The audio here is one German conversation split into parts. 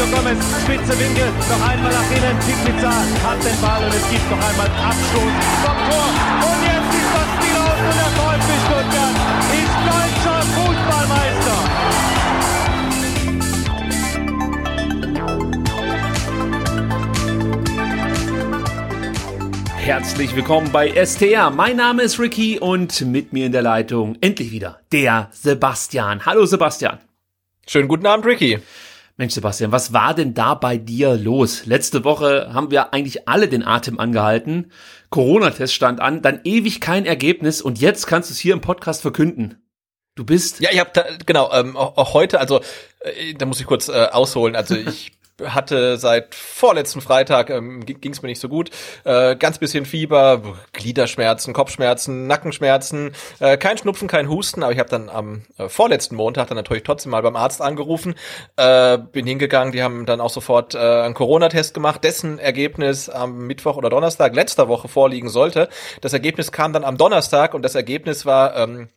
Mario Gomez, spitze Winkel, noch einmal nach innen. Pizza hat den Ball und es gibt noch einmal Abstoß vom Tor. Und jetzt ist das Spiel aus und der VfB Stuttgart ist deutscher Fußballmeister. Herzlich willkommen bei STR. Mein Name ist Ricky und mit mir in der Leitung endlich wieder der Sebastian. Hallo Sebastian. Schönen guten Abend, Ricky. Mensch, Sebastian, was war denn da bei dir los? Letzte Woche haben wir eigentlich alle den Atem angehalten. Corona-Test stand an, dann ewig kein Ergebnis und jetzt kannst du es hier im Podcast verkünden. Du bist. Ja, ich habe genau ähm, auch heute, also äh, da muss ich kurz äh, ausholen. Also ich hatte seit vorletzten Freitag, ähm, ging es mir nicht so gut, äh, ganz bisschen Fieber, Gliederschmerzen, Kopfschmerzen, Nackenschmerzen, äh, kein Schnupfen, kein Husten, aber ich habe dann am äh, vorletzten Montag dann natürlich trotzdem mal beim Arzt angerufen, äh, bin hingegangen, die haben dann auch sofort äh, einen Corona-Test gemacht, dessen Ergebnis am Mittwoch oder Donnerstag letzter Woche vorliegen sollte. Das Ergebnis kam dann am Donnerstag und das Ergebnis war ähm,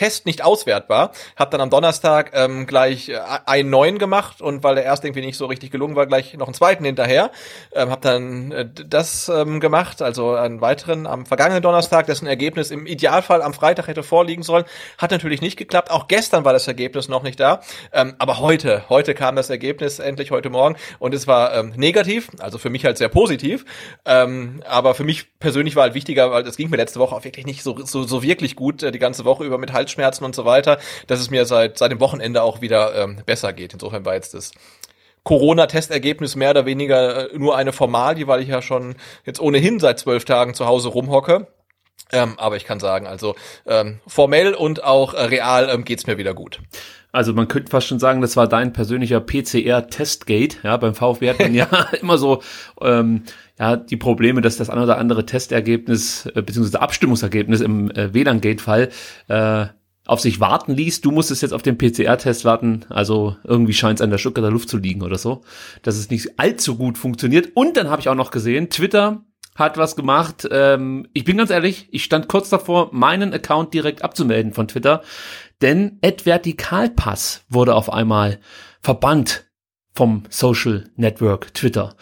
Test nicht auswertbar. Hab dann am Donnerstag ähm, gleich äh, einen neuen gemacht und weil der erste irgendwie nicht so richtig gelungen war, gleich noch einen zweiten hinterher. Ähm, hab dann äh, das ähm, gemacht, also einen weiteren am vergangenen Donnerstag, dessen Ergebnis im Idealfall am Freitag hätte vorliegen sollen. Hat natürlich nicht geklappt. Auch gestern war das Ergebnis noch nicht da. Ähm, aber heute, heute kam das Ergebnis endlich heute Morgen und es war ähm, negativ, also für mich halt sehr positiv. Ähm, aber für mich persönlich war halt wichtiger, weil es ging mir letzte Woche auch wirklich nicht so, so, so wirklich gut, äh, die ganze Woche über mit Hals Halsschmerzen und so weiter, dass es mir seit, seit dem Wochenende auch wieder ähm, besser geht. Insofern war jetzt das Corona-Testergebnis mehr oder weniger äh, nur eine Formalie, weil ich ja schon jetzt ohnehin seit zwölf Tagen zu Hause rumhocke. Ähm, aber ich kann sagen, also ähm, formell und auch äh, real ähm, geht's mir wieder gut. Also man könnte fast schon sagen, das war dein persönlicher PCR-Testgate. Ja, beim VfB hat man ja immer so ähm, ja die Probleme, dass das ein oder andere Testergebnis äh, beziehungsweise Abstimmungsergebnis im äh, WLAN-Gate-Fall äh, auf sich warten ließ. Du musstest jetzt auf den PCR-Test warten. Also irgendwie scheint es an der Stuttgarter Luft zu liegen oder so, dass es nicht allzu gut funktioniert. Und dann habe ich auch noch gesehen, Twitter hat was gemacht. Ähm, ich bin ganz ehrlich, ich stand kurz davor, meinen Account direkt abzumelden von Twitter, denn Ed Vertikalpass wurde auf einmal verbannt vom Social Network Twitter.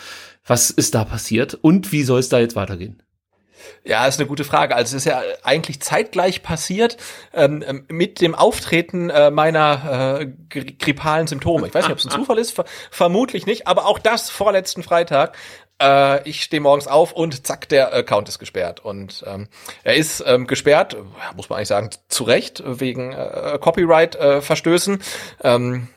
Was ist da passiert und wie soll es da jetzt weitergehen? Ja, ist eine gute Frage. Also es ist ja eigentlich zeitgleich passiert ähm, ähm mit dem Auftreten äh, meiner äh, grippalen Symptome. Ich weiß nicht, ob es ein Zufall ist, ver vermutlich nicht, aber auch das vorletzten Freitag. Äh, ich stehe morgens auf und zack, der Account ist gesperrt. Und ähm, er ist ähm, gesperrt, muss man eigentlich sagen, zu Recht, wegen äh, Copyright-Verstößen. Äh, ähm,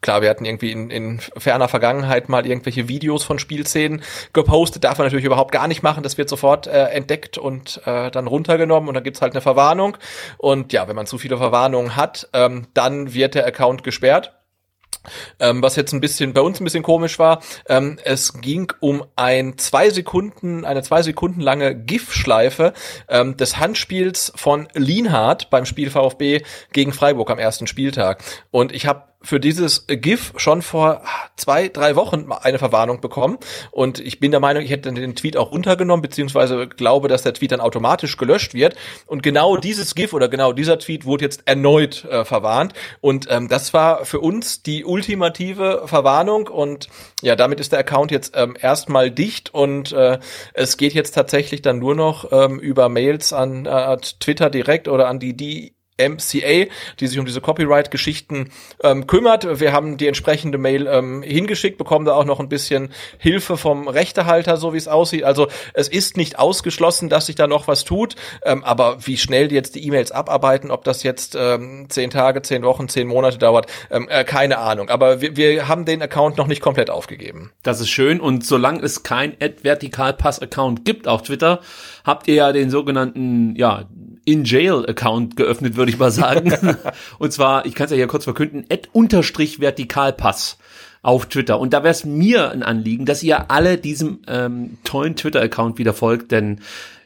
Klar, wir hatten irgendwie in, in ferner Vergangenheit mal irgendwelche Videos von Spielszenen gepostet. Darf man natürlich überhaupt gar nicht machen. Das wird sofort äh, entdeckt und äh, dann runtergenommen und dann gibt's halt eine Verwarnung. Und ja, wenn man zu viele Verwarnungen hat, ähm, dann wird der Account gesperrt. Ähm, was jetzt ein bisschen bei uns ein bisschen komisch war, ähm, es ging um ein zwei Sekunden, eine zwei Sekunden lange GIF-Schleife ähm, des Handspiels von Lienhardt beim Spiel VfB gegen Freiburg am ersten Spieltag. Und ich habe für dieses GIF schon vor zwei, drei Wochen eine Verwarnung bekommen. Und ich bin der Meinung, ich hätte den Tweet auch runtergenommen, beziehungsweise glaube, dass der Tweet dann automatisch gelöscht wird. Und genau dieses GIF oder genau dieser Tweet wurde jetzt erneut äh, verwarnt. Und ähm, das war für uns die ultimative Verwarnung. Und ja, damit ist der Account jetzt ähm, erstmal dicht und äh, es geht jetzt tatsächlich dann nur noch ähm, über Mails an äh, Twitter direkt oder an die, die MCA, die sich um diese Copyright-Geschichten ähm, kümmert. Wir haben die entsprechende Mail ähm, hingeschickt, bekommen da auch noch ein bisschen Hilfe vom Rechtehalter, so wie es aussieht. Also es ist nicht ausgeschlossen, dass sich da noch was tut, ähm, aber wie schnell die jetzt die E-Mails abarbeiten, ob das jetzt ähm, zehn Tage, zehn Wochen, zehn Monate dauert, ähm, äh, keine Ahnung. Aber wir, wir haben den Account noch nicht komplett aufgegeben. Das ist schön und solange es kein Vertikalpass-Account gibt auf Twitter, habt ihr ja den sogenannten, ja, In-Jail-Account geöffnet, würde ich mal sagen. und zwar, ich kann es ja hier kurz verkünden, Vertikalpass auf Twitter. Und da wäre es mir ein Anliegen, dass ihr alle diesem ähm, tollen Twitter-Account wieder folgt, denn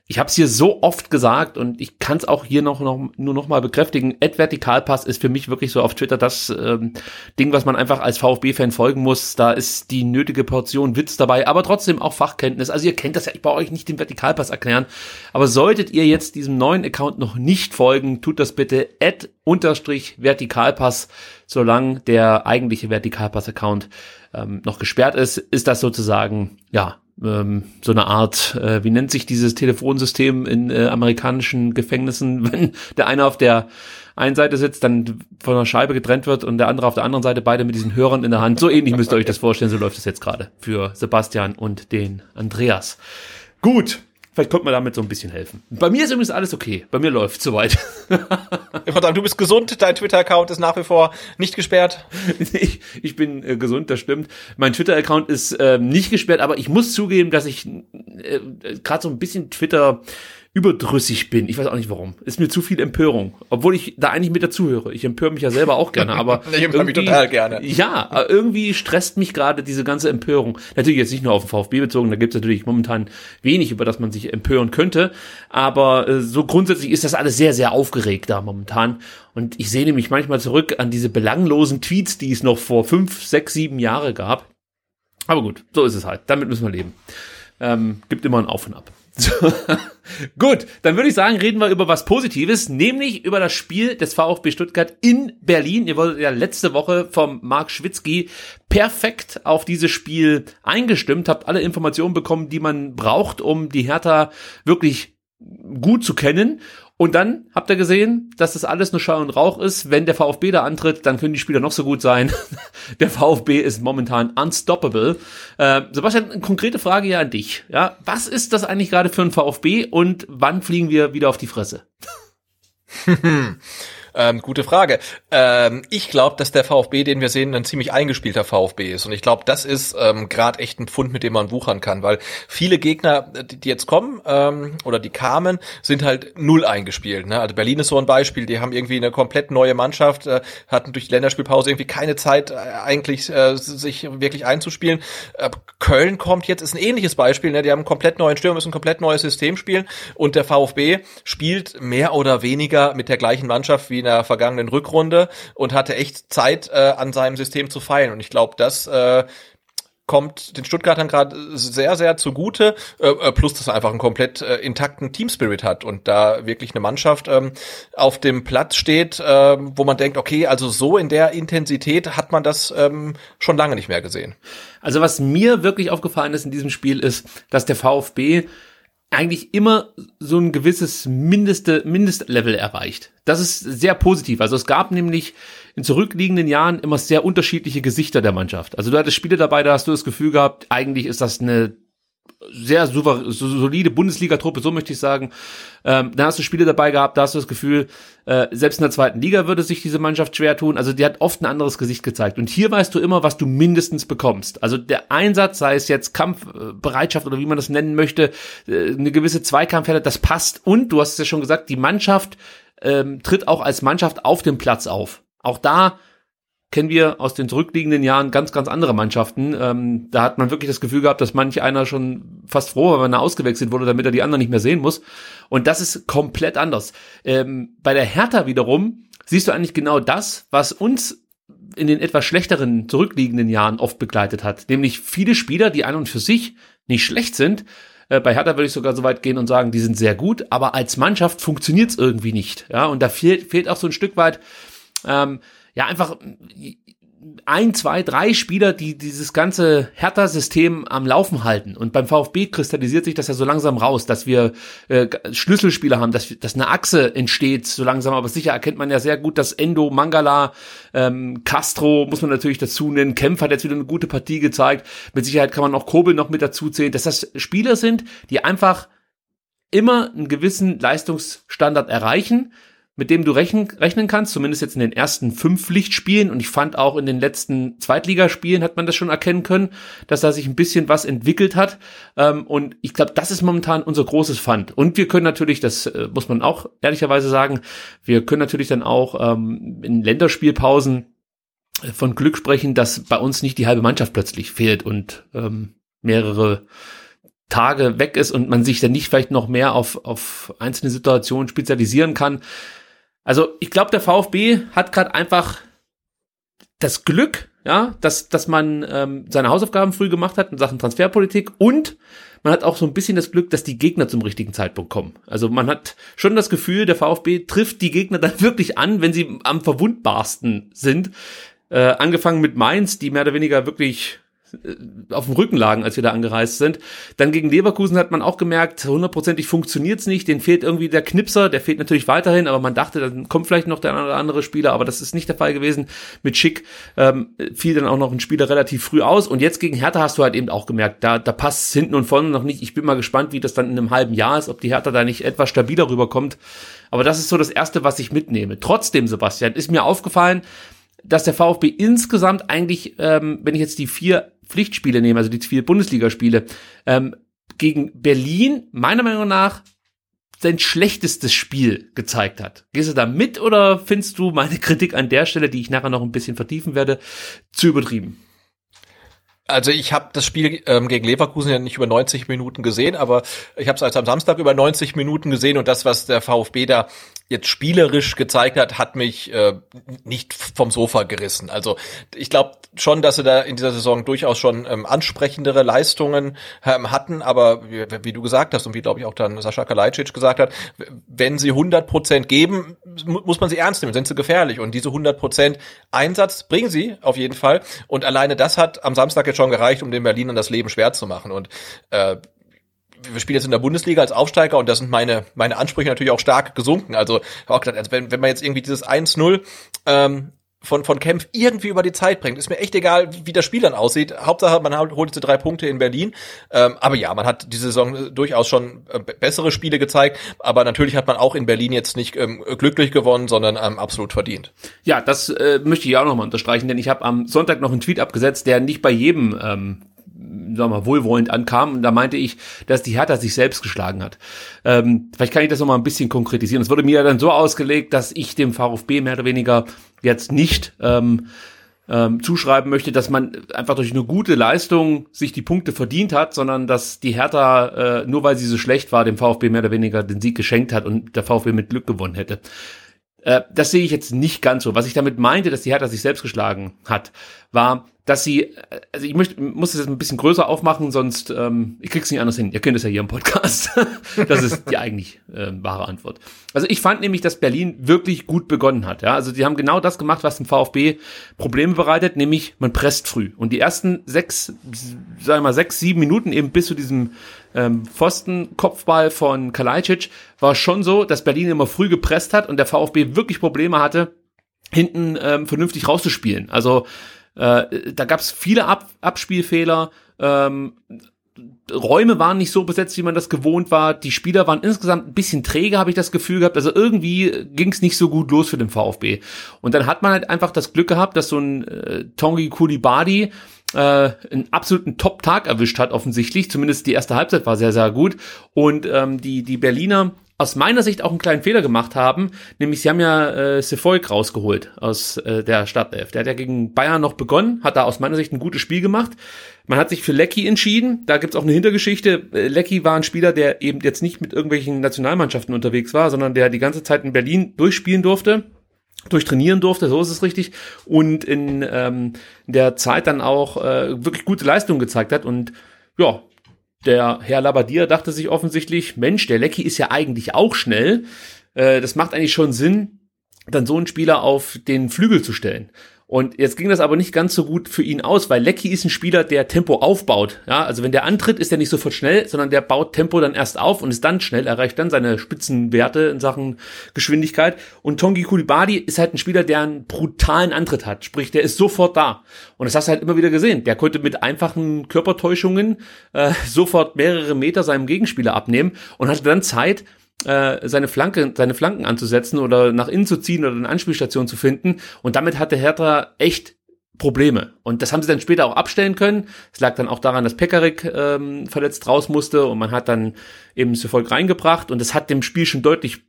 ich habe es hier so oft gesagt und ich kann es auch hier noch, noch nur noch mal bekräftigen. Ed Vertikalpass ist für mich wirklich so auf Twitter das ähm, Ding, was man einfach als VfB-Fan folgen muss. Da ist die nötige Portion Witz dabei, aber trotzdem auch Fachkenntnis. Also ihr kennt das ja, ich brauche euch nicht den Vertikalpass erklären. Aber solltet ihr jetzt diesem neuen Account noch nicht folgen, tut das bitte Ed unterstrich Vertikalpass, solange der eigentliche Vertikalpass-Account ähm, noch gesperrt ist, ist das sozusagen, ja, ähm, so eine Art, äh, wie nennt sich dieses Telefonsystem in äh, amerikanischen Gefängnissen, wenn der eine auf der einen Seite sitzt, dann von einer Scheibe getrennt wird und der andere auf der anderen Seite, beide mit diesen Hörern in der Hand. So ähnlich müsst ihr euch das vorstellen, so läuft es jetzt gerade für Sebastian und den Andreas. Gut, Vielleicht konnte man damit so ein bisschen helfen. Bei mir ist übrigens alles okay. Bei mir läuft soweit. du bist gesund, dein Twitter-Account ist nach wie vor nicht gesperrt. ich, ich bin äh, gesund, das stimmt. Mein Twitter-Account ist äh, nicht gesperrt, aber ich muss zugeben, dass ich äh, gerade so ein bisschen Twitter überdrüssig bin. Ich weiß auch nicht warum. Ist mir zu viel Empörung. Obwohl ich da eigentlich mit dazuhöre. Ich empöre mich ja selber auch gerne, aber. ich empöre mich total gerne. Ja, irgendwie stresst mich gerade diese ganze Empörung. Natürlich jetzt nicht nur auf den VfB bezogen, da gibt es natürlich momentan wenig, über das man sich empören könnte. Aber äh, so grundsätzlich ist das alles sehr, sehr aufgeregt da momentan. Und ich sehne mich manchmal zurück an diese belanglosen Tweets, die es noch vor fünf, sechs, sieben Jahre gab. Aber gut, so ist es halt. Damit müssen wir leben. Ähm, gibt immer ein Auf und Ab. So. Gut, dann würde ich sagen, reden wir über was Positives, nämlich über das Spiel des VfB Stuttgart in Berlin. Ihr wurdet ja letzte Woche vom Marc Schwitzky perfekt auf dieses Spiel eingestimmt, habt alle Informationen bekommen, die man braucht, um die Hertha wirklich gut zu kennen. Und dann habt ihr gesehen, dass das alles nur Schall und Rauch ist. Wenn der VfB da antritt, dann können die Spieler noch so gut sein. der VfB ist momentan unstoppable. Äh, Sebastian, eine konkrete Frage ja an dich. Ja, was ist das eigentlich gerade für ein VfB und wann fliegen wir wieder auf die Fresse? Ähm, gute Frage. Ähm, ich glaube, dass der VfB, den wir sehen, ein ziemlich eingespielter VfB ist. Und ich glaube, das ist ähm, gerade echt ein Pfund, mit dem man wuchern kann, weil viele Gegner, die, die jetzt kommen ähm, oder die kamen, sind halt null eingespielt. Ne? Also Berlin ist so ein Beispiel. Die haben irgendwie eine komplett neue Mannschaft, äh, hatten durch die Länderspielpause irgendwie keine Zeit, äh, eigentlich äh, sich wirklich einzuspielen. Äh, Köln kommt jetzt, ist ein ähnliches Beispiel. Ne? Die haben einen komplett neuen Stürmer, müssen ein komplett neues System spielen. Und der VfB spielt mehr oder weniger mit der gleichen Mannschaft wie in der vergangenen Rückrunde und hatte echt Zeit, äh, an seinem System zu feilen. Und ich glaube, das äh, kommt den Stuttgartern gerade sehr, sehr zugute, äh, äh, plus dass er einfach einen komplett äh, intakten Teamspirit hat und da wirklich eine Mannschaft ähm, auf dem Platz steht, äh, wo man denkt, okay, also so in der Intensität hat man das ähm, schon lange nicht mehr gesehen. Also was mir wirklich aufgefallen ist in diesem Spiel ist, dass der VfB eigentlich immer so ein gewisses Mindeste, Mindestlevel erreicht. Das ist sehr positiv. Also es gab nämlich in zurückliegenden Jahren immer sehr unterschiedliche Gesichter der Mannschaft. Also du hattest Spiele dabei, da hast du das Gefühl gehabt, eigentlich ist das eine sehr super, solide Bundesliga-Truppe, so möchte ich sagen. Ähm, da hast du Spiele dabei gehabt, da hast du das Gefühl, äh, selbst in der zweiten Liga würde sich diese Mannschaft schwer tun. Also die hat oft ein anderes Gesicht gezeigt. Und hier weißt du immer, was du mindestens bekommst. Also der Einsatz, sei es jetzt Kampfbereitschaft oder wie man das nennen möchte, äh, eine gewisse Zweikampfhärte, das passt. Und du hast es ja schon gesagt, die Mannschaft ähm, tritt auch als Mannschaft auf dem Platz auf. Auch da kennen wir aus den zurückliegenden Jahren ganz, ganz andere Mannschaften. Ähm, da hat man wirklich das Gefühl gehabt, dass manch einer schon fast froh war, wenn er ausgewechselt wurde, damit er die anderen nicht mehr sehen muss. Und das ist komplett anders. Ähm, bei der Hertha wiederum siehst du eigentlich genau das, was uns in den etwas schlechteren zurückliegenden Jahren oft begleitet hat. Nämlich viele Spieler, die an und für sich nicht schlecht sind, äh, bei Hertha würde ich sogar so weit gehen und sagen, die sind sehr gut, aber als Mannschaft funktioniert es irgendwie nicht. Ja, und da fehlt, fehlt auch so ein Stück weit ähm, ja, einfach ein, zwei, drei Spieler, die dieses ganze Hertha-System am Laufen halten. Und beim VfB kristallisiert sich das ja so langsam raus, dass wir äh, Schlüsselspieler haben, dass, dass eine Achse entsteht, so langsam. Aber sicher erkennt man ja sehr gut, dass Endo, Mangala, ähm, Castro muss man natürlich dazu nennen. Kempf hat jetzt wieder eine gute Partie gezeigt. Mit Sicherheit kann man auch Kobel noch mit dazu zählen, dass das Spieler sind, die einfach immer einen gewissen Leistungsstandard erreichen mit dem du rechnen, rechnen kannst, zumindest jetzt in den ersten fünf Pflichtspielen. Und ich fand auch in den letzten Zweitligaspielen hat man das schon erkennen können, dass da sich ein bisschen was entwickelt hat. Ähm, und ich glaube, das ist momentan unser großes Fund. Und wir können natürlich, das äh, muss man auch ehrlicherweise sagen, wir können natürlich dann auch ähm, in Länderspielpausen äh, von Glück sprechen, dass bei uns nicht die halbe Mannschaft plötzlich fehlt und ähm, mehrere Tage weg ist und man sich dann nicht vielleicht noch mehr auf, auf einzelne Situationen spezialisieren kann. Also ich glaube, der VfB hat gerade einfach das Glück, ja, dass, dass man ähm, seine Hausaufgaben früh gemacht hat in Sachen Transferpolitik und man hat auch so ein bisschen das Glück, dass die Gegner zum richtigen Zeitpunkt kommen. Also man hat schon das Gefühl, der VfB trifft die Gegner dann wirklich an, wenn sie am verwundbarsten sind. Äh, angefangen mit Mainz, die mehr oder weniger wirklich auf dem Rücken lagen, als wir da angereist sind. Dann gegen Leverkusen hat man auch gemerkt, hundertprozentig funktioniert's nicht. Den fehlt irgendwie der Knipser, der fehlt natürlich weiterhin, aber man dachte, dann kommt vielleicht noch der eine oder andere Spieler, aber das ist nicht der Fall gewesen. Mit Schick ähm, fiel dann auch noch ein Spieler relativ früh aus. Und jetzt gegen Hertha hast du halt eben auch gemerkt, da, da passt hinten und vorne noch nicht. Ich bin mal gespannt, wie das dann in einem halben Jahr ist, ob die Hertha da nicht etwas stabiler rüberkommt. Aber das ist so das Erste, was ich mitnehme. Trotzdem, Sebastian, ist mir aufgefallen, dass der VfB insgesamt eigentlich, ähm, wenn ich jetzt die vier Pflichtspiele nehme, also die vier Bundesligaspiele, ähm, gegen Berlin meiner Meinung nach sein schlechtestes Spiel gezeigt hat. Gehst du da mit oder findest du meine Kritik an der Stelle, die ich nachher noch ein bisschen vertiefen werde, zu übertrieben? Also ich habe das Spiel ähm, gegen Leverkusen ja nicht über 90 Minuten gesehen, aber ich habe es als am Samstag über 90 Minuten gesehen und das, was der VfB da jetzt spielerisch gezeigt hat, hat mich äh, nicht vom Sofa gerissen. Also ich glaube schon, dass sie da in dieser Saison durchaus schon ähm, ansprechendere Leistungen ähm, hatten, aber wie, wie, du gesagt hast und wie glaube ich auch dann Sascha Kalajdzic gesagt hat, wenn sie 100 Prozent geben, muss man sie ernst nehmen, sind sie gefährlich und diese 100 Prozent Einsatz bringen sie auf jeden Fall und alleine das hat am Samstag jetzt schon gereicht, um den Berlinern das Leben schwer zu machen und äh, wir spielen jetzt in der Bundesliga als Aufsteiger und da sind meine, meine Ansprüche natürlich auch stark gesunken. Also, also wenn, wenn man jetzt irgendwie dieses 1-0 ähm, von, von Kempf irgendwie über die Zeit bringt. Ist mir echt egal, wie das Spiel dann aussieht. Hauptsache, man holt diese drei Punkte in Berlin. Ähm, aber ja, man hat diese Saison durchaus schon äh, bessere Spiele gezeigt. Aber natürlich hat man auch in Berlin jetzt nicht ähm, glücklich gewonnen, sondern ähm, absolut verdient. Ja, das äh, möchte ich auch nochmal unterstreichen, denn ich habe am Sonntag noch einen Tweet abgesetzt, der nicht bei jedem ähm, wir mal, wohlwollend ankam. Und da meinte ich, dass die Hertha sich selbst geschlagen hat. Ähm, vielleicht kann ich das noch mal ein bisschen konkretisieren. Es wurde mir dann so ausgelegt, dass ich dem VfB mehr oder weniger jetzt nicht ähm, ähm, zuschreiben möchte, dass man einfach durch eine gute Leistung sich die Punkte verdient hat, sondern dass die Hertha, äh, nur weil sie so schlecht war, dem VfB mehr oder weniger den Sieg geschenkt hat und der VfB mit Glück gewonnen hätte. Äh, das sehe ich jetzt nicht ganz so. Was ich damit meinte, dass die Hertha sich selbst geschlagen hat, war, dass sie, also ich möchte, muss es jetzt ein bisschen größer aufmachen, sonst ähm, ich krieg's nicht anders hin. Ihr kennt es ja hier im Podcast. das ist die eigentlich äh, wahre Antwort. Also ich fand nämlich, dass Berlin wirklich gut begonnen hat. Ja, also die haben genau das gemacht, was dem VfB Probleme bereitet, nämlich man presst früh. Und die ersten sechs, sagen wir mal sechs, sieben Minuten eben bis zu diesem ähm, Pfosten-Kopfball von Kalajdzic war schon so, dass Berlin immer früh gepresst hat und der VfB wirklich Probleme hatte, hinten ähm, vernünftig rauszuspielen. Also äh, da gab es viele Ab Abspielfehler. Ähm, Räume waren nicht so besetzt, wie man das gewohnt war. Die Spieler waren insgesamt ein bisschen träge, habe ich das Gefühl gehabt. Also irgendwie ging es nicht so gut los für den VfB. Und dann hat man halt einfach das Glück gehabt, dass so ein äh, Tongi Kulibadi äh, einen absoluten Top-Tag erwischt hat, offensichtlich. Zumindest die erste Halbzeit war sehr, sehr gut. Und ähm, die, die Berliner aus meiner Sicht auch einen kleinen Fehler gemacht haben, nämlich sie haben ja äh, Sefolk rausgeholt aus äh, der Startelf. Der hat ja gegen Bayern noch begonnen, hat da aus meiner Sicht ein gutes Spiel gemacht. Man hat sich für Lecky entschieden, da gibt's auch eine Hintergeschichte. Äh, Lecky war ein Spieler, der eben jetzt nicht mit irgendwelchen Nationalmannschaften unterwegs war, sondern der die ganze Zeit in Berlin durchspielen durfte durchtrainieren durfte, so ist es richtig, und in ähm, der Zeit dann auch äh, wirklich gute Leistungen gezeigt hat und ja, der Herr Labadier dachte sich offensichtlich, Mensch, der Lecky ist ja eigentlich auch schnell. Äh, das macht eigentlich schon Sinn, dann so einen Spieler auf den Flügel zu stellen. Und jetzt ging das aber nicht ganz so gut für ihn aus, weil Lecky ist ein Spieler, der Tempo aufbaut. Ja, also wenn der antritt, ist er nicht sofort schnell, sondern der baut Tempo dann erst auf und ist dann schnell, erreicht dann seine Spitzenwerte in Sachen Geschwindigkeit. Und Tongi Kulibadi ist halt ein Spieler, der einen brutalen Antritt hat. Sprich, der ist sofort da. Und das hast du halt immer wieder gesehen. Der konnte mit einfachen Körpertäuschungen äh, sofort mehrere Meter seinem Gegenspieler abnehmen und hatte dann Zeit, äh, seine Flanke, seine Flanken anzusetzen oder nach innen zu ziehen oder eine Anspielstation zu finden. Und damit hatte Hertha echt Probleme. Und das haben sie dann später auch abstellen können. Es lag dann auch daran, dass Pekarik ähm, verletzt raus musste und man hat dann eben das Erfolg reingebracht und das hat dem Spiel schon deutlich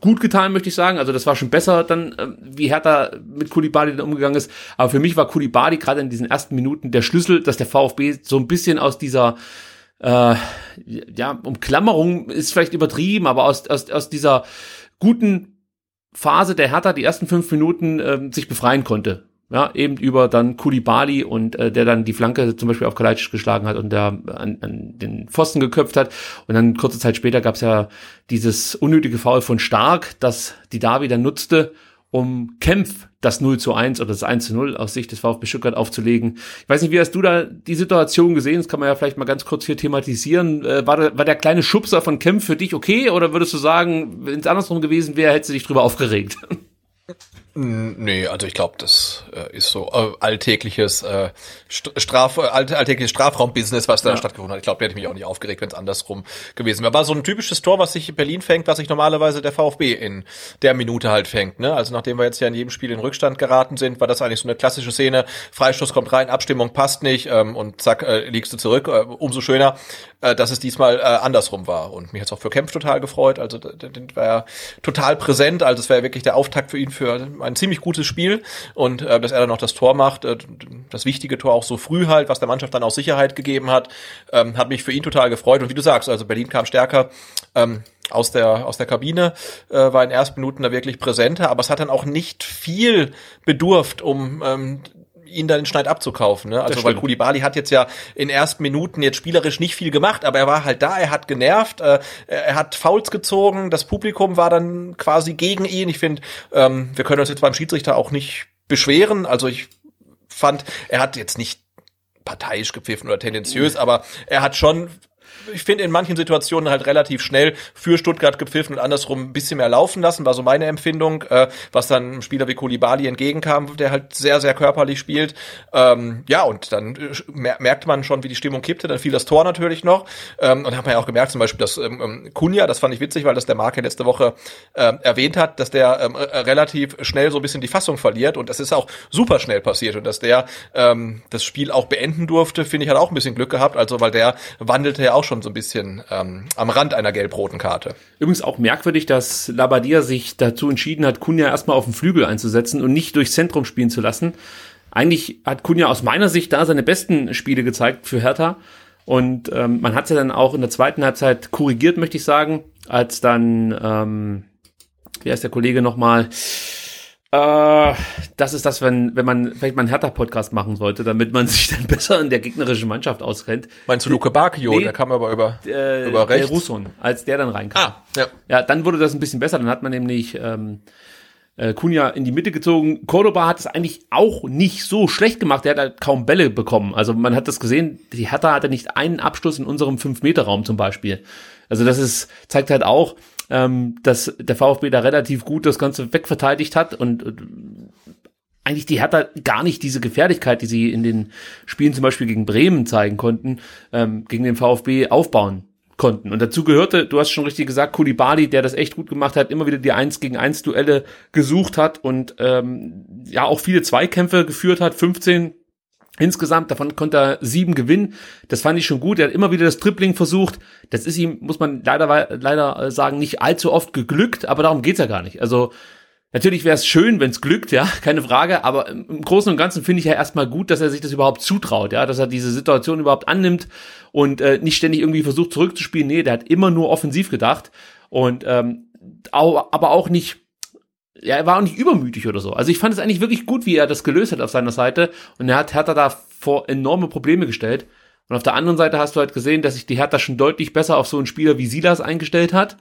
gut getan, möchte ich sagen. Also das war schon besser dann, äh, wie Hertha mit Kulibali dann umgegangen ist. Aber für mich war Kulibali gerade in diesen ersten Minuten der Schlüssel, dass der VfB so ein bisschen aus dieser äh, ja, Umklammerung ist vielleicht übertrieben, aber aus, aus, aus dieser guten Phase der Hertha, die ersten fünf Minuten, äh, sich befreien konnte. Ja, eben über dann Kulibali und äh, der dann die Flanke zum Beispiel auf Kalajdzic geschlagen hat und der an, an den Pfosten geköpft hat. Und dann kurze Zeit später gab es ja dieses unnötige Foul von Stark, das die Davi dann nutzte um Kempf das 0 zu 1 oder das 1 zu 0 aus Sicht des VfB Stuttgart aufzulegen. Ich weiß nicht, wie hast du da die Situation gesehen? Das kann man ja vielleicht mal ganz kurz hier thematisieren. Äh, war, der, war der kleine Schubser von Kempf für dich okay oder würdest du sagen, wenn es andersrum gewesen wäre, hättest du dich drüber aufgeregt? Nee, also ich glaube, das äh, ist so äh, alltägliches äh, Straf, all, alltägliches Strafraumbusiness, was da ja. stattgefunden hat. Ich glaube, hätte ich mich auch nicht aufgeregt, wenn es andersrum gewesen wäre. War so ein typisches Tor, was sich Berlin fängt, was sich normalerweise der VfB in der Minute halt fängt. Ne? Also nachdem wir jetzt ja in jedem Spiel in Rückstand geraten sind, war das eigentlich so eine klassische Szene. Freistoß kommt rein, Abstimmung passt nicht ähm, und zack, äh, liegst du zurück. Äh, umso schöner, äh, dass es diesmal äh, andersrum war. Und mich hat's auch für Kempf total gefreut. Also der, der war ja total präsent. Also es wäre wirklich der Auftakt für ihn für ein ziemlich gutes Spiel und äh, dass er dann noch das Tor macht, äh, das wichtige Tor auch so früh halt, was der Mannschaft dann auch Sicherheit gegeben hat, ähm, hat mich für ihn total gefreut. Und wie du sagst, also Berlin kam stärker ähm, aus der aus der Kabine, äh, war in den ersten Minuten da wirklich präsenter, aber es hat dann auch nicht viel bedurft, um ähm, ihn dann den Schneid abzukaufen. Ne? Also weil Kulibali hat jetzt ja in ersten Minuten jetzt spielerisch nicht viel gemacht, aber er war halt da, er hat genervt, äh, er hat Fouls gezogen, das Publikum war dann quasi gegen ihn. Ich finde, ähm, wir können uns jetzt beim Schiedsrichter auch nicht beschweren. Also ich fand, er hat jetzt nicht parteiisch gepfiffen oder tendenziös, aber er hat schon ich finde in manchen Situationen halt relativ schnell für Stuttgart gepfiffen und andersrum ein bisschen mehr laufen lassen, war so meine Empfindung, äh, was dann einem Spieler wie Kulibali entgegenkam, der halt sehr, sehr körperlich spielt. Ähm, ja, und dann äh, merkt man schon, wie die Stimmung kippte, dann fiel das Tor natürlich noch. Ähm, und hat man ja auch gemerkt, zum Beispiel, dass ähm, ähm Kunja, das fand ich witzig, weil das der Marke letzte Woche äh, erwähnt hat, dass der ähm, äh, relativ schnell so ein bisschen die Fassung verliert. Und das ist auch super schnell passiert. Und dass der ähm, das Spiel auch beenden durfte, finde ich, hat auch ein bisschen Glück gehabt, also weil der wandelte ja auch schon schon so ein bisschen ähm, am Rand einer gelb-roten Karte. Übrigens auch merkwürdig, dass Labadia sich dazu entschieden hat, Kunja erstmal auf dem Flügel einzusetzen und nicht durchs Zentrum spielen zu lassen. Eigentlich hat Kunja aus meiner Sicht da seine besten Spiele gezeigt für Hertha. Und ähm, man hat ja dann auch in der zweiten Halbzeit korrigiert, möchte ich sagen, als dann, ähm, wie heißt der Kollege nochmal, äh, das ist das, wenn, wenn man vielleicht mal einen Hertha-Podcast machen sollte, damit man sich dann besser in der gegnerischen Mannschaft auskennt. Meinst du Luke Bakio? Nee, der kam aber über, äh, über rechts. Der Russon, als der dann reinkam. Ah, ja. Ja, dann wurde das ein bisschen besser. Dann hat man nämlich ähm, äh, Kunja in die Mitte gezogen. Cordoba hat es eigentlich auch nicht so schlecht gemacht. Der hat halt kaum Bälle bekommen. Also man hat das gesehen, die Hertha hatte nicht einen Abschluss in unserem 5-Meter-Raum zum Beispiel. Also das ist, zeigt halt auch, ähm, dass der VfB da relativ gut das Ganze wegverteidigt hat und, und eigentlich die Hertha gar nicht diese Gefährlichkeit, die sie in den Spielen zum Beispiel gegen Bremen zeigen konnten, ähm, gegen den VfB aufbauen konnten. Und dazu gehörte, du hast schon richtig gesagt, Kulibali, der das echt gut gemacht hat, immer wieder die 1 gegen 1 Duelle gesucht hat und ähm, ja auch viele Zweikämpfe geführt hat, 15 Insgesamt, davon konnte er sieben gewinnen. Das fand ich schon gut. Er hat immer wieder das Tripling versucht. Das ist ihm, muss man leider, leider äh, sagen, nicht allzu oft geglückt, aber darum geht's ja gar nicht. Also, natürlich wäre es schön, wenn es glückt, ja, keine Frage, aber im Großen und Ganzen finde ich ja erstmal gut, dass er sich das überhaupt zutraut, ja, dass er diese Situation überhaupt annimmt und äh, nicht ständig irgendwie versucht zurückzuspielen. Nee, der hat immer nur offensiv gedacht und ähm, aber auch nicht ja, er war auch nicht übermütig oder so. Also ich fand es eigentlich wirklich gut, wie er das gelöst hat auf seiner Seite. Und er hat Hertha da vor enorme Probleme gestellt. Und auf der anderen Seite hast du halt gesehen, dass sich die Hertha schon deutlich besser auf so einen Spieler wie Silas eingestellt hat.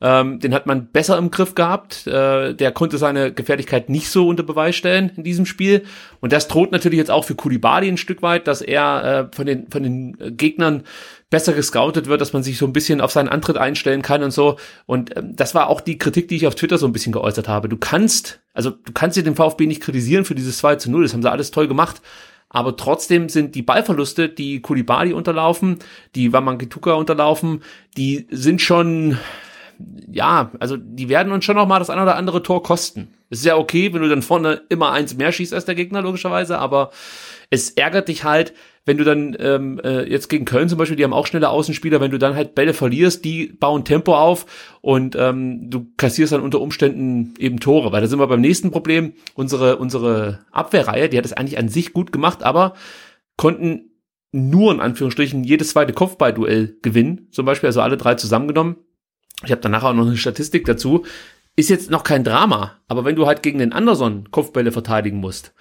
Ähm, den hat man besser im Griff gehabt. Äh, der konnte seine Gefährlichkeit nicht so unter Beweis stellen in diesem Spiel. Und das droht natürlich jetzt auch für Kulibali ein Stück weit, dass er äh, von den, von den Gegnern besser gescoutet wird, dass man sich so ein bisschen auf seinen Antritt einstellen kann und so. Und ähm, das war auch die Kritik, die ich auf Twitter so ein bisschen geäußert habe. Du kannst, also du kannst dir den VfB nicht kritisieren für dieses 2 zu 0, das haben sie alles toll gemacht. Aber trotzdem sind die Ballverluste, die Kulibali unterlaufen, die Wamangituka unterlaufen, die sind schon, ja, also die werden uns schon noch mal das ein oder andere Tor kosten. Es ist ja okay, wenn du dann vorne immer eins mehr schießt als der Gegner, logischerweise, aber es ärgert dich halt, wenn du dann ähm, äh, jetzt gegen Köln zum Beispiel, die haben auch schnelle Außenspieler, wenn du dann halt Bälle verlierst, die bauen Tempo auf und ähm, du kassierst dann unter Umständen eben Tore. Weil da sind wir beim nächsten Problem. Unsere, unsere Abwehrreihe, die hat es eigentlich an sich gut gemacht, aber konnten nur in Anführungsstrichen jedes zweite Kopfballduell gewinnen, zum Beispiel, also alle drei zusammengenommen. Ich habe danach auch noch eine Statistik dazu. Ist jetzt noch kein Drama, aber wenn du halt gegen den Anderson Kopfbälle verteidigen musst,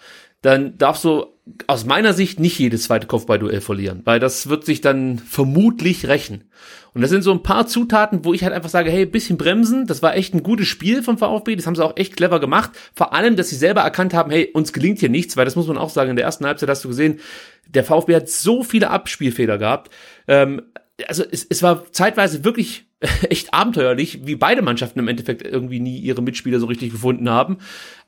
dann darfst du aus meiner Sicht nicht jedes zweite Kopfballduell verlieren, weil das wird sich dann vermutlich rächen. Und das sind so ein paar Zutaten, wo ich halt einfach sage, hey, bisschen bremsen, das war echt ein gutes Spiel vom VfB, das haben sie auch echt clever gemacht. Vor allem, dass sie selber erkannt haben, hey, uns gelingt hier nichts, weil das muss man auch sagen, in der ersten Halbzeit hast du gesehen, der VfB hat so viele Abspielfehler gehabt. Ähm, also es, es war zeitweise wirklich echt abenteuerlich, wie beide Mannschaften im Endeffekt irgendwie nie ihre Mitspieler so richtig gefunden haben.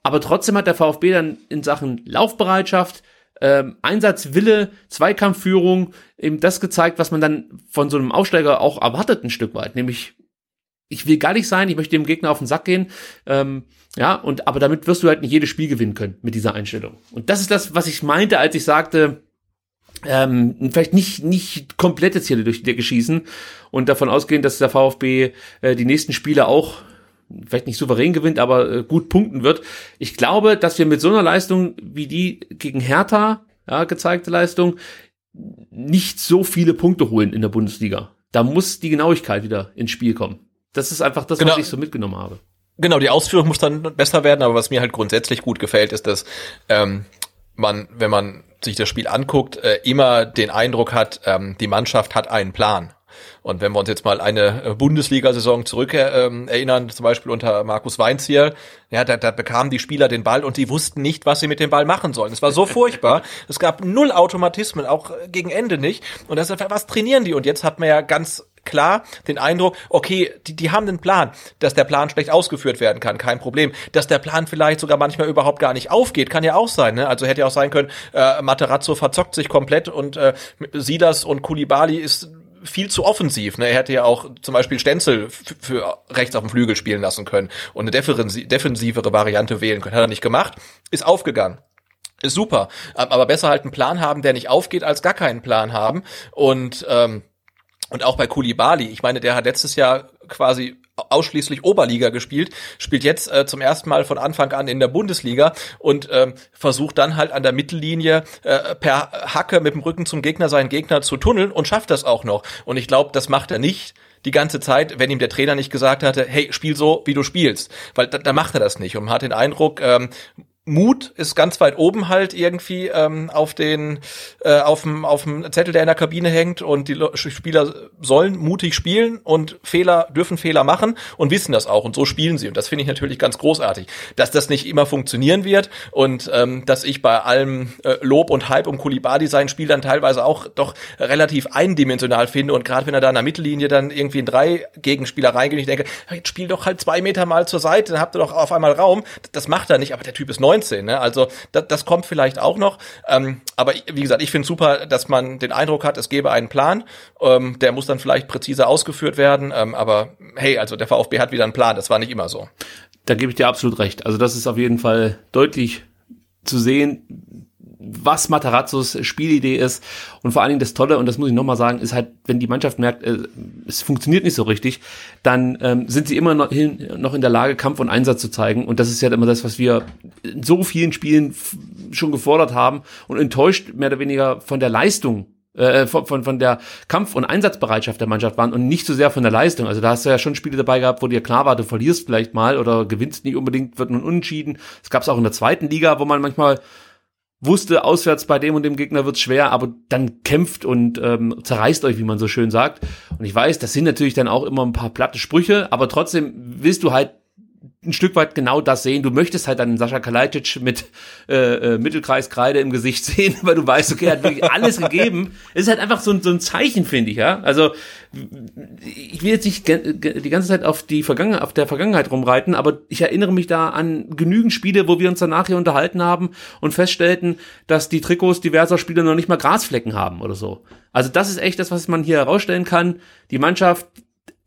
Aber trotzdem hat der VfB dann in Sachen Laufbereitschaft, ähm, Einsatzwille, Zweikampfführung eben das gezeigt, was man dann von so einem Aufsteiger auch erwartet ein Stück weit, nämlich ich will gar nicht sein, ich möchte dem Gegner auf den Sack gehen, ähm, ja, und aber damit wirst du halt nicht jedes Spiel gewinnen können mit dieser Einstellung. Und das ist das, was ich meinte, als ich sagte, ähm, vielleicht nicht nicht komplette Ziele durch die Decke schießen und davon ausgehen, dass der VfB äh, die nächsten Spiele auch vielleicht nicht souverän gewinnt, aber äh, gut punkten wird. Ich glaube, dass wir mit so einer Leistung wie die gegen Hertha ja, gezeigte Leistung nicht so viele Punkte holen in der Bundesliga. Da muss die Genauigkeit wieder ins Spiel kommen. Das ist einfach das, genau. was ich so mitgenommen habe. Genau, die Ausführung muss dann besser werden, aber was mir halt grundsätzlich gut gefällt, ist, dass ähm, man, wenn man sich das Spiel anguckt, äh, immer den Eindruck hat, ähm, die Mannschaft hat einen Plan. Und wenn wir uns jetzt mal eine äh, Bundesliga-Saison zurück äh, erinnern, zum Beispiel unter Markus Weinziel, ja, da, da bekamen die Spieler den Ball und die wussten nicht, was sie mit dem Ball machen sollen. Es war so furchtbar. Es gab null Automatismen, auch gegen Ende nicht. Und das ist, was trainieren die? Und jetzt hat man ja ganz klar den Eindruck, okay, die, die haben einen Plan, dass der Plan schlecht ausgeführt werden kann, kein Problem. Dass der Plan vielleicht sogar manchmal überhaupt gar nicht aufgeht, kann ja auch sein. Ne? Also hätte ja auch sein können, äh, Materazzo verzockt sich komplett und äh, Silas und Kulibali ist viel zu offensiv. Ne? Er hätte ja auch zum Beispiel Stenzel für rechts auf dem Flügel spielen lassen können und eine defensivere Variante wählen können. Hat er nicht gemacht, ist aufgegangen. Ist super. Aber besser halt einen Plan haben, der nicht aufgeht, als gar keinen Plan haben. Und ähm, und auch bei Kulibali, ich meine, der hat letztes Jahr quasi ausschließlich Oberliga gespielt, spielt jetzt äh, zum ersten Mal von Anfang an in der Bundesliga und ähm, versucht dann halt an der Mittellinie äh, per Hacke mit dem Rücken zum Gegner seinen Gegner zu tunneln und schafft das auch noch. Und ich glaube, das macht er nicht die ganze Zeit, wenn ihm der Trainer nicht gesagt hatte, hey, spiel so, wie du spielst. Weil da, da macht er das nicht. Und man hat den Eindruck, ähm, Mut ist ganz weit oben halt irgendwie ähm, auf den äh, auf dem auf dem Zettel, der in der Kabine hängt. Und die Spieler sollen mutig spielen und Fehler dürfen Fehler machen und wissen das auch. Und so spielen sie. Und das finde ich natürlich ganz großartig, dass das nicht immer funktionieren wird. Und ähm, dass ich bei allem äh, Lob und Hype um Kulibadi sein Spiel dann teilweise auch doch relativ eindimensional finde. Und gerade wenn er da in der Mittellinie dann irgendwie in drei Gegenspieler reingeht, ich denke, jetzt spiel doch halt zwei Meter mal zur Seite, dann habt ihr doch auf einmal Raum. Das macht er nicht, aber der Typ ist neu 19. Ne? Also das, das kommt vielleicht auch noch. Ähm, aber wie gesagt, ich finde super, dass man den Eindruck hat, es gäbe einen Plan. Ähm, der muss dann vielleicht präziser ausgeführt werden. Ähm, aber hey, also der VfB hat wieder einen Plan. Das war nicht immer so. Da gebe ich dir absolut recht. Also das ist auf jeden Fall deutlich zu sehen, was Matarazzos Spielidee ist. Und vor allen Dingen das Tolle, und das muss ich nochmal sagen, ist halt, wenn die Mannschaft merkt, äh, es funktioniert nicht so richtig, dann ähm, sind sie immer noch, hin, noch in der Lage, Kampf und Einsatz zu zeigen. Und das ist ja immer das, was wir in so vielen Spielen schon gefordert haben und enttäuscht mehr oder weniger von der Leistung äh, von, von, von der Kampf- und Einsatzbereitschaft der Mannschaft waren und nicht so sehr von der Leistung. Also da hast du ja schon Spiele dabei gehabt, wo dir klar war, du verlierst vielleicht mal oder gewinnst nicht unbedingt, wird nun unentschieden. Es gab es auch in der zweiten Liga, wo man manchmal wusste, auswärts bei dem und dem Gegner wird's schwer, aber dann kämpft und ähm, zerreißt euch, wie man so schön sagt. Und ich weiß, das sind natürlich dann auch immer ein paar platte Sprüche, aber trotzdem willst du halt ein Stück weit genau das sehen. Du möchtest halt dann Sascha Kalajdzic mit äh, äh, Mittelkreiskreide im Gesicht sehen, weil du weißt, okay, er hat wirklich alles gegeben. Es ist halt einfach so ein, so ein Zeichen, finde ich, ja. Also ich will jetzt nicht die ganze Zeit auf die Vergangenheit, auf der Vergangenheit rumreiten, aber ich erinnere mich da an genügend Spiele, wo wir uns danach hier unterhalten haben und feststellten, dass die Trikots diverser Spieler noch nicht mal Grasflecken haben oder so. Also das ist echt das, was man hier herausstellen kann. Die Mannschaft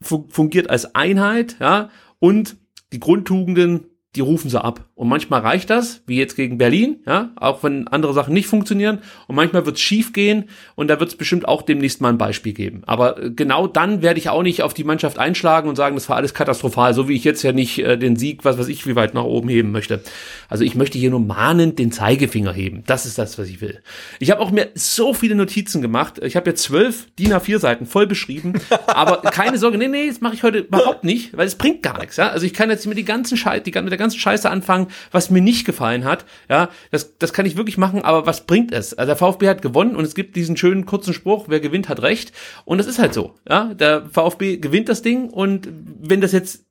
fungiert als Einheit, ja, und die Grundtugenden, die rufen sie ab. Und manchmal reicht das, wie jetzt gegen Berlin, ja, auch wenn andere Sachen nicht funktionieren. Und manchmal wird es schief gehen und da wird es bestimmt auch demnächst mal ein Beispiel geben. Aber äh, genau dann werde ich auch nicht auf die Mannschaft einschlagen und sagen, das war alles katastrophal, so wie ich jetzt ja nicht äh, den Sieg, was weiß ich, wie weit nach oben heben möchte. Also ich möchte hier nur mahnend den Zeigefinger heben. Das ist das, was ich will. Ich habe auch mir so viele Notizen gemacht. Ich habe ja zwölf DIN A4 Seiten voll beschrieben. aber keine Sorge, nee, nee, das mache ich heute überhaupt nicht, weil es bringt gar nichts. Ja? Also ich kann jetzt mit, die ganzen Schei die, mit der ganzen Scheiße anfangen, was mir nicht gefallen hat. Ja, das, das kann ich wirklich machen, aber was bringt es? Also der VfB hat gewonnen und es gibt diesen schönen kurzen Spruch, wer gewinnt, hat recht. Und das ist halt so. Ja, der VfB gewinnt das Ding und wenn das jetzt,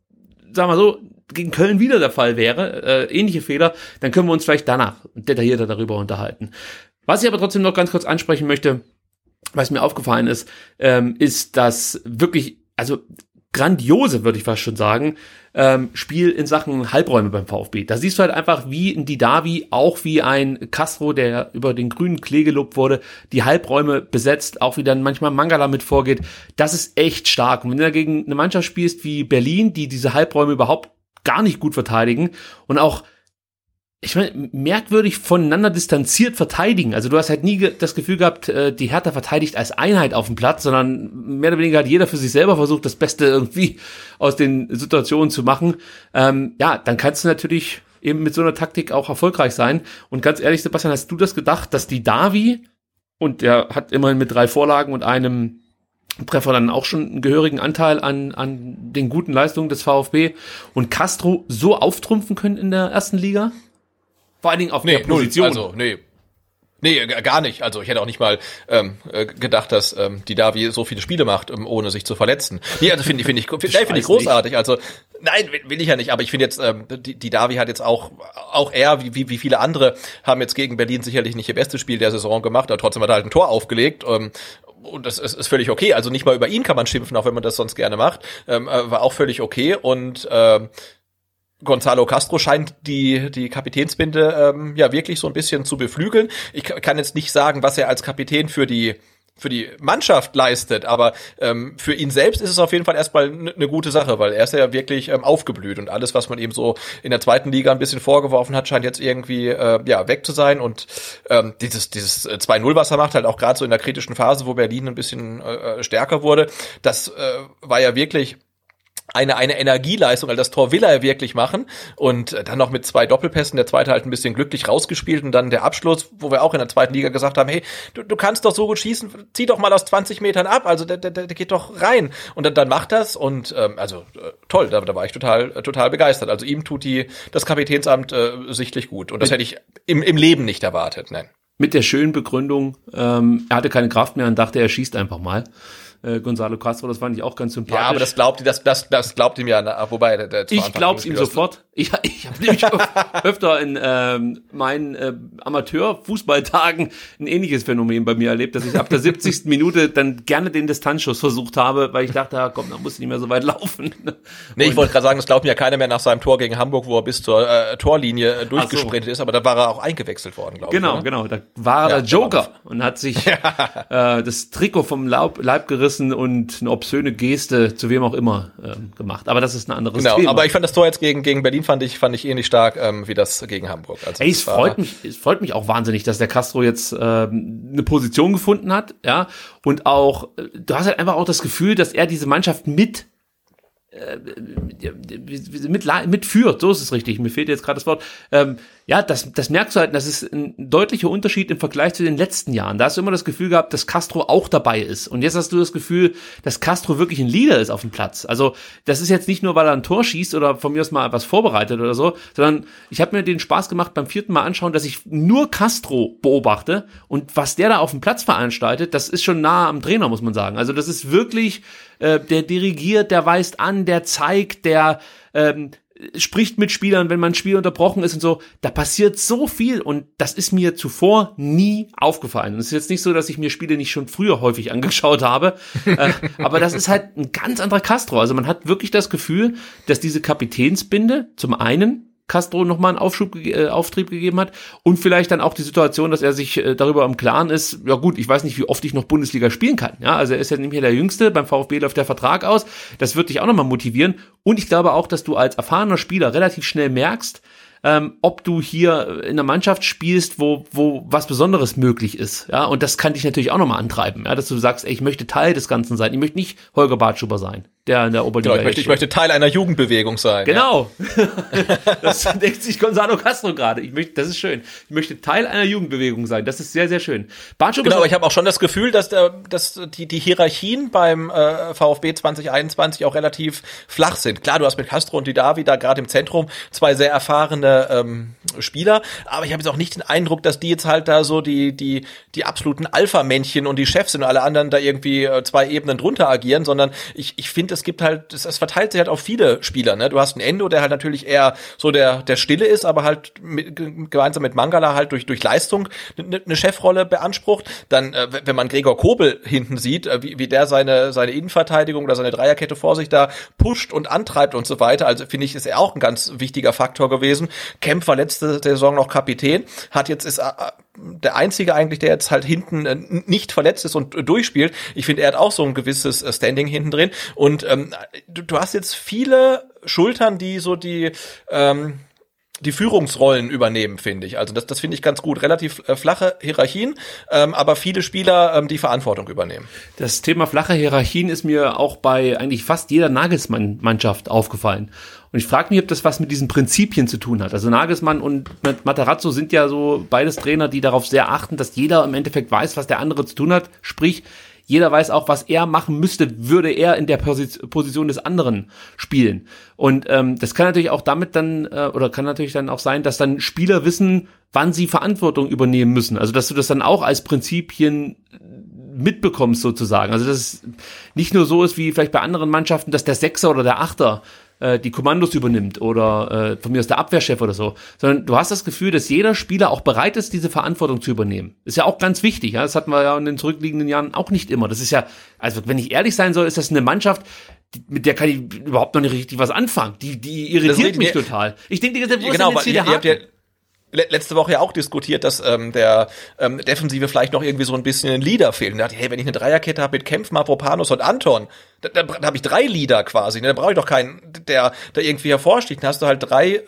sagen wir so, gegen Köln wieder der Fall wäre, äh, ähnliche Fehler, dann können wir uns vielleicht danach detaillierter darüber unterhalten. Was ich aber trotzdem noch ganz kurz ansprechen möchte, was mir aufgefallen ist, ähm, ist, dass wirklich, also grandiose, würde ich fast schon sagen, ähm, Spiel in Sachen Halbräume beim VfB. Da siehst du halt einfach, wie ein Didavi, auch wie ein Castro, der über den grünen Klee gelobt wurde, die Halbräume besetzt, auch wie dann manchmal Mangala mit vorgeht. Das ist echt stark. Und wenn du dagegen eine Mannschaft spielst wie Berlin, die diese Halbräume überhaupt gar nicht gut verteidigen und auch ich meine, merkwürdig voneinander distanziert verteidigen. Also du hast halt nie das Gefühl gehabt, äh, die Hertha verteidigt als Einheit auf dem Platz, sondern mehr oder weniger hat jeder für sich selber versucht, das Beste irgendwie aus den Situationen zu machen. Ähm, ja, dann kannst du natürlich eben mit so einer Taktik auch erfolgreich sein. Und ganz ehrlich, Sebastian, hast du das gedacht, dass die Davi, und der hat immerhin mit drei Vorlagen und einem Treffer dann auch schon einen gehörigen Anteil an, an den guten Leistungen des VfB und Castro so auftrumpfen können in der ersten Liga? Vor allen Dingen auf nee, der Position. Null, also, nee. Nee, gar nicht. Also ich hätte auch nicht mal ähm, äh, gedacht, dass ähm, die Davi so viele Spiele macht, ähm, ohne sich zu verletzen. Nee, also finde ich, finde ich, find, nee, finde ich großartig. Nicht. Also nein, will, will ich ja nicht. Aber ich finde jetzt, ähm, die, die Davi hat jetzt auch, auch er, wie, wie, wie viele andere, haben jetzt gegen Berlin sicherlich nicht ihr bestes Spiel der Saison gemacht, aber trotzdem hat er halt ein Tor aufgelegt. Ähm, und das ist, ist völlig okay. Also nicht mal über ihn kann man schimpfen, auch wenn man das sonst gerne macht. Ähm, äh, war auch völlig okay. Und ähm, Gonzalo Castro scheint die, die Kapitänsbinde ähm, ja wirklich so ein bisschen zu beflügeln. Ich kann jetzt nicht sagen, was er als Kapitän für die für die Mannschaft leistet, aber ähm, für ihn selbst ist es auf jeden Fall erstmal eine ne gute Sache, weil er ist ja wirklich ähm, aufgeblüht und alles, was man eben so in der zweiten Liga ein bisschen vorgeworfen hat, scheint jetzt irgendwie äh, ja weg zu sein und ähm, dieses dieses 2-0, was er macht, halt auch gerade so in der kritischen Phase, wo Berlin ein bisschen äh, stärker wurde, das äh, war ja wirklich eine, eine Energieleistung, also das Tor will er wirklich machen. Und dann noch mit zwei Doppelpässen, der zweite halt ein bisschen glücklich rausgespielt und dann der Abschluss, wo wir auch in der zweiten Liga gesagt haben, hey, du, du kannst doch so gut schießen, zieh doch mal aus 20 Metern ab, also der, der, der geht doch rein. Und dann, dann macht das und ähm, also äh, toll, da, da war ich total äh, total begeistert. Also ihm tut die das Kapitänsamt äh, sichtlich gut. Und das hätte ich im, im Leben nicht erwartet, nein. Mit der schönen Begründung, ähm, er hatte keine Kraft mehr und dachte, er schießt einfach mal äh, Gonzalo Castro, das fand ich auch ganz sympathisch. Ja, aber das glaubt, das, das, das glaubt ihm ja, wobei der, der Ich glaub's ihm sofort. Ich, ich habe nämlich öfter in ähm, meinen äh, Amateur-Fußballtagen ein ähnliches Phänomen bei mir erlebt, dass ich ab der 70. Minute dann gerne den Distanzschuss versucht habe, weil ich dachte, ah, komm, da muss ich nicht mehr so weit laufen. nee, ich wollte gerade sagen, das glaubt mir ja keiner mehr nach seinem Tor gegen Hamburg, wo er bis zur äh, Torlinie äh, durchgesprintet so. ist, aber da war er auch eingewechselt worden, glaube genau, ich. Genau, genau, da war er ja, der Joker und hat sich äh, das Trikot vom Laub, Leib gerissen und eine obszöne Geste zu wem auch immer äh, gemacht. Aber das ist ein anderes genau, Thema. Aber ich fand das Tor jetzt gegen, gegen Berlin fand ich, fand ich ähnlich stark ähm, wie das gegen Hamburg. Also Ey, es freut mich, es freut mich auch wahnsinnig, dass der Castro jetzt ähm, eine Position gefunden hat, ja, und auch, äh, du hast halt einfach auch das Gefühl, dass er diese Mannschaft mit äh, mit, mitführt, so ist es richtig, mir fehlt jetzt gerade das Wort, ähm, ja, das, das merkst du halt, das ist ein deutlicher Unterschied im Vergleich zu den letzten Jahren. Da hast du immer das Gefühl gehabt, dass Castro auch dabei ist. Und jetzt hast du das Gefühl, dass Castro wirklich ein Leader ist auf dem Platz. Also das ist jetzt nicht nur, weil er ein Tor schießt oder von mir aus mal was vorbereitet oder so, sondern ich habe mir den Spaß gemacht beim vierten Mal anschauen, dass ich nur Castro beobachte und was der da auf dem Platz veranstaltet, das ist schon nah am Trainer, muss man sagen. Also das ist wirklich, äh, der dirigiert, der weist an, der zeigt, der ähm, spricht mit Spielern, wenn man Spiel unterbrochen ist und so. Da passiert so viel und das ist mir zuvor nie aufgefallen. Und es ist jetzt nicht so, dass ich mir Spiele nicht schon früher häufig angeschaut habe, äh, aber das ist halt ein ganz anderer Castro. Also man hat wirklich das Gefühl, dass diese Kapitänsbinde zum einen Castro nochmal einen Aufschub, äh, Auftrieb gegeben hat und vielleicht dann auch die Situation, dass er sich äh, darüber im Klaren ist, ja gut, ich weiß nicht, wie oft ich noch Bundesliga spielen kann. Ja, also er ist ja mehr der Jüngste, beim VfB läuft der Vertrag aus, das wird dich auch nochmal motivieren und ich glaube auch, dass du als erfahrener Spieler relativ schnell merkst, ähm, ob du hier in einer Mannschaft spielst, wo, wo was Besonderes möglich ist. Ja, und das kann dich natürlich auch nochmal antreiben, ja, dass du sagst, ey, ich möchte Teil des Ganzen sein. Ich möchte nicht Holger Bartschuber sein der in der Oberliga genau, ich, möchte, ich möchte Teil einer Jugendbewegung sein. Genau. Ja. das denkt sich Gonzalo Castro gerade. Ich möchte, das ist schön. Ich möchte Teil einer Jugendbewegung sein. Das ist sehr, sehr schön. Bartschuber genau, ich habe auch schon das Gefühl, dass, der, dass die, die Hierarchien beim äh, VfB 2021 auch relativ flach sind. Klar, du hast mit Castro und Didavi da gerade im Zentrum zwei sehr erfahrene ähm, Spieler, aber ich habe jetzt auch nicht den Eindruck, dass die jetzt halt da so die, die, die absoluten Alpha-Männchen und die Chefs sind und alle anderen da irgendwie äh, zwei Ebenen drunter agieren, sondern ich, ich finde, es gibt halt, es, es verteilt sich halt auf viele Spieler. Ne? Du hast einen Endo, der halt natürlich eher so der, der Stille ist, aber halt mit, gemeinsam mit Mangala halt durch, durch Leistung eine, eine Chefrolle beansprucht. Dann, äh, wenn man Gregor Kobel hinten sieht, äh, wie, wie der seine, seine Innenverteidigung oder seine Dreierkette vor sich da pusht und antreibt und so weiter, also finde ich, ist er auch ein ganz wichtiger Faktor gewesen. Kempf war letzte Saison noch Kapitän, hat jetzt ist äh, der einzige eigentlich, der jetzt halt hinten äh, nicht verletzt ist und durchspielt. Ich finde, er hat auch so ein gewisses äh, Standing hinten drin. Und ähm, du, du hast jetzt viele Schultern, die so die ähm, die Führungsrollen übernehmen, finde ich. Also das, das finde ich ganz gut. Relativ äh, flache Hierarchien, ähm, aber viele Spieler, ähm, die Verantwortung übernehmen. Das Thema flache Hierarchien ist mir auch bei eigentlich fast jeder Nagelsmann-Mannschaft aufgefallen. Und ich frage mich, ob das was mit diesen Prinzipien zu tun hat. Also Nagelsmann und Matarazzo sind ja so beides Trainer, die darauf sehr achten, dass jeder im Endeffekt weiß, was der andere zu tun hat. Sprich, jeder weiß auch, was er machen müsste, würde er in der Position des anderen spielen. Und ähm, das kann natürlich auch damit dann, äh, oder kann natürlich dann auch sein, dass dann Spieler wissen, wann sie Verantwortung übernehmen müssen. Also dass du das dann auch als Prinzipien mitbekommst sozusagen. Also dass es nicht nur so ist wie vielleicht bei anderen Mannschaften, dass der Sechser oder der Achter äh, die Kommandos übernimmt oder äh, von mir aus der Abwehrchef oder so, sondern du hast das Gefühl, dass jeder Spieler auch bereit ist, diese Verantwortung zu übernehmen. Ist ja auch ganz wichtig, ja? das hatten wir ja in den zurückliegenden Jahren auch nicht immer. Das ist ja, also wenn ich ehrlich sein soll, ist das eine Mannschaft, mit der kann ich überhaupt noch nicht richtig was anfangen. Die, die irritiert mich total. Ich denke, wo genau, ist denn jetzt hier der Haken? Letzte Woche ja auch diskutiert, dass ähm, der ähm, Defensive vielleicht noch irgendwie so ein bisschen ein Leader fehlt. Und dachte, hey, wenn ich eine Dreierkette habe mit Kempf, Mavropanos und Anton, dann, dann, dann habe ich drei Leader quasi. Ne? Dann brauche ich doch keinen, der da irgendwie hervorsticht. Dann hast du halt drei äh,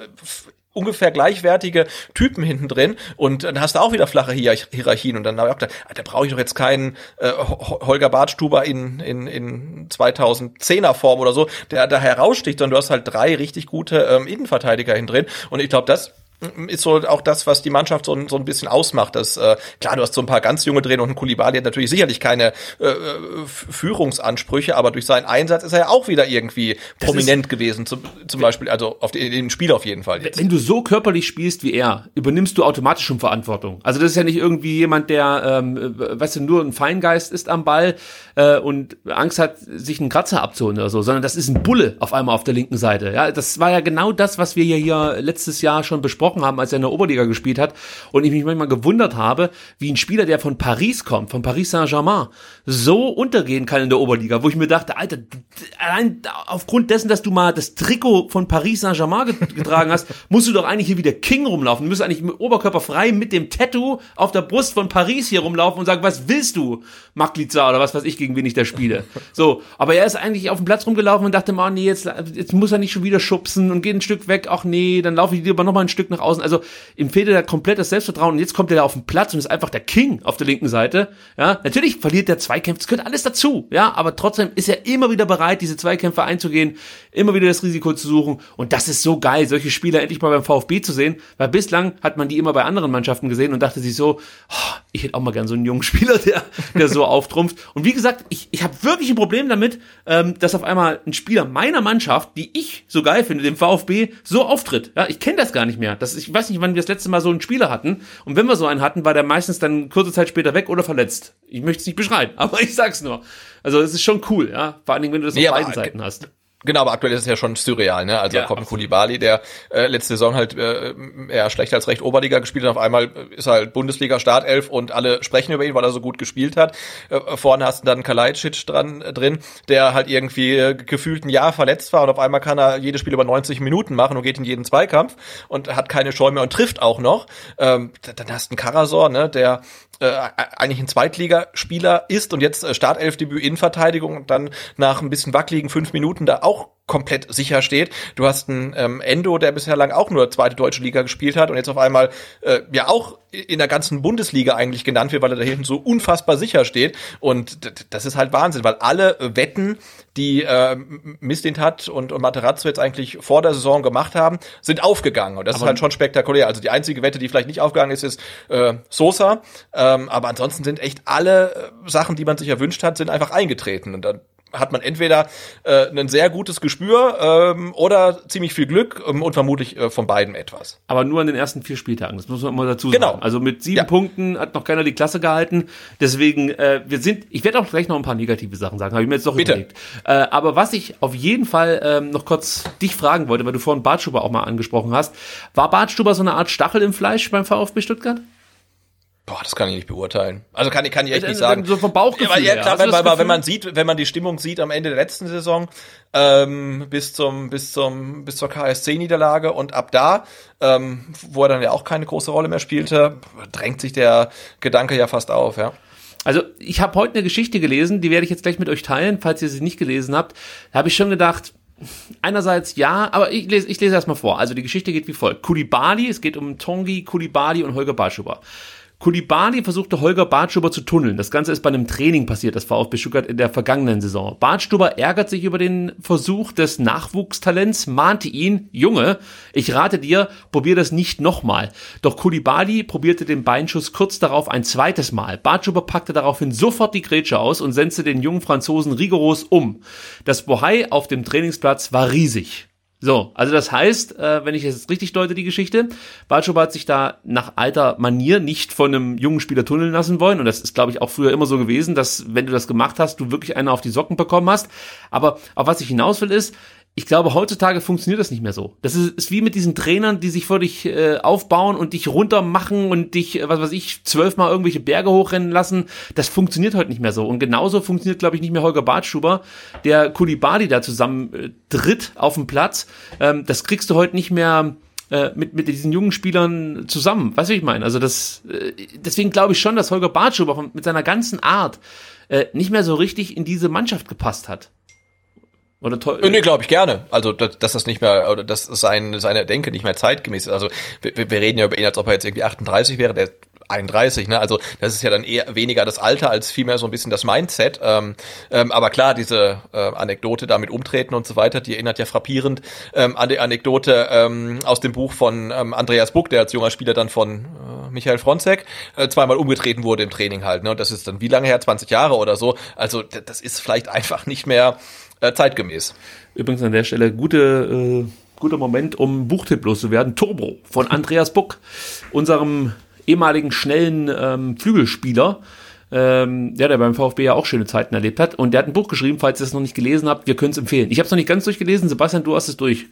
ungefähr gleichwertige Typen hinten drin und dann hast du auch wieder flache Hierarchien und dann habe ich auch gedacht, ah, da brauche ich doch jetzt keinen äh, Holger Bartstuber in, in, in 2010er Form oder so, der da heraussticht, sondern du hast halt drei richtig gute ähm, Innenverteidiger hinten drin und ich glaube, das ist so auch das, was die Mannschaft so, so ein bisschen ausmacht. Dass, äh, klar, du hast so ein paar ganz junge drin und ein Kulibali hat natürlich sicherlich keine äh, äh Führungsansprüche, aber durch seinen Einsatz ist er ja auch wieder irgendwie das prominent gewesen. Zum, zum Beispiel, also auf den, den Spiel auf jeden Fall. Jetzt. Wenn du so körperlich spielst wie er, übernimmst du automatisch schon Verantwortung. Also das ist ja nicht irgendwie jemand, der, ähm, weißt du, nur ein Feingeist ist am Ball äh, und Angst hat, sich einen Kratzer abzuholen oder so, sondern das ist ein Bulle auf einmal auf der linken Seite. Ja, das war ja genau das, was wir ja hier letztes Jahr schon besprochen besprochen haben, als er in der Oberliga gespielt hat. Und ich mich manchmal gewundert habe, wie ein Spieler, der von Paris kommt, von Paris Saint-Germain, so untergehen kann in der Oberliga, wo ich mir dachte, Alter, allein aufgrund dessen, dass du mal das Trikot von Paris Saint-Germain getragen hast, musst du doch eigentlich hier wie King rumlaufen. Du müsstest eigentlich mit Oberkörper frei mit dem Tattoo auf der Brust von Paris hier rumlaufen und sagen, was willst du, Magliza oder was weiß ich, gegen wen ich da spiele. So, aber er ist eigentlich auf dem Platz rumgelaufen und dachte, man, nee, jetzt, jetzt muss er nicht schon wieder schubsen und geht ein Stück weg. Ach nee, dann laufe ich lieber noch mal ein Stück nach nach außen. Also ihm fehlte da komplett das Selbstvertrauen und jetzt kommt er da auf den Platz und ist einfach der King auf der linken Seite. Ja, natürlich verliert der Zweikämpfe, das gehört alles dazu. Ja, aber trotzdem ist er immer wieder bereit, diese Zweikämpfe einzugehen, immer wieder das Risiko zu suchen und das ist so geil, solche Spieler endlich mal beim VfB zu sehen, weil bislang hat man die immer bei anderen Mannschaften gesehen und dachte sich so, oh, ich hätte auch mal gern so einen jungen Spieler, der, der so auftrumpft. Und wie gesagt, ich, ich habe wirklich ein Problem damit, ähm, dass auf einmal ein Spieler meiner Mannschaft, die ich so geil finde, dem VfB, so auftritt. Ja, ich kenne das gar nicht mehr. Das, ich weiß nicht, wann wir das letzte Mal so einen Spieler hatten. Und wenn wir so einen hatten, war der meistens dann kurze Zeit später weg oder verletzt. Ich möchte es nicht beschreiben, aber ich sag's nur. Also es ist schon cool, ja. Vor allen Dingen, wenn du das Nee, auf beiden Seiten hast. Genau, aber aktuell ist es ja schon surreal, ne? Also Ja, kommt. Koulibaly, der äh, letzte Saison halt äh, eher schlechter als recht Oberliga gespielt hat. Auf einmal ist er halt Bundesliga Startelf und alle sprechen über ihn, weil er so gut gespielt hat. Äh, vorne hast du dann Kalajdzic dran äh, drin, der halt irgendwie äh, gefühlt ein Jahr verletzt war und auf einmal kann er jedes Spiel über 90 Minuten machen und geht in jeden Zweikampf und hat keine Scheu mehr und trifft auch noch. Ähm, dann hast du einen Karasor, ne, der äh, eigentlich ein Zweitligaspieler ist und jetzt äh, Startelfdebüt Innenverteidigung und dann nach ein bisschen wackeligen fünf Minuten da auch komplett sicher steht. Du hast einen ähm, Endo, der bisher lang auch nur zweite deutsche Liga gespielt hat und jetzt auf einmal äh, ja auch in der ganzen Bundesliga eigentlich genannt wird, weil er da hinten so unfassbar sicher steht. Und das ist halt Wahnsinn, weil alle Wetten, die äh, Mistin hat und, und Materazzo jetzt eigentlich vor der Saison gemacht haben, sind aufgegangen. Und das ist halt schon spektakulär. Also die einzige Wette, die vielleicht nicht aufgegangen ist, ist äh, Sosa. Ähm, aber ansonsten sind echt alle äh, Sachen, die man sich erwünscht hat, sind einfach eingetreten. Und dann hat man entweder äh, ein sehr gutes Gespür ähm, oder ziemlich viel Glück ähm, und vermutlich äh, von beiden etwas. Aber nur an den ersten vier Spieltagen, das muss man mal dazu Genau. sagen. Also mit sieben Ja. Punkten hat noch keiner die Klasse gehalten. Deswegen, äh, wir sind, ich werde auch gleich noch ein paar negative Sachen sagen, habe ich mir jetzt doch Bitte. überlegt. Äh, aber was ich auf jeden Fall ähm, noch kurz dich fragen wollte, weil du vorhin Bartstuber auch mal angesprochen hast, war Bartstuber so eine Art Stachel im Fleisch beim VfB Stuttgart? Boah, das kann ich nicht beurteilen. Also kann, ich- kann ich echt Äh, nicht sagen. so vom Bauchgefühl Ja, ja klar, du wenn, weil, Gefühl? wenn man sieht, wenn man die Stimmung sieht am Ende der letzten Saison ähm, bis zum bis zum bis zur KSC-Niederlage und ab da, ähm, wo er dann ja auch keine große Rolle mehr spielte, drängt sich der Gedanke ja fast auf, ja. Also ich habe heute eine Geschichte gelesen, die werde ich jetzt gleich mit euch teilen, falls ihr sie nicht gelesen habt. Da habe ich schon gedacht, einerseits ja, aber ich lese, ich lese erstmal vor. Also die Geschichte geht wie folgt. Kulibali, es geht um Tongi, Kulibali und Holger Bartschuber. Kulibali versuchte Holger Bartschuber zu tunneln. Das Ganze ist bei einem Training passiert, das VfB Stuttgart in der vergangenen Saison. Bartschuber ärgert sich über den Versuch des Nachwuchstalents, mahnte ihn, Junge, ich rate dir, probier das nicht nochmal. Doch Kulibali probierte den Beinschuss kurz darauf ein zweites Mal. Bartschuber packte daraufhin sofort die Grätsche aus und setzte den jungen Franzosen rigoros um. Das Bohai auf dem Trainingsplatz war riesig. So, also das heißt, äh, wenn ich jetzt richtig deute, die Geschichte, Bartschuber hat sich da nach alter Manier nicht von einem jungen Spieler tunneln lassen wollen. Und das ist, glaube ich, auch früher immer so gewesen, dass wenn du das gemacht hast, du wirklich einen auf die Socken bekommen hast. Aber auf was ich hinaus will, ist, ich glaube, heutzutage funktioniert das nicht mehr so. Das ist, ist wie mit diesen Trainern, die sich vor dich äh, aufbauen und dich runter machen und dich, äh, was weiß ich, zwölfmal irgendwelche Berge hochrennen lassen. Das funktioniert heute nicht mehr so. Und genauso funktioniert, glaube ich, nicht mehr Holger Bartschuber, der Kulibali da zusammen äh, tritt auf dem Platz. Ähm, das kriegst du heute nicht mehr äh, mit, mit diesen jungen Spielern zusammen. Weißt du, ich meine? Also das, äh, deswegen glaube ich schon, dass Holger Bartschuber mit seiner ganzen Art äh, nicht mehr so richtig in diese Mannschaft gepasst hat. Oder toll. Äh, Nee, glaube ich gerne. Also, dass, dass das nicht mehr, oder dass sein, seine Denke nicht mehr zeitgemäß ist. Also, wir, wir reden ja über ihn, als ob er jetzt irgendwie 38 wäre, der ist 31, ne? Also, das ist ja dann eher weniger das Alter als vielmehr so ein bisschen das Mindset. Ähm, ähm, aber klar, diese äh, Anekdote da mit Umtreten und so weiter, die erinnert ja frappierend ähm, an die Anekdote ähm, aus dem Buch von ähm, Andreas Buck, der als junger Spieler dann von äh, Michael Fronzek äh, zweimal umgetreten wurde im Training halt. Ne? Und das ist dann wie lange her? 20 Jahre oder so. Also, das ist vielleicht einfach nicht mehr äh, zeitgemäß. Übrigens an der Stelle gute, äh, guter Moment, um Buchtipp loszuwerden. Turbo von Andreas Buck, unserem ehemaligen schnellen ähm, Flügelspieler, ähm, der, der beim VfB ja auch schöne Zeiten erlebt hat. Und der hat ein Buch geschrieben, falls ihr es noch nicht gelesen habt, wir können es empfehlen. Ich habe es noch nicht ganz durchgelesen. Sebastian, du hast es durch.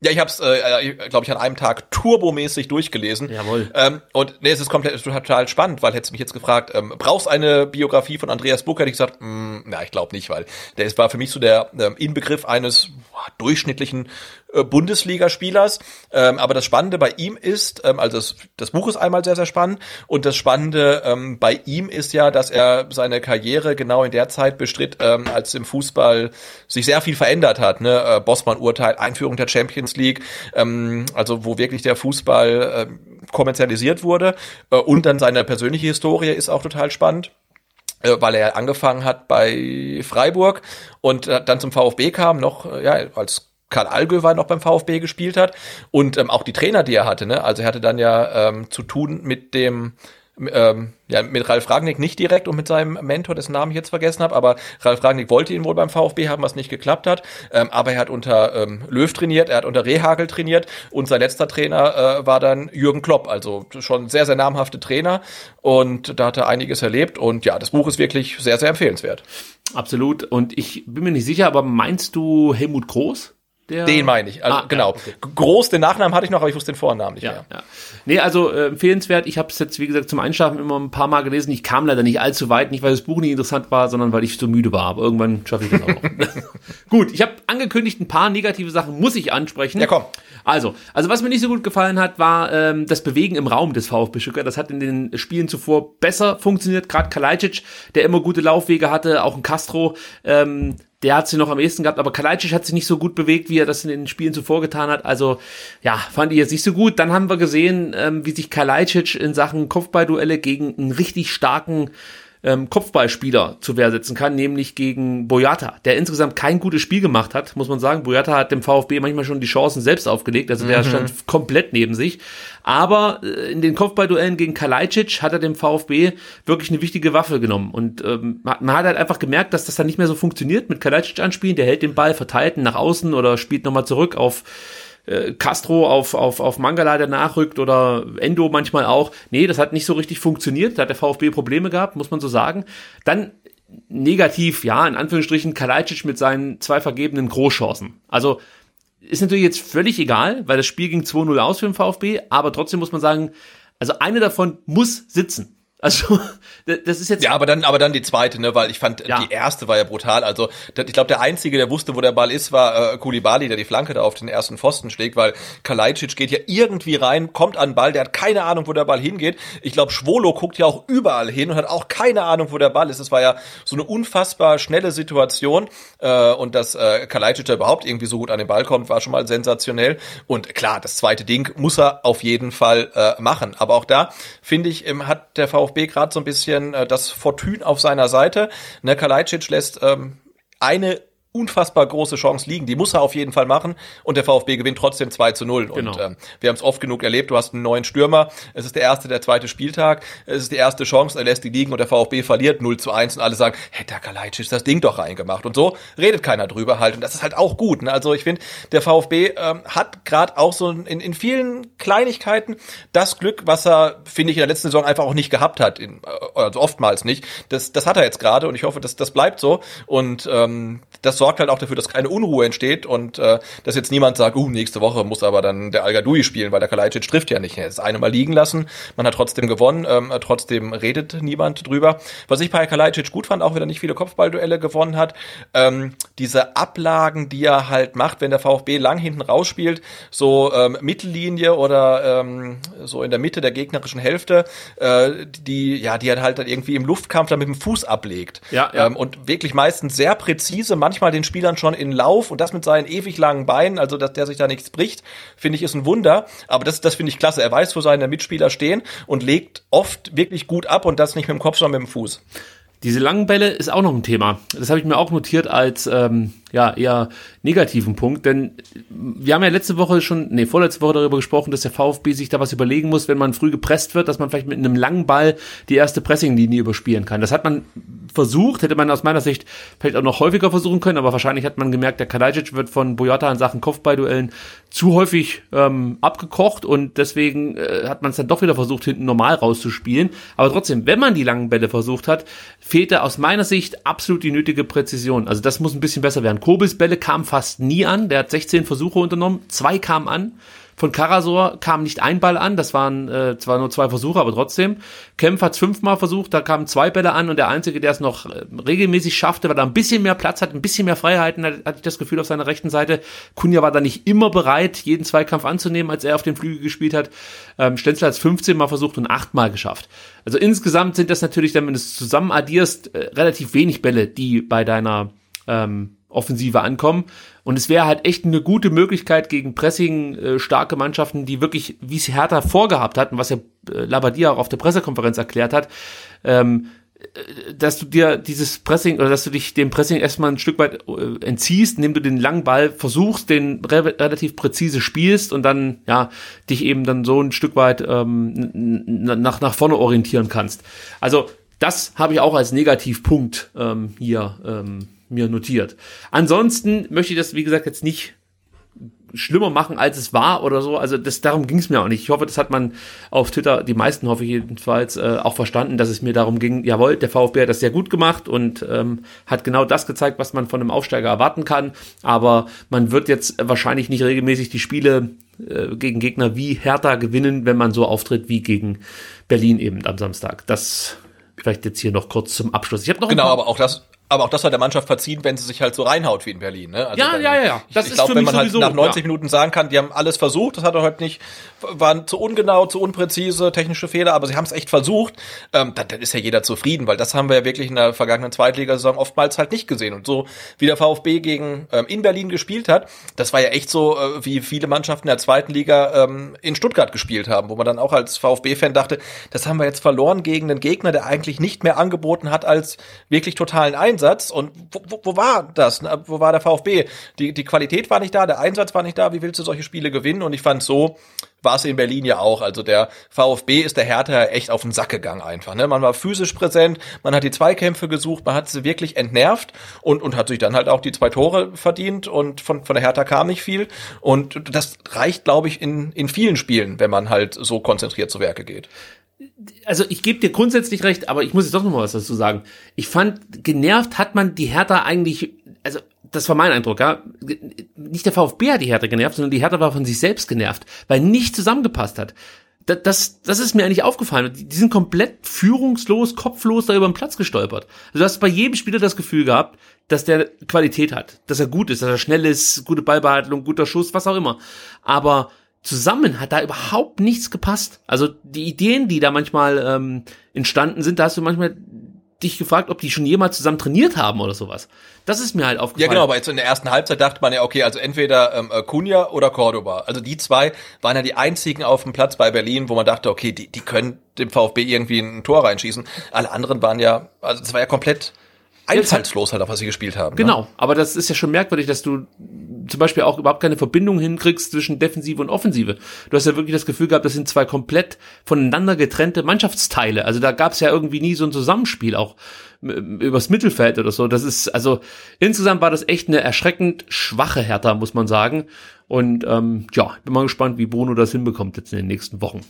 Ja, ich habe es, äh, glaube ich, an einem Tag turbomäßig durchgelesen. Jawohl. Ähm, und nee, es ist komplett total spannend, weil hättest du mich jetzt gefragt, ähm, brauchst eine Biografie von Andreas Buck, hätte ich gesagt, mh, na, ich glaube nicht, weil der ist, war für mich so der ähm, Inbegriff eines boah, durchschnittlichen äh, Bundesligaspielers. Ähm, aber das Spannende bei ihm ist, ähm, also das, das Buch ist einmal sehr, sehr spannend und das Spannende ähm, bei ihm ist ja, dass er seine Karriere genau in der Zeit bestritt, ähm, als im Fußball sich sehr viel verändert hat. Ne? Äh, Bossmann-Urteil, Einführung der Champions League, ähm, also wo wirklich der Fußball äh, kommerzialisiert wurde äh, und dann seine persönliche Historie ist auch total spannend äh, weil er angefangen hat bei Freiburg und äh, dann zum VfB kam, noch äh, ja, als Karl Allgöwer noch beim VfB gespielt hat und ähm, auch die Trainer, die er hatte. Ne? Also er hatte dann ja ähm, zu tun mit dem ähm, ja, mit Ralf Ragnick nicht direkt und mit seinem Mentor, dessen Namen ich jetzt vergessen habe, aber Ralf Ragnick wollte ihn wohl beim VfB haben, was nicht geklappt hat. Ähm, aber er hat unter ähm, Löw trainiert, er hat unter Rehagel trainiert und sein letzter Trainer äh, war dann Jürgen Klopp, also schon sehr, sehr namhafte Trainer und da hat er einiges erlebt und ja, das Buch ist wirklich sehr, sehr empfehlenswert. Absolut und ich bin mir nicht sicher, aber meinst du Helmut Groß? Der den meine ich. Also, ah, genau. Ja, okay. Groß, den Nachnamen hatte ich noch, aber ich wusste den Vornamen nicht ja, mehr. Ja. Nee, also äh, empfehlenswert. Ich habe es jetzt, wie gesagt, zum Einschlafen immer ein paar Mal gelesen. Ich kam leider nicht allzu weit, nicht weil das Buch nicht interessant war, sondern weil ich so müde war. Aber irgendwann schaffe ich das auch. gut, ich habe angekündigt, ein paar negative Sachen muss ich ansprechen. Ja, komm. Also, also was mir nicht so gut gefallen hat, war ähm, das Bewegen im Raum des VfB Stuttgart. Das hat in den Spielen zuvor besser funktioniert. Gerade Kalajdzic, der immer gute Laufwege hatte, auch ein Castro. Ähm, der hat sie noch am ehesten gehabt, aber Kalajdzic hat sich nicht so gut bewegt, wie er das in den Spielen zuvor getan hat. Also ja, fand ich jetzt nicht so gut. Dann haben wir gesehen, ähm, wie sich Kalajdzic in Sachen Kopfballduelle gegen einen richtig starken ähm, Kopfballspieler zu Wehr setzen kann, nämlich gegen Boyata, der insgesamt kein gutes Spiel gemacht hat, muss man sagen. Boyata hat dem VfB manchmal schon die Chancen selbst aufgelegt, also der mhm. stand komplett neben sich. Aber äh, in den Kopfballduellen gegen Kalajdzic hat er dem VfB wirklich eine wichtige Waffe genommen. Und ähm, man hat halt einfach gemerkt, dass das dann nicht mehr so funktioniert mit Kalajdzic anspielen. Der hält den Ball, verteilt ihn nach außen oder spielt nochmal zurück auf äh, Castro auf, auf, auf Mangala, der nachrückt oder Endo manchmal auch. Nee, das hat nicht so richtig funktioniert. Da hat der VfB Probleme gehabt, muss man so sagen. Dann negativ, ja, in Anführungsstrichen, Kalajdzic mit seinen zwei vergebenen Großchancen. Also ist natürlich jetzt völlig egal, weil das Spiel ging 2-0 aus für den VfB, aber trotzdem muss man sagen, also eine davon muss sitzen. Also, das ist jetzt. Ja, aber dann, aber dann die zweite, ne, weil ich fand, ja. die erste war ja brutal. Also, ich glaube, der Einzige, der wusste, wo der Ball ist, war äh, Kulibali, der die Flanke da auf den ersten Pfosten schlägt, weil Kalajdzic geht ja irgendwie rein, kommt an den Ball, der hat keine Ahnung, wo der Ball hingeht. Ich glaube, Schwolo guckt ja auch überall hin und hat auch keine Ahnung, wo der Ball ist. Es war ja so eine unfassbar schnelle Situation äh, und dass äh, Kalajdzic da überhaupt irgendwie so gut an den Ball kommt, war schon mal sensationell. Und klar, das zweite Ding muss er auf jeden Fall äh, machen. Aber auch da, finde ich, ähm, hat der VfB VfB gerade so ein bisschen äh, das Fortune auf seiner Seite. Ne, Kalajdzic lässt ähm, eine unfassbar große Chance liegen. Die muss er auf jeden Fall machen und der VfB gewinnt trotzdem 2 zu 0. Genau. Und ähm, wir haben es oft genug erlebt, du hast einen neuen Stürmer, es ist der erste, der zweite Spieltag, es ist die erste Chance, er lässt die liegen und der VfB verliert 0 zu 1 und alle sagen, hey, der Kalajdzic das Ding doch reingemacht. Und so redet keiner drüber halt und das ist halt auch gut. Ne? Also ich finde, der VfB ähm, hat gerade auch so in, in vielen Kleinigkeiten das Glück, was er, finde ich, in der letzten Saison einfach auch nicht gehabt hat, in, äh, also oftmals nicht. Das, das hat er jetzt gerade und ich hoffe, dass das bleibt so und ähm, das sorgt halt auch dafür, dass keine Unruhe entsteht und äh, dass jetzt niemand sagt, uh, nächste Woche muss aber dann der al spielen, weil der Kalajdzic trifft ja nicht. Er ist eine Mal liegen lassen, man hat trotzdem gewonnen, ähm, trotzdem redet niemand drüber. Was ich bei Kalajdzic gut fand, auch wenn er nicht viele Kopfballduelle gewonnen hat, ähm, diese Ablagen, die er halt macht, wenn der VfB lang hinten rausspielt, so ähm, Mittellinie oder ähm, so in der Mitte der gegnerischen Hälfte, äh, die ja, die er halt dann irgendwie im Luftkampf dann mit dem Fuß ablegt. Ja, ja. Ähm, und wirklich meistens sehr präzise, manchmal den Spielern schon in Lauf und das mit seinen ewig langen Beinen, also dass der sich da nichts bricht, finde ich ist ein Wunder. Aber das, das finde ich klasse. Er weiß, wo seine Mitspieler stehen und legt oft wirklich gut ab und das nicht mit dem Kopf, sondern mit dem Fuß. Diese langen Bälle ist auch noch ein Thema. Das habe ich mir auch notiert als ähm, ja eher negativen Punkt, denn wir haben ja letzte Woche schon, nee, vorletzte Woche darüber gesprochen, dass der VfB sich da was überlegen muss, wenn man früh gepresst wird, dass man vielleicht mit einem langen Ball die erste Pressinglinie überspielen kann. Das hat man versucht, hätte man aus meiner Sicht vielleicht auch noch häufiger versuchen können, aber wahrscheinlich hat man gemerkt, der Kalajdzic wird von Boyata in Sachen Kopfballduellen zu häufig ähm, abgekocht und deswegen äh, hat man es dann doch wieder versucht, hinten normal rauszuspielen. Aber trotzdem, wenn man die langen Bälle versucht hat, fehlte aus meiner Sicht absolut die nötige Präzision. Also das muss ein bisschen besser werden. Kobels Bälle kamen fast nie an, der hat 16 Versuche unternommen, zwei kamen an. Von Karasor kam nicht ein Ball an, das waren äh, zwar nur zwei Versuche, aber trotzdem. Kempf hat fünfmal versucht, da kamen zwei Bälle an und der Einzige, der es noch äh, regelmäßig schaffte, weil er ein bisschen mehr Platz hat, ein bisschen mehr Freiheiten, hat, hatte ich das Gefühl auf seiner rechten Seite. Kunja war da nicht immer bereit, jeden Zweikampf anzunehmen, als er auf den Flügel gespielt hat. Ähm, Stenzel hat es 15 Mal versucht und achtmal geschafft. Also insgesamt sind das natürlich, wenn du es zusammen addierst, äh, relativ wenig Bälle, die bei deiner ähm, Offensive ankommen. Und es wäre halt echt eine gute Möglichkeit gegen Pressing äh, starke Mannschaften, die wirklich, wie es Hertha vorgehabt hatten, was ja äh, Labadia auch auf der Pressekonferenz erklärt hat, ähm, äh, dass du dir dieses Pressing oder dass du dich dem Pressing erstmal ein Stück weit äh, entziehst, indem du den langen Ball versuchst, den re relativ präzise spielst und dann ja dich eben dann so ein Stück weit ähm, nach nach vorne orientieren kannst. Also das habe ich auch als Negativpunkt ähm, hier ähm, mir notiert. Ansonsten möchte ich das, wie gesagt, jetzt nicht schlimmer machen, als es war oder so. Also das darum ging es mir auch nicht. Ich hoffe, das hat man auf Twitter, die meisten hoffe ich jedenfalls, äh, auch verstanden, dass es mir darum ging, jawohl, der VfB hat das sehr gut gemacht und ähm, hat genau das gezeigt, was man von einem Aufsteiger erwarten kann. Aber man wird jetzt wahrscheinlich nicht regelmäßig die Spiele äh, gegen Gegner wie Hertha gewinnen, wenn man so auftritt wie gegen Berlin eben am Samstag. Das vielleicht jetzt hier noch kurz zum Abschluss. Ich habe noch genau, aber auch das aber auch das hat der Mannschaft verziehen, wenn sie sich halt so reinhaut wie in Berlin. Ne? Also ja, dann, ja, ja, ja. Das ich, ich glaube, wenn man halt nach 90 ja. Minuten sagen kann, die haben alles versucht, das hat er halt nicht, waren zu ungenau, zu unpräzise, technische Fehler, aber sie haben es echt versucht, ähm, dann, dann ist ja jeder zufrieden, weil das haben wir ja wirklich in der vergangenen Zweitligasaison oftmals halt nicht gesehen. Und so wie der VfB gegen ähm, in Berlin gespielt hat, das war ja echt so, äh, wie viele Mannschaften der zweiten Liga ähm, in Stuttgart gespielt haben, wo man dann auch als VfB-Fan dachte, das haben wir jetzt verloren gegen einen Gegner, der eigentlich nicht mehr angeboten hat als wirklich totalen Einsatz. Einsatz und wo, wo, wo war das? Wo war der VfB? Die, die Qualität war nicht da, der Einsatz war nicht da. Wie willst du solche Spiele gewinnen? Und ich fand so, war es in Berlin ja auch. Also der VfB ist der Hertha echt auf den Sack gegangen einfach. Ne? Man war physisch präsent, man hat die Zweikämpfe gesucht, man hat sie wirklich entnervt und, und hat sich dann halt auch die zwei Tore verdient und von, von der Hertha kam nicht viel. Und das reicht, glaube ich, in, in vielen Spielen, wenn man halt so konzentriert zu Werke geht also ich gebe dir grundsätzlich recht, aber ich muss jetzt doch noch mal was dazu sagen. Ich fand, genervt hat man die Hertha eigentlich, also das war mein Eindruck, ja. Nicht der VfB hat die Hertha genervt, sondern die Hertha war von sich selbst genervt, weil nicht zusammengepasst hat. Das, das, das ist mir eigentlich aufgefallen. Die sind komplett führungslos, kopflos da über den Platz gestolpert. Also du hast bei jedem Spieler das Gefühl gehabt, dass der Qualität hat, dass er gut ist, dass er schnell ist, gute Ballbehandlung, guter Schuss, was auch immer. Aber zusammen hat da überhaupt nichts gepasst. Also die Ideen, die da manchmal ähm, entstanden sind, da hast du manchmal dich gefragt, ob die schon jemals zusammen trainiert haben oder sowas. Das ist mir halt aufgefallen. Ja, genau, aber jetzt in der ersten Halbzeit dachte man ja, okay, also entweder ähm, äh, Cunha oder Cordoba. Also die zwei waren ja die einzigen auf dem Platz bei Berlin, wo man dachte, okay, die, die können dem VfB irgendwie ein Tor reinschießen. Alle anderen waren ja, also es war ja komplett einfallslos halt, auf was sie gespielt haben. Ne? Genau, ne? aber das ist ja schon merkwürdig, dass du zum Beispiel auch überhaupt keine Verbindung hinkriegst zwischen Defensive und Offensive. Du hast ja wirklich das Gefühl gehabt, das sind zwei komplett voneinander getrennte Mannschaftsteile. Also da gab es ja irgendwie nie so ein Zusammenspiel auch übers Mittelfeld oder so. Das ist, also insgesamt war das echt eine erschreckend schwache Hertha, muss man sagen. Und ähm, ja, bin mal gespannt, wie Bruno das hinbekommt jetzt in den nächsten Wochen.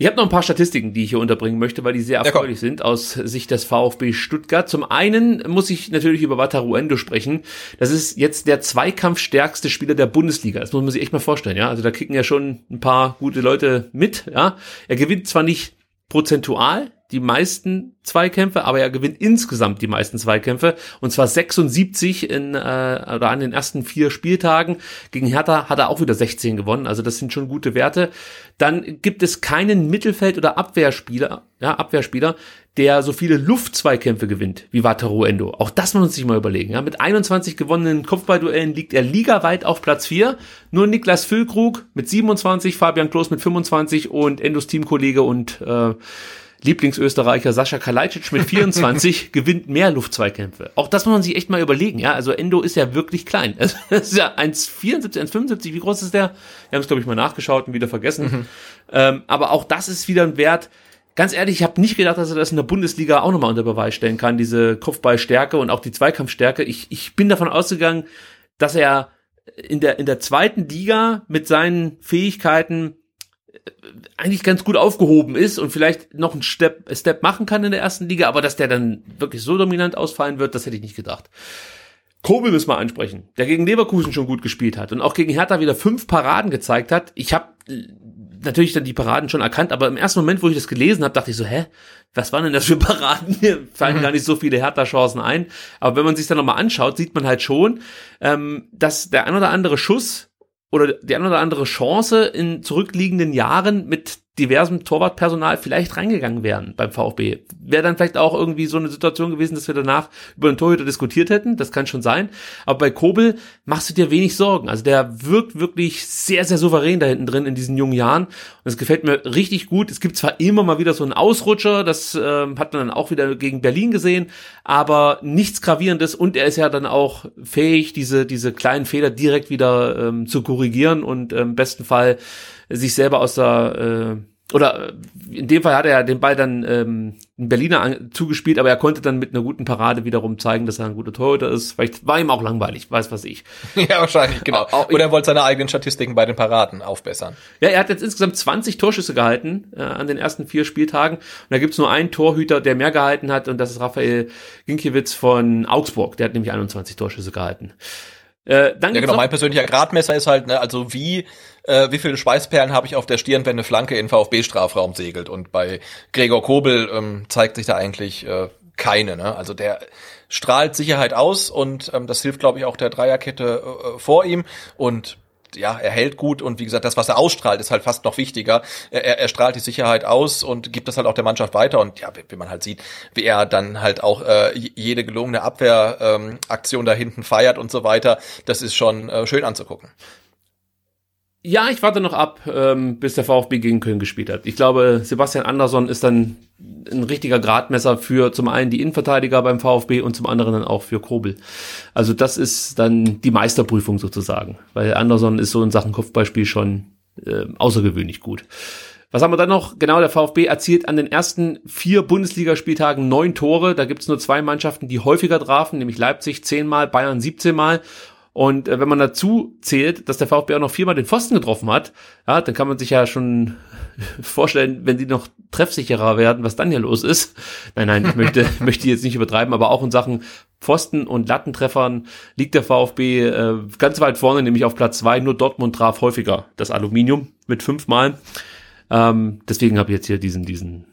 Ich habe noch ein paar Statistiken, die ich hier unterbringen möchte, weil die sehr erfreulich ja, sind aus Sicht des VfB Stuttgart. Zum einen muss ich natürlich über Wataruendo sprechen. Das ist jetzt der zweikampfstärkste Spieler der Bundesliga. Das muss man sich echt mal vorstellen, ja. Also da kicken ja schon ein paar gute Leute mit, ja. Er gewinnt zwar nicht prozentual die meisten Zweikämpfe, aber er gewinnt insgesamt die meisten Zweikämpfe und zwar 76 in äh, oder an den ersten vier Spieltagen. Gegen Hertha hat er auch wieder 16 gewonnen, also das sind schon gute Werte. Dann gibt es keinen Mittelfeld- oder Abwehrspieler, ja, Abwehrspieler, der so viele Luftzweikämpfe gewinnt wie Wataru Endo. Auch das muss man sich mal überlegen. Ja. Mit 21 gewonnenen Kopfballduellen liegt er ligaweit auf Platz 4. Nur Niklas Füllkrug mit 27, Fabian Klos mit 25 und Endos Teamkollege und äh, Lieblingsösterreicher Sascha Kalajdzic mit 24 gewinnt mehr Luftzweikämpfe. Auch das muss man sich echt mal überlegen, ja. Also Endo ist ja wirklich klein. Das ist ja 1,74, 1,75. Wie groß ist der? Wir haben es, glaube ich, mal nachgeschaut und wieder vergessen. Mhm. Ähm, aber auch das ist wieder ein Wert. Ganz ehrlich, ich habe nicht gedacht, dass er das in der Bundesliga auch nochmal unter Beweis stellen kann, diese Kopfballstärke und auch die Zweikampfstärke. Ich, ich bin davon ausgegangen, dass er in der, in der zweiten Liga mit seinen Fähigkeiten eigentlich ganz gut aufgehoben ist und vielleicht noch einen Step, Step machen kann in der ersten Liga, aber dass der dann wirklich so dominant ausfallen wird, das hätte ich nicht gedacht. Kobel müssen wir ansprechen, der gegen Leverkusen schon gut gespielt hat und auch gegen Hertha wieder fünf Paraden gezeigt hat. Ich habe natürlich dann die Paraden schon erkannt, aber im ersten Moment, wo ich das gelesen habe, dachte ich so, hä, was waren denn das für Paraden? Mir fallen mhm. gar nicht so viele Hertha-Chancen ein. Aber wenn man sich dann nochmal anschaut, sieht man halt schon, ähm, dass der ein oder andere Schuss oder die ein oder andere Chance in zurückliegenden Jahren mit diversem Torwartpersonal vielleicht reingegangen wären beim VfB. Wäre dann vielleicht auch irgendwie so eine Situation gewesen, dass wir danach über den Torhüter diskutiert hätten. Das kann schon sein. Aber bei Kobel machst du dir wenig Sorgen. Also der wirkt wirklich sehr, sehr souverän da hinten drin in diesen jungen Jahren. Und es gefällt mir richtig gut. Es gibt zwar immer mal wieder so einen Ausrutscher, das äh, hat man dann auch wieder gegen Berlin gesehen, aber nichts Gravierendes. Und er ist ja dann auch fähig, diese, diese kleinen Fehler direkt wieder ähm, zu korrigieren und im besten Fall sich selber aus der äh, oder äh, in dem Fall hat er den Ball dann ähm, in Berliner an, zugespielt, aber er konnte dann mit einer guten Parade wiederum zeigen, dass er ein guter Torhüter ist. Vielleicht war ihm auch langweilig, weiß was ich. ja, wahrscheinlich, genau. Auch, Oder er wollte seine eigenen Statistiken bei den Paraden aufbessern. Ja, er hat jetzt insgesamt 20 Torschüsse gehalten äh, an den ersten vier Spieltagen. Und da gibt's nur einen Torhüter, der mehr gehalten hat, und das ist Raphael Ginkiewicz von Augsburg. Der hat nämlich 21 Torschüsse gehalten. Äh, dann ja, genau, mein persönlicher Gradmesser ist halt, ne, also wie, äh, wie viele Schweißperlen habe ich auf der Stirn, wenn eine Flanke in VfB-Strafraum segelt. Und bei Gregor Kobel ähm, zeigt sich da eigentlich äh, keine. Ne? Also der strahlt Sicherheit aus und ähm, das hilft, glaube ich, auch der Dreierkette äh, vor ihm. Und ja, er hält gut und wie gesagt, das, was er ausstrahlt, ist halt fast noch wichtiger. Er, er strahlt die Sicherheit aus und gibt das halt auch der Mannschaft weiter und ja, wie, wie man halt sieht, wie er dann halt auch äh, jede gelungene Abwehraktion ähm, da hinten feiert und so weiter, das ist schon äh, schön anzugucken. Ja, ich warte noch ab, ähm, bis der VfB gegen Köln gespielt hat. Ich glaube, Sebastian Andersson ist dann ein richtiger Gradmesser für zum einen die Innenverteidiger beim VfB und zum anderen dann auch für Kobel. Also das ist dann die Meisterprüfung sozusagen, weil Andersson ist so in Sachen Kopfballspiel schon äh, außergewöhnlich gut. Was haben wir dann noch? Genau, der VfB erzielt an den ersten vier Bundesligaspieltagen neun Tore. Da gibt es nur zwei Mannschaften, die häufiger trafen, nämlich Leipzig zehnmal, Bayern 17 Mal. Und äh, wenn man dazu zählt, dass der VfB auch noch viermal den Pfosten getroffen hat, ja, dann kann man sich ja schon vorstellen, wenn die noch treffsicherer werden, was dann hier los ist. Nein, nein, ich möchte, möchte jetzt nicht übertreiben, aber auch in Sachen Pfosten und Lattentreffern liegt der VfB äh, ganz weit vorne, nämlich auf Platz zwei. Nur Dortmund traf häufiger das Aluminium mit fünfmal. Ähm, deswegen habe ich jetzt hier diesen, diesen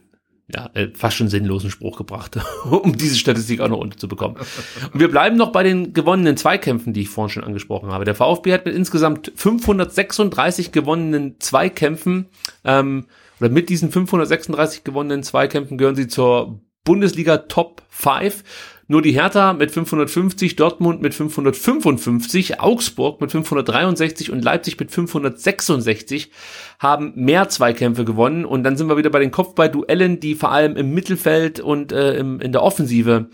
ja, äh, fast schon sinnlosen Spruch gebracht, um diese Statistik auch noch unterzubekommen. Und wir bleiben noch bei den gewonnenen Zweikämpfen, die ich vorhin schon angesprochen habe. Der VfB hat mit insgesamt 536 gewonnenen Zweikämpfen, ähm, oder mit diesen 536 gewonnenen Zweikämpfen gehören sie zur Bundesliga Top 5 nur die Hertha mit 550, Dortmund mit 555, Augsburg mit 563 und Leipzig mit 566 haben mehr Zweikämpfe gewonnen. Und dann sind wir wieder bei den Kopfballduellen, die vor allem im Mittelfeld und äh, im, in der Offensive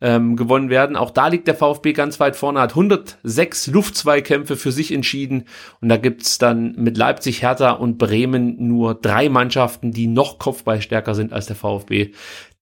ähm, gewonnen werden. Auch da liegt der VfB ganz weit vorne, hat 106 Luftzweikämpfe für sich entschieden. Und da gibt's dann mit Leipzig, Hertha und Bremen nur drei Mannschaften, die noch Kopfballstärker sind als der VfB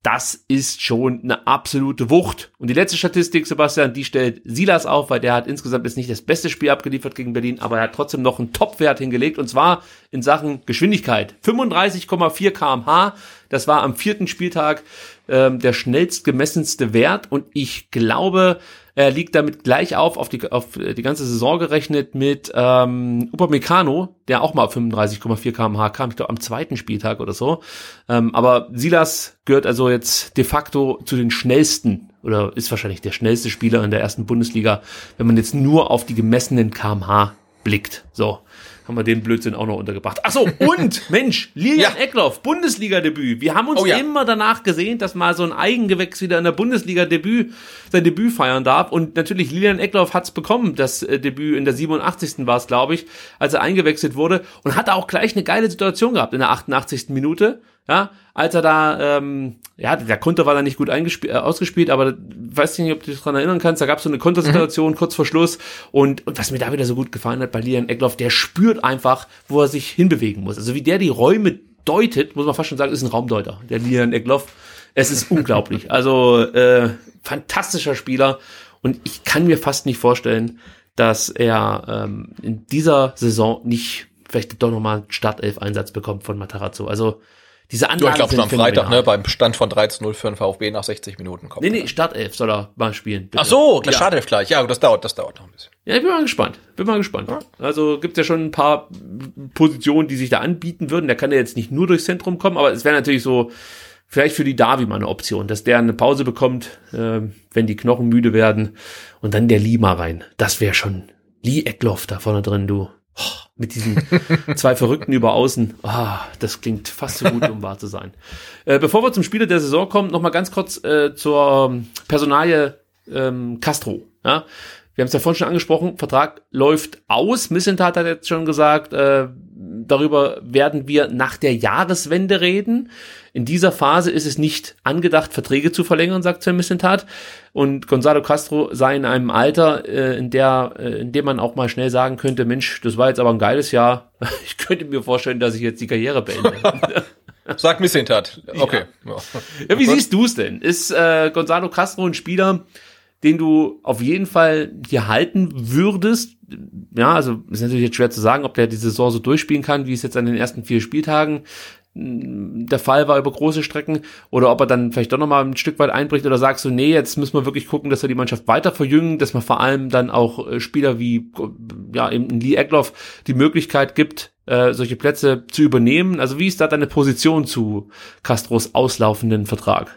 das ist schon eine absolute Wucht. Und die letzte Statistik, Sebastian, die stellt Silas auf, weil der hat insgesamt jetzt nicht das beste Spiel abgeliefert gegen Berlin, aber er hat trotzdem noch einen Topwert hingelegt und zwar in Sachen Geschwindigkeit. 35,4 kmh. Das war am vierten Spieltag ähm, der schnellst gemessenste Wert und ich glaube, er liegt damit gleich auf, auf die, auf die ganze Saison gerechnet mit ähm, Upamecano, der auch mal auf 35,4 kmh kam, ich glaube am zweiten Spieltag oder so. Ähm, aber Silas gehört also jetzt de facto zu den schnellsten oder ist wahrscheinlich der schnellste Spieler in der ersten Bundesliga, wenn man jetzt nur auf die gemessenen kmh blickt. So haben wir den Blödsinn auch noch untergebracht. Ach so, und Mensch, Lilian ja. Eckloff, Bundesliga-Debüt. Wir haben uns oh, ja. immer danach gesehen, dass mal so ein Eigengewächs wieder in der Bundesliga-Debüt sein Debüt feiern darf. Und natürlich, Lilian Eckloff hat's bekommen, das äh, Debüt in der 87. war es, glaube ich, als er eingewechselt wurde und hat auch gleich eine geile Situation gehabt in der 88. Minute ja, als er da, ähm, ja, der Konter war da nicht gut äh, ausgespielt, aber weiß nicht, ob du dich daran erinnern kannst, da gab es so eine Kontersituation mhm. kurz vor Schluss und, und was mir da wieder so gut gefallen hat bei Lian Eckloff, der spürt einfach, wo er sich hinbewegen muss. Also wie der die Räume deutet, muss man fast schon sagen, ist ein Raumdeuter, der Lian Eckloff. Es ist unglaublich. Also äh, fantastischer Spieler und ich kann mir fast nicht vorstellen, dass er ähm, in dieser Saison nicht vielleicht doch nochmal einen Startelf-Einsatz bekommt von Matarazzo. Also diese Du, Anlagen ich glaube schon am Freitag, ne, beim Stand von 13-0 für den VfB nach 60 Minuten kommt. Nee, nee, Startelf soll er mal spielen. bitte. Ach so, ja. schade gleich. Ja, das dauert, das dauert noch ein bisschen. Ja, ich bin mal gespannt. Bin mal gespannt. Also gibt ja schon ein paar Positionen, die sich da anbieten würden. Der kann ja jetzt nicht nur durchs Zentrum kommen, aber es wäre natürlich so, vielleicht für die Davi mal eine Option, dass der eine Pause bekommt, äh, wenn die Knochen müde werden und dann der Lima rein. Das wäre schon Lee Eckloff da vorne drin, du. Oh, mit diesen zwei Verrückten über außen. Ah, das klingt fast so gut, um wahr zu sein. Äh, bevor wir zum Spieler der Saison kommen, noch mal ganz kurz äh, zur Personalie ähm, Castro. Ja? Wir haben es ja vorhin schon angesprochen, Vertrag läuft aus. Missentat hat jetzt schon gesagt, äh, darüber werden wir nach der Jahreswende reden. In dieser Phase ist es nicht angedacht, Verträge zu verlängern, sagt Sven Missentat. Und Gonzalo Castro sei in einem Alter, äh, in, der, äh, in dem man auch mal schnell sagen könnte, Mensch, das war jetzt aber ein geiles Jahr. Ich könnte mir vorstellen, dass ich jetzt die Karriere beende. Sag Misshintat. Okay. Ja. Ja, wie siehst du es denn? Ist äh, Gonzalo Castro ein Spieler, den du auf jeden Fall hier halten würdest? Ja, also ist natürlich jetzt schwer zu sagen, ob der die Saison so durchspielen kann, wie es jetzt an den ersten vier Spieltagen mh, der Fall war über große Strecken oder ob er dann vielleicht doch nochmal ein Stück weit einbricht oder sagst du, nee, jetzt müssen wir wirklich gucken, dass wir die Mannschaft weiter verjüngen, dass man vor allem dann auch äh, Spieler wie ja eben Lee Eckloff die Möglichkeit gibt, äh, solche Plätze zu übernehmen. Also wie ist da deine Position zu Castros auslaufenden Vertrag?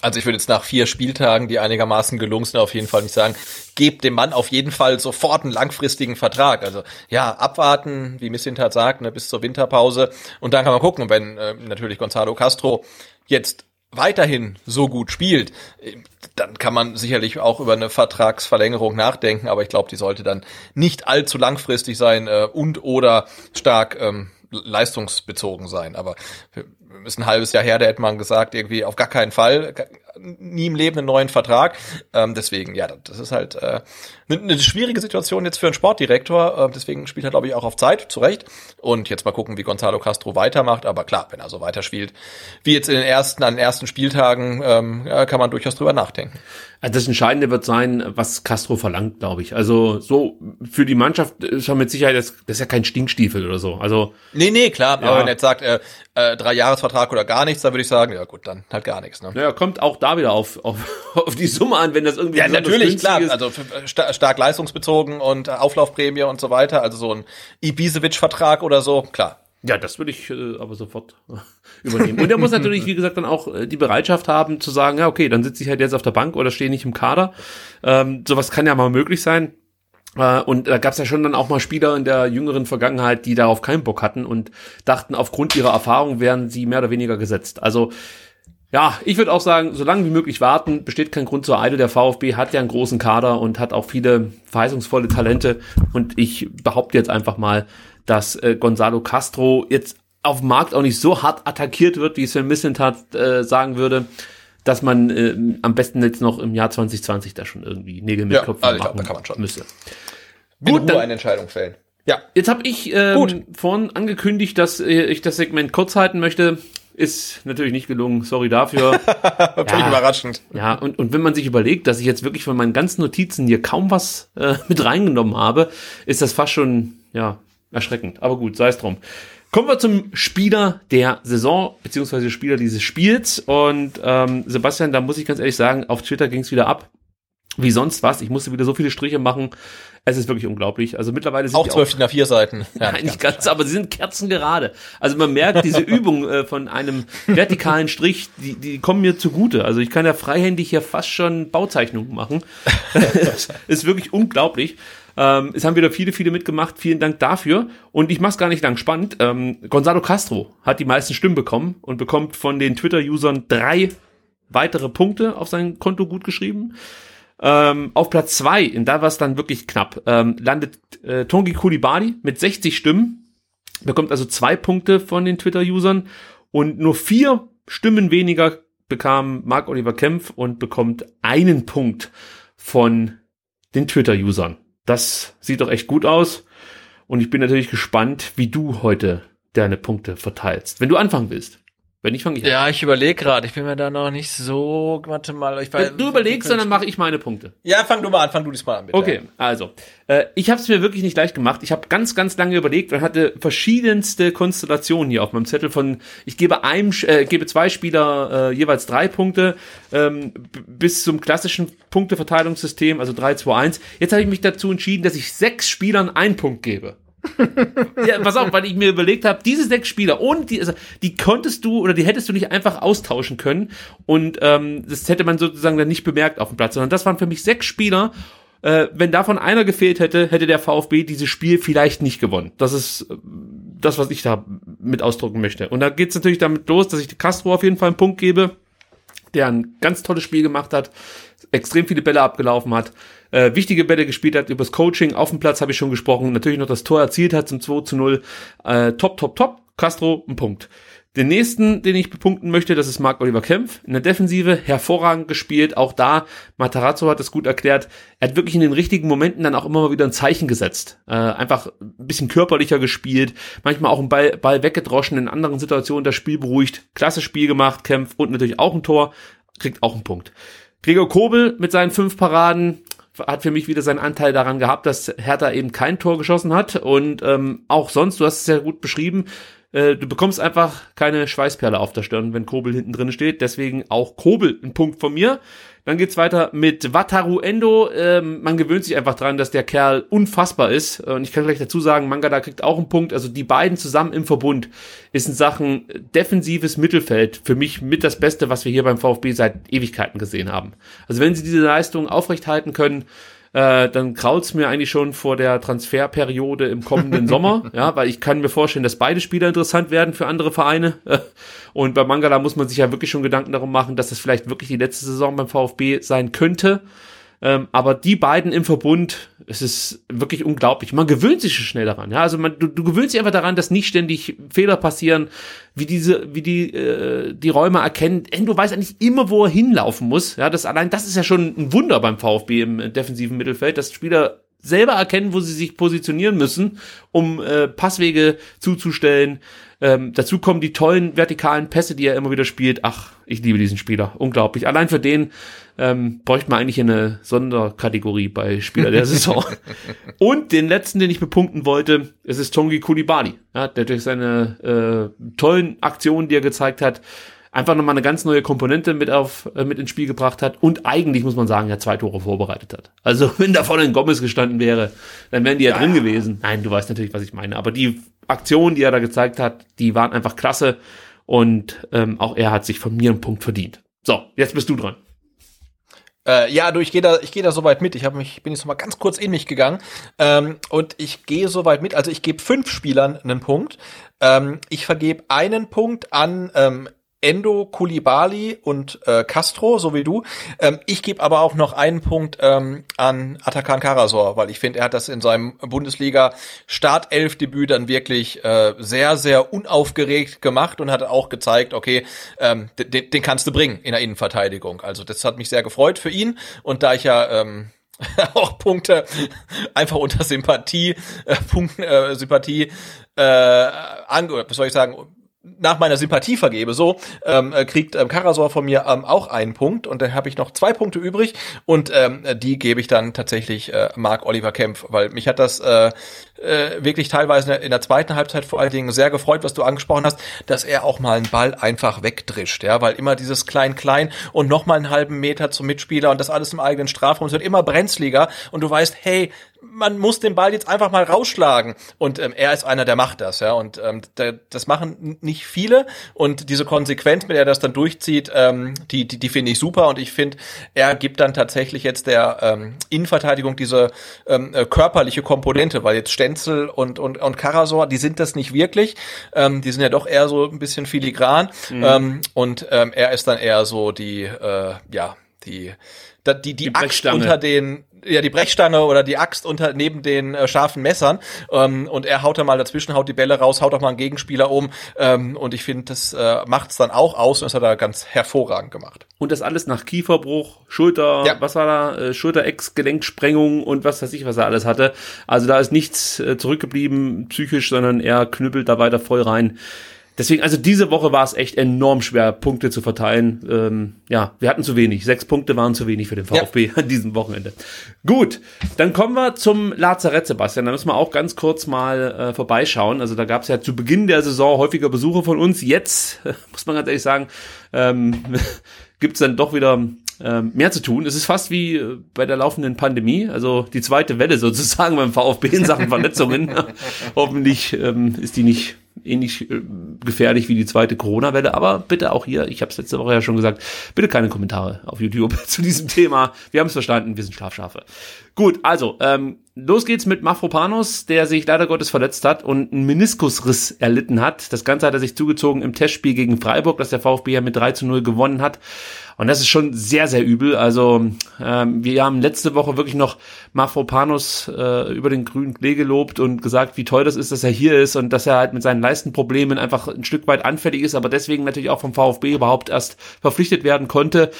Also ich würde jetzt nach vier Spieltagen, die einigermaßen gelungen sind, auf jeden Fall nicht sagen, gebt dem Mann auf jeden Fall sofort einen langfristigen Vertrag. Also ja, abwarten, wie Missintat sagt, ne, bis zur Winterpause und dann kann man gucken, wenn äh, natürlich Gonzalo Castro jetzt weiterhin so gut spielt, äh, dann kann man sicherlich auch über eine Vertragsverlängerung nachdenken, aber ich glaube, die sollte dann nicht allzu langfristig sein äh, und oder stark ähm, leistungsbezogen sein. Aber ist ein halbes Jahr her, da hätte man gesagt, irgendwie auf gar keinen Fall, nie im Leben einen neuen Vertrag. Ähm, deswegen, ja, das ist halt äh, eine, eine schwierige Situation jetzt für einen Sportdirektor. Äh, deswegen spielt er, glaube ich, auch auf Zeit, zu Recht. Und jetzt mal gucken, wie Gonzalo Castro weitermacht. Aber klar, wenn er so weiterspielt, wie jetzt in den ersten, an den ersten Spieltagen, ähm, ja, kann man durchaus drüber nachdenken. Also das Entscheidende wird sein, was Castro verlangt, glaube ich. Also so für die Mannschaft ist er mit Sicherheit, das, das ist ja kein Stinkstiefel oder so. Also Nee, nee, klar. Ja. Aber wenn er jetzt sagt, äh, äh, drei Jahresvertrag oder gar nichts, dann würde ich sagen, ja gut, dann halt gar nichts. Ne? naja, kommt auch da wieder auf, auf, auf die Summe an, wenn das irgendwie Ja, natürlich, klar. ist. Also sta stark leistungsbezogen und äh, Auflaufprämie und so weiter. Also so ein Ibisevic-Vertrag oder so, klar. Ja, das würde ich äh, aber sofort übernehmen. Und er muss natürlich, wie gesagt, dann auch äh, die Bereitschaft haben zu sagen, ja, okay, dann sitze ich halt jetzt auf der Bank oder stehe nicht im Kader. Ähm, sowas kann ja mal möglich sein. Äh, und da gab es ja schon dann auch mal Spieler in der jüngeren Vergangenheit, die darauf keinen Bock hatten und dachten, aufgrund ihrer Erfahrung wären sie mehr oder weniger gesetzt. Also ja, ich würde auch sagen, so lange wie möglich warten, besteht kein Grund zur Eile. Der VfB hat ja einen großen Kader und hat auch viele verheißungsvolle Talente. Und ich behaupte jetzt einfach mal, dass äh, Gonzalo Castro jetzt auf dem Markt auch nicht so hart attackiert wird, wie Sven Missentat äh, sagen würde, dass man äh, am besten jetzt noch im Jahr 2020 da schon irgendwie Nägel mit Ja, Köpfen also ich glaub, machen da kann man schon. müsste. Gut, dann- eine Entscheidung fällen. Ja. Jetzt habe ich ähm, vorhin angekündigt, dass äh, ich das Segment kurz halten möchte. Ist natürlich nicht gelungen, sorry dafür. Völlig überraschend. Ja, und, und wenn man sich überlegt, dass ich jetzt wirklich von meinen ganzen Notizen hier kaum was äh, mit reingenommen habe, ist das fast schon, ja, erschreckend. Aber gut, sei es drum. Kommen wir zum Spieler der Saison, beziehungsweise Spieler dieses Spiels. Und ähm, Sebastian, da muss ich ganz ehrlich sagen, auf Twitter ging es wieder ab. Wie sonst was. Ich musste wieder so viele Striche machen. Es ist wirklich unglaublich. Also mittlerweile sind Auch zwölf DIN A4 Seiten. Ja, Nein, nicht ganz, aber sie sind kerzengerade. Also man merkt diese Übung äh, von einem vertikalen Strich, die, die kommen mir zugute. Also ich kann ja freihändig hier fast schon Bauzeichnungen machen. das ist wirklich unglaublich. Ähm, es haben wieder viele, viele mitgemacht. Vielen Dank dafür. Und ich mach's gar nicht lang spannend. Ähm, Gonzalo Castro hat die meisten Stimmen bekommen und bekommt von den Twitter-Usern drei weitere Punkte auf sein Konto gut geschrieben. Ähm, auf Platz zwei, und da war es dann wirklich knapp, ähm, landet äh, Tongi Kulibali mit 60 Stimmen, bekommt also zwei Punkte von den Twitter-Usern und nur vier Stimmen weniger bekam Marc-Oliver Kempf und bekommt einen Punkt von den Twitter-Usern. Das sieht doch echt gut aus und ich bin natürlich gespannt, wie du heute deine Punkte verteilst. Wenn du anfangen willst. Wenn nicht, fange ich an. Ja, ich überlege gerade. Ich bin mir da noch nicht so. Warte mal. Ich Wenn du überlegst, dann mache ich meine Punkte. Ja, fang du mal an. Fang du diesmal an, bitte. Okay, also. Äh, ich habe es mir wirklich nicht leicht gemacht. Ich habe ganz, ganz lange überlegt und hatte verschiedenste Konstellationen hier auf meinem Zettel von, ich gebe einem, äh, gebe zwei Spieler äh, jeweils drei Punkte ähm, bis zum klassischen Punkteverteilungssystem, also 3, 2, 1. Jetzt habe ich mich dazu entschieden, dass ich sechs Spielern einen Punkt gebe. Ja, pass auf, weil ich mir überlegt habe, diese sechs Spieler und die, also, die konntest du oder die hättest du nicht einfach austauschen können und ähm, das hätte man sozusagen dann nicht bemerkt auf dem Platz, sondern das waren für mich sechs Spieler. Äh, wenn davon einer gefehlt hätte, hätte der VfB dieses Spiel vielleicht nicht gewonnen. Das ist äh, das, was ich da mit ausdrücken möchte. Und da geht's natürlich damit los, dass ich Castro auf jeden Fall einen Punkt gebe, der ein ganz tolles Spiel gemacht hat, extrem viele Bälle abgelaufen hat äh, wichtige Bälle gespielt hat, übers Coaching, auf dem Platz habe ich schon gesprochen, natürlich noch das Tor erzielt hat zum 2 zu 0. Äh, top, top, top. Castro, ein Punkt. Den nächsten, den ich bepunkten möchte, das ist Marc Oliver Kempf. In der Defensive hervorragend gespielt. Auch da, Matarazzo hat es gut erklärt. Er hat wirklich in den richtigen Momenten dann auch immer mal wieder ein Zeichen gesetzt. Äh, einfach ein bisschen körperlicher gespielt. Manchmal auch ein Ball, Ball weggedroschen. In anderen Situationen das Spiel beruhigt. Klasse Spiel gemacht, Kempf und natürlich auch ein Tor. Kriegt auch einen Punkt. Gregor Kobel mit seinen fünf Paraden hat für mich wieder seinen Anteil daran gehabt, dass Hertha eben kein Tor geschossen hat und ähm, auch sonst, du hast es sehr gut beschrieben, äh, du bekommst einfach keine Schweißperle auf der Stirn, wenn Kobel hinten drin steht, deswegen auch Kobel ein Punkt von mir. Dann geht's weiter mit Wataru Endo. Ähm, man gewöhnt sich einfach dran, dass der Kerl unfassbar ist. Und ich kann gleich dazu sagen, Mangada kriegt auch einen Punkt. Also die beiden zusammen im Verbund ist in Sachen defensives Mittelfeld für mich mit das Beste, was wir hier beim VfB seit Ewigkeiten gesehen haben. Also wenn sie diese Leistung aufrechthalten können, äh, dann kraut's mir eigentlich schon vor der Transferperiode im kommenden Sommer, ja, weil ich kann mir vorstellen, dass beide Spieler interessant werden für andere Vereine. Und bei Mangala muss man sich ja wirklich schon Gedanken darum machen, dass das vielleicht wirklich die letzte Saison beim VfB sein könnte. Ähm, aber die beiden im Verbund, es ist wirklich unglaublich. Man gewöhnt sich schnell daran. Ja, also man, du, du gewöhnst dich einfach daran, dass nicht ständig Fehler passieren, wie diese, wie die äh, die Räume erkennen. Endo weiß eigentlich immer, wo er hinlaufen muss. Ja, das allein, das ist ja schon ein Wunder beim VfB im defensiven Mittelfeld, dass Spieler selber erkennen, wo sie sich positionieren müssen, um äh, Passwege zuzustellen. Ähm, dazu kommen die tollen vertikalen Pässe, die er immer wieder spielt. Ach, ich liebe diesen Spieler. Unglaublich. Allein für den ähm, bräuchte man eigentlich eine Sonderkategorie bei Spieler der Saison. Und den letzten, den ich bepunkten wollte, es ist Tongi Kulibali. Ja, der durch seine äh, tollen Aktionen, die er gezeigt hat, einfach nochmal eine ganz neue Komponente mit auf äh, mit ins Spiel gebracht hat und eigentlich muss man sagen, ja zwei Tore vorbereitet hat. Also wenn da vorne ein Gomez gestanden wäre, dann wären die ja, ja drin gewesen. Nein, du weißt natürlich, was ich meine. Aber die Aktionen, die er da gezeigt hat, die waren einfach klasse und ähm, auch er hat sich von mir einen Punkt verdient. So, jetzt bist du dran. Äh, ja, du, ich gehe da, ich gehe da soweit mit. Ich habe mich, bin jetzt noch mal ganz kurz in mich gegangen ähm, und ich gehe soweit mit. Also ich gebe fünf Spielern einen Punkt. Ähm, ich vergebe einen Punkt an ähm, Endo, Kulibali und äh, Castro, so wie du. Ähm, ich gebe aber auch noch einen Punkt ähm, an Atakan Karasor, weil ich finde, er hat das in seinem Bundesliga-Startelf-Debüt dann wirklich äh, sehr, sehr unaufgeregt gemacht und hat auch gezeigt, okay, ähm, den, den kannst du bringen in der Innenverteidigung. Also das hat mich sehr gefreut für ihn. Und da ich ja ähm, auch Punkte einfach unter Sympathie, äh, Punkten, äh, Sympathie, äh, an, was soll ich sagen, nach meiner Sympathie vergebe, so, ähm, äh, kriegt ähm, Karasor von mir ähm, auch einen Punkt und dann habe ich noch zwei Punkte übrig und ähm, die gebe ich dann tatsächlich äh, Marc Oliver Kempf, weil mich hat das äh, äh, wirklich teilweise in der zweiten Halbzeit vor allen Dingen sehr gefreut, was du angesprochen hast, dass er auch mal einen Ball einfach wegdrischt, ja, weil immer dieses Klein-Klein und noch mal einen halben Meter zum Mitspieler und das alles im eigenen Strafraum, es wird immer brenzliger und du weißt, hey, man muss den Ball jetzt einfach mal rausschlagen. Und ähm, er ist einer, der macht das, ja. Und ähm, der, das machen nicht viele. Und diese Konsequenz, mit der er das dann durchzieht, ähm, die, die, die finde ich super. Und ich finde, er gibt dann tatsächlich jetzt der ähm, Innenverteidigung diese ähm, äh, körperliche Komponente, weil jetzt Stenzel und, und, und Karasor, die sind das nicht wirklich. Ähm, die sind ja doch eher so ein bisschen filigran. Mhm. Ähm, und ähm, er ist dann eher so die, äh, ja, die die, die, die Axt unter den ja die Brechstange oder die Axt unter neben den äh, scharfen Messern ähm, und er haut da mal dazwischen, haut die Bälle raus, haut auch mal einen Gegenspieler um ähm, und ich finde, das äh, macht's dann auch aus und das hat er ganz hervorragend gemacht. Und das alles nach Kieferbruch, Schulter, ja. was war da, äh, Schulterex, Gelenksprengung und was weiß ich, was er alles hatte. Also da ist nichts äh, zurückgeblieben psychisch, sondern er knüppelt da weiter voll rein. Deswegen, also diese Woche war es echt enorm schwer, Punkte zu verteilen. Ähm, ja, wir hatten zu wenig. Sechs Punkte waren zu wenig für den VfB ja. an diesem Wochenende. Gut, dann kommen wir zum Lazarett, Sebastian. Da müssen wir auch ganz kurz mal äh, vorbeischauen. Also da gab es ja zu Beginn der Saison häufiger Besuche von uns. Jetzt, muss man ganz ehrlich sagen, ähm, gibt es dann doch wieder ähm, mehr zu tun. Es ist fast wie äh, bei der laufenden Pandemie, also die zweite Welle sozusagen beim VfB in Sachen Verletzungen. Hoffentlich ähm, ist die nicht ähnlich äh, gefährlich wie die zweite Corona-Welle, aber bitte auch hier, ich habe es letzte Woche ja schon gesagt, bitte keine Kommentare auf YouTube zu diesem Thema. Wir haben es verstanden, wir sind Schlafschafe. Gut, also, ähm, los geht's mit Mafropanos, der sich leider Gottes verletzt hat und einen Meniskusriss erlitten hat. Das Ganze hat er sich zugezogen im Testspiel gegen Freiburg, das der VfB ja mit 3 zu 0 gewonnen hat. Und das ist schon sehr, sehr übel. Also ähm, wir haben letzte Woche wirklich noch Mafropanos äh, über den grünen Klee gelobt und gesagt, wie toll das ist, dass er hier ist und dass er halt mit seinen Leistenproblemen einfach ein Stück weit anfällig ist, aber deswegen natürlich auch vom VfB überhaupt erst verpflichtet werden konnte.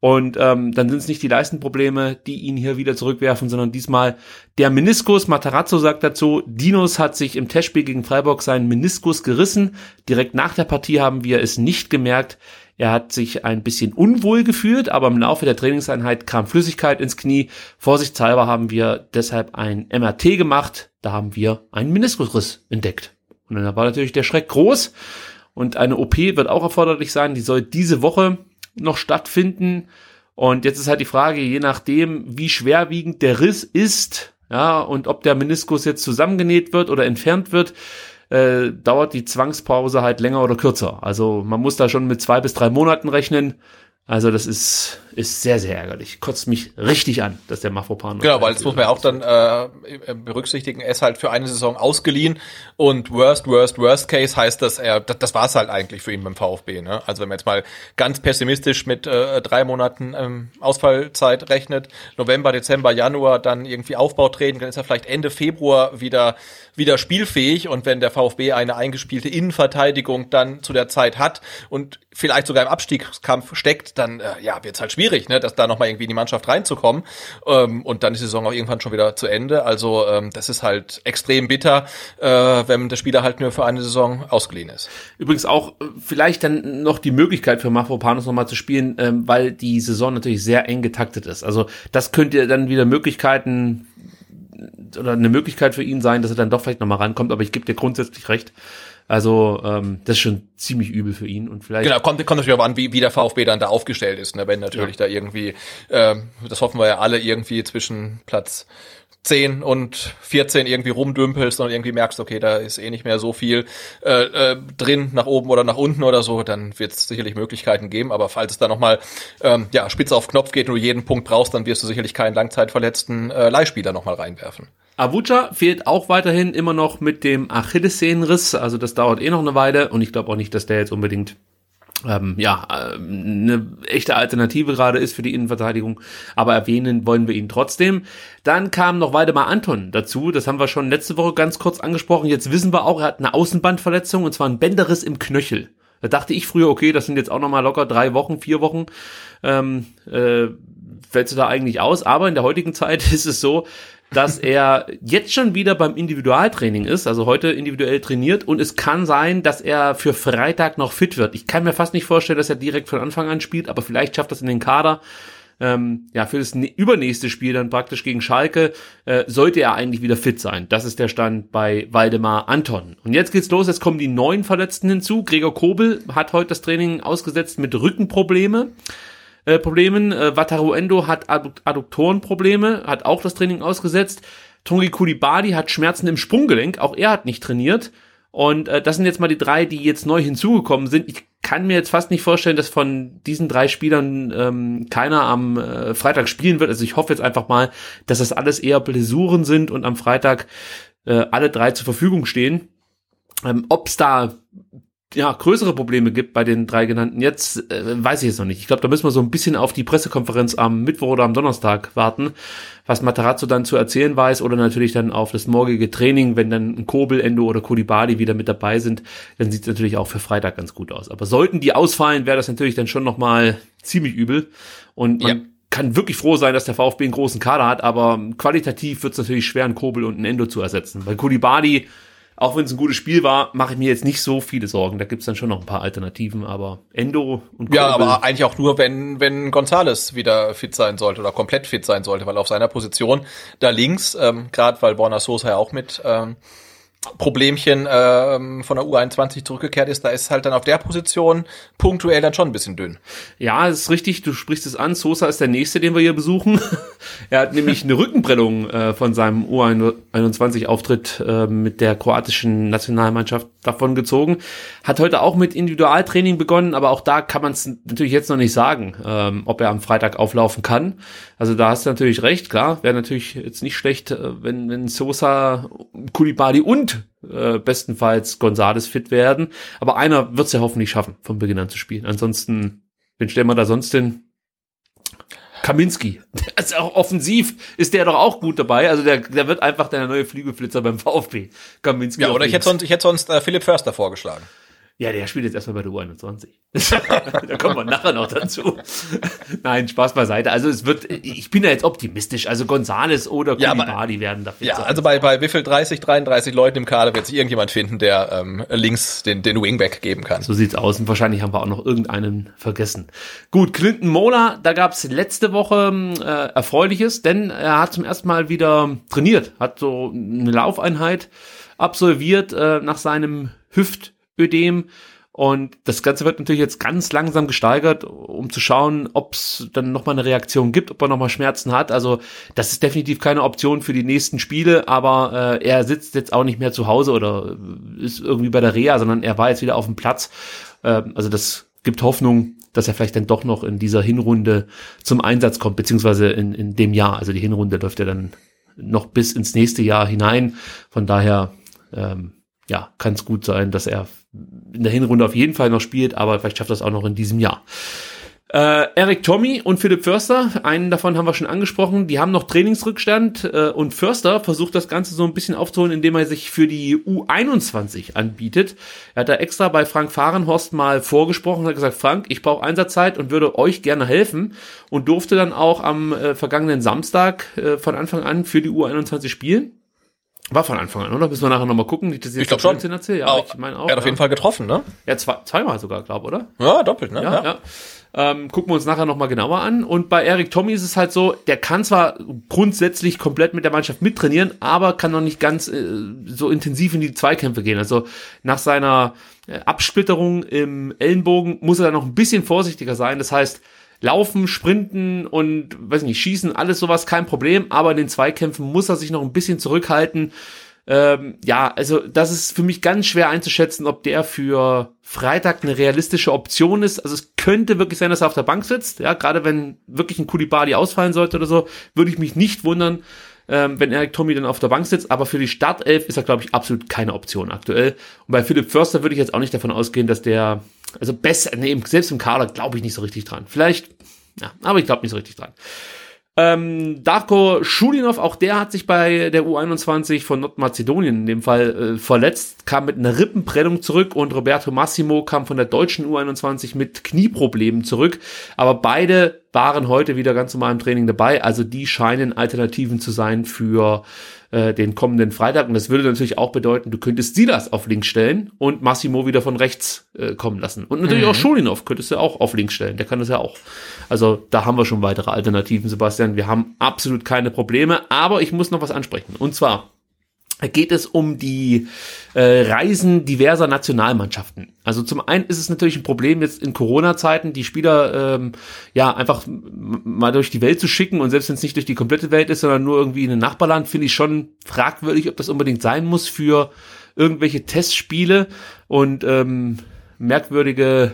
Und ähm, dann sind es nicht die Leistenprobleme, die ihn hier wieder zurückwerfen, sondern diesmal der Meniskus. Matarazzo sagt dazu, Dinos hat sich im Testspiel gegen Freiburg seinen Meniskus gerissen. Direkt nach der Partie haben wir es nicht gemerkt. Er hat sich ein bisschen unwohl gefühlt, aber im Laufe der Trainingseinheit kam Flüssigkeit ins Knie. Vorsichtshalber haben wir deshalb ein MRT gemacht. Da haben wir einen Meniskusriss entdeckt. Und dann war natürlich der Schreck groß. Und eine OP wird auch erforderlich sein. Die soll diese Woche noch stattfinden. Und jetzt ist halt die Frage, je nachdem, wie schwerwiegend der Riss ist, ja, und ob der Meniskus jetzt zusammengenäht wird oder entfernt wird, äh, dauert die Zwangspause halt länger oder kürzer. Also man muss da schon mit zwei bis drei Monaten rechnen. Also das ist, ist sehr, sehr ärgerlich. Kotzt mich richtig an, dass der Mafropan. Genau, weil das muss man ja auch dann äh, berücksichtigen. Er ist halt für eine Saison ausgeliehen und worst, worst, worst case heißt, dass er, das, das war es halt eigentlich für ihn beim VfB. Ne? Also wenn man jetzt mal ganz pessimistisch mit äh, drei Monaten ähm, Ausfallzeit rechnet, November, Dezember, Januar, dann irgendwie Aufbautraining, dann ist er vielleicht Ende Februar wieder wieder spielfähig und wenn der VfB eine eingespielte Innenverteidigung dann zu der Zeit hat und vielleicht sogar im Abstiegskampf steckt, dann äh, ja wird es halt schwierig, ne, dass da nochmal irgendwie in die Mannschaft reinzukommen ähm, und dann ist die Saison auch irgendwann schon wieder zu Ende. Also ähm, das ist halt extrem bitter, äh, wenn der Spieler halt nur für eine Saison ausgeliehen ist. Übrigens auch äh, vielleicht dann noch die Möglichkeit für Mafropanos nochmal zu spielen, ähm, weil die Saison natürlich sehr eng getaktet ist. Also das könnte dann wieder Möglichkeiten oder eine Möglichkeit für ihn sein, dass er dann doch vielleicht nochmal rankommt, aber ich gebe dir grundsätzlich recht. Also ähm, das ist schon ziemlich übel für ihn und vielleicht. Genau, kommt, kommt natürlich auch an, wie, wie der VfB dann da aufgestellt ist, ne? wenn natürlich ja. da irgendwie, ähm, das hoffen wir ja alle irgendwie zwischen Platz 10 und 14 irgendwie rumdümpelst und irgendwie merkst, okay, da ist eh nicht mehr so viel äh, äh, drin, nach oben oder nach unten oder so, dann wird es sicherlich Möglichkeiten geben. Aber falls es da nochmal ähm, ja, spitz auf Knopf geht und du jeden Punkt brauchst, dann wirst du sicherlich keinen langzeitverletzten äh, Leihspieler nochmal reinwerfen. Avucha fehlt auch weiterhin immer noch mit dem Achillessehnenriss, also das dauert eh noch eine Weile und ich glaube auch nicht, dass der jetzt unbedingt ähm, ja, eine echte Alternative gerade ist für die Innenverteidigung, aber erwähnen wollen wir ihn trotzdem. Dann kam noch Waldemar Anton dazu, das haben wir schon letzte Woche ganz kurz angesprochen. Jetzt wissen wir auch, er hat eine Außenbandverletzung und zwar ein Bänderriss im Knöchel. Da dachte ich früher, okay, das sind jetzt auch nochmal locker drei Wochen, vier Wochen. Ähm, äh, fällst du da eigentlich aus? Aber in der heutigen Zeit ist es so, dass er jetzt schon wieder beim Individualtraining ist, also heute individuell trainiert und es kann sein, dass er für Freitag noch fit wird. Ich kann mir fast nicht vorstellen, dass er direkt von Anfang an spielt, aber vielleicht schafft das in den Kader. Ähm, ja, für das übernächste Spiel dann praktisch gegen Schalke äh, sollte er eigentlich wieder fit sein. Das ist der Stand bei Waldemar Anton. Und jetzt geht's los, jetzt kommen die neuen Verletzten hinzu. Gregor Kobel hat heute das Training ausgesetzt mit Rückenprobleme äh, Problemen. Äh, Wataru Endo hat Adduk Adduktorenprobleme, hat auch das Training ausgesetzt. Tongi Kulibadi hat Schmerzen im Sprunggelenk, auch er hat nicht trainiert. Und äh, das sind jetzt mal die drei, die jetzt neu hinzugekommen sind. Ich kann mir jetzt fast nicht vorstellen, dass von diesen drei Spielern ähm, keiner am äh, Freitag spielen wird. Also ich hoffe jetzt einfach mal, dass das alles eher Blessuren sind und am Freitag äh, alle drei zur Verfügung stehen. Ähm, Ob es da ja, größere Probleme gibt bei den drei genannten jetzt, äh, weiß ich jetzt noch nicht. Ich glaube, da müssen wir so ein bisschen auf die Pressekonferenz am Mittwoch oder am Donnerstag warten, was Matarazzo dann zu erzählen weiß oder natürlich dann auf das morgige Training, wenn dann ein Kobel, Endo oder Kodibadi wieder mit dabei sind, dann sieht es natürlich auch für Freitag ganz gut aus. Aber sollten die ausfallen, wäre das natürlich dann schon nochmal ziemlich übel und man ja. kann wirklich froh sein, dass der VfB einen großen Kader hat, aber qualitativ wird es natürlich schwer, einen Kobel und einen Endo zu ersetzen. Weil Kodibadi auch wenn es ein gutes Spiel war, mache ich mir jetzt nicht so viele Sorgen. Da gibt's dann schon noch ein paar Alternativen, aber Endo und Ja, aber eigentlich auch nur, wenn, wenn Gonzales wieder fit sein sollte oder komplett fit sein sollte, weil auf seiner Position da links, ähm, gerade weil Borna Sosa ja auch mit ähm, Problemchen ähm, von der U21 zurückgekehrt ist, da ist halt dann auf der Position punktuell dann schon ein bisschen dünn. Ja, ist richtig, du sprichst es an. Sosa ist der nächste, den wir hier besuchen. er hat nämlich eine Rückenprellung äh, von seinem U21-Auftritt äh, mit der kroatischen Nationalmannschaft davon gezogen. Hat heute auch mit Individualtraining begonnen, aber auch da kann man es natürlich jetzt noch nicht sagen, ähm, ob er am Freitag auflaufen kann. Also da hast du natürlich recht, klar. Wäre natürlich jetzt nicht schlecht, äh, wenn, wenn Sosa, Kulibali und äh, bestenfalls Gonzales fit werden. Aber einer wird es ja hoffentlich schaffen, von Beginn an zu spielen. Ansonsten, wen stellen wir da sonst hin? Kaminski. Also auch offensiv ist der doch auch gut dabei. Also der, der wird einfach der neue Flügelflitzer beim VfB. Kaminski. Ja, oder ich hätte sonst, ich hätte sonst äh, Philipp Förster vorgeschlagen. Ja, der spielt jetzt erstmal bei der U21. da kommen wir nachher noch dazu. Nein, Spaß beiseite. Also es wird, ich bin da jetzt optimistisch. Also Gonzales oder Kulibali ja, werden dafür. Ja, also bei, bei wie viel 30, 33 Leuten im Kader wird sich irgendjemand finden, der ähm, links den, den Wingback geben kann. So sieht's aus. Und wahrscheinlich haben wir auch noch irgendeinen vergessen. Gut, Clinton Mola, da gab's letzte Woche äh, Erfreuliches, denn er hat zum ersten Mal wieder trainiert, hat so eine Laufeinheit absolviert äh, nach seinem Hüft Ödem. Und das Ganze wird natürlich jetzt ganz langsam gesteigert, um zu schauen, ob es dann nochmal eine Reaktion gibt, ob er nochmal Schmerzen hat. Also das ist definitiv keine Option für die nächsten Spiele, aber äh, er sitzt jetzt auch nicht mehr zu Hause oder ist irgendwie bei der Reha, sondern er war jetzt wieder auf dem Platz. Äh, also das gibt Hoffnung, dass er vielleicht dann doch noch in dieser Hinrunde zum Einsatz kommt, beziehungsweise in, in dem Jahr. Also die Hinrunde läuft ja dann noch bis ins nächste Jahr hinein. Von daher ähm, ja, kann es gut sein, dass er in der Hinrunde auf jeden Fall noch spielt, aber vielleicht schafft er es auch noch in diesem Jahr. Äh, Eric Tommy und Philipp Förster, einen davon haben wir schon angesprochen, die haben noch Trainingsrückstand äh, und Förster versucht das Ganze so ein bisschen aufzuholen, indem er sich für die U21 anbietet. Er hat da extra bei Frank Fahrenhorst mal vorgesprochen, hat gesagt, Frank, ich brauche Einsatzzeit und würde euch gerne helfen und durfte dann auch am äh, vergangenen Samstag äh, von Anfang an für die U21 spielen. War von Anfang an, oder? Müssen wir nachher nochmal gucken. Nicht, dass ich, ich glaube schon. Erzähl. Ja, auch, ich meine auch. Er hat ja. auf jeden Fall getroffen, ne? Ja, zwei, zweimal sogar, glaube oder? Ja, doppelt, ne? Ja, ja. ja. Ähm, gucken wir uns nachher nochmal genauer an. Und bei Eric Tommy ist es halt so, der kann zwar grundsätzlich komplett mit der Mannschaft mittrainieren, aber kann noch nicht ganz äh, so intensiv in die Zweikämpfe gehen. Also nach seiner äh, Absplitterung im Ellenbogen muss er da noch ein bisschen vorsichtiger sein. Das heißt, Laufen, Sprinten und, weiß nicht, Schießen, alles sowas kein Problem, aber in den Zweikämpfen muss er sich noch ein bisschen zurückhalten. Ähm, ja, also das ist für mich ganz schwer einzuschätzen, ob der für Freitag eine realistische Option ist. Also es könnte wirklich sein, dass er auf der Bank sitzt. Ja, gerade wenn wirklich ein Kulibali ausfallen sollte oder so, würde ich mich nicht wundern, ähm, wenn Eric Tommy dann auf der Bank sitzt. Aber für die Startelf ist er, glaube ich, absolut keine Option aktuell. Und bei Philipp Förster würde ich jetzt auch nicht davon ausgehen, dass der also besser, nee, selbst im Kader glaube ich nicht so richtig dran. Vielleicht, ja, aber ich glaube nicht so richtig dran. Ähm, Darko Schulinov, auch der hat sich bei der U21 von Nordmazedonien in dem Fall äh, verletzt, kam mit einer Rippenprellung zurück und Roberto Massimo kam von der deutschen U21 mit Knieproblemen zurück. Aber beide waren heute wieder ganz normal im Training dabei, also die scheinen Alternativen zu sein für äh, den kommenden Freitag. Und das würde natürlich auch bedeuten, du könntest Silas auf links stellen und Massimo wieder von rechts äh, kommen lassen. Und natürlich mhm. auch Schulinov könntest du auch auf links stellen. Der kann das ja auch. Also da haben wir schon weitere Alternativen, Sebastian. Wir haben absolut keine Probleme. Aber ich muss noch was ansprechen. Und zwar geht es um die äh, Reisen diverser Nationalmannschaften. Also zum einen ist es natürlich ein Problem jetzt in Corona-Zeiten, die Spieler ähm, ja einfach mal durch die Welt zu schicken und selbst wenn es nicht durch die komplette Welt ist, sondern nur irgendwie in ein Nachbarland, finde ich schon fragwürdig, ob das unbedingt sein muss für irgendwelche Testspiele und ähm, merkwürdige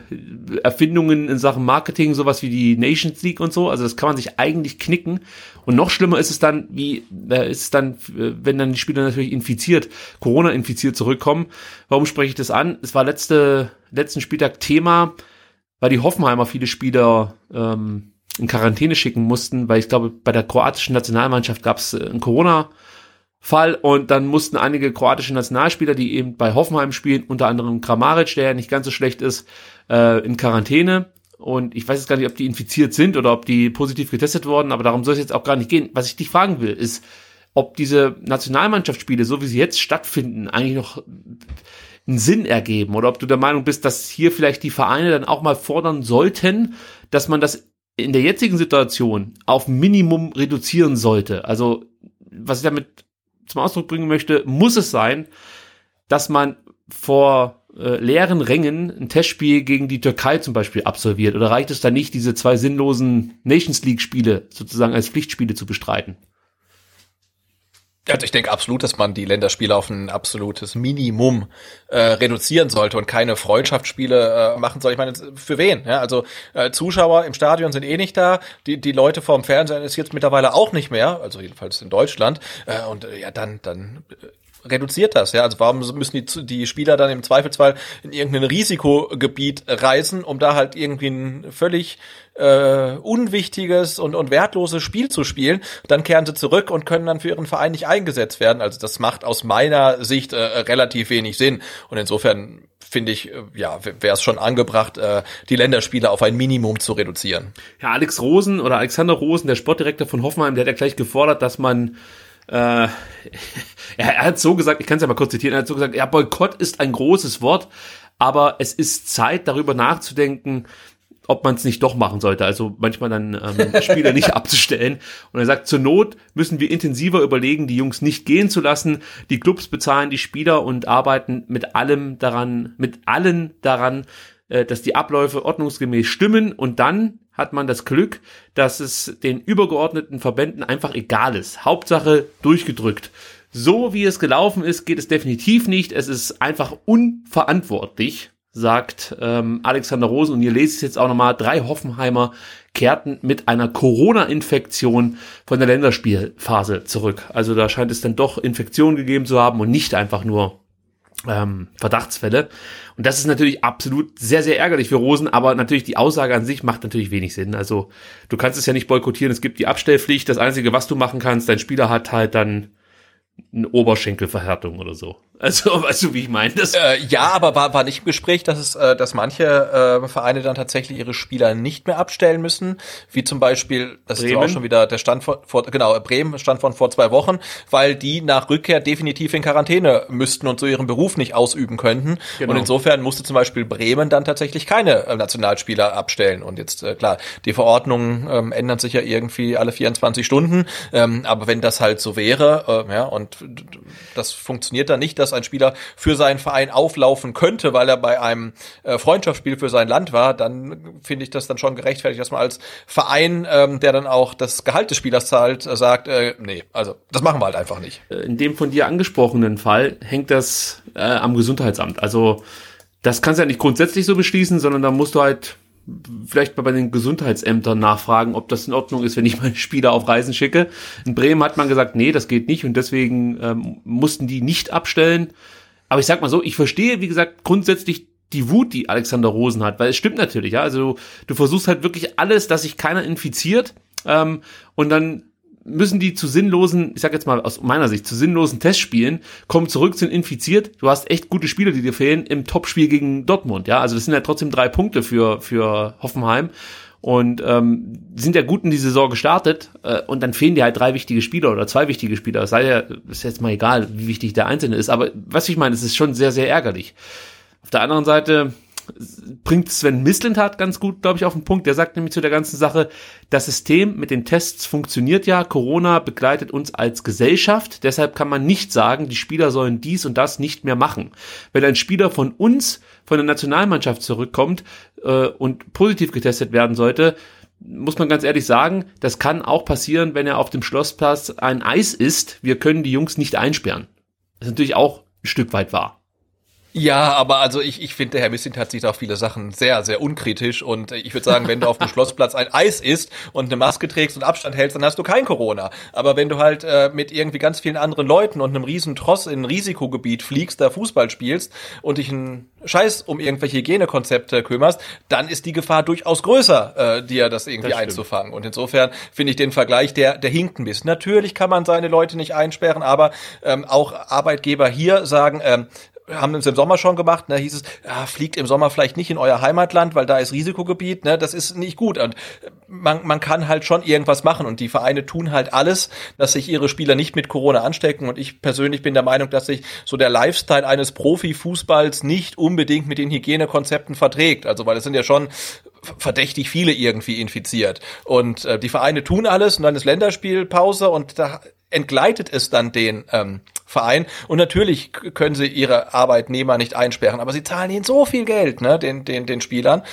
Erfindungen in Sachen Marketing, sowas wie die Nations League und so. Also das kann man sich eigentlich knicken. Und noch schlimmer ist es dann, wie äh, ist es dann, äh, wenn dann die Spieler natürlich infiziert, Corona infiziert zurückkommen. Warum spreche ich das an? Es war letzte letzten Spieltag Thema, weil die Hoffenheimer viele Spieler ähm, in Quarantäne schicken mussten, weil ich glaube, bei der kroatischen Nationalmannschaft gab es äh, ein Corona Fall und dann mussten einige kroatische Nationalspieler, die eben bei Hoffenheim spielen, unter anderem Kramaric, der ja nicht ganz so schlecht ist, äh, in Quarantäne und ich weiß jetzt gar nicht, ob die infiziert sind oder ob die positiv getestet wurden, aber darum soll es jetzt auch gar nicht gehen. Was ich dich fragen will, ist, ob diese Nationalmannschaftsspiele, so wie sie jetzt stattfinden, eigentlich noch einen Sinn ergeben oder ob du der Meinung bist, dass hier vielleicht die Vereine dann auch mal fordern sollten, dass man das in der jetzigen Situation auf Minimum reduzieren sollte. Also, was ich damit zum Ausdruck bringen möchte, muss es sein, dass man vor äh, leeren Rängen ein Testspiel gegen die Türkei zum Beispiel absolviert? Oder reicht es da nicht, diese zwei sinnlosen Nations League-Spiele sozusagen als Pflichtspiele zu bestreiten? Also ich denke absolut, dass man die Länderspiele auf ein absolutes Minimum äh, reduzieren sollte und keine Freundschaftsspiele äh, machen soll. Ich meine, für wen? Ja, also äh, Zuschauer im Stadion sind eh nicht da, die, die Leute vorm Fernsehen ist jetzt mittlerweile auch nicht mehr, also jedenfalls in Deutschland. Äh, und äh, ja, dann, dann äh, reduziert das, ja. Also warum müssen die, die Spieler dann im Zweifelsfall in irgendein Risikogebiet reisen, um da halt irgendwie ein völlig äh, unwichtiges und, und wertloses Spiel zu spielen. Dann kehren sie zurück und können dann für ihren Verein nicht eingesetzt werden. Also das macht aus meiner Sicht äh, relativ wenig Sinn. Und insofern finde ich, äh, ja, wäre es schon angebracht, äh, die Länderspiele auf ein Minimum zu reduzieren. Ja, Alex Rosen oder Alexander Rosen, der Sportdirektor von Hoffenheim, der hat ja gleich gefordert, dass man äh, er, hat so gesagt, ich kann es ja mal kurz zitieren, er hat so gesagt, ja, Boykott ist ein großes Wort, aber es ist Zeit, darüber nachzudenken, ob man es nicht doch machen sollte. Also manchmal dann ähm, Spieler nicht abzustellen. Und er sagt, zur Not müssen wir intensiver überlegen, die Jungs nicht gehen zu lassen. Die Clubs bezahlen die Spieler und arbeiten mit allem daran, mit allen daran, äh, dass die Abläufe ordnungsgemäß stimmen. Und dann hat man das Glück, dass es den übergeordneten Verbänden einfach egal ist. Hauptsache durchgedrückt. So wie es gelaufen ist, geht es definitiv nicht. Es ist einfach unverantwortlich, sagt ähm, Alexander Rosen. Und ihr lest es jetzt auch nochmal. Drei Hoffenheimer kehrten mit einer Corona-Infektion von der Länderspielphase zurück. Also da scheint es dann doch Infektionen gegeben zu haben und nicht einfach nur ähm, Verdachtsfälle. Und das ist natürlich absolut sehr, sehr ärgerlich für Rosen, aber natürlich die Aussage an sich macht natürlich wenig Sinn. Also du kannst es ja nicht boykottieren, es gibt die Abstellpflicht, das Einzige, was du machen kannst, dein Spieler hat halt dann eine Oberschenkelverhärtung oder so. Also, weißt du, wie ich meine? Das äh, ja, aber war, war nicht im Gespräch, dass es, äh, dass manche äh, Vereine dann tatsächlich ihre Spieler nicht mehr abstellen müssen, wie zum Beispiel, das Bremen. ist auch schon wieder der Stand vor, vor genau, Bremen stand von vor zwei Wochen, weil die nach Rückkehr definitiv in Quarantäne müssten und so ihren Beruf nicht ausüben könnten. Genau. Und insofern musste zum Beispiel Bremen dann tatsächlich keine äh, Nationalspieler abstellen. Und jetzt, äh, klar, die Verordnungen ähm, ändern sich ja irgendwie alle 24 Stunden, ähm, aber wenn das halt so wäre, äh, ja, und das funktioniert dann nicht, dass dass ein Spieler für seinen Verein auflaufen könnte, weil er bei einem äh, Freundschaftsspiel für sein Land war, dann finde ich das dann schon gerechtfertigt, dass man als Verein, ähm, der dann auch das Gehalt des Spielers zahlt, äh, sagt, äh, nee, also das machen wir halt einfach nicht. Äh, in dem von dir angesprochenen Fall hängt das äh, am Gesundheitsamt. Also das kannst du ja nicht grundsätzlich so beschließen, sondern da musst du halt vielleicht mal bei den Gesundheitsämtern nachfragen, ob das in Ordnung ist, wenn ich meine Spieler auf Reisen schicke. In Bremen hat man gesagt, nee, das geht nicht und deswegen ähm, mussten die nicht abstellen. Aber ich sag mal so, ich verstehe, wie gesagt, grundsätzlich die Wut, die Alexander Rosen hat, weil es stimmt natürlich, ja. Also du, du versuchst halt wirklich alles, dass sich keiner infiziert ähm, und dann müssen die zu sinnlosen, ich sag jetzt mal aus meiner Sicht, zu sinnlosen Testspielen, kommen zurück, sind infiziert. Du hast echt gute Spieler, die dir fehlen im Topspiel gegen Dortmund, ja. Also das sind ja trotzdem drei Punkte für, für Hoffenheim. Und ähm, sind ja gut in die Saison gestartet äh, und dann fehlen dir halt drei wichtige Spieler oder zwei wichtige Spieler. Sei ja, ist jetzt mal egal, wie wichtig der Einzelne ist, aber was ich meine, es ist schon sehr, sehr ärgerlich. Auf der anderen Seite, bringt Sven Mislintat ganz gut, glaube ich, auf den Punkt. Der sagt nämlich zu der ganzen Sache, das System mit den Tests funktioniert ja. Corona begleitet uns als Gesellschaft. Deshalb kann man nicht sagen, die Spieler sollen dies und das nicht mehr machen. Wenn ein Spieler von uns, von der Nationalmannschaft zurückkommt äh, und positiv getestet werden sollte, muss man ganz ehrlich sagen, das kann auch passieren, wenn er auf dem Schlossplatz ein Eis isst. Wir können die Jungs nicht einsperren. Das ist natürlich auch ein Stück weit wahr. Ja, aber also ich, ich finde, der Herr Missint hat sich da viele Sachen sehr, sehr unkritisch und ich würde sagen, wenn du auf dem Schlossplatz ein Eis isst und eine Maske trägst und Abstand hältst, dann hast du kein Corona. Aber wenn du halt äh, mit irgendwie ganz vielen anderen Leuten und einem riesen Tross in ein Risikogebiet fliegst, da Fußball spielst und dich einen Scheiß um irgendwelche Hygienekonzepte kümmerst, dann ist die Gefahr durchaus größer, äh, dir das irgendwie das einzufangen. Und insofern finde ich den Vergleich, der, der hinkt ein bisschen. Natürlich kann man seine Leute nicht einsperren, aber ähm, auch Arbeitgeber hier sagen, ähm, haben es im Sommer schon gemacht, da ne, hieß es, ja, fliegt im Sommer vielleicht nicht in euer Heimatland, weil da ist Risikogebiet, ne, das ist nicht gut. Und man, man kann halt schon irgendwas machen und die Vereine tun halt alles, dass sich ihre Spieler nicht mit Corona anstecken. Und ich persönlich bin der Meinung, dass sich so der Lifestyle eines Profifußballs nicht unbedingt mit den Hygienekonzepten verträgt. Also, weil es sind ja schon verdächtig viele irgendwie infiziert. Und äh, die Vereine tun alles und dann ist Länderspielpause und da entgleitet es dann den ähm, Verein. Und natürlich können sie ihre Arbeitnehmer nicht einsperren, aber sie zahlen ihnen so viel Geld, ne, den, den, den Spielern,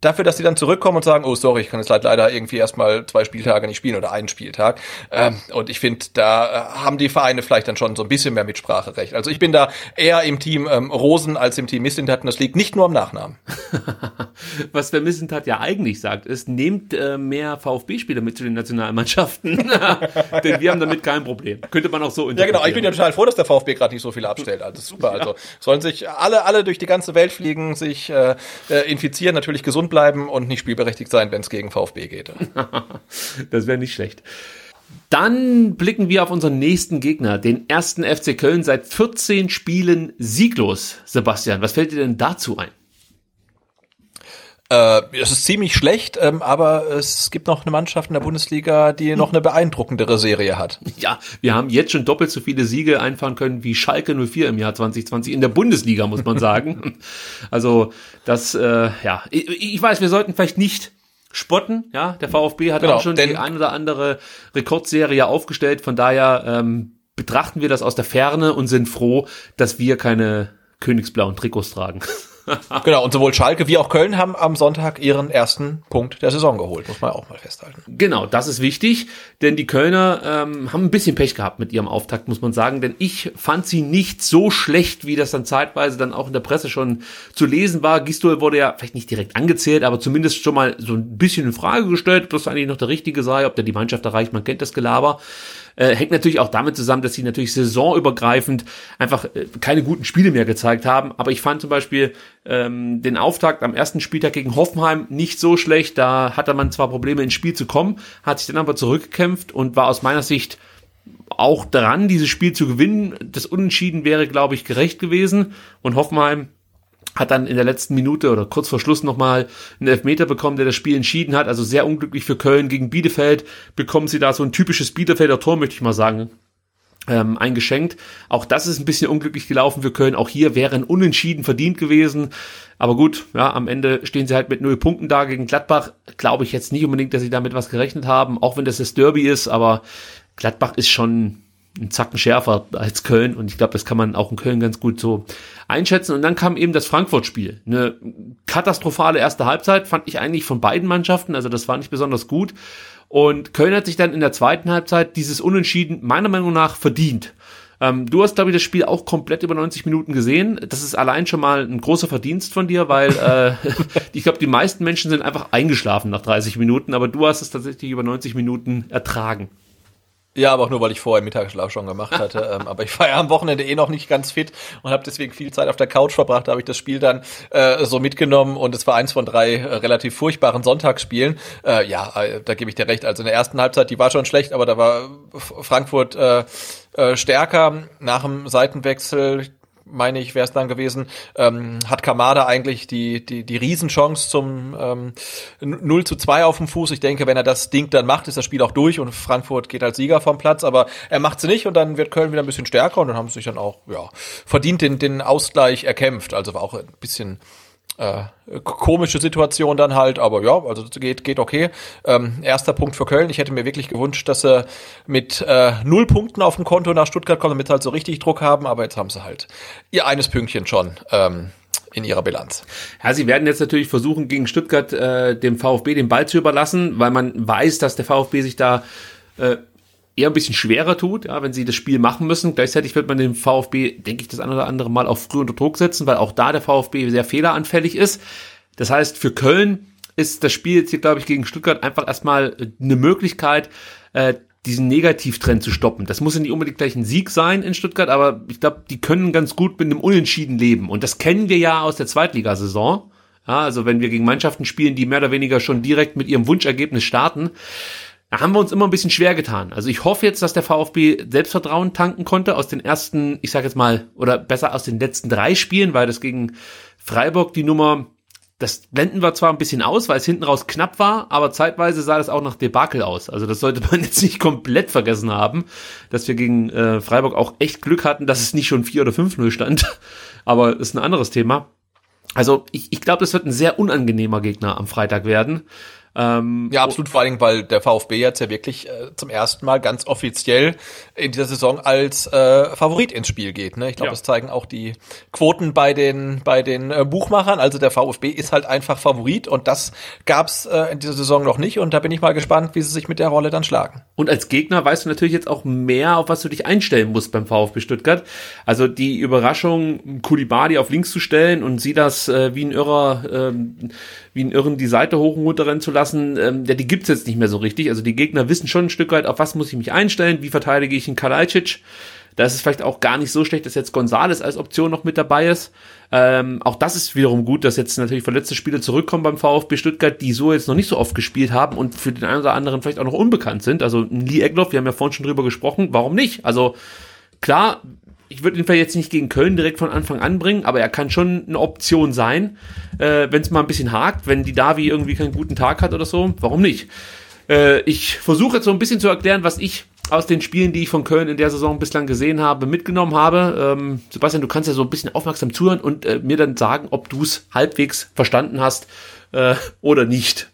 dafür, dass sie dann zurückkommen und sagen, oh sorry, ich kann jetzt leider irgendwie erstmal zwei Spieltage nicht spielen oder einen Spieltag. Ähm, und ich finde, da äh, haben die Vereine vielleicht dann schon so ein bisschen mehr Mitspracherecht. Also ich bin da eher im Team ähm, Rosen als im Team Mislintat und das liegt nicht nur am Nachnamen. Was der Mislintat ja eigentlich sagt, ist, nehmt äh, mehr VfB-Spieler mit zu den Nationalmannschaften. Denn wir haben damit kein Problem. Könnte man auch so Ja genau, ich bin ja total froh, dass der VfB gerade nicht so viele abstellt. Also super. Ja. Also sollen sich alle, alle durch die ganze Welt fliegen, sich äh, äh infizieren, natürlich gesund gesund bleiben und nicht spielberechtigt sein, wenn es gegen VfB geht. das wäre nicht schlecht. Dann blicken wir auf unseren nächsten Gegner, den ersten FC Köln, seit 14 Spielen sieglos. Sebastian, was fällt dir denn dazu ein? Äh, es ist ziemlich schlecht, ähm, aber es gibt noch eine Mannschaft in der Bundesliga, die noch eine beeindruckendere Serie hat. Ja, wir haben jetzt schon doppelt so viele Siege einfahren können wie Schalke 04 im Jahr 2020 in der Bundesliga, muss man sagen. also das, äh, ja, ich, ich weiß, wir sollten vielleicht nicht spotten. Ja, der VfB hat genau, auch schon die ein oder andere Rekordserie aufgestellt. Von daher ähm, betrachten wir das aus der Ferne und sind froh, dass wir keine königsblauen Trikots tragen. Genau, und sowohl Schalke wie auch Köln haben am Sonntag ihren ersten Punkt der Saison geholt, muss man auch mal festhalten. Genau, das ist wichtig, denn die Kölner ähm, haben ein bisschen Pech gehabt mit ihrem Auftakt, muss man sagen, denn ich fand sie nicht so schlecht, wie das dann zeitweise dann auch in der Presse schon zu lesen war. Gistol wurde ja vielleicht nicht direkt angezählt, aber zumindest schon mal so ein bisschen in Frage gestellt, ob das eigentlich noch der Richtige sei, ob der die Mannschaft erreicht, man kennt das Gelaber. Äh, hängt natürlich auch damit zusammen, dass sie natürlich saisonübergreifend einfach äh, keine guten Spiele mehr gezeigt haben. Aber ich fand zum Beispiel ähm, den Auftakt am ersten Spieltag gegen Hoffenheim nicht so schlecht. Da hatte man zwar Probleme ins Spiel zu kommen, hat sich dann aber zurückgekämpft und war aus meiner Sicht auch dran, dieses Spiel zu gewinnen. Das Unentschieden wäre, glaube ich, gerecht gewesen. Und Hoffenheim hat dann in der letzten Minute oder kurz vor Schluss nochmal einen Elfmeter bekommen, der das Spiel entschieden hat. Also sehr unglücklich für Köln gegen Bielefeld. Bekommen sie da so ein typisches Bielefelder Tor, möchte ich mal sagen, ähm, eingeschenkt. Auch das ist ein bisschen unglücklich gelaufen für Köln. Auch hier wäre ein Unentschieden verdient gewesen. Aber gut, ja, am Ende stehen sie halt mit null Punkten da gegen Gladbach. Glaube ich jetzt nicht unbedingt, dass sie damit was gerechnet haben, auch wenn das das Derby ist. Aber Gladbach ist schon ein Zacken schärfer als Köln und ich glaube, das kann man auch in Köln ganz gut so einschätzen. Und dann kam eben das Frankfurt-Spiel. Eine katastrophale erste Halbzeit fand ich eigentlich von beiden Mannschaften, also das war nicht besonders gut. Und Köln hat sich dann in der zweiten Halbzeit dieses Unentschieden meiner Meinung nach verdient. Ähm, du hast, glaube ich, das Spiel auch komplett über 90 Minuten gesehen. Das ist allein schon mal ein großer Verdienst von dir, weil äh, ich glaube, die meisten Menschen sind einfach eingeschlafen nach 30 Minuten, aber du hast es tatsächlich über 90 Minuten ertragen. Ja, aber auch nur, weil ich vorher Mittagsschlaf schon gemacht hatte. ähm, aber ich war ja am Wochenende eh noch nicht ganz fit und habe deswegen viel Zeit auf der Couch verbracht. Da habe ich das Spiel dann äh, so mitgenommen und es war eins von drei äh, relativ furchtbaren Sonntagsspielen. Äh, ja, äh, da gebe ich dir recht. Also in der ersten Halbzeit, die war schon schlecht, aber da war Frankfurt äh, äh, stärker. Nach dem Seitenwechsel, meine ich, wäre es dann gewesen, ähm, hat Kamada eigentlich die, die, die Riesenchance zum ähm, 0 zu 2 auf dem Fuß. Ich denke, wenn er das Ding dann macht, ist das Spiel auch durch und Frankfurt geht als Sieger vom Platz, aber er macht sie nicht und dann wird Köln wieder ein bisschen stärker und dann haben sie sich dann auch ja, verdient den, den Ausgleich erkämpft. Also war auch ein bisschen äh, komische Situation dann halt, aber ja, also geht, geht okay. Ähm, erster Punkt für Köln. Ich hätte mir wirklich gewünscht, dass sie mit äh, null Punkten auf dem Konto nach Stuttgart kommen, damit sie halt so richtig Druck haben, aber jetzt haben sie halt ihr eines Pünktchen schon. Ähm, in ihrer Bilanz. Ja, sie werden jetzt natürlich versuchen, gegen Stuttgart äh, dem VfB den Ball zu überlassen, weil man weiß, dass der VfB sich da äh, eher ein bisschen schwerer tut, ja, wenn sie das Spiel machen müssen. Gleichzeitig wird man den VfB, denke ich, das ein oder andere Mal auch früh unter Druck setzen, weil auch da der VfB sehr fehleranfällig ist. Das heißt, für Köln ist das Spiel jetzt hier, glaube ich, gegen Stuttgart einfach erstmal eine Möglichkeit, äh, diesen Negativtrend zu stoppen. Das muss ja nicht unbedingt gleich ein Sieg sein in Stuttgart, aber ich glaube, die können ganz gut mit einem Unentschieden leben. Und das kennen wir ja aus der Zweitligasaison. Ja, also wenn wir gegen Mannschaften spielen, die mehr oder weniger schon direkt mit ihrem Wunschergebnis starten, da haben wir uns immer ein bisschen schwer getan. Also ich hoffe jetzt, dass der VfB Selbstvertrauen tanken konnte aus den ersten, ich sage jetzt mal, oder besser aus den letzten drei Spielen, weil das gegen Freiburg die Nummer, das blenden wir zwar ein bisschen aus, weil es hinten raus knapp war, aber zeitweise sah das auch nach Debakel aus. Also das sollte man jetzt nicht komplett vergessen haben, dass wir gegen äh, Freiburg auch echt Glück hatten, dass es nicht schon 4 oder 5-0 stand. Aber ist ein anderes Thema. Also ich, ich glaube, das wird ein sehr unangenehmer Gegner am Freitag werden. Ähm, ja, absolut, vor allem, weil der VfB jetzt ja wirklich äh, zum ersten Mal ganz offiziell in dieser Saison als äh, Favorit ins Spiel geht. Ne? Ich glaube, ja. das zeigen auch die Quoten bei den bei den äh, Buchmachern. Also der VfB ist halt einfach Favorit und das gab's äh, in dieser Saison noch nicht. Und da bin ich mal gespannt, wie sie sich mit der Rolle dann schlagen. Und als Gegner weißt du natürlich jetzt auch mehr, auf was du dich einstellen musst beim VfB Stuttgart. Also die Überraschung, Kulibadi auf links zu stellen und sie das äh, wie ein Irrer ähm, wie ein Irren die Seite hoch und runter rennen zu lassen, ähm, ja, die gibt's jetzt nicht mehr so richtig. Also die Gegner wissen schon ein Stück weit, auf was muss ich mich einstellen, wie verteidige ich einen Kalajdzic. Da ist es vielleicht auch gar nicht so schlecht, dass jetzt Gonzales als Option noch mit dabei ist. Ähm, auch das ist wiederum gut, dass jetzt natürlich verletzte Spieler zurückkommen beim VfB Stuttgart, die so jetzt noch nicht so oft gespielt haben und für den einen oder anderen vielleicht auch noch unbekannt sind. Also Lee Egloff, wir haben ja vorhin schon drüber gesprochen, warum nicht? Also klar, ich würde ihn vielleicht jetzt nicht gegen Köln direkt von Anfang an bringen, aber er kann schon eine Option sein, äh, wenn es mal ein bisschen hakt, wenn die Davi irgendwie keinen guten Tag hat oder so, warum nicht? Äh, ich versuche jetzt so ein bisschen zu erklären, was ich aus den Spielen, die ich von Köln in der Saison bislang gesehen habe, mitgenommen habe. Ähm, Sebastian, du kannst ja so ein bisschen aufmerksam zuhören und äh, mir dann sagen, ob du es halbwegs verstanden hast äh, oder nicht.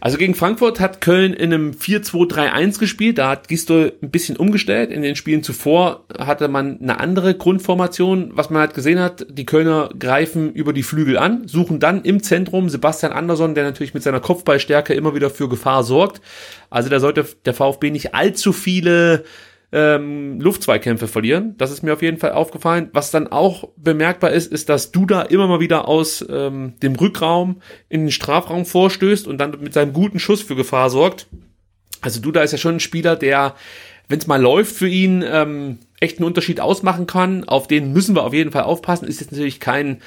Also gegen Frankfurt hat Köln in einem 4-2-3-1 gespielt. Da hat Gistol ein bisschen umgestellt. In den Spielen zuvor hatte man eine andere Grundformation. Was man halt gesehen hat, die Kölner greifen über die Flügel an, suchen dann im Zentrum Sebastian Andersson, der natürlich mit seiner Kopfballstärke immer wieder für Gefahr sorgt. Also da sollte der VfB nicht allzu viele ähm, Luftzweikämpfe verlieren. Das ist mir auf jeden Fall aufgefallen. Was dann auch bemerkbar ist, ist, dass Duda immer mal wieder aus ähm, dem Rückraum in den Strafraum vorstößt und dann mit seinem guten Schuss für Gefahr sorgt. Also Duda ist ja schon ein Spieler, der, wenn es mal läuft für ihn, ähm, echt einen Unterschied ausmachen kann. Auf den müssen wir auf jeden Fall aufpassen. Ist jetzt natürlich kein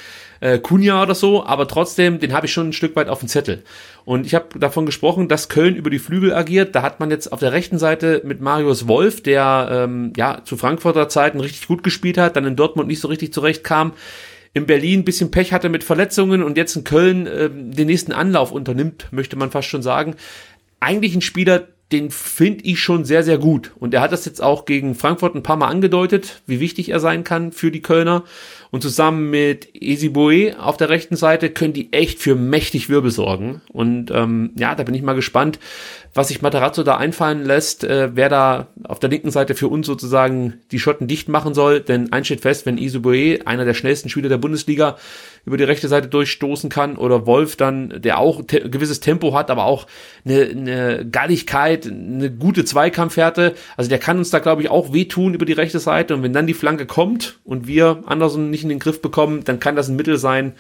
äh, Kunja oder so, aber trotzdem, den habe ich schon ein Stück weit auf dem Zettel. Und ich habe davon gesprochen, dass Köln über die Flügel agiert. Da hat man jetzt auf der rechten Seite mit Marius Wolf, der ähm, ja zu Frankfurter Zeiten richtig gut gespielt hat, dann in Dortmund nicht so richtig zurechtkam, in Berlin ein bisschen Pech hatte mit Verletzungen und jetzt in Köln äh, den nächsten Anlauf unternimmt, möchte man fast schon sagen. Eigentlich ein Spieler, den finde ich schon sehr, sehr gut. Und er hat das jetzt auch gegen Frankfurt ein paar Mal angedeutet, wie wichtig er sein kann für die Kölner. Und zusammen mit Esiboe auf der rechten Seite können die echt für mächtig Wirbel sorgen. Und ähm, ja, da bin ich mal gespannt, was sich Matarazzo da einfallen lässt, äh, wer da auf der linken Seite für uns sozusagen die Schotten dicht machen soll. Denn eins steht fest, wenn Isiboe, einer der schnellsten Spieler der Bundesliga, über die rechte Seite durchstoßen kann oder Wolf dann, der auch te gewisses Tempo hat, aber auch eine, eine Galligkeit, eine gute Zweikampfhärte. Also der kann uns da, glaube ich, auch wehtun über die rechte Seite. Und wenn dann die Flanke kommt und wir Anderson nicht in den Griff bekommen, dann kann das ein Mittel sein,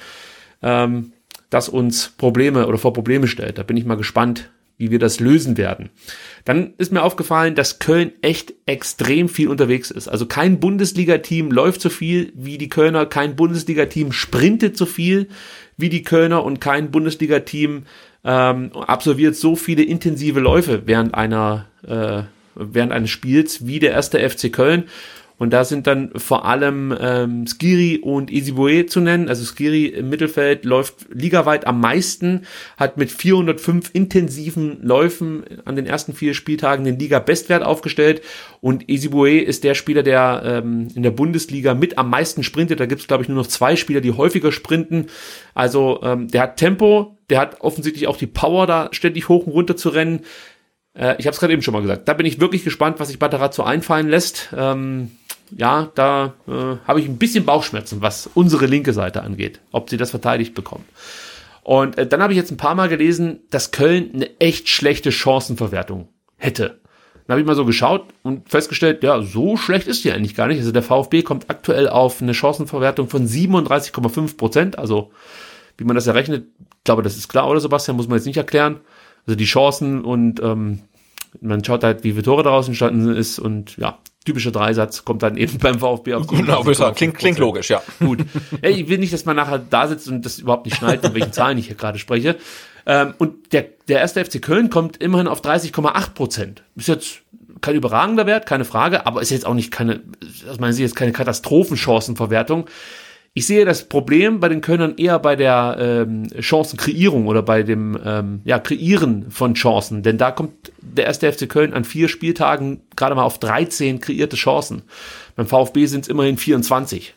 ähm, das uns Probleme oder vor Probleme stellt. Da bin ich mal gespannt, wie wir das lösen werden. Dann ist mir aufgefallen, dass Köln echt extrem viel unterwegs ist. Also kein Bundesliga-Team läuft so viel wie die Kölner, kein Bundesliga-Team sprintet so viel wie die Kölner und kein Bundesliga-Team ähm, absolviert so viele intensive Läufe während einer äh, während eines Spiels wie der erste FC Köln. Und da sind dann vor allem ähm, Skiri und Isiboe zu nennen. Also Skiri im Mittelfeld läuft ligaweit am meisten, hat mit 405 intensiven Läufen an den ersten vier Spieltagen den Liga-Bestwert aufgestellt. Und Isiboe ist der Spieler, der ähm, in der Bundesliga mit am meisten sprintet. Da gibt es, glaube ich, nur noch zwei Spieler, die häufiger sprinten. Also ähm, der hat Tempo, der hat offensichtlich auch die Power, da ständig hoch und runter zu rennen. Äh, ich habe es gerade eben schon mal gesagt. Da bin ich wirklich gespannt, was sich Batarazzo einfallen lässt. Ähm, ja, da äh, habe ich ein bisschen Bauchschmerzen, was unsere linke Seite angeht, ob sie das verteidigt bekommen. Und äh, dann habe ich jetzt ein paar Mal gelesen, dass Köln eine echt schlechte Chancenverwertung hätte. Dann habe ich mal so geschaut und festgestellt, ja, so schlecht ist die eigentlich gar nicht. Also der VfB kommt aktuell auf eine Chancenverwertung von 37,5 Prozent. Also wie man das errechnet, glaube, das ist klar, oder Sebastian, muss man jetzt nicht erklären. Also die Chancen und ähm, man schaut halt, wie viele Tore daraus entstanden ist und ja, typischer Dreisatz kommt dann eben beim VfB auf Genau, klingt, klingt logisch, ja. Gut. Ja, ich will nicht, dass man nachher da sitzt und das überhaupt nicht schneidet, von welchen Zahlen ich hier gerade spreche. Ähm, und der, der erste FC Köln kommt immerhin auf 30,8 Prozent. Ist jetzt kein überragender Wert, keine Frage, aber ist jetzt auch nicht keine, aus meiner Sicht jetzt keine Katastrophenchancenverwertung. Ich sehe das Problem bei den Kölnern eher bei der ähm, Chancenkreierung oder bei dem ähm, ja, Kreieren von Chancen. Denn da kommt der erste FC Köln an vier Spieltagen gerade mal auf 13 kreierte Chancen. Beim VfB sind es immerhin 24.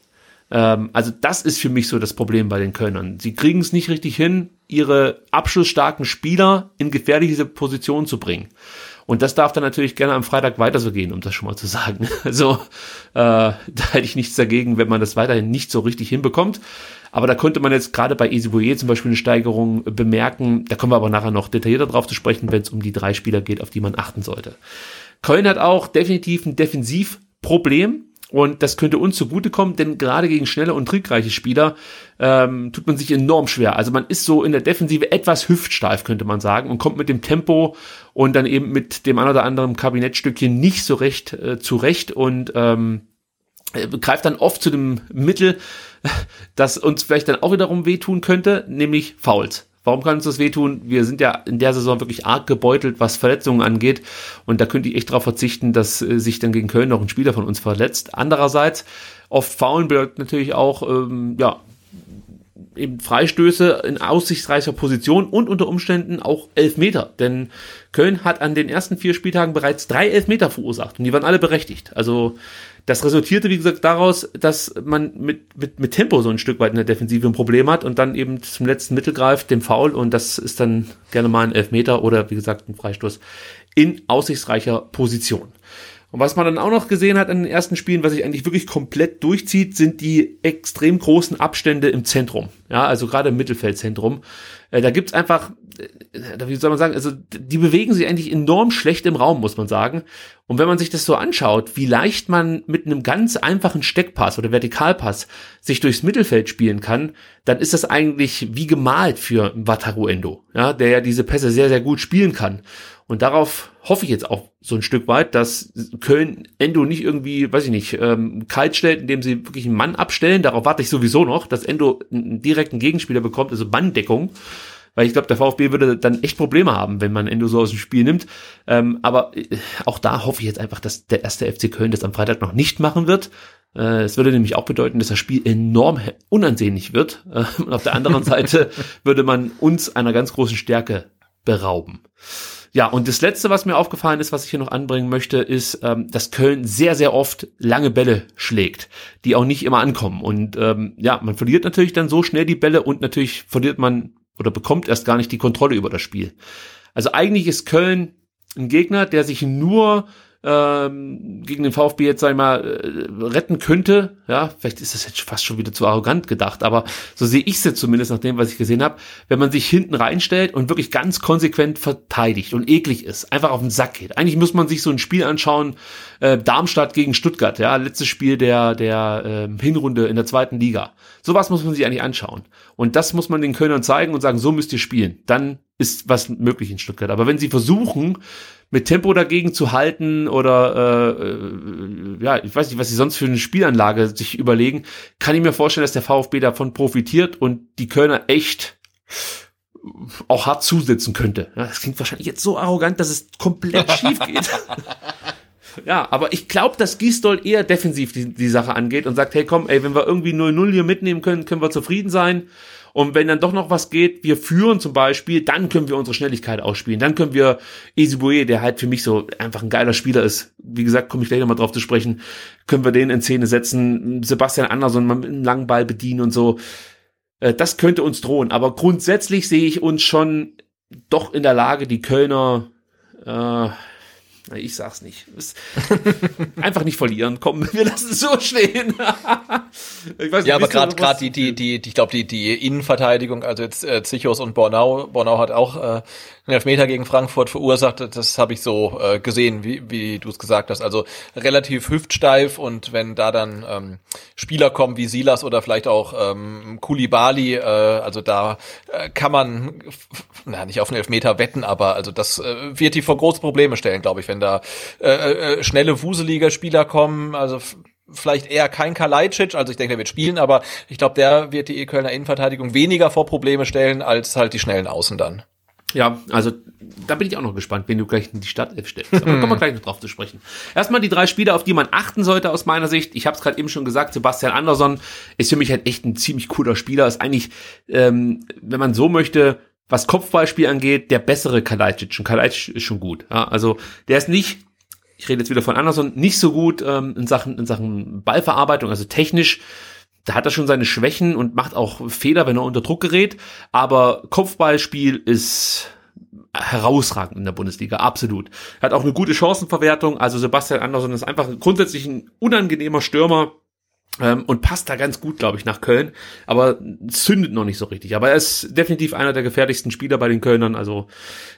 Ähm, also das ist für mich so das Problem bei den Kölnern. Sie kriegen es nicht richtig hin, ihre abschlussstarken Spieler in gefährliche Positionen zu bringen. Und das darf dann natürlich gerne am Freitag weiter so gehen, um das schon mal zu sagen. Also äh, da hätte ich nichts dagegen, wenn man das weiterhin nicht so richtig hinbekommt. Aber da konnte man jetzt gerade bei Easy zum Beispiel eine Steigerung bemerken. Da kommen wir aber nachher noch detaillierter drauf zu sprechen, wenn es um die drei Spieler geht, auf die man achten sollte. Köln hat auch definitiv ein Defensivproblem. Und das könnte uns zugutekommen, denn gerade gegen schnelle und trickreiche Spieler ähm, tut man sich enorm schwer. Also man ist so in der Defensive etwas hüftsteif, könnte man sagen, und kommt mit dem Tempo und dann eben mit dem ein oder anderen Kabinettstückchen nicht so recht äh, zurecht und ähm, äh, greift dann oft zu dem Mittel, das uns vielleicht dann auch wiederum wehtun könnte, nämlich Fouls. Warum kann uns das wehtun? Wir sind ja in der Saison wirklich arg gebeutelt, was Verletzungen angeht. Und da könnte ich echt darauf verzichten, dass äh, sich dann gegen Köln noch ein Spieler von uns verletzt. Andererseits, oft faulen bedeutet natürlich auch, ähm, ja, eben Freistöße in aussichtsreicher Position und unter Umständen auch Elfmeter. Denn Köln hat an den ersten vier Spieltagen bereits drei Elfmeter verursacht und die waren alle berechtigt. Also das resultierte, wie gesagt, daraus, dass man mit, mit, mit Tempo so ein Stück weit in der Defensive ein Problem hat und dann eben zum letzten Mittel greift, dem Foul und das ist dann gerne mal ein Elfmeter oder wie gesagt ein Freistoß in aussichtsreicher Position. Und was man dann auch noch gesehen hat in den ersten Spielen, was sich eigentlich wirklich komplett durchzieht, sind die extrem großen Abstände im Zentrum. Ja, also gerade im Mittelfeldzentrum. Äh, da gibt's einfach, äh, wie soll man sagen, also die bewegen sich eigentlich enorm schlecht im Raum, muss man sagen. Und wenn man sich das so anschaut, wie leicht man mit einem ganz einfachen Steckpass oder Vertikalpass sich durchs Mittelfeld spielen kann, dann ist das eigentlich wie gemalt für Wataru Endo, ja, der ja diese Pässe sehr, sehr gut spielen kann. Und darauf hoffe ich jetzt auch so ein Stück weit, dass Köln Endo nicht irgendwie, weiß ich nicht, ähm, kalt stellt, indem sie wirklich einen Mann abstellen. Darauf warte ich sowieso noch, dass Endo einen direkten Gegenspieler bekommt, also Manndeckung. Weil ich glaube, der VfB würde dann echt Probleme haben, wenn man Endo so aus dem Spiel nimmt. Ähm, aber äh, auch da hoffe ich jetzt einfach, dass der erste FC Köln das am Freitag noch nicht machen wird. Äh, es würde nämlich auch bedeuten, dass das Spiel enorm unansehnlich wird. Äh, und auf der anderen Seite würde man uns einer ganz großen Stärke berauben. Ja, und das Letzte, was mir aufgefallen ist, was ich hier noch anbringen möchte, ist, ähm, dass Köln sehr, sehr oft lange Bälle schlägt, die auch nicht immer ankommen. Und ähm, ja, man verliert natürlich dann so schnell die Bälle und natürlich verliert man oder bekommt erst gar nicht die Kontrolle über das Spiel. Also eigentlich ist Köln ein Gegner, der sich nur ähm, gegen den VfB jetzt, sag ich mal, äh, retten könnte. Ja, vielleicht ist das jetzt fast schon wieder zu arrogant gedacht, aber so sehe ich es jetzt zumindest nach dem, was ich gesehen habe. Wenn man sich hinten reinstellt und wirklich ganz konsequent verteidigt und eklig ist, einfach auf den Sack geht. Eigentlich muss man sich so ein Spiel anschauen, äh, Darmstadt gegen Stuttgart, ja, letztes Spiel der, der äh, Hinrunde in der zweiten Liga. Sowas muss man sich eigentlich anschauen. Und das muss man den Kölnern zeigen und sagen, so müsst ihr spielen. Dann ist was möglich in Stuttgart. Aber wenn sie versuchen, mit Tempo dagegen zu halten oder äh, äh, ja, ich weiß nicht, was sie sonst für eine Spielanlage sich überlegen, kann ich mir vorstellen, dass der VfB davon profitiert und die Kölner echt auch hart zusetzen könnte. Das klingt wahrscheinlich jetzt so arrogant, dass es komplett schief geht. ja, aber ich glaube, dass Gisdol eher defensiv die, die Sache angeht und sagt, hey komm, ey, wenn wir irgendwie 0-0 hier mitnehmen können, können wir zufrieden sein. Und wenn dann doch noch was geht, wir führen zum Beispiel, dann können wir unsere Schnelligkeit ausspielen. Dann können wir Isibue, der halt für mich so einfach ein geiler Spieler ist, wie gesagt, komme ich gleich nochmal drauf zu sprechen, können wir den in Szene setzen, Sebastian Andersson mal mit einem langen Ball bedienen und so. Äh, das könnte uns drohen. Aber grundsätzlich sehe ich uns schon doch in der Lage, die Kölner äh, Ich sag's nicht. Einfach nicht verlieren. Komm, wir lassen es so stehen. ich weiß nicht, ja, aber gerade gerade die die die ich glaube die die Innenverteidigung, also jetzt äh, Zichos und Bornau, Bornau hat auch äh, einen Elfmeter gegen Frankfurt verursacht. Das habe ich so äh, gesehen, wie wie du es gesagt hast. Also relativ hüftsteif und wenn da dann ähm, Spieler kommen wie Silas oder vielleicht auch ähm, Kulibali, äh, also da äh, kann man na nicht auf einen Elfmeter wetten, aber also das äh, wird die vor große Probleme stellen, glaube ich, wenn da äh, äh, schnelle wuselige Spieler kommen, also vielleicht eher kein Kalajdzic, also ich denke, der wird spielen, aber ich glaube, der wird die Kölner Innenverteidigung weniger vor Probleme stellen als halt die schnellen Außen dann. Ja, also da bin ich auch noch gespannt, wenn du gleich in die Stadt stellst. Aber kommen wir gleich noch drauf zu sprechen. Erstmal die drei Spieler, auf die man achten sollte aus meiner Sicht. Ich habe es gerade eben schon gesagt, Sebastian Andersson ist für mich halt echt ein ziemlich cooler Spieler. Ist eigentlich, ähm, wenn man so möchte, was Kopfballspiel angeht, der bessere Kalajdzic. Und Kalajdzic ist schon gut. Ja, also der ist nicht, ich rede jetzt wieder von Anderson, nicht so gut ähm, in Sachen in Sachen Ballverarbeitung, also technisch. Da hat er schon seine Schwächen und macht auch Fehler, wenn er unter Druck gerät. Aber Kopfballspiel ist herausragend in der Bundesliga, absolut. Er hat auch eine gute Chancenverwertung. Also Sebastian Anderson ist einfach grundsätzlich ein unangenehmer Stürmer ähm, und passt da ganz gut, glaube ich, nach Köln. Aber zündet noch nicht so richtig. Aber er ist definitiv einer der gefährlichsten Spieler bei den Kölnern. Also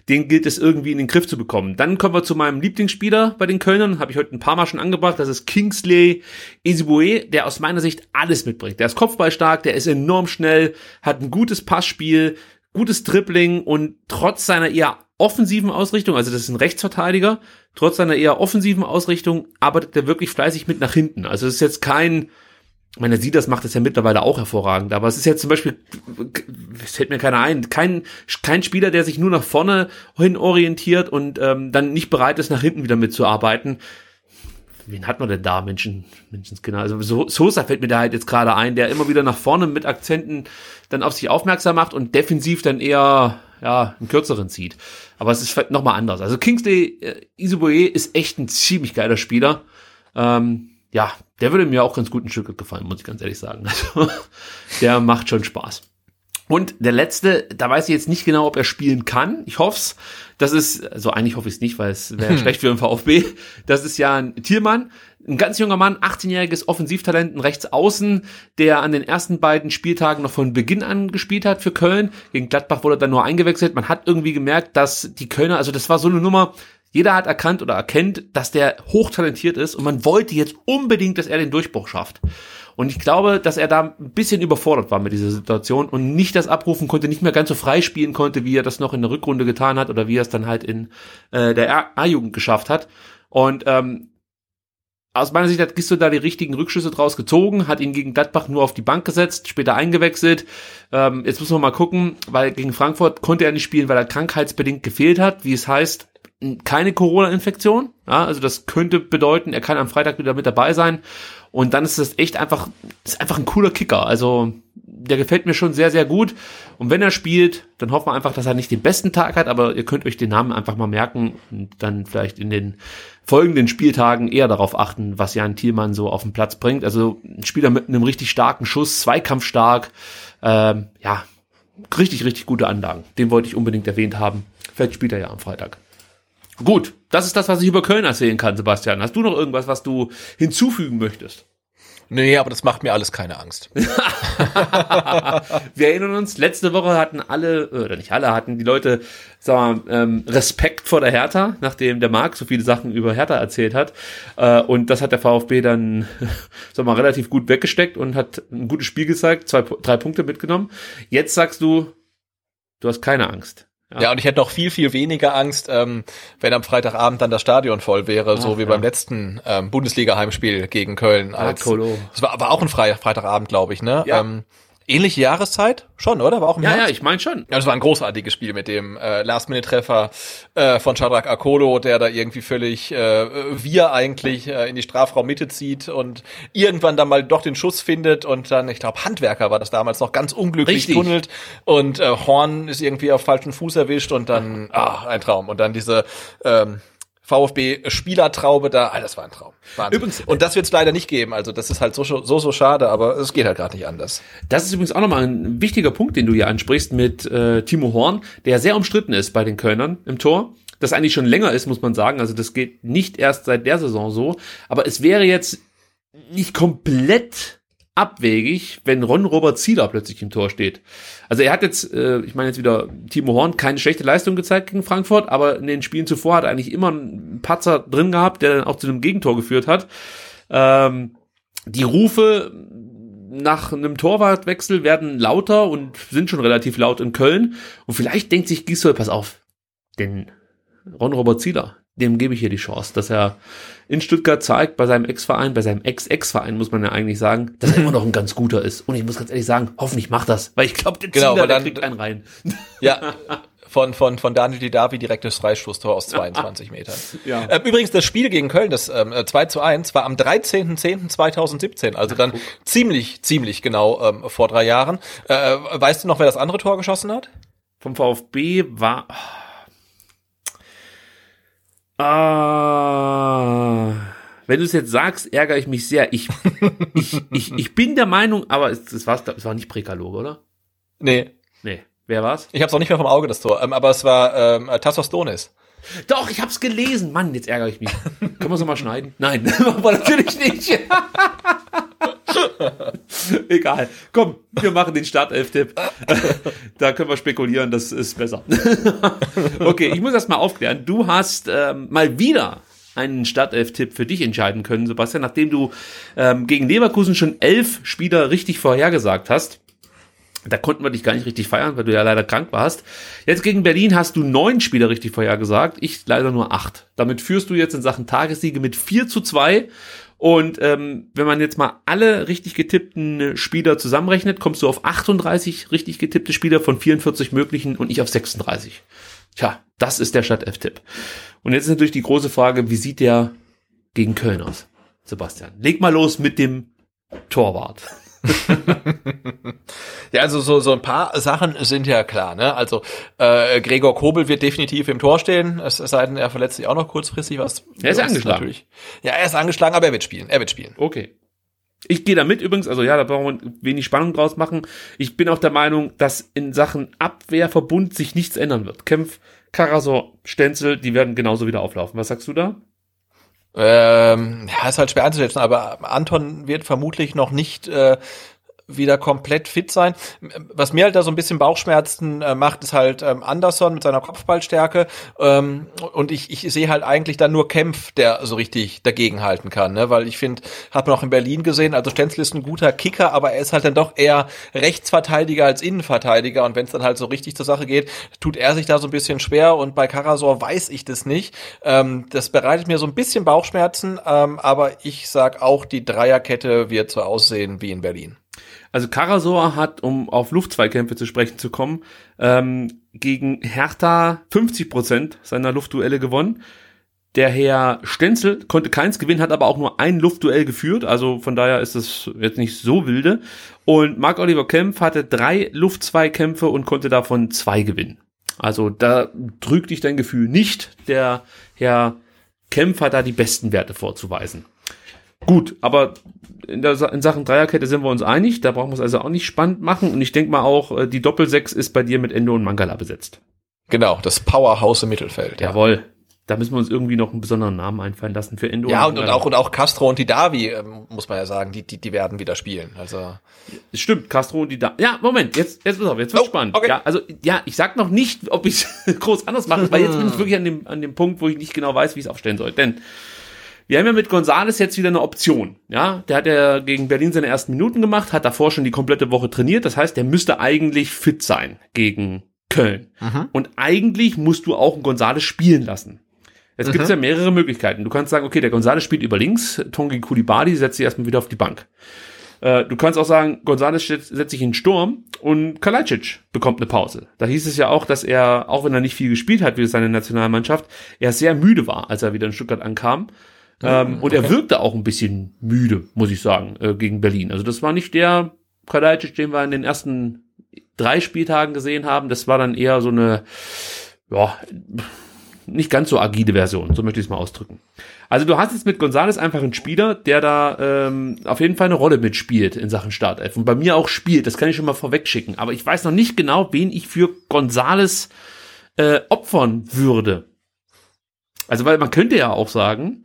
den gilt es irgendwie in den Griff zu bekommen. Dann kommen wir zu meinem Lieblingsspieler bei den Kölnern. Habe ich heute ein paar Mal schon angebracht. Das ist Kingsley Isibue, der aus meiner Sicht alles mitbringt. Der ist kopfballstark, der ist enorm schnell, hat ein gutes Passspiel, gutes Dribbling und trotz seiner eher offensiven Ausrichtung, also das ist ein Rechtsverteidiger, trotz seiner eher offensiven Ausrichtung arbeitet er wirklich fleißig mit nach hinten. Also es ist jetzt kein, ich meine, sieht das macht es ja mittlerweile auch hervorragend, aber es ist jetzt zum Beispiel, es fällt mir keiner ein, kein, kein Spieler, der sich nur nach vorne hin orientiert und ähm, dann nicht bereit ist, nach hinten wieder mitzuarbeiten. Wen hat man denn da, Menschen, Menschenskinder? Also so, Sosa fällt mir da halt jetzt gerade ein, der immer wieder nach vorne mit Akzenten dann auf sich aufmerksam macht und defensiv dann eher ja, einen kürzeren zieht. Aber es ist nochmal anders. Also Kingsley äh, Isubue ist echt ein ziemlich geiler Spieler. Ähm, ja, der würde mir auch ganz gut ein Stück gefallen, muss ich ganz ehrlich sagen. Also, der macht schon Spaß. Und der letzte, da weiß ich jetzt nicht genau, ob er spielen kann. Ich hoff's. Das ist, also eigentlich hoffe ich es nicht, weil es wäre hm. schlecht für den VfB. Das ist ja ein Tiermann, ein ganz junger Mann, 18-jähriges Offensivtalent, ein Rechtsaußen, der an den ersten beiden Spieltagen noch von Beginn an gespielt hat für Köln. Gegen Gladbach wurde er dann nur eingewechselt. Man hat irgendwie gemerkt, dass die Kölner, also das war so eine Nummer, jeder hat erkannt oder erkennt, dass der hochtalentiert ist und man wollte jetzt unbedingt, dass er den Durchbruch schafft. Und ich glaube, dass er da ein bisschen überfordert war mit dieser Situation und nicht das abrufen konnte, nicht mehr ganz so frei spielen konnte, wie er das noch in der Rückrunde getan hat oder wie er es dann halt in äh, der A-Jugend geschafft hat. Und ähm, aus meiner Sicht hat Gisto da die richtigen Rückschlüsse draus gezogen, hat ihn gegen Gladbach nur auf die Bank gesetzt, später eingewechselt. Ähm, jetzt muss man mal gucken, weil gegen Frankfurt konnte er nicht spielen, weil er krankheitsbedingt gefehlt hat. Wie es heißt, keine Corona-Infektion. Ja, also das könnte bedeuten, er kann am Freitag wieder mit dabei sein. Und dann ist das echt einfach, ist einfach ein cooler Kicker. Also der gefällt mir schon sehr, sehr gut. Und wenn er spielt, dann hoffen wir einfach, dass er nicht den besten Tag hat, aber ihr könnt euch den Namen einfach mal merken und dann vielleicht in den folgenden Spieltagen eher darauf achten, was Jan Thielmann so auf den Platz bringt. Also ein Spieler mit einem richtig starken Schuss, zweikampfstark, ähm, ja, richtig, richtig gute Anlagen. Den wollte ich unbedingt erwähnt haben. Vielleicht spielt er ja am Freitag. Gut, das ist das, was ich über Köln erzählen kann, Sebastian. Hast du noch irgendwas, was du hinzufügen möchtest? Nee, aber das macht mir alles keine Angst. wir erinnern uns, letzte Woche hatten alle, oder nicht alle, hatten die Leute, sagen wir mal, ähm, Respekt vor der Hertha, nachdem der Marc so viele Sachen über Hertha erzählt hat. Äh, und das hat der VfB dann, sagen wir mal, relativ gut weggesteckt und hat ein gutes Spiel gezeigt, zwei, drei Punkte mitgenommen. Jetzt sagst du, du hast keine Angst. Ja. ja, und ich hätte noch viel, viel weniger Angst, ähm, wenn am Freitagabend dann das Stadion voll wäre, Ach, so wie ja. beim letzten ähm, Bundesliga-Heimspiel gegen Köln. Als, ah, es war, war auch ein Freitagabend, glaube ich, ne? Ja. Ähm, Ähnliche Jahreszeit? Schon, oder? War auch im Ja, Herbst? ja, ich meine schon. Ja, das war ein großartiges Spiel mit dem äh, Last-Minute-Treffer äh, von Shadrach Akolo, der da irgendwie völlig äh, wir eigentlich äh, in die Strafraummitte zieht und irgendwann dann mal doch den Schuss findet und dann, ich glaube, Handwerker war das damals noch ganz unglücklich Richtig. tunnelt und äh, Horn ist irgendwie auf falschen Fuß erwischt und dann, ah, ein Traum. Und dann diese ähm, VfB-Spielertraube da, ah, das war ein Traum. Wahnsinn. Übrigens, und das wird es leider nicht geben. Also das ist halt so so, so schade, aber es geht halt gerade nicht anders. Das ist übrigens auch nochmal ein wichtiger Punkt, den du hier ansprichst mit äh, Timo Horn, der sehr umstritten ist bei den Kölnern im Tor. das eigentlich schon länger ist, muss man sagen. Also das geht nicht erst seit der Saison so. Aber es wäre jetzt nicht komplett abwegig, wenn Ron Robert Zieler plötzlich im Tor steht. Also er hat jetzt, äh, ich meine jetzt wieder Timo Horn, keine schlechte Leistung gezeigt gegen Frankfurt, aber in den Spielen zuvor hat er eigentlich immer einen Patzer drin gehabt, der dann auch zu einem Gegentor geführt hat. Ähm, die Rufe nach einem Torwartwechsel werden lauter und sind schon relativ laut in Köln. Und vielleicht denkt sich Gisdol, pass auf, denn Ron Robert Zieler, dem gebe ich hier die Chance, dass er in Stuttgart zeigt, bei seinem Ex-Verein, bei seinem Ex-Ex-Verein muss man ja eigentlich sagen, dass er immer noch ein ganz guter ist. Und ich muss ganz ehrlich sagen, hoffentlich macht das, weil ich glaube, der Genau, Zieler, aber der dann- kriegt einen rein. Ja, von, von, von Daniel Didavi direktes Freistoßtor aus 22 Metern. Ja. Äh, Übrigens, das Spiel gegen Köln, das ähm, äh, 2 zu 1, war am 13.10.2017, also dann ziemlich, ziemlich genau ähm, vor drei Jahren. Äh, weißt du noch, wer das andere Tor geschossen hat? Vom VfB war. Ah, wenn du es jetzt sagst, ärgere ich mich sehr. Ich, ich, ich, ich bin der Meinung, aber es, es, war, es war nicht Prekaloge, oder? Nee, Nee. Wer war's? ich habe es auch nicht mehr vom Auge, das Tor, ähm, aber es war ähm, Tassos Donis. Doch, ich hab's gelesen. Mann, jetzt ärgere ich mich. Können wir es nochmal schneiden? Nein, wir natürlich nicht. Egal. Komm, wir machen den Startelf-Tipp. da können wir spekulieren, das ist besser. okay, ich muss das mal aufklären. Du hast ähm, mal wieder einen Startelf-Tipp für dich entscheiden können, Sebastian, nachdem du ähm, gegen Leverkusen schon elf Spieler richtig vorhergesagt hast. Da konnten wir dich gar nicht richtig feiern, weil du ja leider krank warst. Jetzt gegen Berlin hast du neun Spieler richtig vorhergesagt, ich leider nur acht. Damit führst du jetzt in Sachen Tagessiege mit 4 zu 2. Und ähm, wenn man jetzt mal alle richtig getippten Spieler zusammenrechnet, kommst du auf 38 richtig getippte Spieler von 44 möglichen und ich auf 36. Tja, das ist der Stadt-F-Tipp. Und jetzt ist natürlich die große Frage, wie sieht der gegen Köln aus? Sebastian, leg mal los mit dem Torwart. Ja, also so, so ein paar Sachen sind ja klar. Ne? Also äh, Gregor Kobel wird definitiv im Tor stehen, es sei denn, er verletzt sich auch noch kurzfristig. Was, Er ist was angeschlagen. Natürlich. Ja, er ist angeschlagen, aber er wird spielen. Er wird spielen. Okay. Ich gehe da mit übrigens, also ja, da brauchen wir wenig Spannung draus machen. Ich bin auch der Meinung, dass in Sachen Abwehrverbund sich nichts ändern wird. Kempf, Karasor, Stenzel, die werden genauso wieder auflaufen. Was sagst du da? Ähm, ja, ist halt schwer einzuschätzen, aber Anton wird vermutlich noch nicht äh, wieder komplett fit sein. Was mir halt da so ein bisschen Bauchschmerzen äh, macht, ist halt ähm, Anderson mit seiner Kopfballstärke. Ähm, und ich, ich sehe halt eigentlich dann nur Kempf, der so richtig dagegenhalten kann. Ne? Weil ich finde, hat man auch in Berlin gesehen, also Stenzel ist ein guter Kicker, aber er ist halt dann doch eher Rechtsverteidiger als Innenverteidiger. Und wenn es dann halt so richtig zur Sache geht, tut er sich da so ein bisschen schwer. Und bei Karasor weiß ich das nicht. Ähm, das bereitet mir so ein bisschen Bauchschmerzen, ähm, aber ich sag auch, die Dreierkette wird so aussehen wie in Berlin. Also Karasor hat, um auf Luftzweikämpfe zu sprechen zu kommen, ähm, gegen Hertha 50 Prozent seiner Luftduelle gewonnen. Der Herr Stenzel konnte keins gewinnen, hat aber auch nur ein Luftduell geführt, also von daher ist es jetzt nicht so wilde. Und Marc-Oliver Kempf hatte drei Luftzweikämpfe und konnte davon zwei gewinnen. Also da trügt dich dein Gefühl nicht. Der Herr Kempf hat da die besten Werte vorzuweisen. Gut, aber in, der, in Sachen Dreierkette sind wir uns einig. Da brauchen wir es also auch nicht spannend machen. Und ich denke mal auch, äh, die Doppelsechs ist bei dir mit Endo und Mangala besetzt. Genau, das Powerhouse im Mittelfeld. Ja. Jawohl. Da müssen wir uns irgendwie noch einen besonderen Namen einfallen lassen für Endo. Ja, und, und auch und auch Castro und die Davi, ähm, muss man ja sagen, die, die, die werden wieder spielen. Also Stimmt, Castro und die da. Ja, Moment, jetzt, jetzt pass auf, jetzt wird Oh, spannend. okay. Ja, also, ja, ich sag noch nicht, ob ich groß anders mache, weil jetzt bin ich wirklich an dem, an dem Punkt, wo ich nicht genau weiß, wie ich es aufstellen soll. Denn wir haben ja mit Gonzales jetzt wieder eine Option. Ja, der hat ja gegen Berlin seine ersten Minuten gemacht, hat davor schon die komplette Woche trainiert. Das heißt, der müsste eigentlich fit sein gegen Köln. Und eigentlich musst du auch einen Gonzales spielen lassen. Jetzt gibt's ja mehrere Möglichkeiten. Du kannst sagen, okay, der Gonzales spielt über links, Tongi Kulibadi setzt sich erstmal wieder auf die Bank. Äh, du kannst auch sagen, Gonzales setzt setzt sich in den Sturm und Kalajdzic bekommt eine Pause. Da hieß es ja auch, dass er, auch wenn er nicht viel gespielt hat wie seine Nationalmannschaft, er sehr müde war, als er wieder in Stuttgart ankam. Ähm, und er wirkte auch ein bisschen müde, muss ich sagen, äh, gegen Berlin. Also das war nicht der Kalajdzic, den wir in den ersten drei Spieltagen gesehen haben. Das war dann eher so eine, ja, nicht ganz so agile Version, so möchte ich es mal ausdrücken. Also du hast jetzt mit Gonzales einfach einen Spieler, der da ähm, auf jeden Fall eine Rolle mitspielt in Sachen Startelf und bei mir auch spielt, das kann ich schon mal vorweg schicken, aber ich weiß noch nicht genau, wen ich für Gonzales äh, opfern würde. Also, weil man könnte ja auch sagen,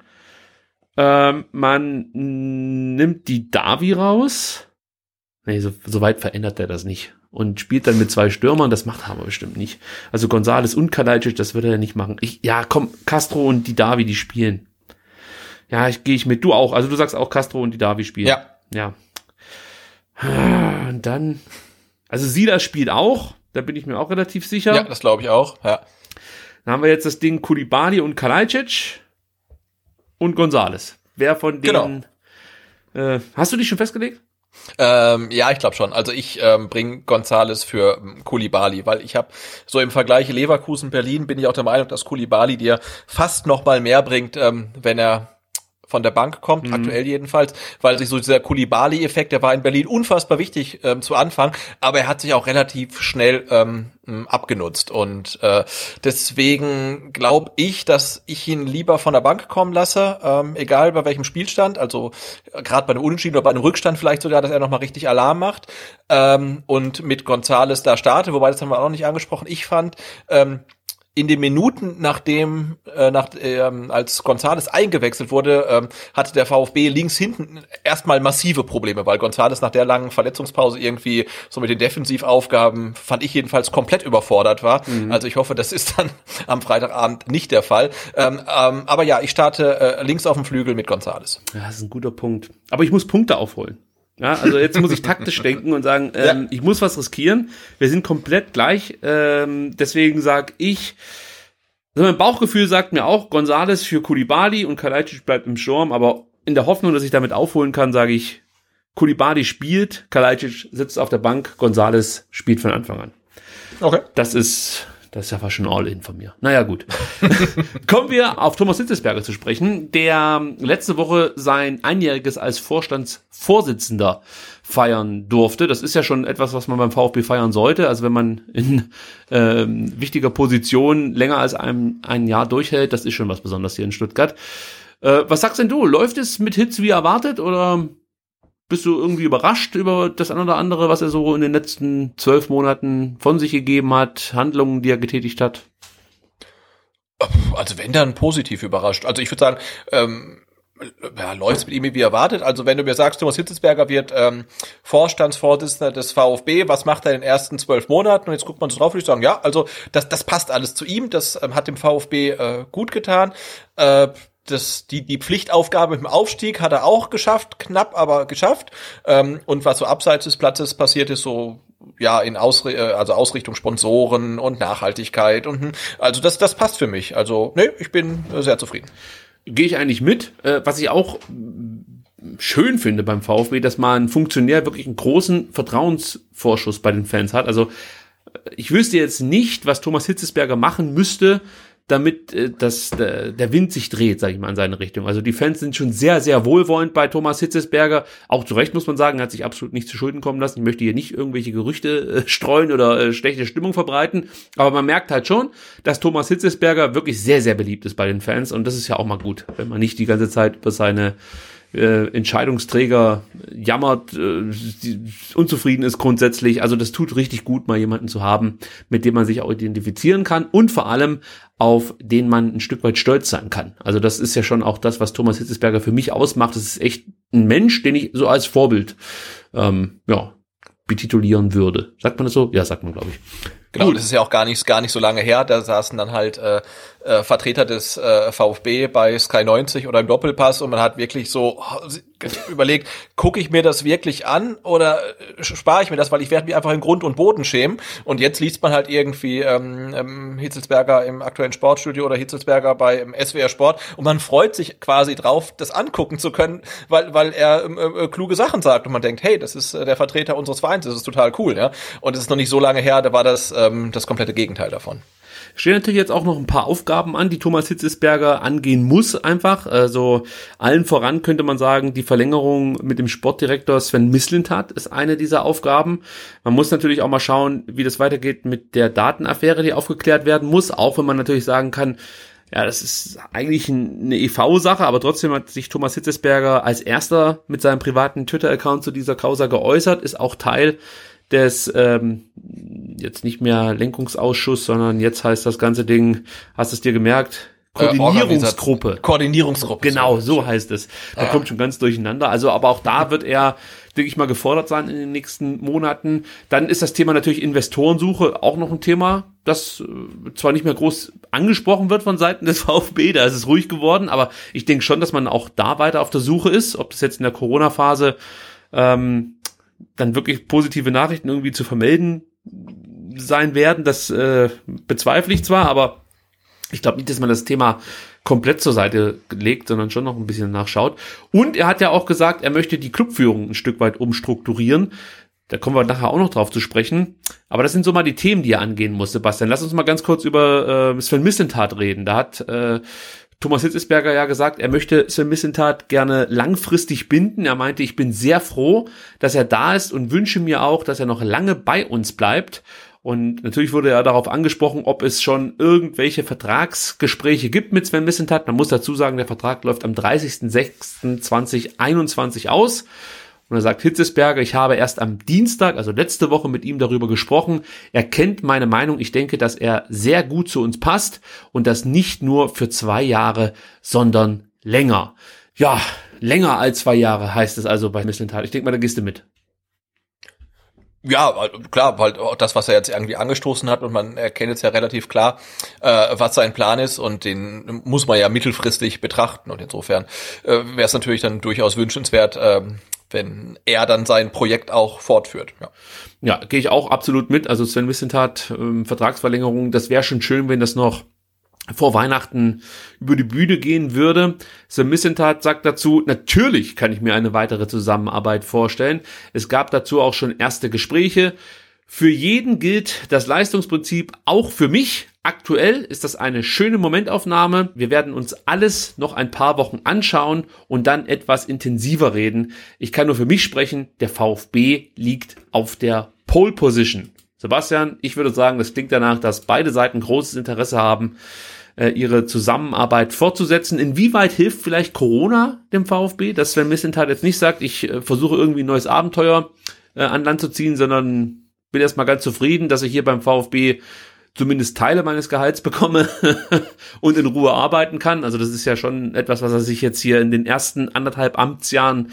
ähm, man nimmt die Davi raus. Nee, so, so weit verändert er das nicht. Und spielt dann mit zwei Stürmern, das macht Hammer bestimmt nicht. Also Gonzales und Kalajdzic, das würde er nicht machen. Ich, ja, komm, Castro und die Davi, die spielen. Ja, ich gehe ich mit. Du auch. Also du sagst auch Castro und die Davi spielen. Ja. Ja. Und dann, also Silas spielt auch. Da bin ich mir auch relativ sicher. Ja, das glaube ich auch. Ja. Dann haben wir jetzt das Ding Kulibali und Kalajdzic und Gonzales. Wer von denen? Äh, hast du dich schon festgelegt? Ähm, ja, ich glaube schon. Also ich ähm, bringe Gonzales für ähm, Kulibali, weil ich habe so im Vergleich Leverkusen Berlin bin ich auch der Meinung, dass Kulibali dir fast noch mal mehr bringt, ähm, wenn er von der Bank kommt, mhm. aktuell jedenfalls, weil sich so dieser Kulibali-Effekt, der war in Berlin unfassbar wichtig ähm, zu Anfang, aber er hat sich auch relativ schnell ähm, abgenutzt und äh, deswegen glaube ich, dass ich ihn lieber von der Bank kommen lasse, ähm, egal bei welchem Spielstand, also gerade bei einem Unentschieden oder bei einem Rückstand vielleicht sogar, dass er nochmal richtig Alarm macht ähm, und mit Gonzales da starte, wobei das haben wir auch noch nicht angesprochen. Ich fand, ähm, in den Minuten nachdem äh, nach ähm, als Gonzales eingewechselt wurde, ähm, hatte der VfB links hinten erstmal massive Probleme, weil Gonzales nach der langen Verletzungspause irgendwie so mit den Defensivaufgaben fand ich jedenfalls komplett überfordert war. Mhm. Also ich hoffe, das ist dann am Freitagabend nicht der Fall. Ähm, ähm, aber ja, ich starte äh, links auf dem Flügel mit Gonzales. Ja, das ist ein guter Punkt. Aber ich muss Punkte aufholen. Ja, also jetzt muss ich taktisch denken und sagen, ähm, ja. ich muss was riskieren. Wir sind komplett gleich. Ähm, deswegen sag ich, also mein Bauchgefühl sagt mir auch, Gonzales für Kulibali und Kalajdzic bleibt im Sturm, aber in der Hoffnung, dass ich damit aufholen kann, sage ich, Kulibali spielt, Kalajdzic sitzt auf der Bank, Gonzales spielt von Anfang an. Okay. Das ist das ist ja fast schon All-In von mir. Naja, gut. Kommen wir auf Thomas Hitzesberger zu sprechen, der letzte Woche sein Einjähriges als Vorstandsvorsitzender feiern durfte. Das ist ja schon etwas, was man beim VfB feiern sollte. Also wenn man in äh, wichtiger Position länger als ein, ein Jahr durchhält, das ist schon was Besonderes hier in Stuttgart. Äh, was sagst denn du? Läuft es mit Hitz wie erwartet oder bist du irgendwie überrascht über das eine oder andere, was er so in den letzten zwölf Monaten von sich gegeben hat, Handlungen, die er getätigt hat? Also wenn dann positiv überrascht. Also ich würde sagen, ähm, ja, läuft mit ihm wie erwartet. Also wenn du mir sagst, Thomas Hitzesberger wird ähm, Vorstandsvorsitzender des VfB, was macht er in den ersten zwölf Monaten? Und jetzt guckt man so drauf, würde ich sagen, ja, also das, das passt alles zu ihm, das ähm, hat dem VfB äh, gut getan. Äh, das, die, die Pflichtaufgabe mit dem Aufstieg hat er auch geschafft, knapp, aber geschafft. Ähm, und was so abseits des Platzes passiert ist, so ja in Ausri äh, also Ausrichtung Sponsoren und Nachhaltigkeit und hm, also das das passt für mich. Also nee, ich bin sehr zufrieden. Gehe ich eigentlich mit. Äh, was ich auch schön finde beim VfB, dass man ein Funktionär wirklich einen großen Vertrauensvorschuss bei den Fans hat. Also ich wüsste jetzt nicht, was Thomas Hitzesberger machen müsste, damit äh, dass der, der Wind sich dreht, sage ich mal, in seine Richtung. Also die Fans sind schon sehr, sehr wohlwollend bei Thomas Hitzesberger. Auch zu Recht muss man sagen, er hat sich absolut nicht zu Schulden kommen lassen. Ich möchte hier nicht irgendwelche Gerüchte äh, streuen oder äh, schlechte Stimmung verbreiten. Aber man merkt halt schon, dass Thomas Hitzesberger wirklich sehr, sehr beliebt ist bei den Fans. Und das ist ja auch mal gut, wenn man nicht die ganze Zeit über seine äh, Entscheidungsträger jammert, äh, unzufrieden ist grundsätzlich. Also das tut richtig gut, mal jemanden zu haben, mit dem man sich auch identifizieren kann und vor allem auf den man ein Stück weit stolz sein kann. Also das ist ja schon auch das, was Thomas Hitzesberger für mich ausmacht. Das ist echt ein Mensch, den ich so als Vorbild ähm, ja, betitulieren würde. Sagt man das so? Ja, sagt man, glaube ich. Genau, Gut. das ist ja auch gar nicht, gar nicht so lange her. Da saßen dann halt äh, äh, Vertreter des äh, VfB bei Sky 90 oder im Doppelpass und man hat wirklich so oh, überlegt, gucke ich mir das wirklich an oder äh, spare ich mir das, weil ich werde mich einfach in Grund und Boden schämen. Und jetzt liest man halt irgendwie ähm, ähm, Hitzelsberger im aktuellen Sportstudio oder Hitzelsberger bei ähm, SWR Sport und man freut sich quasi drauf, das angucken zu können, weil, weil er ähm, äh, kluge Sachen sagt und man denkt, hey, das ist äh, der Vertreter unseres Vereins, das ist total cool, ja. Und es ist noch nicht so lange her, da war das ähm, das komplette Gegenteil davon. Stehen natürlich jetzt auch noch ein paar Aufgaben an, die Thomas Hitzesberger angehen muss einfach. Also allen voran könnte man sagen, die Verlängerung mit dem Sportdirektor Sven Mislintat ist eine dieser Aufgaben. Man muss natürlich auch mal schauen, wie das weitergeht mit der Datenaffäre, die aufgeklärt werden muss, auch wenn man natürlich sagen kann, ja, das ist eigentlich eine EV-Sache, aber trotzdem hat sich Thomas Hitzesberger als erster mit seinem privaten Twitter-Account zu dieser Causa geäußert, ist auch Teil des ähm, jetzt nicht mehr Lenkungsausschuss, sondern jetzt heißt das ganze Ding, hast es dir gemerkt, Koordinierungsgruppe. Koordinierungsgruppe. Genau, so heißt es. Da ja. kommt schon ganz durcheinander. Also, aber auch da wird er, denke ich mal, gefordert sein in den nächsten Monaten. Dann ist das Thema natürlich Investorensuche auch noch ein Thema, das äh, zwar nicht mehr groß angesprochen wird von Seiten des VfB, da ist es ruhig geworden, aber ich denke schon, dass man auch da weiter auf der Suche ist, ob das jetzt in der Corona-Phase ähm, dann wirklich positive Nachrichten irgendwie zu vermelden sein werden, das äh, bezweifle ich zwar, aber ich glaube nicht, dass man das Thema komplett zur Seite legt, sondern schon noch ein bisschen nachschaut. Und er hat ja auch gesagt, er möchte die Clubführung ein Stück weit umstrukturieren. Da kommen wir nachher auch noch drauf zu sprechen. Aber das sind so mal die Themen, die er angehen muss, Sebastian. Lass uns mal ganz kurz über äh, Sven Missentat reden. Da hat äh, Thomas Hitzesberger ja gesagt, er möchte Sven Missentat gerne langfristig binden. Er meinte, ich bin sehr froh, dass er da ist und wünsche mir auch, dass er noch lange bei uns bleibt. Und natürlich wurde ja darauf angesprochen, ob es schon irgendwelche Vertragsgespräche gibt mit Sven Missentat. Man muss dazu sagen, der Vertrag läuft am 30.06.2021 aus. Und er sagt Hitzesberger, ich habe erst am Dienstag, also letzte Woche mit ihm darüber gesprochen. Er kennt meine Meinung. Ich denke, dass er sehr gut zu uns passt und das nicht nur für zwei Jahre, sondern länger. Ja, länger als zwei Jahre heißt es also bei Missentat. Ich denke mal, da gehst du mit. Ja, klar, weil das, was er jetzt irgendwie angestoßen hat und man erkennt jetzt ja relativ klar, äh, was sein Plan ist und den muss man ja mittelfristig betrachten und insofern äh, wäre es natürlich dann durchaus wünschenswert, äh, wenn er dann sein Projekt auch fortführt. Ja, ja gehe ich auch absolut mit. Also Sven Wissentat, ähm, Vertragsverlängerung, das wäre schon schön, wenn das noch vor Weihnachten über die Bühne gehen würde. The Missentat sagt dazu, natürlich kann ich mir eine weitere Zusammenarbeit vorstellen. Es gab dazu auch schon erste Gespräche. Für jeden gilt das Leistungsprinzip auch für mich. Aktuell ist das eine schöne Momentaufnahme. Wir werden uns alles noch ein paar Wochen anschauen und dann etwas intensiver reden. Ich kann nur für mich sprechen. Der VfB liegt auf der Pole Position. Sebastian, ich würde sagen, das klingt danach, dass beide Seiten großes Interesse haben, äh, ihre Zusammenarbeit fortzusetzen. Inwieweit hilft vielleicht Corona dem VfB, dass Sven Missentat jetzt nicht sagt, ich äh, versuche irgendwie ein neues Abenteuer äh, an Land zu ziehen, sondern bin erstmal ganz zufrieden, dass ich hier beim VfB zumindest Teile meines Gehalts bekomme und in Ruhe arbeiten kann. Also das ist ja schon etwas, was er sich jetzt hier in den ersten anderthalb Amtsjahren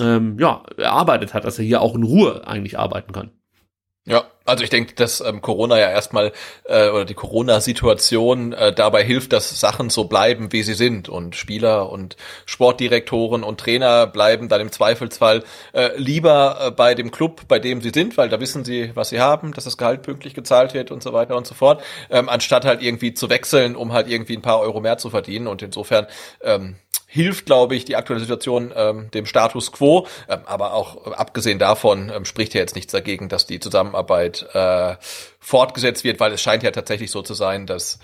ähm, ja, erarbeitet hat, dass er hier auch in Ruhe eigentlich arbeiten kann. Ja, also ich denke, dass ähm, Corona ja erstmal äh, oder die Corona-Situation äh, dabei hilft, dass Sachen so bleiben, wie sie sind. Und Spieler und Sportdirektoren und Trainer bleiben dann im Zweifelsfall äh, lieber äh, bei dem Club, bei dem sie sind, weil da wissen sie, was sie haben, dass das Gehalt pünktlich gezahlt wird und so weiter und so fort, ähm, anstatt halt irgendwie zu wechseln, um halt irgendwie ein paar Euro mehr zu verdienen. Und insofern ähm, hilft, glaube ich, die aktuelle Situation ähm, dem Status quo. Ähm, aber auch äh, abgesehen davon ähm, spricht ja jetzt nichts dagegen, dass die Zusammenarbeit äh, fortgesetzt wird, weil es scheint ja tatsächlich so zu sein, dass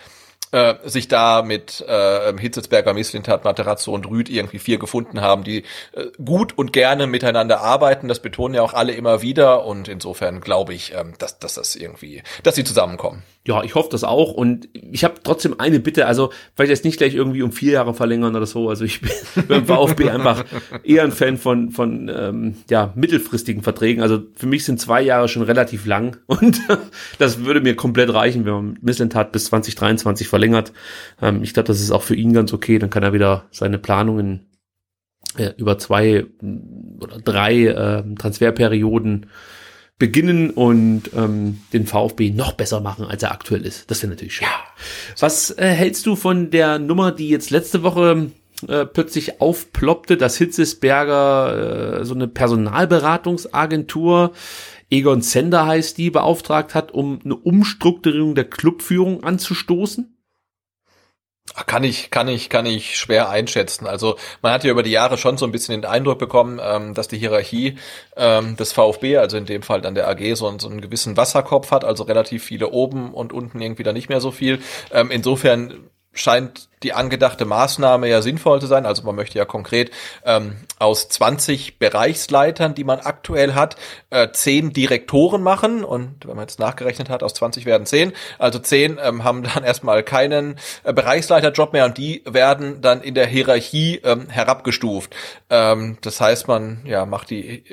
äh, sich da mit äh, Hitzelsberger, Misslintat, Materazzo und Rüd irgendwie vier gefunden haben, die äh, gut und gerne miteinander arbeiten. Das betonen ja auch alle immer wieder und insofern glaube ich, ähm, dass, dass das irgendwie, dass sie zusammenkommen. Ja, ich hoffe das auch. Und ich habe trotzdem eine Bitte, also vielleicht jetzt nicht gleich irgendwie um vier Jahre verlängern oder so. Also ich bin beim VfB einfach eher ein Fan von, von ähm, ja, mittelfristigen Verträgen. Also für mich sind zwei Jahre schon relativ lang und das würde mir komplett reichen, wenn man Misslentat bis 2023 verlängert. Ähm, ich glaube, das ist auch für ihn ganz okay. Dann kann er wieder seine Planungen äh, über zwei oder drei äh, Transferperioden beginnen und ähm, den VfB noch besser machen, als er aktuell ist. Das wäre natürlich schön. Ja. Was äh, hältst du von der Nummer, die jetzt letzte Woche äh, plötzlich aufploppte, dass Hitzesberger äh, so eine Personalberatungsagentur, Egon Zender heißt die, beauftragt hat, um eine Umstrukturierung der Clubführung anzustoßen? Kann ich, kann ich, kann ich schwer einschätzen. Also man hat ja über die Jahre schon so ein bisschen den Eindruck bekommen, ähm, dass die Hierarchie ähm, des VfB, also in dem Fall dann der AG, so, so einen gewissen Wasserkopf hat, also relativ viele oben und unten irgendwie da nicht mehr so viel. Ähm, insofern scheint die angedachte Maßnahme ja sinnvoll zu sein. Also man möchte ja konkret ähm, aus 20 Bereichsleitern, die man aktuell hat, äh, 10 Direktoren machen. Und wenn man jetzt nachgerechnet hat, aus 20 werden 10. Also 10 ähm, haben dann erstmal keinen äh, Bereichsleiterjob mehr und die werden dann in der Hierarchie ähm, herabgestuft. Ähm, das heißt, man ja macht die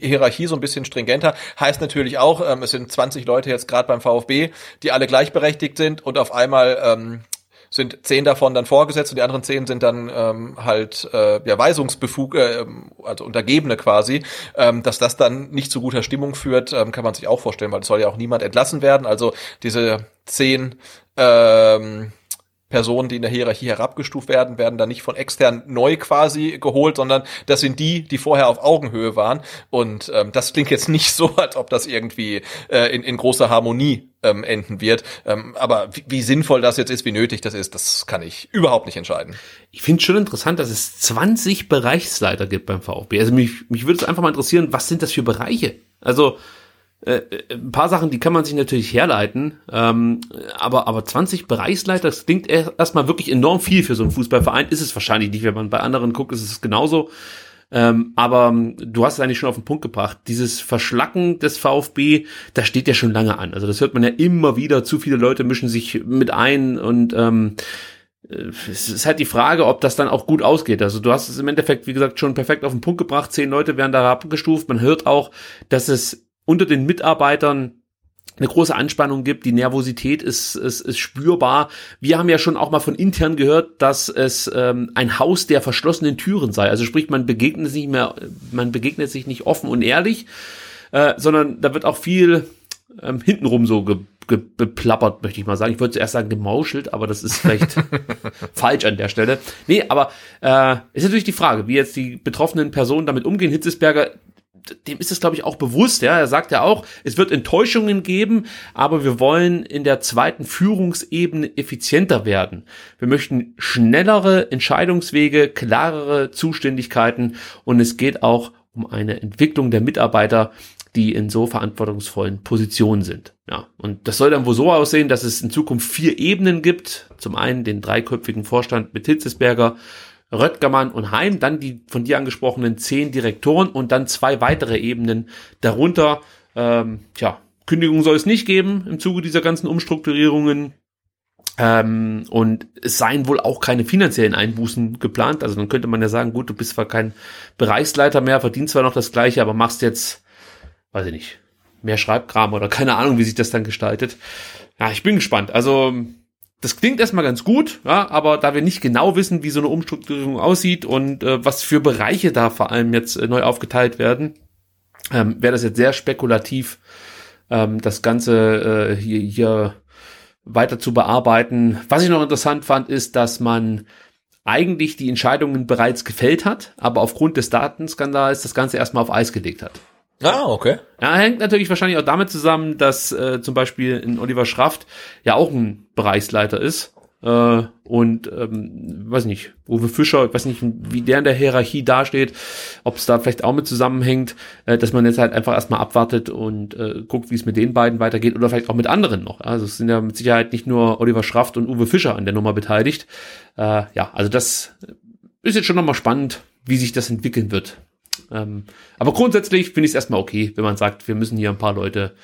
Hierarchie so ein bisschen stringenter. Heißt natürlich auch, ähm, es sind 20 Leute jetzt gerade beim VfB, die alle gleichberechtigt sind und auf einmal ähm, sind zehn davon dann vorgesetzt und die anderen zehn sind dann ähm, halt äh, ja, Weisungsbefug, äh, also Untergebene quasi. Ähm, dass das dann nicht zu guter Stimmung führt, ähm, kann man sich auch vorstellen, weil es soll ja auch niemand entlassen werden. Also diese zehn ähm, Personen, die in der Hierarchie herabgestuft werden, werden dann nicht von extern neu quasi geholt, sondern das sind die, die vorher auf Augenhöhe waren. Und ähm, das klingt jetzt nicht so, als ob das irgendwie äh, in, in großer Harmonie ähm, enden wird. Ähm, aber wie, wie sinnvoll das jetzt ist, wie nötig das ist, das kann ich überhaupt nicht entscheiden. Ich finde schon interessant, dass es 20 Bereichsleiter gibt beim VfB. Also mich, mich würde es einfach mal interessieren, was sind das für Bereiche? Also äh, äh, ein paar Sachen, die kann man sich natürlich herleiten, ähm, aber, aber 20 Bereichsleiter, das klingt erstmal wirklich enorm viel für so einen Fußballverein, ist es wahrscheinlich nicht, wenn man bei anderen guckt, ist es genauso. Ähm, aber ähm, du hast es eigentlich schon auf den Punkt gebracht. Dieses Verschlacken des VfB, das steht ja schon lange an. Also das hört man ja immer wieder. Zu viele Leute mischen sich mit ein und ähm, äh, es ist halt die Frage, ob das dann auch gut ausgeht. Also du hast es im Endeffekt, wie gesagt, schon perfekt auf den Punkt gebracht. Zehn Leute werden da abgestuft. Man hört auch, dass es unter den Mitarbeitern eine große Anspannung gibt, die Nervosität ist, ist, ist spürbar. Wir haben ja schon auch mal von intern gehört, dass es ähm, ein Haus der verschlossenen Türen sei. Also sprich, man begegnet sich nicht mehr, man begegnet sich nicht offen und ehrlich, äh, sondern da wird auch viel ähm, hintenrum so ge, ge, beplappert, möchte ich mal sagen. Ich wollte zuerst sagen gemauschelt, aber das ist vielleicht falsch an der Stelle. Nee, aber äh, ist natürlich die Frage, wie jetzt die betroffenen Personen damit umgehen. Hitzesberger dem ist es, glaube ich, auch bewusst. Ja, er sagt ja auch, es wird Enttäuschungen geben, aber wir wollen in der zweiten Führungsebene effizienter werden. Wir möchten schnellere Entscheidungswege, klarere Zuständigkeiten und es geht auch um eine Entwicklung der Mitarbeiter, die in so verantwortungsvollen Positionen sind. Ja, und das soll dann wohl so aussehen, dass es in Zukunft vier Ebenen gibt. Zum einen den dreiköpfigen Vorstand mit Hitzesberger, Röttgermann und Heim, dann die von dir angesprochenen zehn Direktoren und dann zwei weitere Ebenen darunter. Ähm, tja, Kündigung soll es nicht geben im Zuge dieser ganzen Umstrukturierungen. Ähm, und es seien wohl auch keine finanziellen Einbußen geplant. Also dann könnte man ja sagen, gut, du bist zwar kein Bereichsleiter mehr, verdienst zwar noch das gleiche, aber machst jetzt, weiß ich nicht, mehr Schreibkram oder keine Ahnung, wie sich das dann gestaltet. Ja, ich bin gespannt. Also das klingt erstmal ganz gut, ja, aber da wir nicht genau wissen, wie so eine Umstrukturierung aussieht und äh, was für Bereiche da vor allem jetzt äh, neu aufgeteilt werden, ähm, wäre das jetzt sehr spekulativ, ähm, das Ganze äh, hier, hier weiter zu bearbeiten. Was ich noch interessant fand, ist, dass man eigentlich die Entscheidungen bereits gefällt hat, aber aufgrund des Datenskandals das Ganze erstmal auf Eis gelegt hat. Ah, okay. Ja, hängt natürlich wahrscheinlich auch damit zusammen, dass äh, zum Beispiel in Oliver Schraft ja auch ein Bereichsleiter ist. Äh, und ähm, weiß nicht, Uwe Fischer, ich weiß nicht, wie der in der Hierarchie dasteht, ob es da vielleicht auch mit zusammenhängt, äh, dass man jetzt halt einfach erstmal abwartet und äh, guckt, wie es mit den beiden weitergeht oder vielleicht auch mit anderen noch. Also es sind ja mit Sicherheit nicht nur Oliver Schraft und Uwe Fischer an der Nummer beteiligt. Äh, ja, also das ist jetzt schon nochmal spannend, wie sich das entwickeln wird. Ähm, aber grundsätzlich finde ich es erstmal okay, wenn man sagt, wir müssen hier ein paar Leute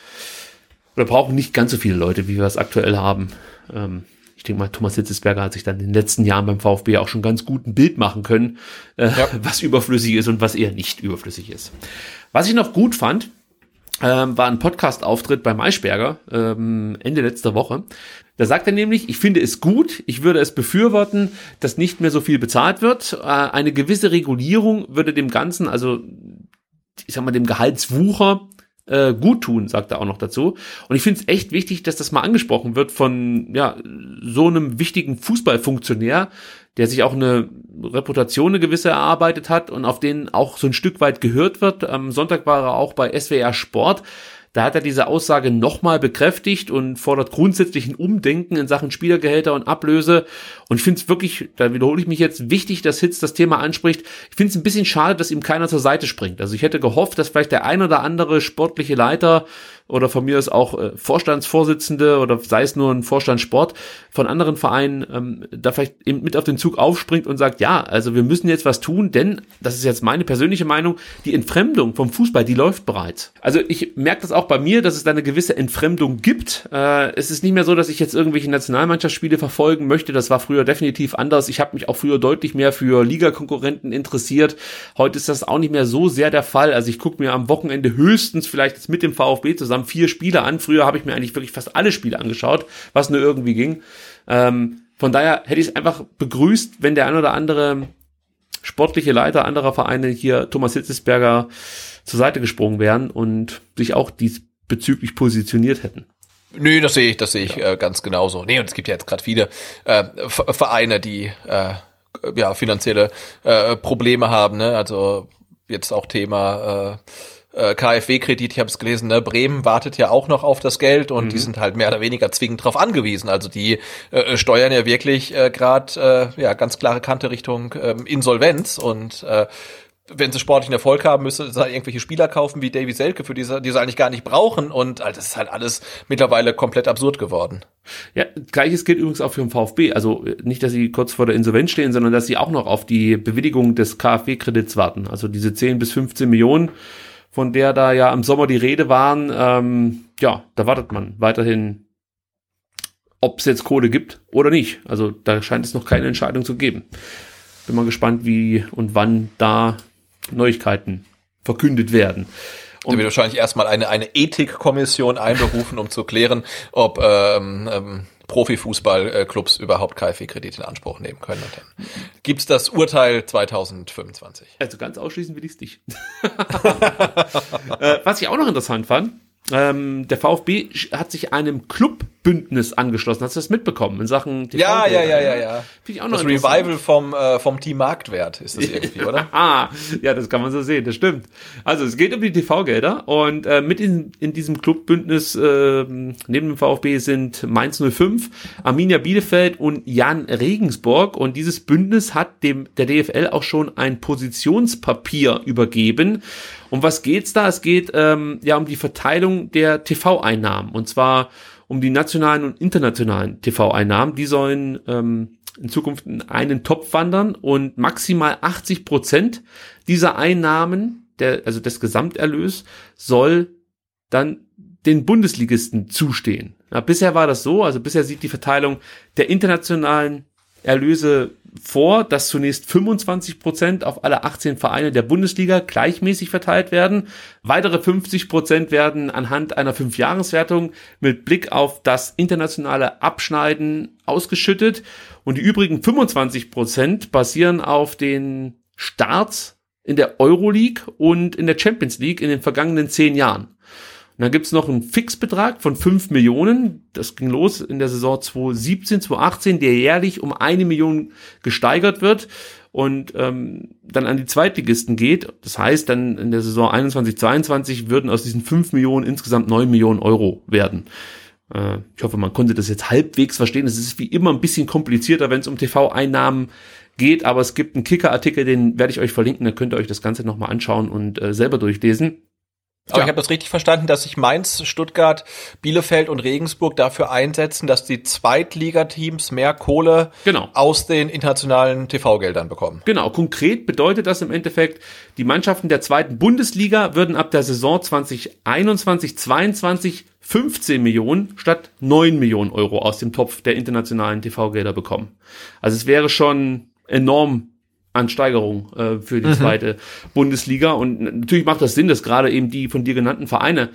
oder brauchen nicht ganz so viele Leute, wie wir es aktuell haben. Ähm, ich denke mal, Thomas Hitzesberger hat sich dann in den letzten Jahren beim VfB auch schon ganz gut ein Bild machen können, äh, ja. was überflüssig ist und was eher nicht überflüssig ist. Was ich noch gut fand, ähm, war ein Podcast-Auftritt bei Maischberger ähm, Ende letzter Woche. Da sagt er nämlich, ich finde es gut, ich würde es befürworten, dass nicht mehr so viel bezahlt wird. Äh, eine gewisse Regulierung würde dem Ganzen, also ich sag mal, dem Gehaltswucher äh, gut tun, sagt er auch noch dazu. Und ich finde es echt wichtig, dass das mal angesprochen wird von ja so einem wichtigen Fußballfunktionär, der sich auch eine Reputation eine gewisse erarbeitet hat und auf den auch so ein Stück weit gehört wird. Am Sonntag war er auch bei SWR Sport. Da hat er diese Aussage nochmal bekräftigt und fordert grundsätzlich ein Umdenken in Sachen Spielergehälter und Ablöse. Und ich finde es wirklich, da wiederhole ich mich jetzt, wichtig, dass Hitz das Thema anspricht. Ich finde es ein bisschen schade, dass ihm keiner zur Seite springt. Also ich hätte gehofft, dass vielleicht der ein oder andere sportliche Leiter oder von mir ist auch äh, Vorstandsvorsitzende oder sei es nur ein Vorstandssport von anderen Vereinen ähm, da vielleicht eben mit auf den Zug aufspringt und sagt, ja, also wir müssen jetzt was tun, denn, das ist jetzt meine persönliche Meinung, die Entfremdung vom Fußball, die läuft bereits. Also ich merke das auch bei mir, dass es da eine gewisse Entfremdung gibt. Äh, es ist nicht mehr so, dass ich jetzt irgendwelche Nationalmannschaftsspiele verfolgen möchte. Das war früher definitiv anders. Ich habe mich auch früher deutlich mehr für Ligakonkurrenten interessiert. Heute ist das auch nicht mehr so sehr der Fall. Also ich gucke mir am Wochenende höchstens vielleicht mit dem VfB zusammen vier Spiele an. Früher habe ich mir eigentlich wirklich fast alle Spiele angeschaut, was nur irgendwie ging. Ähm, von daher hätte ich es einfach begrüßt, wenn der ein oder andere sportliche Leiter anderer Vereine hier Thomas Hitzesberger zur Seite gesprungen wären und sich auch diesbezüglich positioniert hätten. Nö, das sehe ich, das sehe ich ja. äh, ganz genauso. Nee, und es gibt ja jetzt gerade viele äh, Vereine, die äh, ja finanzielle äh, Probleme haben, ne? Also jetzt auch Thema äh, äh KfW-Kredit, ich habe es gelesen, ne? Bremen wartet ja auch noch auf das Geld und mhm. die sind halt mehr oder weniger zwingend darauf angewiesen. Also die äh, steuern ja wirklich äh, gerade äh, ja ganz klare Kante Richtung äh, Insolvenz und äh, wenn sie sportlichen Erfolg haben, müssen sie halt irgendwelche Spieler kaufen wie Davy Selke, für die sie, die sie eigentlich gar nicht brauchen. Und also das ist halt alles mittlerweile komplett absurd geworden. Ja, gleiches gilt übrigens auch für den VfB. Also nicht, dass sie kurz vor der Insolvenz stehen, sondern dass sie auch noch auf die Bewilligung des KfW-Kredits warten. Also diese 10 bis 15 Millionen, von der da ja im Sommer die Rede waren, ähm, ja, da wartet man weiterhin, ob es jetzt Kohle gibt oder nicht. Also da scheint es noch keine Entscheidung zu geben. Bin mal gespannt, wie und wann da Neuigkeiten verkündet werden. Und da wird wahrscheinlich erstmal eine, eine Ethikkommission einberufen, um zu klären, ob ähm, ähm, Profifußballclubs überhaupt KfW-Kredite in Anspruch nehmen können. Und dann gibt's das Urteil 2025. Also ganz ausschließen will ich es nicht. äh, was ich auch noch interessant fand, ähm, der VfB hat sich einem Clubbündnis angeschlossen. Hast du das mitbekommen in Sachen TV? Ja, ja, ja, ja, ja. Finde ich auch noch Das Revival vom, äh, vom Team Marktwert ist das irgendwie, oder? ah, ja, das kann man so sehen, das stimmt. Also es geht um die TV-Gelder und äh, mit in, in diesem Clubbündnis äh, neben dem VfB sind Mainz 05, Arminia Bielefeld und Jan Regensburg und dieses Bündnis hat dem der DFL auch schon ein Positionspapier übergeben um was geht's da? Es geht ähm, ja um die Verteilung der TV-Einnahmen und zwar um die nationalen und internationalen TV-Einnahmen. Die sollen ähm, in Zukunft in einen Topf wandern und maximal 80 Prozent dieser Einnahmen, der, also des Gesamterlös, soll dann den Bundesligisten zustehen. Ja, bisher war das so, also bisher sieht die Verteilung der internationalen Erlöse vor, dass zunächst 25 Prozent auf alle 18 Vereine der Bundesliga gleichmäßig verteilt werden. Weitere 50 Prozent werden anhand einer Fünfjahreswertung mit Blick auf das internationale Abschneiden ausgeschüttet. Und die übrigen 25 Prozent basieren auf den Starts in der Euroleague und in der Champions League in den vergangenen zehn Jahren. Und dann gibt's noch einen Fixbetrag von 5 Millionen. Das ging los in der Saison 2017, 2018, der jährlich um eine Million gesteigert wird und ähm, dann an die Zweitligisten geht. Das heißt, dann in der Saison 21, 22 würden aus diesen 5 Millionen insgesamt 9 Millionen Euro werden. Äh, ich hoffe, man konnte das jetzt halbwegs verstehen. Es ist wie immer ein bisschen komplizierter, wenn es um TV-Einnahmen geht, aber es gibt einen Kicker-Artikel, den werde ich euch verlinken, da könnt ihr euch das Ganze nochmal anschauen und äh, selber durchlesen. Aber ja. ich habe das richtig verstanden, dass sich Mainz, Stuttgart, Bielefeld und Regensburg dafür einsetzen, dass die Zweitligateams mehr Kohle genau. aus den internationalen TV-Geldern bekommen. Genau, konkret bedeutet das im Endeffekt, die Mannschaften der zweiten Bundesliga würden ab der Saison 2021, 22 15 Millionen statt 9 Millionen Euro aus dem Topf der internationalen TV-Gelder bekommen. Also es wäre schon enorm an Steigerung äh, für die mhm. zweite Bundesliga. Und natürlich macht das Sinn, dass gerade eben die von dir genannten Vereine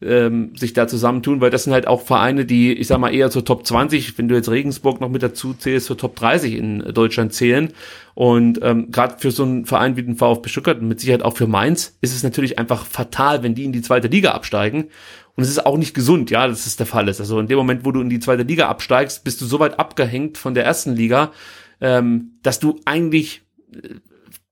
ähm, sich da zusammentun, weil das sind halt auch Vereine, die, ich sag mal, eher zur Top 20, wenn du jetzt Regensburg noch mit dazu zählst, zur Top 30 in Deutschland zählen. Und ähm, gerade für so einen Verein wie den VfB Stuttgart und mit Sicherheit auch für Mainz ist es natürlich einfach fatal, wenn die in die zweite Liga absteigen. Und es ist auch nicht gesund, ja, dass es der Fall ist. Also in dem Moment, wo du in die zweite Liga absteigst, bist du so weit abgehängt von der ersten Liga, ähm, dass du eigentlich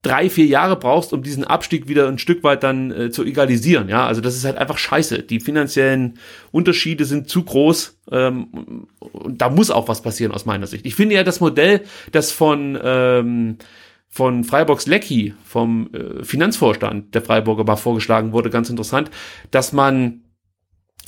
drei, vier Jahre brauchst, um diesen Abstieg wieder ein Stück weit dann äh, zu egalisieren. Ja, also das ist halt einfach scheiße. Die finanziellen Unterschiede sind zu groß ähm, und da muss auch was passieren aus meiner Sicht. Ich finde ja das Modell, das von ähm, von Freiburgs Lecky, vom äh, Finanzvorstand der Freiburger mal vorgeschlagen wurde, ganz interessant, dass man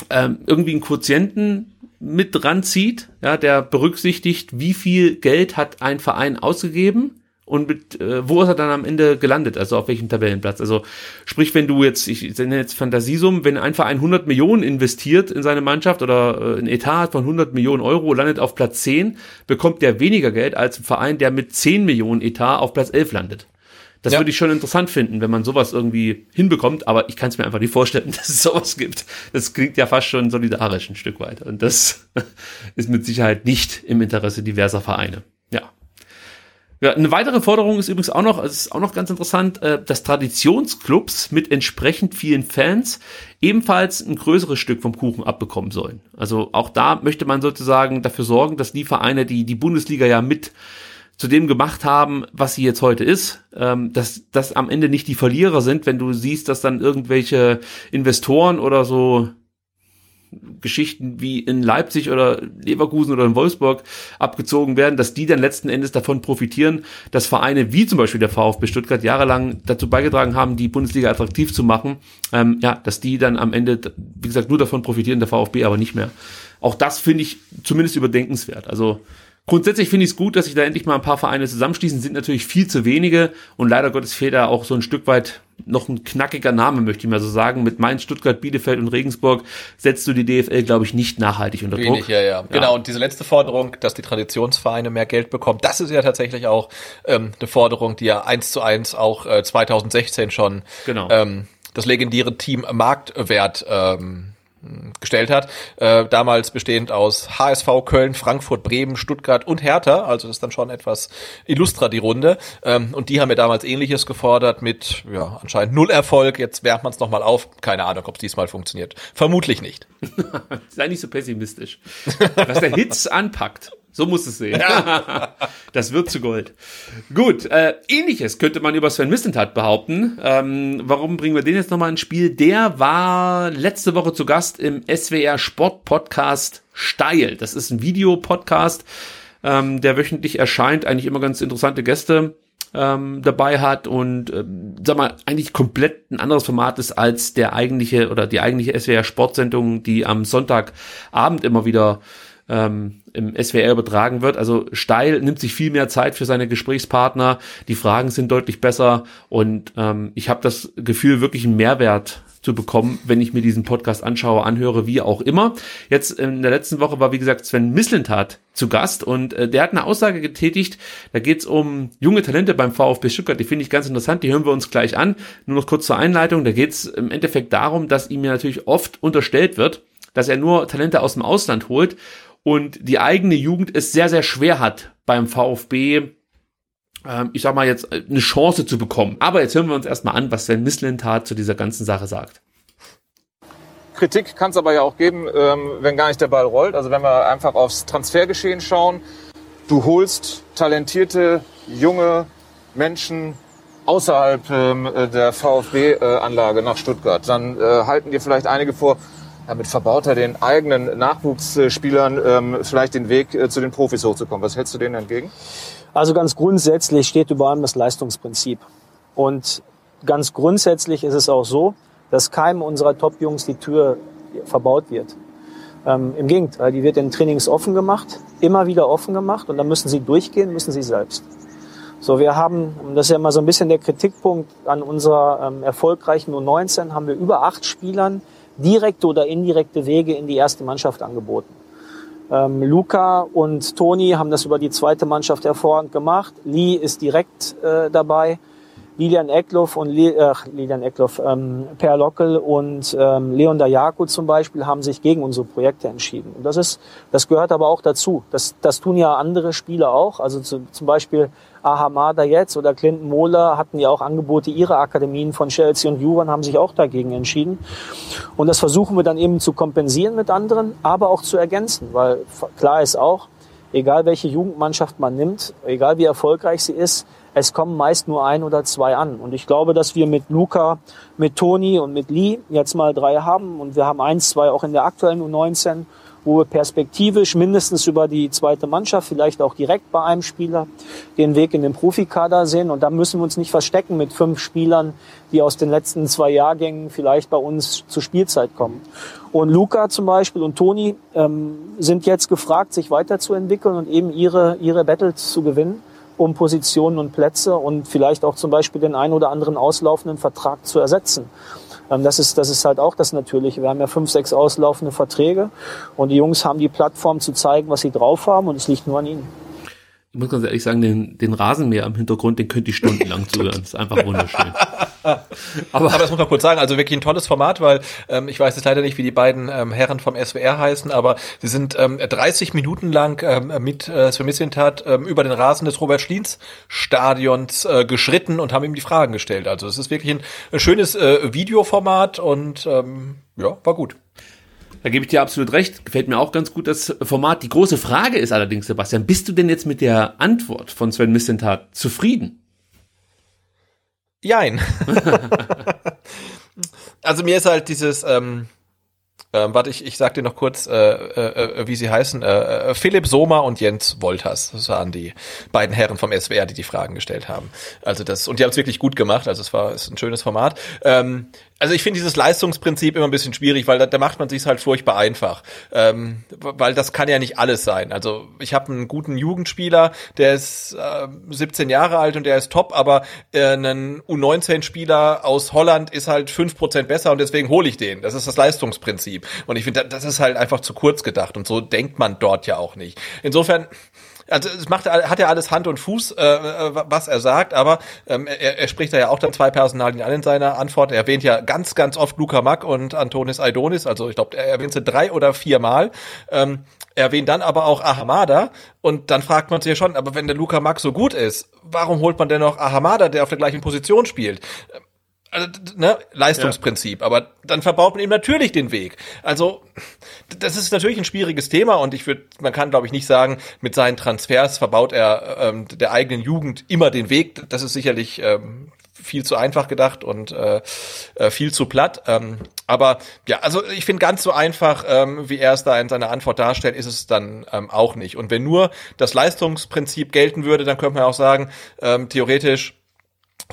ähm, irgendwie einen Quotienten mit dran zieht, ja, der berücksichtigt, wie viel Geld hat ein Verein ausgegeben und mit, äh, wo ist er dann am Ende gelandet, also auf welchem Tabellenplatz. Also sprich, wenn du jetzt, ich nenne jetzt Fantasiesummen, wenn ein Verein 100 Millionen investiert in seine Mannschaft oder äh, ein Etat von 100 Millionen Euro, landet auf Platz 10, bekommt der weniger Geld als ein Verein, der mit 10 Millionen Etat auf Platz 11 landet. Das ja. würde ich schon interessant finden, wenn man sowas irgendwie hinbekommt, aber ich kann es mir einfach nicht vorstellen, dass es sowas gibt. Das klingt ja fast schon solidarisch ein Stück weit. Und das ist mit Sicherheit nicht im Interesse diverser Vereine. Ja. Eine weitere Forderung ist übrigens auch noch, es ist auch noch ganz interessant, äh, dass Traditionsclubs mit entsprechend vielen Fans ebenfalls ein größeres Stück vom Kuchen abbekommen sollen. Also auch da möchte man sozusagen dafür sorgen, dass die Vereine, die die Bundesliga ja mit zu dem gemacht haben, was sie jetzt heute ist, ähm, dass das am Ende nicht die Verlierer sind, wenn du siehst, dass dann irgendwelche Investoren oder so Geschichten wie in Leipzig oder Leverkusen oder in Wolfsburg abgezogen werden, dass die dann letzten Endes davon profitieren, dass Vereine wie zum Beispiel der VfB Stuttgart jahrelang dazu beigetragen haben, die Bundesliga attraktiv zu machen, ähm, ja, dass die dann am Ende, wie gesagt, nur davon profitieren, der VfB aber nicht mehr. Auch das finde ich zumindest überdenkenswert. Also Grundsätzlich finde ich es gut, dass sich da endlich mal ein paar Vereine zusammenschließen, sind natürlich viel zu wenige und leider Gottes fehlt da auch so ein Stück weit noch ein knackiger Name, möchte ich mal so sagen. Mit Mainz, Stuttgart, Bielefeld und Regensburg setzt du die DFL, glaube ich, nicht nachhaltig unter Wenig, Druck. Ja, ja, ja. Genau, und diese letzte Forderung, dass die Traditionsvereine mehr Geld bekommen, das ist ja tatsächlich auch ähm, eine Forderung, die ja eins zu eins auch äh, 2016 schon genau. ähm, das legendäre Team Marktwert ähm, gestellt hat. Äh, damals bestehend aus HSV Köln, Frankfurt, Bremen, Stuttgart und Hertha. Also das ist dann schon etwas illustra die Runde. Ähm, und die haben mir damals ähnliches gefordert mit ja anscheinend null Erfolg. Jetzt wärmt man es nochmal auf. Keine Ahnung, ob es diesmal funktioniert. Vermutlich nicht. Sei nicht so pessimistisch. Was der Hitz anpackt. So muss es sehen. Ja. das wird zu Gold. Gut, äh, ähnliches könnte man über Sven Missentat behaupten. Ähm, warum bringen wir den jetzt nochmal ins Spiel? Der war letzte Woche zu Gast im SWR Sport Podcast Steil. Das ist ein Videopodcast, ähm, der wöchentlich erscheint, eigentlich immer ganz interessante Gäste ähm, dabei hat und äh, sag mal eigentlich komplett ein anderes Format ist als der eigentliche oder die eigentliche SWR Sportsendung, die am Sonntagabend immer wieder ähm, im SWR übertragen wird. Also Steil nimmt sich viel mehr Zeit für seine Gesprächspartner. Die Fragen sind deutlich besser und ähm, ich habe das Gefühl, wirklich einen Mehrwert zu bekommen, wenn ich mir diesen Podcast anschaue, anhöre, wie auch immer. Jetzt in der letzten Woche war, wie gesagt, Sven Mislintat zu Gast und äh, der hat eine Aussage getätigt, da geht es um junge Talente beim VfB Stuttgart, die finde ich ganz interessant, die hören wir uns gleich an. Nur noch kurz zur Einleitung, da geht es im Endeffekt darum, dass ihm ja natürlich oft unterstellt wird, dass er nur Talente aus dem Ausland holt und die eigene Jugend es sehr, sehr schwer hat beim VfB, ähm, ich sag mal jetzt, äh, eine Chance zu bekommen. Aber jetzt hören wir uns erstmal an, was Sven Mislintat zu dieser ganzen Sache sagt. Kritik kann es aber ja auch geben, ähm, wenn gar nicht der Ball rollt. Also wenn wir einfach aufs Transfergeschehen schauen, du holst talentierte, junge Menschen außerhalb ähm, der VfB-Anlage nach Stuttgart. Dann äh, halten dir vielleicht einige vor, damit verbaut er den eigenen Nachwuchsspielern ähm, vielleicht den Weg äh, zu den Profis hochzukommen. Was hältst du denen entgegen? Also ganz grundsätzlich steht über allem das Leistungsprinzip. Und ganz grundsätzlich ist es auch so, dass keinem unserer Top-Jungs die Tür verbaut wird. Ähm, Im Gegenteil, die wird in Trainings offen gemacht, immer wieder offen gemacht und dann müssen sie durchgehen, müssen sie selbst. So, wir haben, das ist ja immer so ein bisschen der Kritikpunkt an unserer ähm, erfolgreichen U19, haben wir über acht Spielern, direkte oder indirekte Wege in die erste Mannschaft angeboten. Ähm, Luca und Toni haben das über die zweite Mannschaft hervorragend gemacht. Lee ist direkt äh, dabei. Lilian Eckloff und Le äh, Lilian Eckloff, ähm, Per Lockel und ähm, Leon Dayaku zum Beispiel haben sich gegen unsere Projekte entschieden. Und das ist, das gehört aber auch dazu. Das, das tun ja andere Spieler auch. Also zu, zum Beispiel Ahamada jetzt oder Clinton Mohler hatten ja auch Angebote ihrer Akademien von Chelsea und Juran haben sich auch dagegen entschieden. Und das versuchen wir dann eben zu kompensieren mit anderen, aber auch zu ergänzen, weil klar ist auch, egal welche Jugendmannschaft man nimmt, egal wie erfolgreich sie ist, es kommen meist nur ein oder zwei an. Und ich glaube, dass wir mit Luca, mit Toni und mit Lee jetzt mal drei haben. Und wir haben eins, zwei auch in der aktuellen U19, wo wir perspektivisch mindestens über die zweite Mannschaft, vielleicht auch direkt bei einem Spieler, den Weg in den Profikader sehen. Und da müssen wir uns nicht verstecken mit fünf Spielern, die aus den letzten zwei Jahrgängen vielleicht bei uns zur Spielzeit kommen. Und Luca zum Beispiel und Toni ähm, sind jetzt gefragt, sich weiterzuentwickeln und eben ihre, ihre Battles zu gewinnen um Positionen und Plätze und vielleicht auch zum Beispiel den einen oder anderen auslaufenden Vertrag zu ersetzen. Ähm, das ist, das ist halt auch das Natürliche. Wir haben ja fünf, sechs auslaufende Verträge und die Jungs haben die Plattform zu zeigen, was sie drauf haben und es liegt nur an ihnen. Ich muss ganz ehrlich sagen, den, den Rasenmäher am Hintergrund, den könnt ihr stundenlang zuhören. Das ist einfach wunderschön. aber, aber das muss man kurz sagen, also wirklich ein tolles Format, weil ähm, ich weiß jetzt leider nicht, wie die beiden ähm, Herren vom SWR heißen, aber sie sind ähm, 30 Minuten lang ähm, mit äh, Sven Missintat ähm, über den Rasen des Robert Schliens Stadions äh, geschritten und haben ihm die Fragen gestellt. Also es ist wirklich ein, ein schönes äh, Videoformat und ähm, ja, war gut. Da gebe ich dir absolut recht. Gefällt mir auch ganz gut das Format. Die große Frage ist allerdings, Sebastian, bist du denn jetzt mit der Antwort von Sven Missentat zufrieden? Jein. also mir ist halt dieses, ähm, ähm, warte, ich, ich sag dir noch kurz, äh, äh, äh wie sie heißen. Äh, äh, Philipp Sommer und Jens Wolters. Das waren die beiden Herren vom SWR, die die Fragen gestellt haben. Also das und die haben es wirklich gut gemacht. Also es war ist ein schönes Format. Ähm, also ich finde dieses Leistungsprinzip immer ein bisschen schwierig, weil da, da macht man sich halt furchtbar einfach, ähm, weil das kann ja nicht alles sein. Also ich habe einen guten Jugendspieler, der ist äh, 17 Jahre alt und der ist top, aber äh, ein U19-Spieler aus Holland ist halt fünf Prozent besser und deswegen hole ich den. Das ist das Leistungsprinzip und ich finde, das ist halt einfach zu kurz gedacht und so denkt man dort ja auch nicht. Insofern also es macht, hat ja alles Hand und Fuß, äh, äh, was er sagt, aber ähm, er, er spricht da ja auch dann zwei Personalien an in seiner Antwort. Er erwähnt ja ganz, ganz oft Luca Mack und Antonis Aidonis, also ich glaube, er erwähnt sie drei oder vier Mal. Ähm, er erwähnt dann aber auch Ahamada und dann fragt man sich ja schon, aber wenn der Luca Mack so gut ist, warum holt man denn noch Ahamada, der auf der gleichen Position spielt? Also, ne, Leistungsprinzip, ja. aber dann verbaut man ihm natürlich den Weg. Also das ist natürlich ein schwieriges Thema und ich würde, man kann glaube ich nicht sagen, mit seinen Transfers verbaut er ähm, der eigenen Jugend immer den Weg. Das ist sicherlich ähm, viel zu einfach gedacht und äh, äh, viel zu platt. Ähm, aber ja, also ich finde ganz so einfach, ähm, wie er es da in seiner Antwort darstellt, ist es dann ähm, auch nicht. Und wenn nur das Leistungsprinzip gelten würde, dann könnte man auch sagen, ähm, theoretisch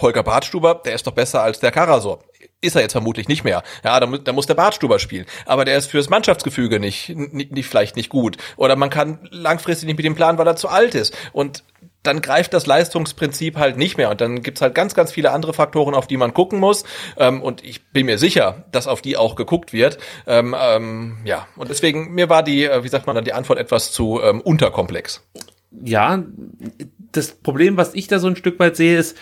Holger Bartstuber, der ist doch besser als der Karasor. Ist er jetzt vermutlich nicht mehr. Ja, da, da muss der Bartstuber spielen. Aber der ist fürs Mannschaftsgefüge nicht, nicht, nicht, vielleicht nicht gut. Oder man kann langfristig nicht mit ihm planen, weil er zu alt ist. Und dann greift das Leistungsprinzip halt nicht mehr. Und dann gibt's halt ganz, ganz viele andere Faktoren, auf die man gucken muss. Ähm, und ich bin mir sicher, dass auf die auch geguckt wird. Ähm, ähm, ja, und deswegen, mir war die, äh, wie sagt man dann, die Antwort etwas zu ähm, unterkomplex. Ja, das Problem, was ich da so ein Stück weit sehe, ist,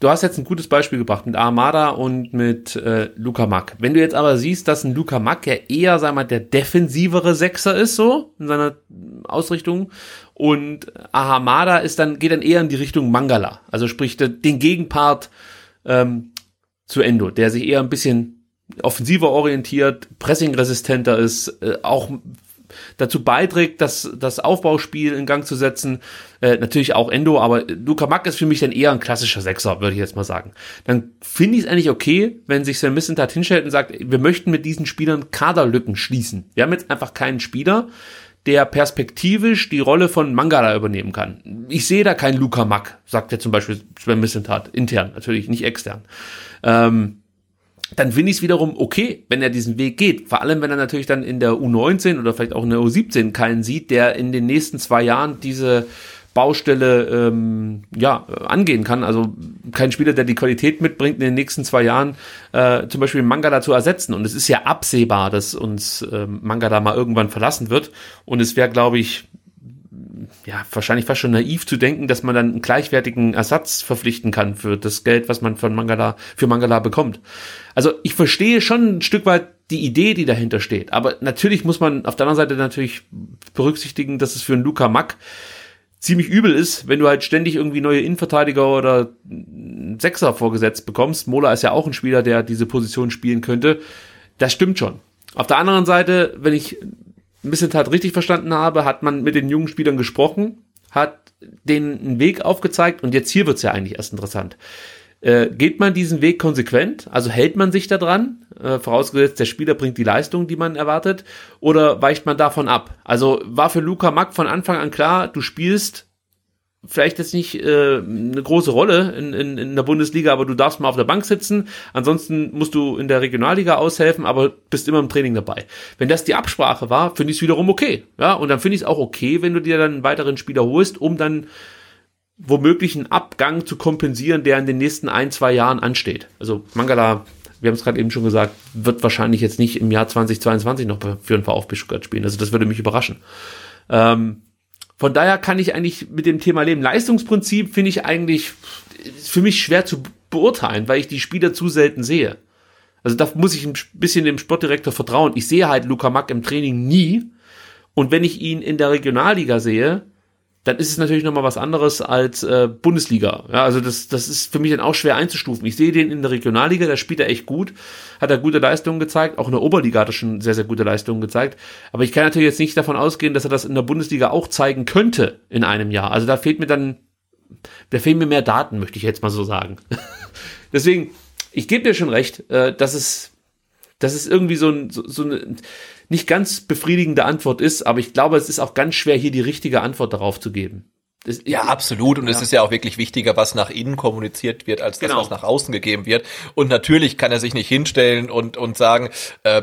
Du hast jetzt ein gutes Beispiel gebracht mit Armada und mit äh, Luca Mack. Wenn du jetzt aber siehst, dass ein Luca Mack ja eher, sag mal, der defensivere Sechser ist, so in seiner Ausrichtung, und Ahamada ist dann geht dann eher in die Richtung Mangala, also sprich den Gegenpart ähm, zu Endo, der sich eher ein bisschen offensiver orientiert, pressingresistenter ist, äh, auch dazu beiträgt, das, das Aufbauspiel in Gang zu setzen. Äh, natürlich auch Endo, aber Luca Mack ist für mich dann eher ein klassischer Sechser, würde ich jetzt mal sagen. Dann finde ich es eigentlich okay, wenn sich Sven Missentat hinstellt und sagt, wir möchten mit diesen Spielern Kaderlücken schließen. Wir haben jetzt einfach keinen Spieler, der perspektivisch die Rolle von Mangala übernehmen kann. Ich sehe da keinen Luca Mack, sagt er zum Beispiel Sven Missentat, intern, natürlich nicht extern. Ähm, dann finde ich es wiederum okay, wenn er diesen Weg geht. Vor allem, wenn er natürlich dann in der U19 oder vielleicht auch in der U17 keinen sieht, der in den nächsten zwei Jahren diese Baustelle ähm, ja angehen kann. Also kein Spieler, der die Qualität mitbringt, in den nächsten zwei Jahren äh, zum Beispiel Mangala zu ersetzen. Und es ist ja absehbar, dass uns äh, Mangala mal irgendwann verlassen wird. Und es wäre, glaube ich, ja, wahrscheinlich fast schon naiv zu denken, dass man dann einen gleichwertigen Ersatz verpflichten kann für das Geld, was man von Mangala, für Mangala bekommt. Also ich verstehe schon ein Stück weit die Idee, die dahinter steht. Aber natürlich muss man auf der anderen Seite natürlich berücksichtigen, dass es für einen Luca Mack ziemlich übel ist, wenn du halt ständig irgendwie neue Innenverteidiger oder Sechser vorgesetzt bekommst. Mola ist ja auch ein Spieler, der diese Position spielen könnte. Das stimmt schon. Auf der anderen Seite, wenn ich halt richtig verstanden habe, hat man mit den jungen Spielern gesprochen, hat denen einen Weg aufgezeigt und jetzt hier wird's ja eigentlich erst interessant. Äh, geht man diesen Weg konsequent? Also hält man sich da äh, vorausgesetzt der Spieler bringt die Leistung, die man erwartet, oder weicht man davon ab? Also war für Luca Mack von Anfang an klar, du spielst vielleicht jetzt nicht äh, eine große Rolle in, in, in der Bundesliga, aber du darfst mal auf der Bank sitzen. Ansonsten musst du in der Regionalliga aushelfen, aber bist immer im Training dabei. Wenn das die Absprache war, finde ich es wiederum okay. Ja, und dann finde ich es auch okay, wenn du dir dann einen weiteren Spieler holst, um dann womöglich einen Abgang zu kompensieren, der in den nächsten ein, zwei Jahren ansteht. Also Mangala, wir haben es gerade eben schon gesagt, wird wahrscheinlich jetzt nicht im Jahr 2022 noch für einen VfB Stuttgart spielen. Also das würde mich überraschen. Ähm, von daher kann ich eigentlich mit dem Thema leben. Leistungsprinzip finde ich eigentlich für mich schwer zu beurteilen, weil ich die Spieler zu selten sehe. Also da muss ich ein bisschen dem Sportdirektor vertrauen. Ich sehe halt Luca Mack im Training nie. Und wenn ich ihn in der Regionalliga sehe, dann ist es natürlich nochmal was anderes als äh, Bundesliga. Ja, also das, das ist für mich dann auch schwer einzustufen. Ich sehe den in der Regionalliga, da spielt er echt gut, hat er gute Leistungen gezeigt, auch in der Oberliga hat er schon sehr, sehr gute Leistungen gezeigt. Aber ich kann natürlich jetzt nicht davon ausgehen, dass er das in der Bundesliga auch zeigen könnte in einem Jahr. Also da fehlt mir dann, da fehlen mir mehr Daten, möchte ich jetzt mal so sagen. Deswegen, ich gebe dir schon recht, äh, dass es, dass es irgendwie so, ein, so, so eine nicht ganz befriedigende Antwort ist, aber ich glaube, es ist auch ganz schwer, hier die richtige Antwort darauf zu geben. Das, ja, absolut. Und ja. es ist ja auch wirklich wichtiger, was nach innen kommuniziert wird, als das, genau. was nach außen gegeben wird. Und natürlich kann er sich nicht hinstellen und, und sagen, äh,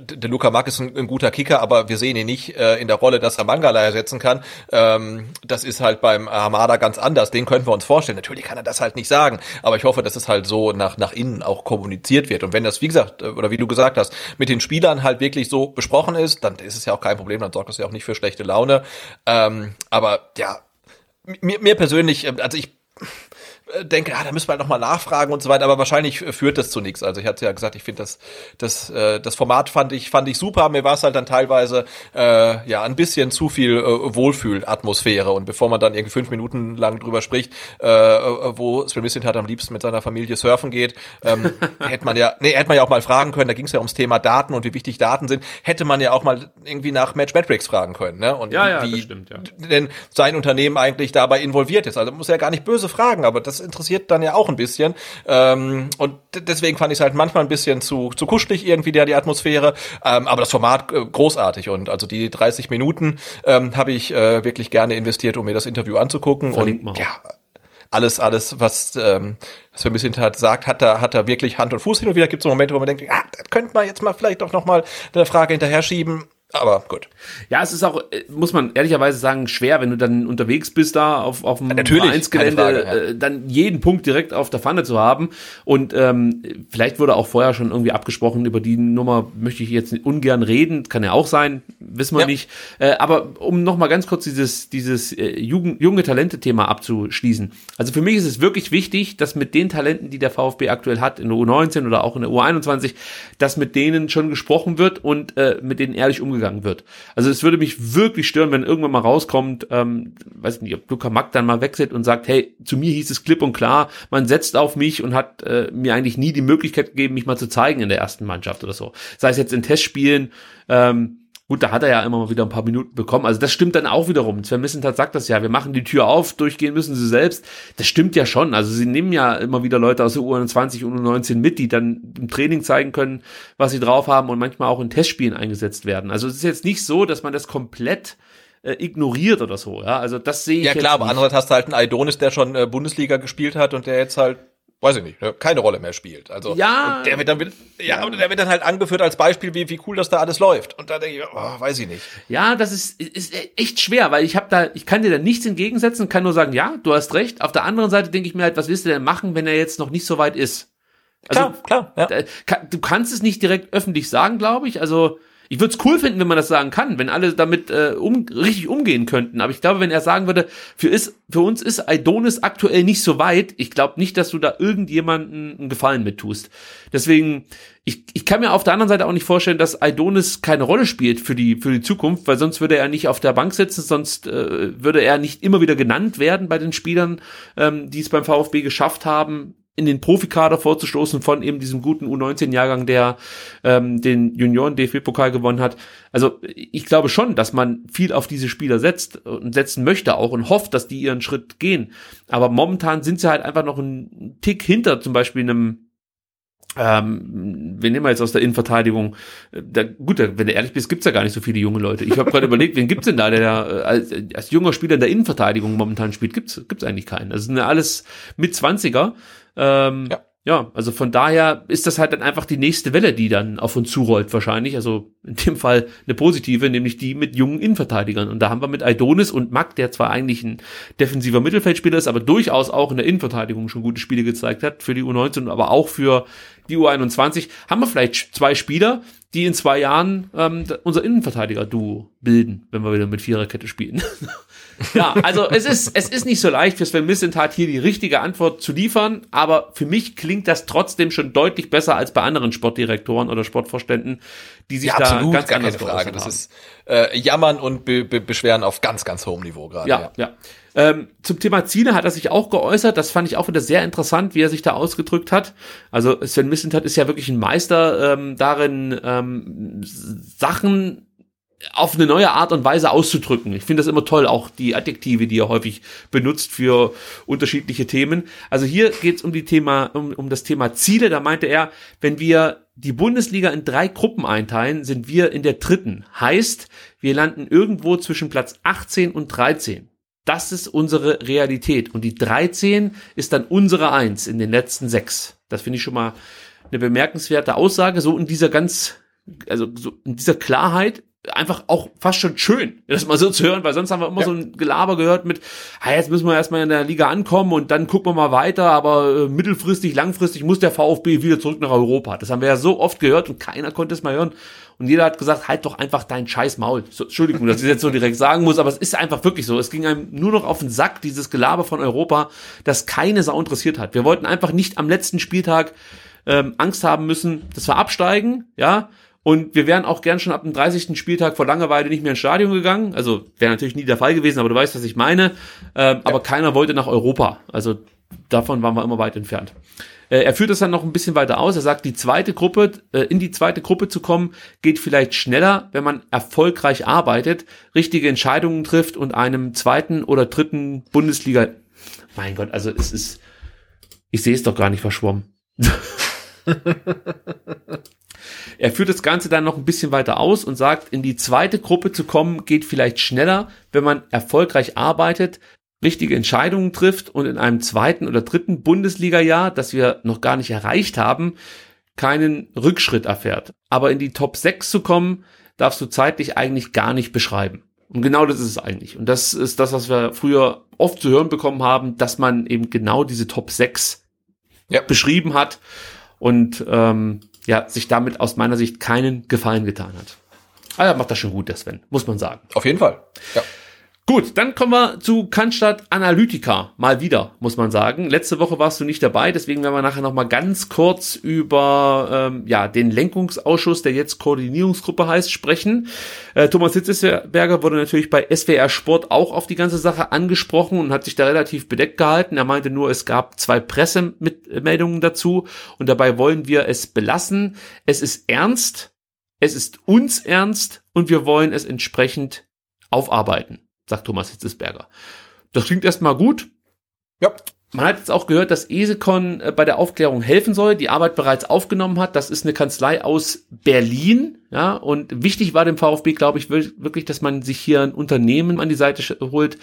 der Luca Mack ist ein, ein, guter Kicker, aber wir sehen ihn nicht äh, in der Rolle, dass er Mangala ersetzen kann. Ähm, das ist halt beim Hamada ganz anders. Den könnten wir uns vorstellen. Natürlich kann er das halt nicht sagen, aber ich hoffe, dass es halt so nach, nach innen auch kommuniziert wird. Und wenn das, wie gesagt, äh, oder wie du gesagt hast, mit den Spielern halt wirklich so besprochen ist, dann ist es ja auch kein Problem, dann sorgt das ja auch nicht für schlechte Laune. Ähm, aber ja, mir, mir persönlich, äh, also ich denke, ja, da müssen wir halt nochmal nachfragen und so weiter, aber wahrscheinlich führt das zu nichts. Also ich hatte ja gesagt, ich finde das, das, äh, das Format fand ich, fand ich super. Mir war es halt dann teilweise äh, ja ein bisschen zu viel äh, Wohlfühlatmosphäre. Und bevor man dann irgendwie fünf Minuten lang drüber spricht, äh, wo Sven Missin hat am liebsten mit seiner Familie surfen geht, ähm, hätte man ja, nee, hätte man ja auch mal fragen können, da ging es ja ums Thema Daten und wie wichtig Daten sind, hätte man ja auch mal irgendwie nach Match Metrics fragen können, ne? Und ja, wie, ja, stimmt, ja. denn sein Unternehmen eigentlich dabei involviert ist. Also muss ja gar nicht böse fragen, aber das interessiert dann ja auch ein bisschen. Ähm, und deswegen fand ich es halt manchmal ein bisschen zu, zu kuschelig irgendwie, der die Atmosphäre. Ähm, aber das Format äh, großartig. Und also die 30 Minuten ähm, habe ich äh, wirklich gerne investiert, um mir das Interview anzugucken. Verlinkt und ja, alles, alles, was, ähm, was ein bisschen hat, sagt, hat da, hat da wirklich Hand und Fuß hin und wieder gibt es so Momente, wo man denkt, ah, das könnte man jetzt mal vielleicht doch noch mal eine Frage hinterher schieben. Aber gut. Ja, es ist auch, äh, muss man ehrlicherweise sagen, schwer, wenn du dann unterwegs bist da auf, auf dem Vereinsgelände, ja. äh, dann jeden Punkt direkt auf der Pfanne zu haben. Und ähm, vielleicht wurde auch vorher schon irgendwie abgesprochen, über die Nummer möchte ich jetzt ungern reden, kann ja auch sein, wissen wir ja. nicht. Äh, aber um nochmal ganz kurz dieses, dieses äh, Jugend, junge Talente-Thema abzuschließen. Also für mich ist es wirklich wichtig, dass mit den Talenten, die der VfB aktuell hat, in der U19 oder auch in der U21, dass mit denen schon gesprochen wird und äh, mit denen ehrlich umgegangen umgegangen wird. Also es würde mich wirklich stören, wenn irgendwann mal rauskommt, ähm, weiß nicht, ob Luca Mack dann mal wechselt und sagt, hey, zu mir hieß es klipp und klar, man setzt auf mich und hat äh, mir eigentlich nie die Möglichkeit gegeben, mich mal zu zeigen in der ersten Mannschaft oder so. Sei es jetzt in Testspielen, ähm, Gut, da hat er ja immer mal wieder ein paar Minuten bekommen. Also das stimmt dann auch wiederum. Sven Missentat sagt das ja. Wir machen die Tür auf, durchgehen müssen sie selbst. Das stimmt ja schon. Also sie nehmen ja immer wieder Leute aus der U21 und U19 mit, die dann im Training zeigen können, was sie drauf haben und manchmal auch in Testspielen eingesetzt werden. Also es ist jetzt nicht so, dass man das komplett äh, ignoriert oder so. Ja, also das sehe ich. Ja klar, aber andererseits hast du halt einen Aidonis, der schon äh, Bundesliga gespielt hat und der jetzt halt weiß ich nicht, ne, keine Rolle mehr spielt. Also ja, der wird dann ja, ja, der wird dann halt angeführt als Beispiel, wie wie cool das da alles läuft. Und da denke ich, oh, weiß ich nicht. Ja, das ist ist echt schwer, weil ich habe da, ich kann dir da nichts entgegensetzen, kann nur sagen, ja, du hast recht. Auf der anderen Seite denke ich mir halt, was willst du denn machen, wenn er jetzt noch nicht so weit ist? Also, klar, klar. Ja. Du kannst es nicht direkt öffentlich sagen, glaube ich. Also ich würde es cool finden, wenn man das sagen kann, wenn alle damit äh, um, richtig umgehen könnten. Aber ich glaube, wenn er sagen würde, für, ist, für uns ist Aidonis aktuell nicht so weit, ich glaube nicht, dass du da irgendjemanden einen Gefallen mit tust. Deswegen, ich, ich kann mir auf der anderen Seite auch nicht vorstellen, dass Aidonis keine Rolle spielt für die, für die Zukunft, weil sonst würde er nicht auf der Bank sitzen, sonst äh, würde er nicht immer wieder genannt werden bei den Spielern, ähm, die es beim VfB geschafft haben, in den Profikader vorzustoßen von eben diesem guten U19-Jahrgang, der ähm, den Junioren-DFB-Pokal gewonnen hat. Also ich glaube schon, dass man viel auf diese Spieler setzt und setzen möchte auch und hofft, dass die ihren Schritt gehen. Aber momentan sind sie halt einfach noch einen Tick hinter zum Beispiel einem ähm, wen nehmen wir jetzt aus der Innenverteidigung? Da, gut, wenn du ehrlich bist, gibt's ja gar nicht so viele junge Leute. Ich habe gerade überlegt, wen gibt's denn da, der äh, als, als junger Spieler in der Innenverteidigung momentan spielt? Gibt's gibt's eigentlich keinen. Das sind ja alles mit 20er. Ähm, ja. ja, also von daher ist das halt dann einfach die nächste Welle, die dann auf uns zurollt wahrscheinlich. Also in dem Fall eine positive, nämlich die mit jungen Innenverteidigern. Und da haben wir mit Aidonis und Mack, der zwar eigentlich ein defensiver Mittelfeldspieler ist, aber durchaus auch in der Innenverteidigung schon gute Spiele gezeigt hat, für die U19, aber auch für die U21, haben wir vielleicht zwei Spieler, die in zwei Jahren ähm, unser Innenverteidiger-Duo bilden, wenn wir wieder mit Viererkette spielen. ja, also es ist, es ist nicht so leicht für Sven Missentat hier die richtige Antwort zu liefern, aber für mich klingt das trotzdem schon deutlich besser als bei anderen Sportdirektoren oder Sportvorständen, die sich ja, da absolut, ganz gar anders keine Frage. Das ist äh, Jammern und Be Be Beschweren auf ganz, ganz hohem Niveau gerade. Ja, ja. ja. Ähm, zum Thema Ziele hat er sich auch geäußert. Das fand ich auch wieder sehr interessant, wie er sich da ausgedrückt hat. Also Sven Missentat ist ja wirklich ein Meister ähm, darin, ähm, Sachen auf eine neue Art und Weise auszudrücken. Ich finde das immer toll, auch die Adjektive, die er häufig benutzt für unterschiedliche Themen. Also hier geht es um die Thema, um, um das Thema Ziele. Da meinte er, wenn wir die Bundesliga in drei Gruppen einteilen, sind wir in der dritten. Heißt, wir landen irgendwo zwischen Platz 18 und 13. Das ist unsere Realität. Und die 13 ist dann unsere Eins in den letzten sechs. Das finde ich schon mal eine bemerkenswerte Aussage. So in dieser ganz, also so in dieser Klarheit einfach auch fast schon schön, das mal so zu hören, weil sonst haben wir immer ja. so ein Gelaber gehört mit, hey, jetzt müssen wir erstmal in der Liga ankommen und dann gucken wir mal weiter, aber äh, mittelfristig, langfristig muss der VfB wieder zurück nach Europa. Das haben wir ja so oft gehört und keiner konnte es mal hören. Und jeder hat gesagt, halt doch einfach dein scheiß Maul. So, Entschuldigung, dass ich das jetzt so direkt sagen muss, aber es ist einfach wirklich so. Es ging einem nur noch auf den Sack, dieses Gelaber von Europa, das keine Sau interessiert hat. Wir wollten einfach nicht am letzten Spieltag ähm, Angst haben müssen, dass wir absteigen, ja, und wir wären auch gern schon ab dem 30. Spieltag vor Langeweile nicht mehr ins Stadion gegangen. Also wäre natürlich nie der Fall gewesen, aber du weißt, was ich meine. Ähm, ja. Aber keiner wollte nach Europa. Also davon waren wir immer weit entfernt. Äh, er führt es dann noch ein bisschen weiter aus. Er sagt, die zweite Gruppe, äh, in die zweite Gruppe zu kommen, geht vielleicht schneller, wenn man erfolgreich arbeitet, richtige Entscheidungen trifft und einem zweiten oder dritten Bundesliga. Mein Gott, also es ist, ich sehe es doch gar nicht verschwommen. Er führt das Ganze dann noch ein bisschen weiter aus und sagt, in die zweite Gruppe zu kommen geht vielleicht schneller, wenn man erfolgreich arbeitet, richtige Entscheidungen trifft und in einem zweiten oder dritten Bundesliga-Jahr, das wir noch gar nicht erreicht haben, keinen Rückschritt erfährt. Aber in die Top 6 zu kommen, darfst du zeitlich eigentlich gar nicht beschreiben. Und genau das ist es eigentlich. Und das ist das, was wir früher oft zu hören bekommen haben, dass man eben genau diese Top 6 ja. beschrieben hat. Und ähm, ja, sich damit aus meiner Sicht keinen Gefallen getan hat. Ah, er macht das schon gut, der Sven, muss man sagen. Auf jeden Fall. Ja. Gut, dann kommen wir zu Cannstatt Analytica. Mal wieder, muss man sagen. Letzte Woche warst du nicht dabei, deswegen werden wir nachher nochmal ganz kurz über ähm, ja, den Lenkungsausschuss, der jetzt Koordinierungsgruppe heißt, sprechen. Äh, Thomas Hitzesberger wurde natürlich bei SWR Sport auch auf die ganze Sache angesprochen und hat sich da relativ bedeckt gehalten. Er meinte nur, es gab zwei Pressemeldungen dazu und dabei wollen wir es belassen. Es ist ernst, es ist uns ernst und wir wollen es entsprechend aufarbeiten sagt Thomas Hitzesberger. Das klingt erstmal gut. Ja. Man hat jetzt auch gehört, dass Esekon äh, bei der Aufklärung helfen soll, die Arbeit bereits aufgenommen hat. Das ist eine Kanzlei aus Berlin, ja. Und wichtig war dem VfB, glaube ich, wirklich, dass man sich hier ein Unternehmen an die Seite holt,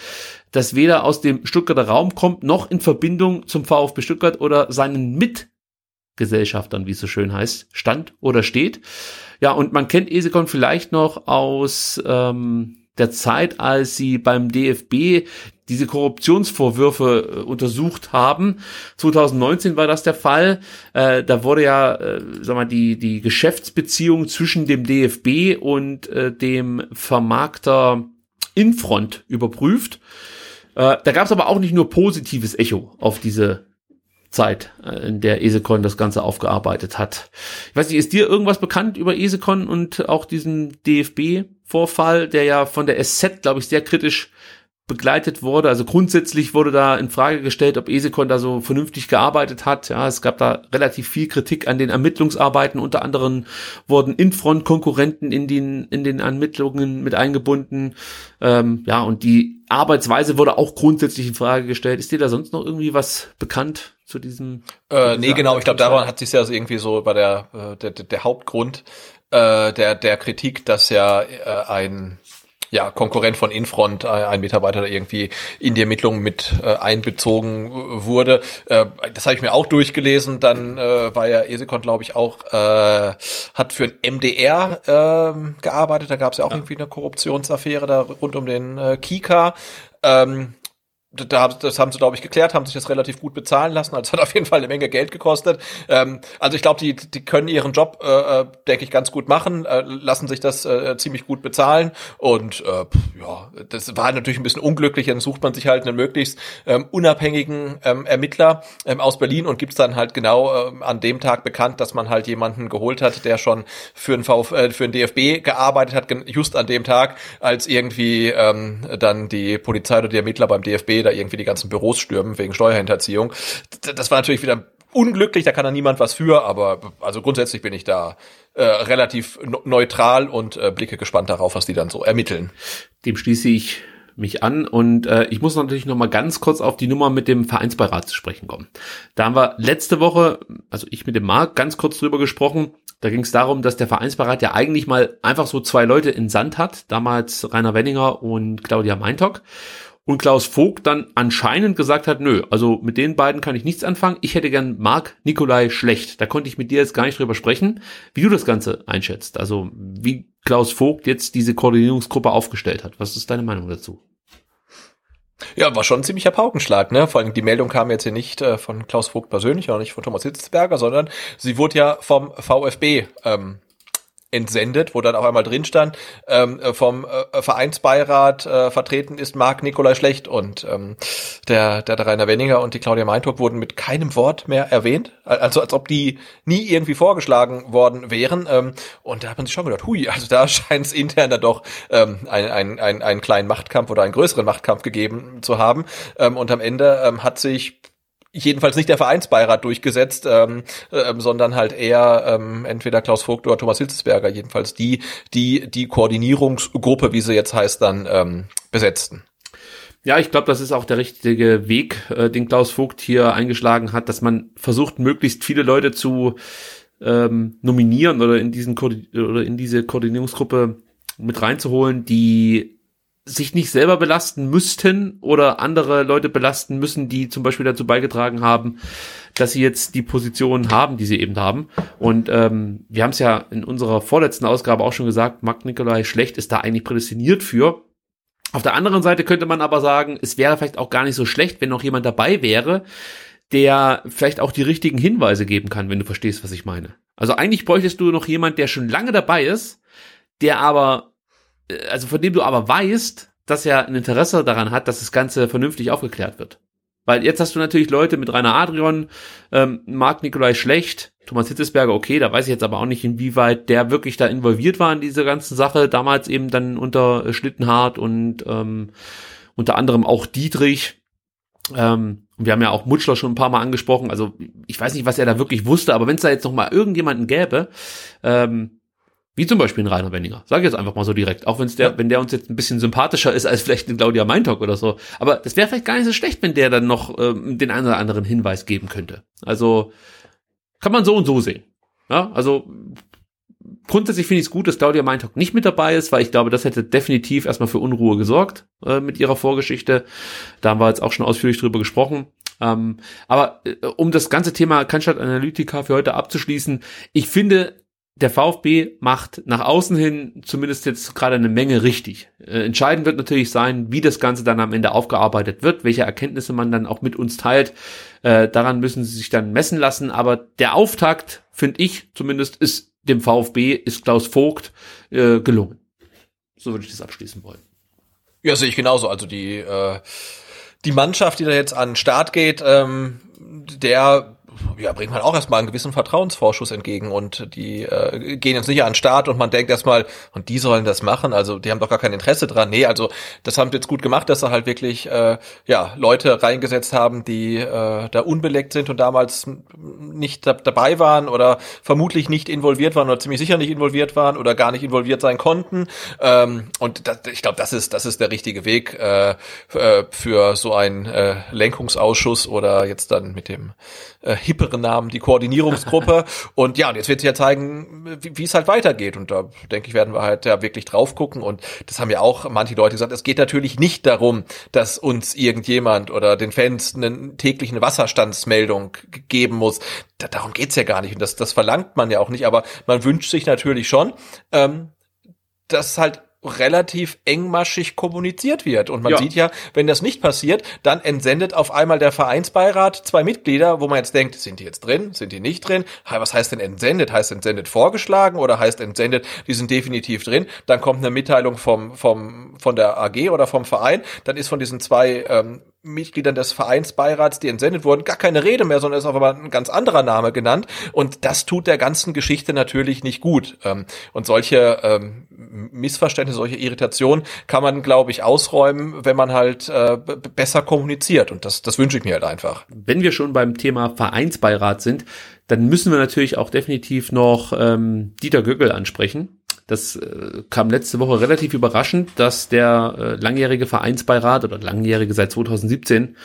das weder aus dem Stuttgarter Raum kommt, noch in Verbindung zum VfB Stuttgart oder seinen Mitgesellschaftern, wie es so schön heißt, stand oder steht. Ja, und man kennt Esekon vielleicht noch aus, ähm, der Zeit, als sie beim DFB diese Korruptionsvorwürfe äh, untersucht haben. 2019 war das der Fall. Äh, da wurde ja, äh, sag mal, die die Geschäftsbeziehung zwischen dem DFB und äh, dem Vermarkter Infront überprüft. Äh, da gab es aber auch nicht nur positives Echo auf diese Zeit, äh, in der Esekon das Ganze aufgearbeitet hat. Ich weiß nicht, ist dir irgendwas bekannt über Esekon und auch diesen DFB-Vorfall, der ja von der SZ, glaube ich, sehr kritisch begleitet wurde. Also grundsätzlich wurde da in Frage gestellt, ob Esekon da so vernünftig gearbeitet hat. Ja, es gab da relativ viel Kritik an den Ermittlungsarbeiten. Unter anderem wurden Infront-Konkurrenten in den, in den Ermittlungen mit eingebunden. Ähm, ja, und die Arbeitsweise wurde auch grundsätzlich in Frage gestellt. Ist dir da sonst noch irgendwie was bekannt? zu diesem? Äh, nee, genau. Ich glaube, daran hat sich ja irgendwie so bei der, äh, der, der Hauptgrund äh, der, der Kritik, dass ja äh, ein ja, Konkurrent von Infront, äh, ein Mitarbeiter, der irgendwie in die Ermittlungen mit äh, einbezogen wurde. Äh, das habe ich mir auch durchgelesen. Dann äh, war ja Esekon, glaube ich, auch, äh, hat für ein MDR äh, gearbeitet. Da gab es ja auch ja. irgendwie eine Korruptionsaffäre da rund um den äh, Kika. Ähm, da, das haben sie, glaube ich, geklärt, haben sich das relativ gut bezahlen lassen. Also hat auf jeden Fall eine Menge Geld gekostet. Ähm, also ich glaube, die, die können ihren Job, äh, äh, denke ich, ganz gut machen, äh, lassen sich das äh, ziemlich gut bezahlen. Und äh, ja, das war natürlich ein bisschen unglücklich. Dann sucht man sich halt einen möglichst ähm, unabhängigen ähm, Ermittler ähm, aus Berlin und gibt's dann halt genau ähm, an dem Tag bekannt, dass man halt jemanden geholt hat, der schon für ein, Vf, äh, für ein DFB gearbeitet hat, just an dem Tag, als irgendwie ähm, dann die Polizei oder die Ermittler beim DFB da irgendwie die ganzen Büros stürmen wegen Steuerhinterziehung. Das war natürlich wieder unglücklich, da kann da niemand was für, aber also grundsätzlich bin ich da äh, relativ neutral und äh, blicke gespannt darauf, was die dann so ermitteln. Dem schließe ich mich an und äh, ich muss natürlich noch mal ganz kurz auf die Nummer mit dem Vereinsbeirat zu sprechen kommen. Da haben wir letzte Woche, also ich mit dem Marc, ganz kurz drüber gesprochen. Da ging es darum, dass der Vereinsbeirat ja eigentlich mal einfach so zwei Leute in Sand hat, damals Rainer Wenninger und Claudia Meintock und Klaus Vogt dann anscheinend gesagt hat, nö, also mit den beiden kann ich nichts anfangen. Ich hätte gern Marc Nikolai schlecht. Da konnte ich mit dir jetzt gar nicht drüber sprechen, wie du das Ganze einschätzt. Also wie Klaus Vogt jetzt diese Koordinierungsgruppe aufgestellt hat. Was ist deine Meinung dazu? Ja, war schon ein ziemlicher Paukenschlag, ne? Vor allem die Meldung kam jetzt hier nicht äh, von Klaus Vogt persönlich, auch nicht von Thomas Hitzberger, sondern sie wurde ja vom VfB ähm, entsendet, wo dann auf einmal drin stand, ähm, äh, vom äh, Vereinsbeirat äh, vertreten ist Marc Nikolai Schlecht und ähm, der, der, der Rainer Wenninger und die Claudia Meintorp wurden mit keinem Wort mehr erwähnt, also als ob die nie irgendwie vorgeschlagen worden wären. Ähm, und da hat man sich schon gedacht, hui, also da scheint es intern da doch ähm, ein, ein, ein, einen kleinen Machtkampf oder einen größeren Machtkampf gegeben zu haben. Ähm, und am Ende ähm, hat sich jedenfalls nicht der Vereinsbeirat durchgesetzt, ähm, ähm, sondern halt eher ähm, entweder Klaus Vogt oder Thomas Hilzesberger, jedenfalls die, die die Koordinierungsgruppe, wie sie jetzt heißt, dann ähm, besetzten. Ja, ich glaube, das ist auch der richtige Weg, äh, den Klaus Vogt hier eingeschlagen hat, dass man versucht, möglichst viele Leute zu ähm, nominieren oder in diesen oder in diese Koordinierungsgruppe mit reinzuholen, die sich nicht selber belasten müssten oder andere Leute belasten müssen, die zum Beispiel dazu beigetragen haben, dass sie jetzt die Position haben, die sie eben haben. Und ähm, wir haben es ja in unserer vorletzten Ausgabe auch schon gesagt, Marc Nikolai Schlecht ist da eigentlich prädestiniert für. Auf der anderen Seite könnte man aber sagen, es wäre vielleicht auch gar nicht so schlecht, wenn noch jemand dabei wäre, der vielleicht auch die richtigen Hinweise geben kann, wenn du verstehst, was ich meine. Also eigentlich bräuchtest du noch jemand, der schon lange dabei ist, der aber also von dem du aber weißt, dass er ein Interesse daran hat, dass das Ganze vernünftig aufgeklärt wird. Weil jetzt hast du natürlich Leute mit Rainer Adrian, ähm, Marc Nikolai Schlecht, Thomas Hitzesberger, okay, da weiß ich jetzt aber auch nicht, inwieweit der wirklich da involviert war in diese ganze Sache, damals eben dann unter Schlittenhardt und ähm, unter anderem auch Dietrich. Ähm, wir haben ja auch Mutschler schon ein paar Mal angesprochen, also ich weiß nicht, was er da wirklich wusste, aber wenn es da jetzt noch mal irgendjemanden gäbe, ähm, wie zum Beispiel ein Rainer Wenninger. Sag ich jetzt einfach mal so direkt. Auch wenn's der, ja. wenn der uns jetzt ein bisschen sympathischer ist als vielleicht ein Claudia Meintok oder so. Aber das wäre vielleicht gar nicht so schlecht, wenn der dann noch ähm, den einen oder anderen Hinweis geben könnte. Also kann man so und so sehen. Ja, also grundsätzlich finde ich es gut, dass Claudia Meintok nicht mit dabei ist, weil ich glaube, das hätte definitiv erstmal für Unruhe gesorgt äh, mit ihrer Vorgeschichte. Da haben wir jetzt auch schon ausführlich drüber gesprochen. Ähm, aber äh, um das ganze Thema Cannstatt Analytica für heute abzuschließen, ich finde, der VfB macht nach außen hin zumindest jetzt gerade eine Menge richtig. Äh, entscheidend wird natürlich sein, wie das Ganze dann am Ende aufgearbeitet wird, welche Erkenntnisse man dann auch mit uns teilt. Äh, daran müssen sie sich dann messen lassen. Aber der Auftakt, finde ich zumindest, ist dem VfB, ist Klaus Vogt äh, gelungen. So würde ich das abschließen wollen. Ja, sehe ich genauso. Also die, äh, die Mannschaft, die da jetzt an den Start geht, ähm, der ja, bringt man auch erstmal einen gewissen Vertrauensvorschuss entgegen und die äh, gehen jetzt nicht an den Start und man denkt erstmal, und die sollen das machen, also die haben doch gar kein Interesse dran. Nee, also das haben sie jetzt gut gemacht, dass sie halt wirklich äh, ja, Leute reingesetzt haben, die äh, da unbeleckt sind und damals nicht da, dabei waren oder vermutlich nicht involviert waren oder ziemlich sicher nicht involviert waren oder gar nicht involviert sein konnten. Ähm, und das, ich glaube, das ist, das ist der richtige Weg äh, äh für so einen äh, Lenkungsausschuss oder jetzt dann mit dem äh, hipperen Namen, die Koordinierungsgruppe. und ja, und jetzt wird sich ja zeigen, wie, wie es halt weitergeht. Und da denke ich, werden wir halt ja wirklich drauf gucken. Und das haben ja auch manche Leute gesagt, es geht natürlich nicht darum, dass uns irgendjemand oder den Fans eine tägliche Wasserstandsmeldung geben muss. Da, darum geht's ja gar nicht. Und das, das verlangt man ja auch nicht. Aber man wünscht sich natürlich schon, ähm, dass halt relativ engmaschig kommuniziert wird. Und man ja. sieht ja, wenn das nicht passiert, dann entsendet auf einmal der Vereinsbeirat zwei Mitglieder, wo man jetzt denkt, sind die jetzt drin, sind die nicht drin? Was heißt denn entsendet? Heißt entsendet vorgeschlagen oder heißt entsendet, die sind definitiv drin? Dann kommt eine Mitteilung vom, vom, von der AG oder vom Verein. Dann ist von diesen zwei ähm, Mitgliedern des Vereinsbeirats, die entsendet wurden, gar keine Rede mehr, sondern ist auf einmal ein ganz anderer Name genannt. Und das tut der ganzen Geschichte natürlich nicht gut. Ähm, und solche ähm, Missverständnisse, solche Irritationen kann man, glaube ich, ausräumen, wenn man halt äh, besser kommuniziert. Und das, das wünsche ich mir halt einfach. Wenn wir schon beim Thema Vereinsbeirat sind, dann müssen wir natürlich auch definitiv noch ähm, Dieter Göckel ansprechen. Das äh, kam letzte Woche relativ überraschend, dass der äh, langjährige Vereinsbeirat oder langjährige seit 2017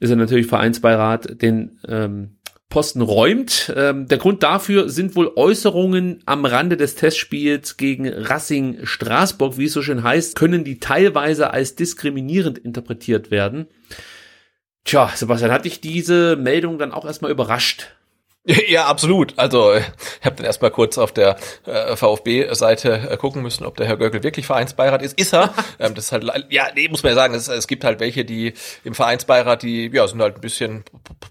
ist er natürlich Vereinsbeirat, den ähm, Posten räumt. Ähm, der Grund dafür sind wohl Äußerungen am Rande des Testspiels gegen Racing Straßburg, wie es so schön heißt, können die teilweise als diskriminierend interpretiert werden. Tja, Sebastian, hat dich diese Meldung dann auch erstmal überrascht? Ja, absolut. Also ich habe dann erstmal kurz auf der äh, VfB-Seite äh, gucken müssen, ob der Herr Görkel wirklich Vereinsbeirat ist. Ist er? ähm, das ist halt, ja, nee, muss man ja sagen, es, es gibt halt welche, die im Vereinsbeirat, die ja sind halt ein bisschen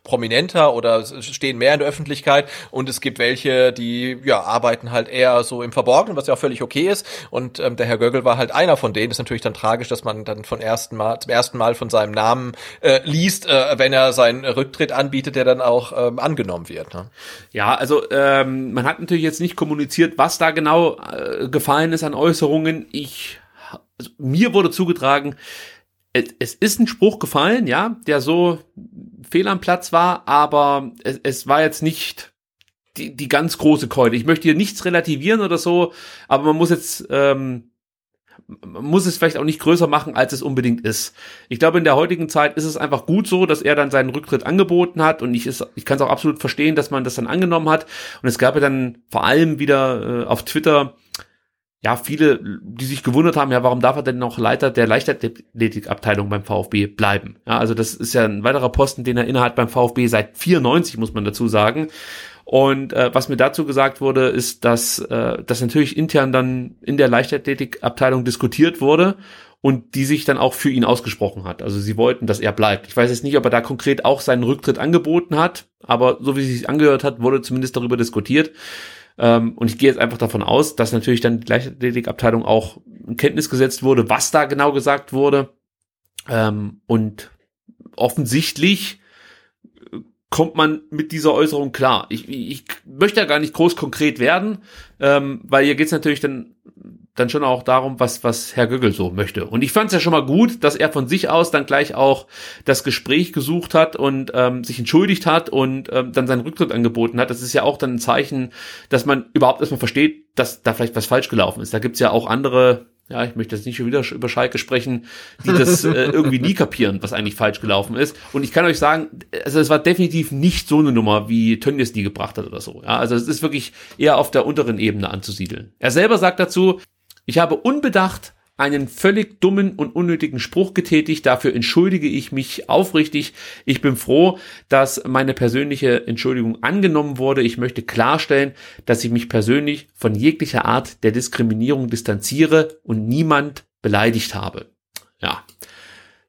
prominenter oder stehen mehr in der Öffentlichkeit und es gibt welche, die ja arbeiten halt eher so im Verborgenen, was ja auch völlig okay ist. Und ähm, der Herr Görkel war halt einer von denen. Ist natürlich dann tragisch, dass man dann von ersten Mal zum ersten Mal von seinem Namen äh, liest, äh, wenn er seinen Rücktritt anbietet, der dann auch ähm, angenommen wird. Ne? Ja, also ähm, man hat natürlich jetzt nicht kommuniziert, was da genau äh, gefallen ist an Äußerungen. Ich, also, mir wurde zugetragen, es, es ist ein Spruch gefallen, ja, der so fehl am Platz war, aber es, es war jetzt nicht die, die ganz große Keule. Ich möchte hier nichts relativieren oder so, aber man muss jetzt ähm, man muss es vielleicht auch nicht größer machen, als es unbedingt ist. Ich glaube, in der heutigen Zeit ist es einfach gut so, dass er dann seinen Rücktritt angeboten hat und ich, ich kann es auch absolut verstehen, dass man das dann angenommen hat. Und es gab ja dann vor allem wieder äh, auf Twitter ja, viele, die sich gewundert haben, ja, warum darf er denn noch Leiter der Leichtathletikabteilung beim VfB bleiben? Ja, also das ist ja ein weiterer Posten, den er innerhalb beim VfB seit 94, muss man dazu sagen. Und äh, was mir dazu gesagt wurde, ist, dass äh, das natürlich intern dann in der Leichtathletikabteilung diskutiert wurde und die sich dann auch für ihn ausgesprochen hat. Also sie wollten, dass er bleibt. Ich weiß jetzt nicht, ob er da konkret auch seinen Rücktritt angeboten hat, aber so wie es sich angehört hat, wurde zumindest darüber diskutiert. Ähm, und ich gehe jetzt einfach davon aus, dass natürlich dann die Leichtathletikabteilung auch in Kenntnis gesetzt wurde, was da genau gesagt wurde. Ähm, und offensichtlich kommt man mit dieser Äußerung klar. Ich, ich möchte ja gar nicht groß konkret werden, ähm, weil hier geht's natürlich dann dann schon auch darum, was, was Herr Gögel so möchte. Und ich fand es ja schon mal gut, dass er von sich aus dann gleich auch das Gespräch gesucht hat und ähm, sich entschuldigt hat und ähm, dann seinen Rücktritt angeboten hat. Das ist ja auch dann ein Zeichen, dass man überhaupt erstmal versteht, dass da vielleicht was falsch gelaufen ist. Da gibt's ja auch andere ja, ich möchte jetzt nicht schon wieder über Schalke sprechen, die das äh, irgendwie nie kapieren, was eigentlich falsch gelaufen ist. Und ich kann euch sagen, also es war definitiv nicht so eine Nummer, wie Tönnies die gebracht hat oder so. Ja, also es ist wirklich eher auf der unteren Ebene anzusiedeln. Er selber sagt dazu, ich habe unbedacht einen völlig dummen und unnötigen Spruch getätigt. Dafür entschuldige ich mich aufrichtig. Ich bin froh, dass meine persönliche Entschuldigung angenommen wurde. Ich möchte klarstellen, dass ich mich persönlich von jeglicher Art der Diskriminierung distanziere und niemand beleidigt habe. Ja,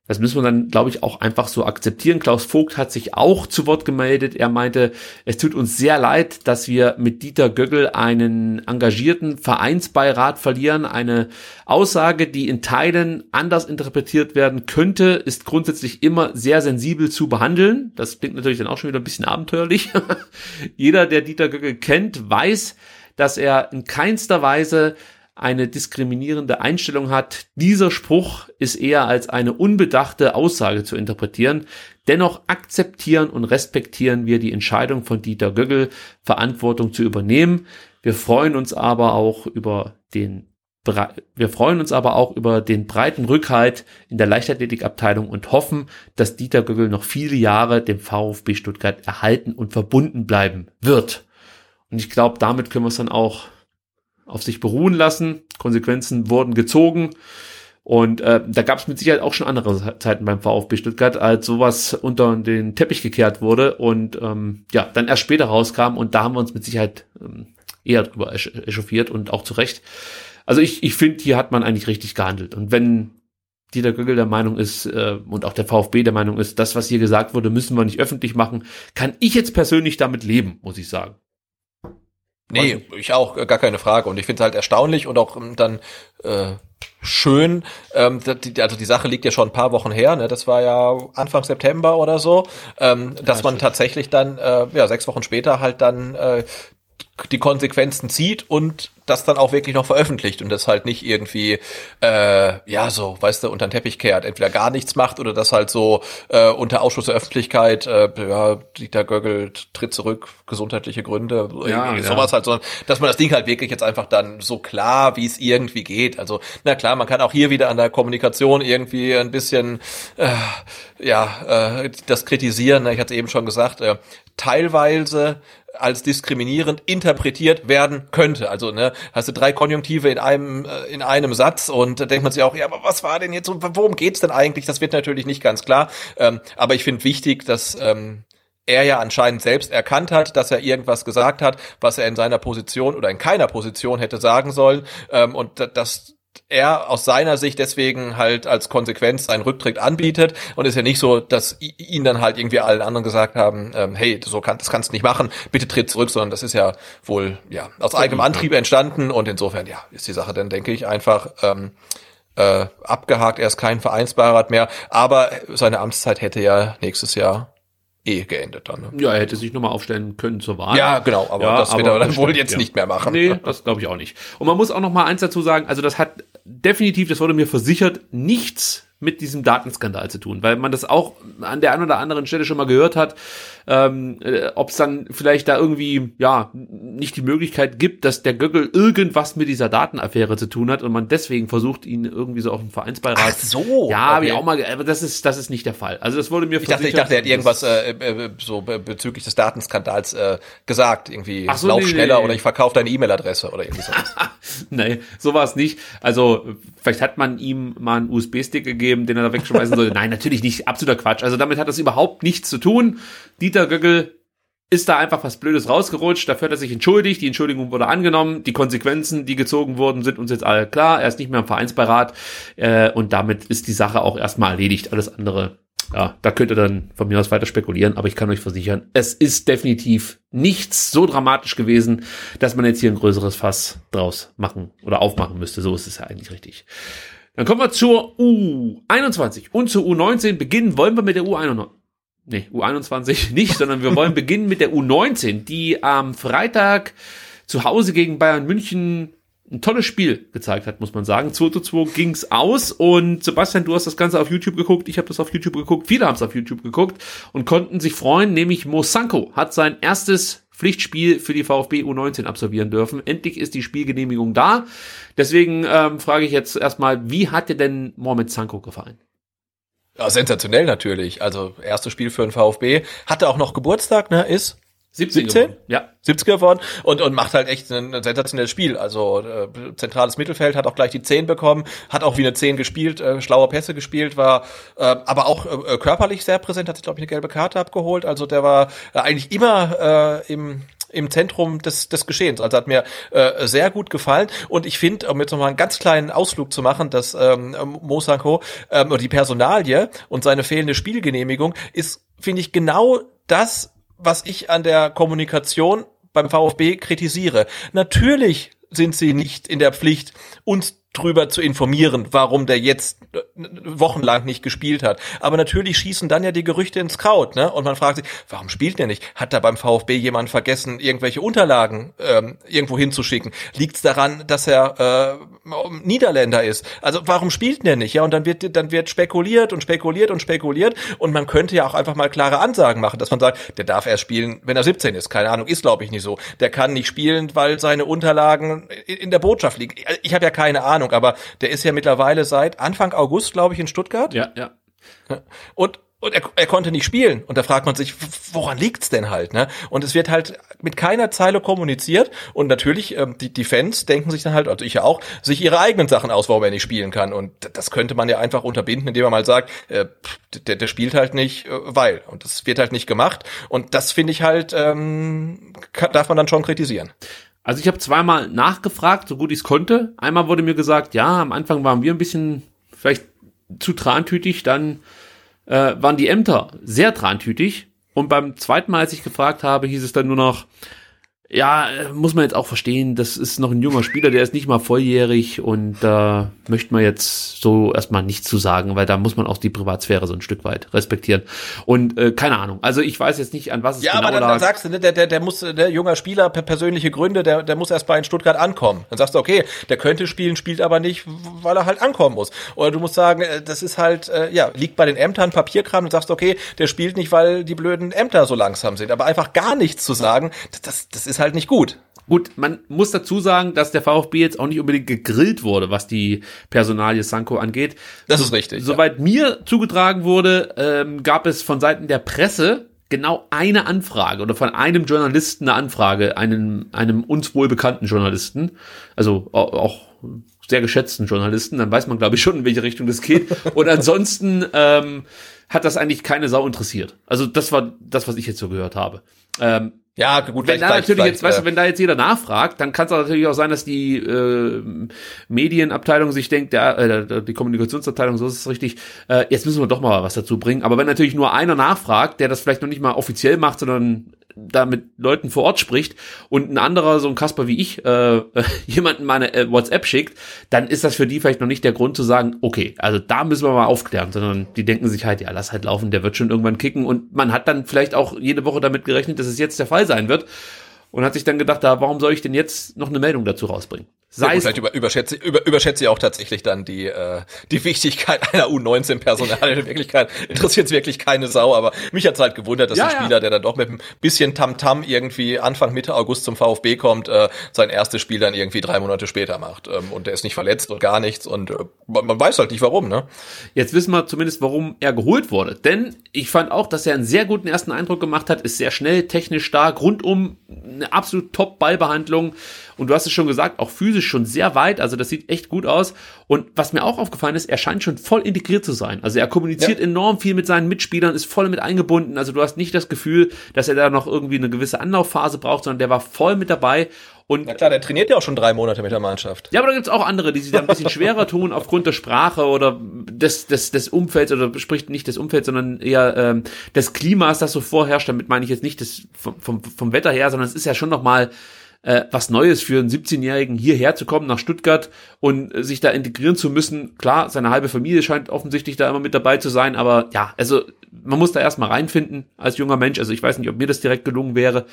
das müssen wir dann, glaube ich, auch einfach so akzeptieren. Klaus Vogt hat sich auch zu Wort gemeldet. Er meinte, es tut uns sehr leid, dass wir mit Dieter Göggel einen engagierten Vereinsbeirat verlieren. Eine Aussage, die in Teilen anders interpretiert werden könnte, ist grundsätzlich immer sehr sensibel zu behandeln. Das klingt natürlich dann auch schon wieder ein bisschen abenteuerlich. Jeder, der Dieter Göggel kennt, weiß, dass er in keinster Weise eine diskriminierende Einstellung hat. Dieser Spruch ist eher als eine unbedachte Aussage zu interpretieren. Dennoch akzeptieren und respektieren wir die Entscheidung von Dieter Göggel, Verantwortung zu übernehmen. Wir freuen uns aber auch über den wir freuen uns aber auch über den breiten Rückhalt in der Leichtathletikabteilung und hoffen, dass Dieter Gögel noch viele Jahre dem VfB Stuttgart erhalten und verbunden bleiben wird. Und ich glaube, damit können wir es dann auch auf sich beruhen lassen. Konsequenzen wurden gezogen. Und äh, da gab es mit Sicherheit auch schon andere Zeiten beim VfB Stuttgart, als sowas unter den Teppich gekehrt wurde und ähm, ja, dann erst später rauskam und da haben wir uns mit Sicherheit ähm, eher drüber echauffiert und auch zu Recht. Also ich, ich finde, hier hat man eigentlich richtig gehandelt. Und wenn Dieter Gögel der Meinung ist äh, und auch der VfB der Meinung ist, das, was hier gesagt wurde, müssen wir nicht öffentlich machen, kann ich jetzt persönlich damit leben, muss ich sagen. Nee, ich auch, gar keine Frage. Und ich finde es halt erstaunlich und auch ähm, dann äh, schön. Ähm, die, also die Sache liegt ja schon ein paar Wochen her, ne? Das war ja Anfang September oder so, ähm, dass man tatsächlich dann äh, ja sechs Wochen später halt dann äh, die Konsequenzen zieht und das dann auch wirklich noch veröffentlicht und das halt nicht irgendwie, äh, ja, so, weißt du, unter den Teppich kehrt, entweder gar nichts macht oder das halt so äh, unter Ausschluss der Öffentlichkeit, äh, ja, Dieter Göggel tritt zurück, gesundheitliche Gründe, ja, ja. sowas halt, sondern dass man das Ding halt wirklich jetzt einfach dann so klar, wie es irgendwie geht. Also, na klar, man kann auch hier wieder an der Kommunikation irgendwie ein bisschen, äh, ja, äh, das kritisieren. Ich hatte es eben schon gesagt, äh, teilweise als diskriminierend interpretiert werden könnte. Also ne, hast du drei Konjunktive in einem äh, in einem Satz und da denkt man sich auch, ja, aber was war denn jetzt worum geht's denn eigentlich? Das wird natürlich nicht ganz klar. Ähm, aber ich finde wichtig, dass ähm, er ja anscheinend selbst erkannt hat, dass er irgendwas gesagt hat, was er in seiner Position oder in keiner Position hätte sagen sollen ähm, und dass er aus seiner Sicht deswegen halt als Konsequenz einen Rücktritt anbietet. Und ist ja nicht so, dass ihn dann halt irgendwie allen anderen gesagt haben, ähm, hey, so kann, das kannst du nicht machen, bitte tritt zurück, sondern das ist ja wohl ja aus eigenem Antrieb entstanden. Und insofern ja ist die Sache dann denke ich einfach ähm, äh, abgehakt. Er ist kein Vereinsbeirat mehr, aber seine Amtszeit hätte ja nächstes Jahr eh geendet dann. Ne? Ja, er hätte sich nochmal aufstellen können zur Wahl. Ja, genau, aber ja, das wird er dann wohl jetzt ja. nicht mehr machen. Nee, das glaube ich auch nicht. Und man muss auch noch mal eins dazu sagen, also das hat definitiv, das wurde mir versichert, nichts mit diesem Datenskandal zu tun, weil man das auch an der einen oder anderen Stelle schon mal gehört hat, ähm, äh, ob es dann vielleicht da irgendwie ja nicht die Möglichkeit gibt, dass der Göckel irgendwas mit dieser Datenaffäre zu tun hat und man deswegen versucht, ihn irgendwie so auf dem Vereinsbeirat. Ach so. Ja, okay. habe ich auch mal, aber das ist das ist nicht der Fall. Also das wurde mir ich dachte, ich dachte, er hat irgendwas äh, äh, so bezüglich des Datenskandals äh, gesagt, irgendwie so, lauf nee, schneller nee. oder ich verkaufe deine E-Mail-Adresse oder irgendwie sowas. nee, so war es nicht. Also vielleicht hat man ihm mal einen USB-Stick gegeben, den er da wegschmeißen sollte. Nein, natürlich nicht. Absoluter Quatsch. Also damit hat das überhaupt nichts zu tun. Dieter Göckel ist da einfach was Blödes rausgerutscht. Dafür hat er sich entschuldigt. Die Entschuldigung wurde angenommen. Die Konsequenzen, die gezogen wurden, sind uns jetzt alle klar. Er ist nicht mehr im Vereinsbeirat. Äh, und damit ist die Sache auch erstmal erledigt. Alles andere, ja, da könnt ihr dann von mir aus weiter spekulieren. Aber ich kann euch versichern, es ist definitiv nichts so dramatisch gewesen, dass man jetzt hier ein größeres Fass draus machen oder aufmachen müsste. So ist es ja eigentlich richtig. Dann kommen wir zur U21 und zur U19. Beginnen. Wollen wir mit der U21 nee, U21 nicht, sondern wir wollen beginnen mit der U19, die am Freitag zu Hause gegen Bayern München ein tolles Spiel gezeigt hat, muss man sagen. 2 zu 2 ging's aus. Und Sebastian, du hast das Ganze auf YouTube geguckt, ich habe das auf YouTube geguckt, viele haben es auf YouTube geguckt und konnten sich freuen, nämlich Mosanko hat sein erstes Pflichtspiel für die VfB U19 absolvieren dürfen. Endlich ist die Spielgenehmigung da. Deswegen ähm, frage ich jetzt erstmal, wie hat dir denn Mohamed Sanko gefallen? Ja, sensationell natürlich. Also erstes Spiel für den VfB. Hatte auch noch Geburtstag, ne? Ist 17? 17? Ja. 70 geworden und, und macht halt echt ein, ein sensationelles Spiel. Also äh, zentrales Mittelfeld, hat auch gleich die 10 bekommen, hat auch wie eine 10 gespielt, äh, schlaue Pässe gespielt, war äh, aber auch äh, körperlich sehr präsent, hat sich, glaube ich, eine gelbe Karte abgeholt. Also der war äh, eigentlich immer äh, im im Zentrum des, des Geschehens. Also hat mir äh, sehr gut gefallen. Und ich finde, um jetzt nochmal einen ganz kleinen Ausflug zu machen, dass ähm, Mosanko ähm, die Personalie und seine fehlende Spielgenehmigung ist, finde ich, genau das, was ich an der Kommunikation beim VfB kritisiere. Natürlich sind sie nicht in der Pflicht, uns drüber zu informieren, warum der jetzt äh, wochenlang nicht gespielt hat. Aber natürlich schießen dann ja die Gerüchte ins Kraut, ne? Und man fragt sich, warum spielt der nicht? Hat da beim VfB jemand vergessen, irgendwelche Unterlagen ähm, irgendwo hinzuschicken? Liegt es daran, dass er äh, Niederländer ist? Also warum spielt der nicht? Ja, und dann wird dann wird spekuliert und spekuliert und spekuliert und man könnte ja auch einfach mal klare Ansagen machen, dass man sagt, der darf erst spielen, wenn er 17 ist. Keine Ahnung, ist glaube ich nicht so. Der kann nicht spielen, weil seine Unterlagen in der Botschaft liegen. Ich habe ja keine Ahnung. Ahnung, aber der ist ja mittlerweile seit Anfang August, glaube ich, in Stuttgart. Ja, ja. Und und er, er konnte nicht spielen. Und da fragt man sich, woran liegt's denn halt? Ne? Und es wird halt mit keiner Zeile kommuniziert. Und natürlich, ähm, die, die Fans denken sich dann halt, also ich ja auch, sich ihre eigenen Sachen aus, warum er nicht spielen kann. Und das könnte man ja einfach unterbinden, indem man mal sagt, äh, der, der spielt halt nicht, äh, weil. Und das wird halt nicht gemacht. Und das finde ich halt, ähm, kann, darf man dann schon kritisieren. Also ich habe zweimal nachgefragt, so gut ich es konnte. Einmal wurde mir gesagt, ja, am Anfang waren wir ein bisschen vielleicht zu trantütig, dann äh, waren die Ämter sehr trantütig. Und beim zweiten Mal, als ich gefragt habe, hieß es dann nur noch, ja, muss man jetzt auch verstehen, das ist noch ein junger Spieler, der ist nicht mal volljährig und da äh, möchte man jetzt so erstmal nichts zu sagen, weil da muss man auch die Privatsphäre so ein Stück weit respektieren. Und äh, keine Ahnung, also ich weiß jetzt nicht, an was es ja, genau aber dann, lag. dann sagst du, ne, der, der, der muss, der junger Spieler, per persönliche Gründe, der, der muss erst bei in Stuttgart ankommen. Dann sagst du, okay, der könnte spielen, spielt aber nicht, weil er halt ankommen muss. Oder du musst sagen, äh, das ist halt, äh, ja, liegt bei den Ämtern Papierkram und sagst, okay, der spielt nicht, weil die blöden Ämter so langsam sind. Aber einfach gar nichts zu sagen, das, das ist halt nicht gut. Gut, man muss dazu sagen, dass der VfB jetzt auch nicht unbedingt gegrillt wurde, was die Personalie Sanko angeht. Das ist richtig. Soweit ja. mir zugetragen wurde, ähm, gab es von Seiten der Presse genau eine Anfrage oder von einem Journalisten eine Anfrage, einem, einem uns wohl bekannten Journalisten, also auch sehr geschätzten Journalisten, dann weiß man, glaube ich, schon, in welche Richtung das geht. Und ansonsten ähm, hat das eigentlich keine Sau interessiert. Also das war das, was ich jetzt so gehört habe. Ähm, ja, gut, wenn da natürlich jetzt, weißt du, wenn da jetzt jeder nachfragt, dann kann es natürlich auch sein, dass die äh, Medienabteilung sich denkt, ja, äh, die Kommunikationsabteilung, so ist es richtig, äh, jetzt müssen wir doch mal was dazu bringen. Aber wenn natürlich nur einer nachfragt, der das vielleicht noch nicht mal offiziell macht, sondern da mit Leuten vor Ort spricht und ein anderer, so ein Kasper wie ich, äh, jemanden meine äh, WhatsApp schickt, dann ist das für die vielleicht noch nicht der Grund zu sagen, okay, also da müssen wir mal aufklären, sondern die denken sich halt, ja, lass halt laufen, der wird schon irgendwann kicken und man hat dann vielleicht auch jede Woche damit gerechnet, dass es jetzt der Fall sein wird und hat sich dann gedacht, da, warum soll ich denn jetzt noch eine Meldung dazu rausbringen? Sei vielleicht über, überschätze, über, überschätze ich auch tatsächlich dann die, äh, die Wichtigkeit einer U19-Personal. In Wirklichkeit interessiert es wirklich keine Sau, aber mich hat's halt gewundert, dass ja, ein Spieler, ja. der dann doch mit ein bisschen Tamtam -Tam irgendwie Anfang, Mitte August zum VfB kommt, äh, sein erstes Spiel dann irgendwie drei Monate später macht. Ähm, und der ist nicht verletzt und gar nichts und äh, man, man weiß halt nicht warum, ne? Jetzt wissen wir zumindest, warum er geholt wurde. Denn ich fand auch, dass er einen sehr guten ersten Eindruck gemacht hat, ist sehr schnell, technisch stark, rundum eine absolut top Ballbehandlung. Und du hast es schon gesagt, auch physisch schon sehr weit. Also das sieht echt gut aus. Und was mir auch aufgefallen ist, er scheint schon voll integriert zu sein. Also er kommuniziert ja. enorm viel mit seinen Mitspielern, ist voll mit eingebunden. Also du hast nicht das Gefühl, dass er da noch irgendwie eine gewisse Anlaufphase braucht, sondern der war voll mit dabei. Und Na klar, der trainiert ja auch schon drei Monate mit der Mannschaft. Ja, aber da gibt's auch andere, die sich da ein bisschen schwerer tun aufgrund der Sprache oder des, des, des Umfelds oder spricht nicht des Umfelds, sondern eher ähm, des Klimas, das so vorherrscht. Damit meine ich jetzt nicht das vom, vom, vom Wetter her, sondern es ist ja schon noch mal äh, was Neues für einen 17-Jährigen hierher zu kommen nach Stuttgart und äh, sich da integrieren zu müssen. Klar, seine halbe Familie scheint offensichtlich da immer mit dabei zu sein, aber ja, also man muss da erstmal reinfinden als junger Mensch. Also ich weiß nicht, ob mir das direkt gelungen wäre.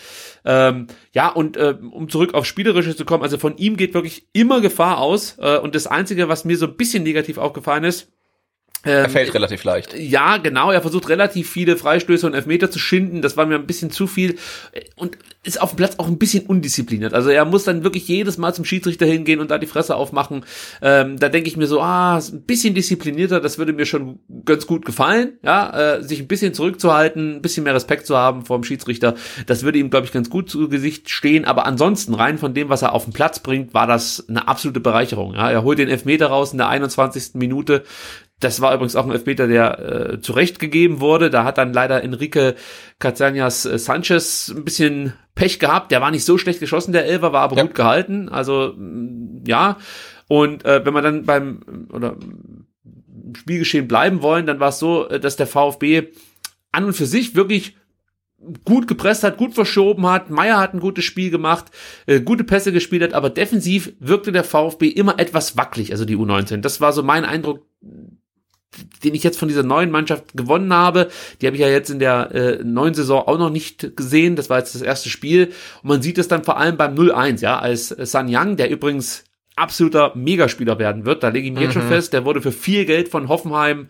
Ähm, ja, und äh, um zurück auf Spielerische zu kommen, also von ihm geht wirklich immer Gefahr aus. Äh, und das Einzige, was mir so ein bisschen negativ aufgefallen ist, er fällt relativ leicht. Ja, genau. Er versucht relativ viele Freistöße und Elfmeter zu schinden. Das war mir ein bisschen zu viel und ist auf dem Platz auch ein bisschen undiszipliniert. Also er muss dann wirklich jedes Mal zum Schiedsrichter hingehen und da die Fresse aufmachen. Ähm, da denke ich mir so, ah, ein bisschen disziplinierter, das würde mir schon ganz gut gefallen. Ja, äh, sich ein bisschen zurückzuhalten, ein bisschen mehr Respekt zu haben vor dem Schiedsrichter, das würde ihm, glaube ich, ganz gut zu Gesicht stehen. Aber ansonsten, rein von dem, was er auf den Platz bringt, war das eine absolute Bereicherung. Ja, er holt den Elfmeter raus in der 21. Minute das war übrigens auch ein Elfmeter, der äh, zurechtgegeben wurde. Da hat dann leider Enrique Cazañas äh, Sanchez ein bisschen Pech gehabt. Der war nicht so schlecht geschossen, der Elfer war aber ja. gut gehalten. Also mm, ja. Und äh, wenn wir dann beim oder Spielgeschehen bleiben wollen, dann war es so, äh, dass der VfB an und für sich wirklich gut gepresst hat, gut verschoben hat. Meier hat ein gutes Spiel gemacht, äh, gute Pässe gespielt hat, aber defensiv wirkte der VfB immer etwas wackelig, also die U19. Das war so mein Eindruck, den ich jetzt von dieser neuen Mannschaft gewonnen habe. Die habe ich ja jetzt in der äh, neuen Saison auch noch nicht gesehen. Das war jetzt das erste Spiel. Und man sieht es dann vor allem beim 0-1, ja, als San Yang, der übrigens absoluter Megaspieler werden wird. Da lege ich mich mhm. jetzt schon mhm. fest. Der wurde für viel Geld von Hoffenheim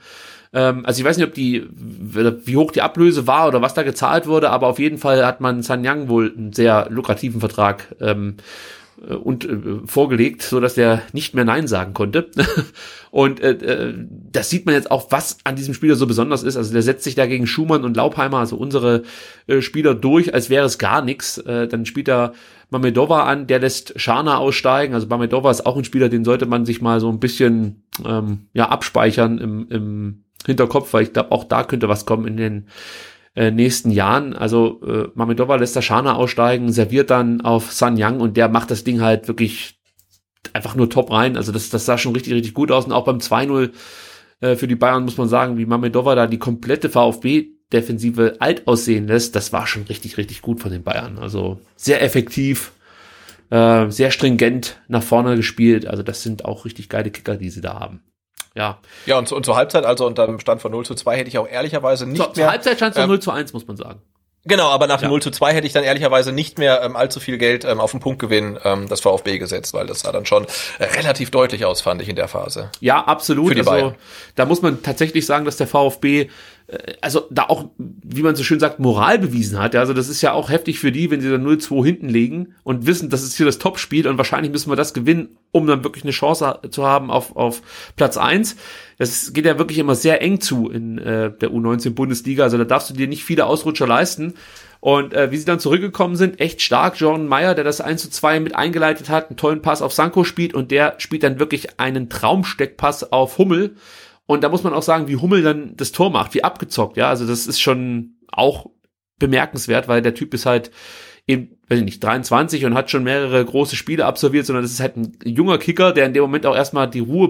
ähm, also ich weiß nicht, ob die, wie hoch die Ablöse war oder was da gezahlt wurde, aber auf jeden Fall hat man San Yang wohl einen sehr lukrativen Vertrag ähm, äh, und äh, vorgelegt, so dass der nicht mehr Nein sagen konnte. und äh, äh, das sieht man jetzt auch, was an diesem Spieler so besonders ist. Also der setzt sich da gegen Schumann und Laubheimer, also unsere äh, Spieler, durch, als wäre es gar nichts. Äh, dann spielt er Mamedova an, der lässt Schana aussteigen. Also Mamedova ist auch ein Spieler, den sollte man sich mal so ein bisschen ähm, ja abspeichern im, im Hinterkopf, weil ich glaube, auch da könnte was kommen in den äh, nächsten Jahren. Also äh, Mamedova lässt der Schana aussteigen, serviert dann auf San Yang und der macht das Ding halt wirklich einfach nur top rein. Also das, das sah schon richtig, richtig gut aus. Und auch beim 2-0 äh, für die Bayern muss man sagen, wie Mamedova da die komplette VfB-Defensive alt aussehen lässt, das war schon richtig, richtig gut von den Bayern. Also sehr effektiv, äh, sehr stringent nach vorne gespielt. Also das sind auch richtig geile Kicker, die sie da haben ja. Ja, und, und zur Halbzeit, also unter dem Stand von 0 zu 2, hätte ich auch ehrlicherweise nicht so, mehr. Zur Halbzeit stand es ähm, 0 zu 1, muss man sagen. Genau, aber nach dem ja. 0 zu 2 hätte ich dann ehrlicherweise nicht mehr ähm, allzu viel Geld ähm, auf den Punktgewinn ähm, des VfB gesetzt, weil das sah dann schon äh, relativ deutlich aus, fand ich in der Phase. Ja, absolut. Für die also, da muss man tatsächlich sagen, dass der VfB also da auch, wie man so schön sagt, Moral bewiesen hat. Ja, also das ist ja auch heftig für die, wenn sie dann 0-2 hinten legen und wissen, das ist hier das Topspiel und wahrscheinlich müssen wir das gewinnen, um dann wirklich eine Chance zu haben auf, auf Platz eins. Das geht ja wirklich immer sehr eng zu in äh, der U19 Bundesliga. Also da darfst du dir nicht viele Ausrutscher leisten. Und äh, wie sie dann zurückgekommen sind, echt stark. Jordan Meyer, der das 1 zu 2 mit eingeleitet hat, einen tollen Pass auf Sanko spielt und der spielt dann wirklich einen Traumsteckpass auf Hummel. Und da muss man auch sagen, wie Hummel dann das Tor macht, wie abgezockt, ja. Also das ist schon auch bemerkenswert, weil der Typ ist halt eben, weiß ich nicht, 23 und hat schon mehrere große Spiele absolviert, sondern das ist halt ein junger Kicker, der in dem Moment auch erstmal die Ruhe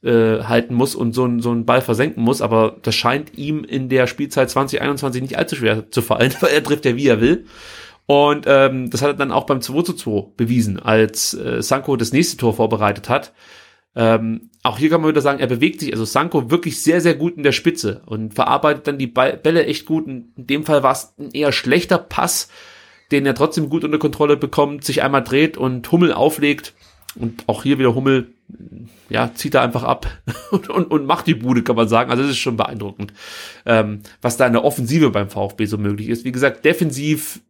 behalten äh, muss und so, so einen Ball versenken muss. Aber das scheint ihm in der Spielzeit 2021 nicht allzu schwer zu fallen, weil er trifft ja wie er will. Und ähm, das hat er dann auch beim 2 zu 2 bewiesen, als äh, Sanko das nächste Tor vorbereitet hat. Ähm, auch hier kann man wieder sagen, er bewegt sich, also Sanko wirklich sehr, sehr gut in der Spitze und verarbeitet dann die Bälle echt gut. In dem Fall war es ein eher schlechter Pass, den er trotzdem gut unter Kontrolle bekommt, sich einmal dreht und Hummel auflegt. Und auch hier wieder Hummel, ja, zieht er einfach ab und, und, und macht die Bude, kann man sagen. Also das ist schon beeindruckend, ähm, was da in der Offensive beim VfB so möglich ist. Wie gesagt, defensiv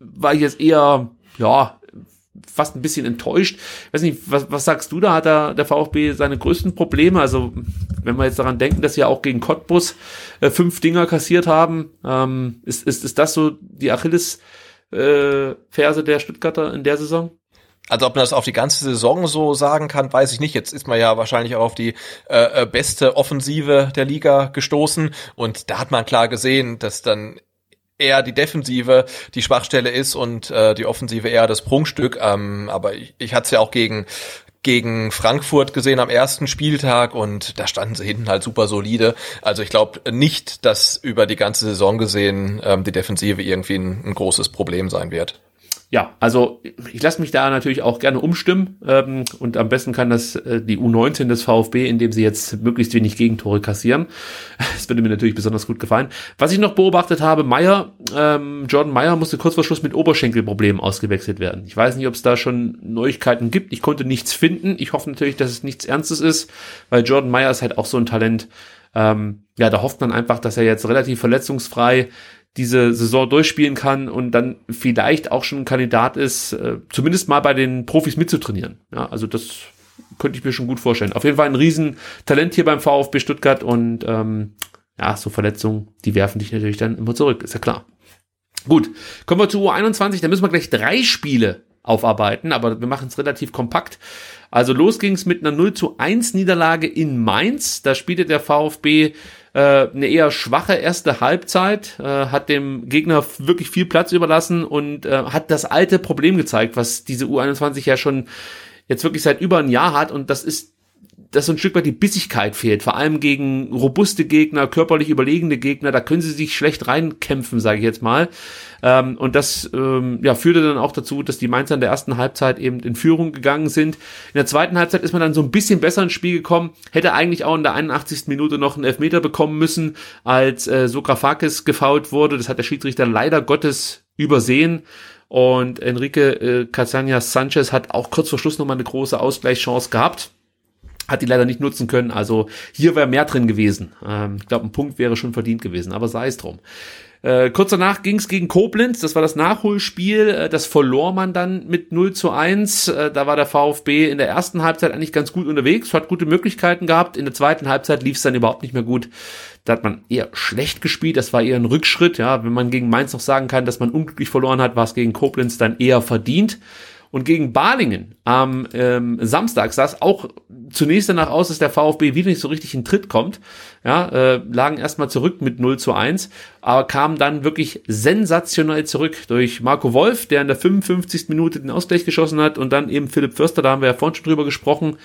war ich jetzt eher, ja, fast ein bisschen enttäuscht. Ich weiß nicht, was, was sagst du da? Hat da der VfB seine größten Probleme? Also, wenn wir jetzt daran denken, dass sie ja auch gegen Cottbus äh, fünf Dinger kassiert haben, ähm, ist, ist, ist das so die Achilles äh, der Stuttgarter in der Saison? Also ob man das auf die ganze Saison so sagen kann, weiß ich nicht. Jetzt ist man ja wahrscheinlich auch auf die äh, äh beste Offensive der Liga gestoßen und da hat man klar gesehen, dass dann eher die Defensive die Schwachstelle ist und äh, die Offensive eher das Prunkstück. Ähm, aber ich, ich hatte es ja auch gegen gegen Frankfurt gesehen am ersten Spieltag und da standen sie hinten halt super solide. Also ich glaube nicht, dass über die ganze Saison gesehen ähm, die Defensive irgendwie ein, ein großes Problem sein wird ja, also ich lasse mich da natürlich auch gerne umstimmen ähm, und am besten kann das äh, die U19 des VfB, indem sie jetzt möglichst wenig Gegentore kassieren. Das würde mir natürlich besonders gut gefallen. Was ich noch beobachtet habe, Meyer, ähm, Jordan Meyer musste kurz vor Schluss mit Oberschenkelproblemen ausgewechselt werden. Ich weiß nicht, ob es da schon Neuigkeiten gibt. Ich konnte nichts finden. Ich hoffe natürlich, dass es nichts Ernstes ist, weil Jordan Meyer ist halt auch so ein Talent. Ähm, ja, da hofft man einfach, dass er jetzt relativ verletzungsfrei diese Saison durchspielen kann und dann vielleicht auch schon ein Kandidat ist, äh, zumindest mal bei den Profis mitzutrainieren. Ja, also das könnte ich mir schon gut vorstellen. Auf jeden Fall ein Riesentalent hier beim VfB Stuttgart und ähm, ja, so Verletzungen, die werfen dich natürlich dann immer zurück, ist ja klar. Gut, kommen wir zu U21, da müssen wir gleich drei Spiele aufarbeiten, aber wir machen es relativ kompakt. Also los ging es mit einer 0 zu 1 Niederlage in Mainz. Da spielte der VfB eine eher schwache erste Halbzeit, äh, hat dem Gegner wirklich viel Platz überlassen und äh, hat das alte Problem gezeigt, was diese U21 ja schon jetzt wirklich seit über ein Jahr hat und das ist dass so ein Stück weit die Bissigkeit fehlt, vor allem gegen robuste Gegner, körperlich überlegene Gegner, da können sie sich schlecht reinkämpfen, sage ich jetzt mal. Ähm, und das ähm, ja, führte dann auch dazu, dass die Mainzer in der ersten Halbzeit eben in Führung gegangen sind. In der zweiten Halbzeit ist man dann so ein bisschen besser ins Spiel gekommen, hätte eigentlich auch in der 81. Minute noch einen Elfmeter bekommen müssen, als äh, Sokrafakis gefault wurde. Das hat der Schiedsrichter leider Gottes übersehen. Und Enrique äh, Casañas Sanchez hat auch kurz vor Schluss nochmal eine große Ausgleichschance gehabt. Hat die leider nicht nutzen können. Also hier wäre mehr drin gewesen. Ähm, ich glaube, ein Punkt wäre schon verdient gewesen, aber sei es drum. Äh, kurz danach ging es gegen Koblenz, das war das Nachholspiel, äh, das verlor man dann mit 0 zu 1. Äh, da war der VfB in der ersten Halbzeit eigentlich ganz gut unterwegs, hat gute Möglichkeiten gehabt. In der zweiten Halbzeit lief es dann überhaupt nicht mehr gut. Da hat man eher schlecht gespielt, das war eher ein Rückschritt. Ja, wenn man gegen Mainz noch sagen kann, dass man unglücklich verloren hat, war es gegen Koblenz dann eher verdient. Und gegen Balingen am ähm, Samstag sah es auch zunächst danach aus, dass der VfB wieder nicht so richtig in Tritt kommt. Ja, äh, lagen erstmal zurück mit 0 zu 1, aber kamen dann wirklich sensationell zurück durch Marco Wolf, der in der 55. Minute den Ausgleich geschossen hat und dann eben Philipp Förster, da haben wir ja vorhin schon drüber gesprochen,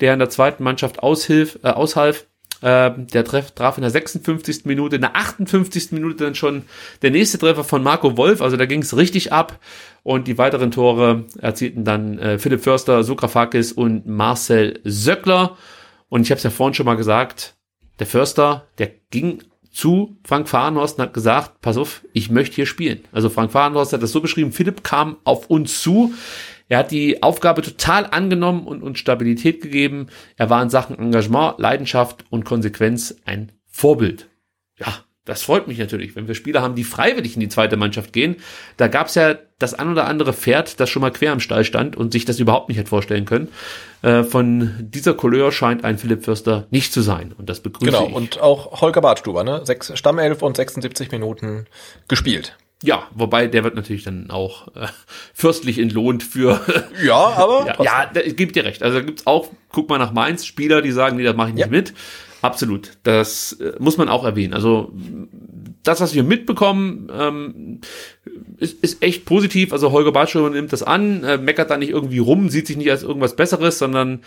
der in der zweiten Mannschaft aushilf, äh, aushalf. Äh, der Treff traf in der 56. Minute, in der 58. Minute dann schon der nächste Treffer von Marco Wolf, also da ging es richtig ab. Und die weiteren Tore erzielten dann äh, Philipp Förster, Sokrafakis und Marcel Söckler. Und ich habe es ja vorhin schon mal gesagt, der Förster, der ging zu Frank Fahrenhorst und hat gesagt, pass auf, ich möchte hier spielen. Also Frank Fahrenhorst hat das so beschrieben, Philipp kam auf uns zu, er hat die Aufgabe total angenommen und uns Stabilität gegeben. Er war in Sachen Engagement, Leidenschaft und Konsequenz ein Vorbild. Ja, das freut mich natürlich, wenn wir Spieler haben, die freiwillig in die zweite Mannschaft gehen. Da gab es ja das ein oder andere Pferd, das schon mal quer im Stall stand und sich das überhaupt nicht hätte vorstellen können. Äh, von dieser Couleur scheint ein Philipp Förster nicht zu sein und das begrüße genau, ich. Genau, und auch Holger Badstuber, ne? Sechs Stammelf und 76 Minuten gespielt. Ja, wobei der wird natürlich dann auch äh, fürstlich entlohnt für. ja, aber. ja, ja, da gibt dir recht. Also da gibt's auch, guck mal nach Mainz, Spieler, die sagen, nee, das mache ich nicht ja. mit. Absolut. Das äh, muss man auch erwähnen. Also das, was wir mitbekommen, ähm, ist, ist echt positiv. Also Holger Bartschuh nimmt das an, äh, meckert da nicht irgendwie rum, sieht sich nicht als irgendwas Besseres, sondern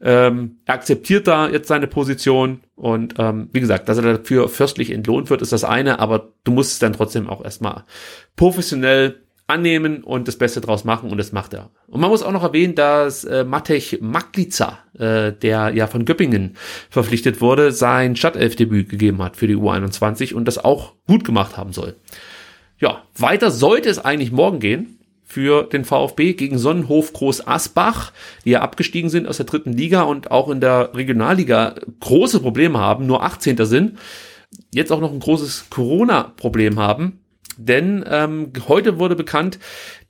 ähm, er akzeptiert da jetzt seine Position und ähm, wie gesagt, dass er dafür fürstlich entlohnt wird, ist das eine, aber du musst es dann trotzdem auch erstmal professionell annehmen und das Beste draus machen und das macht er. Und man muss auch noch erwähnen, dass äh, Matej Maklica, äh, der ja von Göppingen verpflichtet wurde, sein Stadtelfdebüt gegeben hat für die U21 und das auch gut gemacht haben soll. Ja, weiter sollte es eigentlich morgen gehen für den VfB gegen Sonnenhof Groß Asbach, die ja abgestiegen sind aus der dritten Liga und auch in der Regionalliga große Probleme haben, nur 18. sind, jetzt auch noch ein großes Corona-Problem haben. Denn ähm, heute wurde bekannt,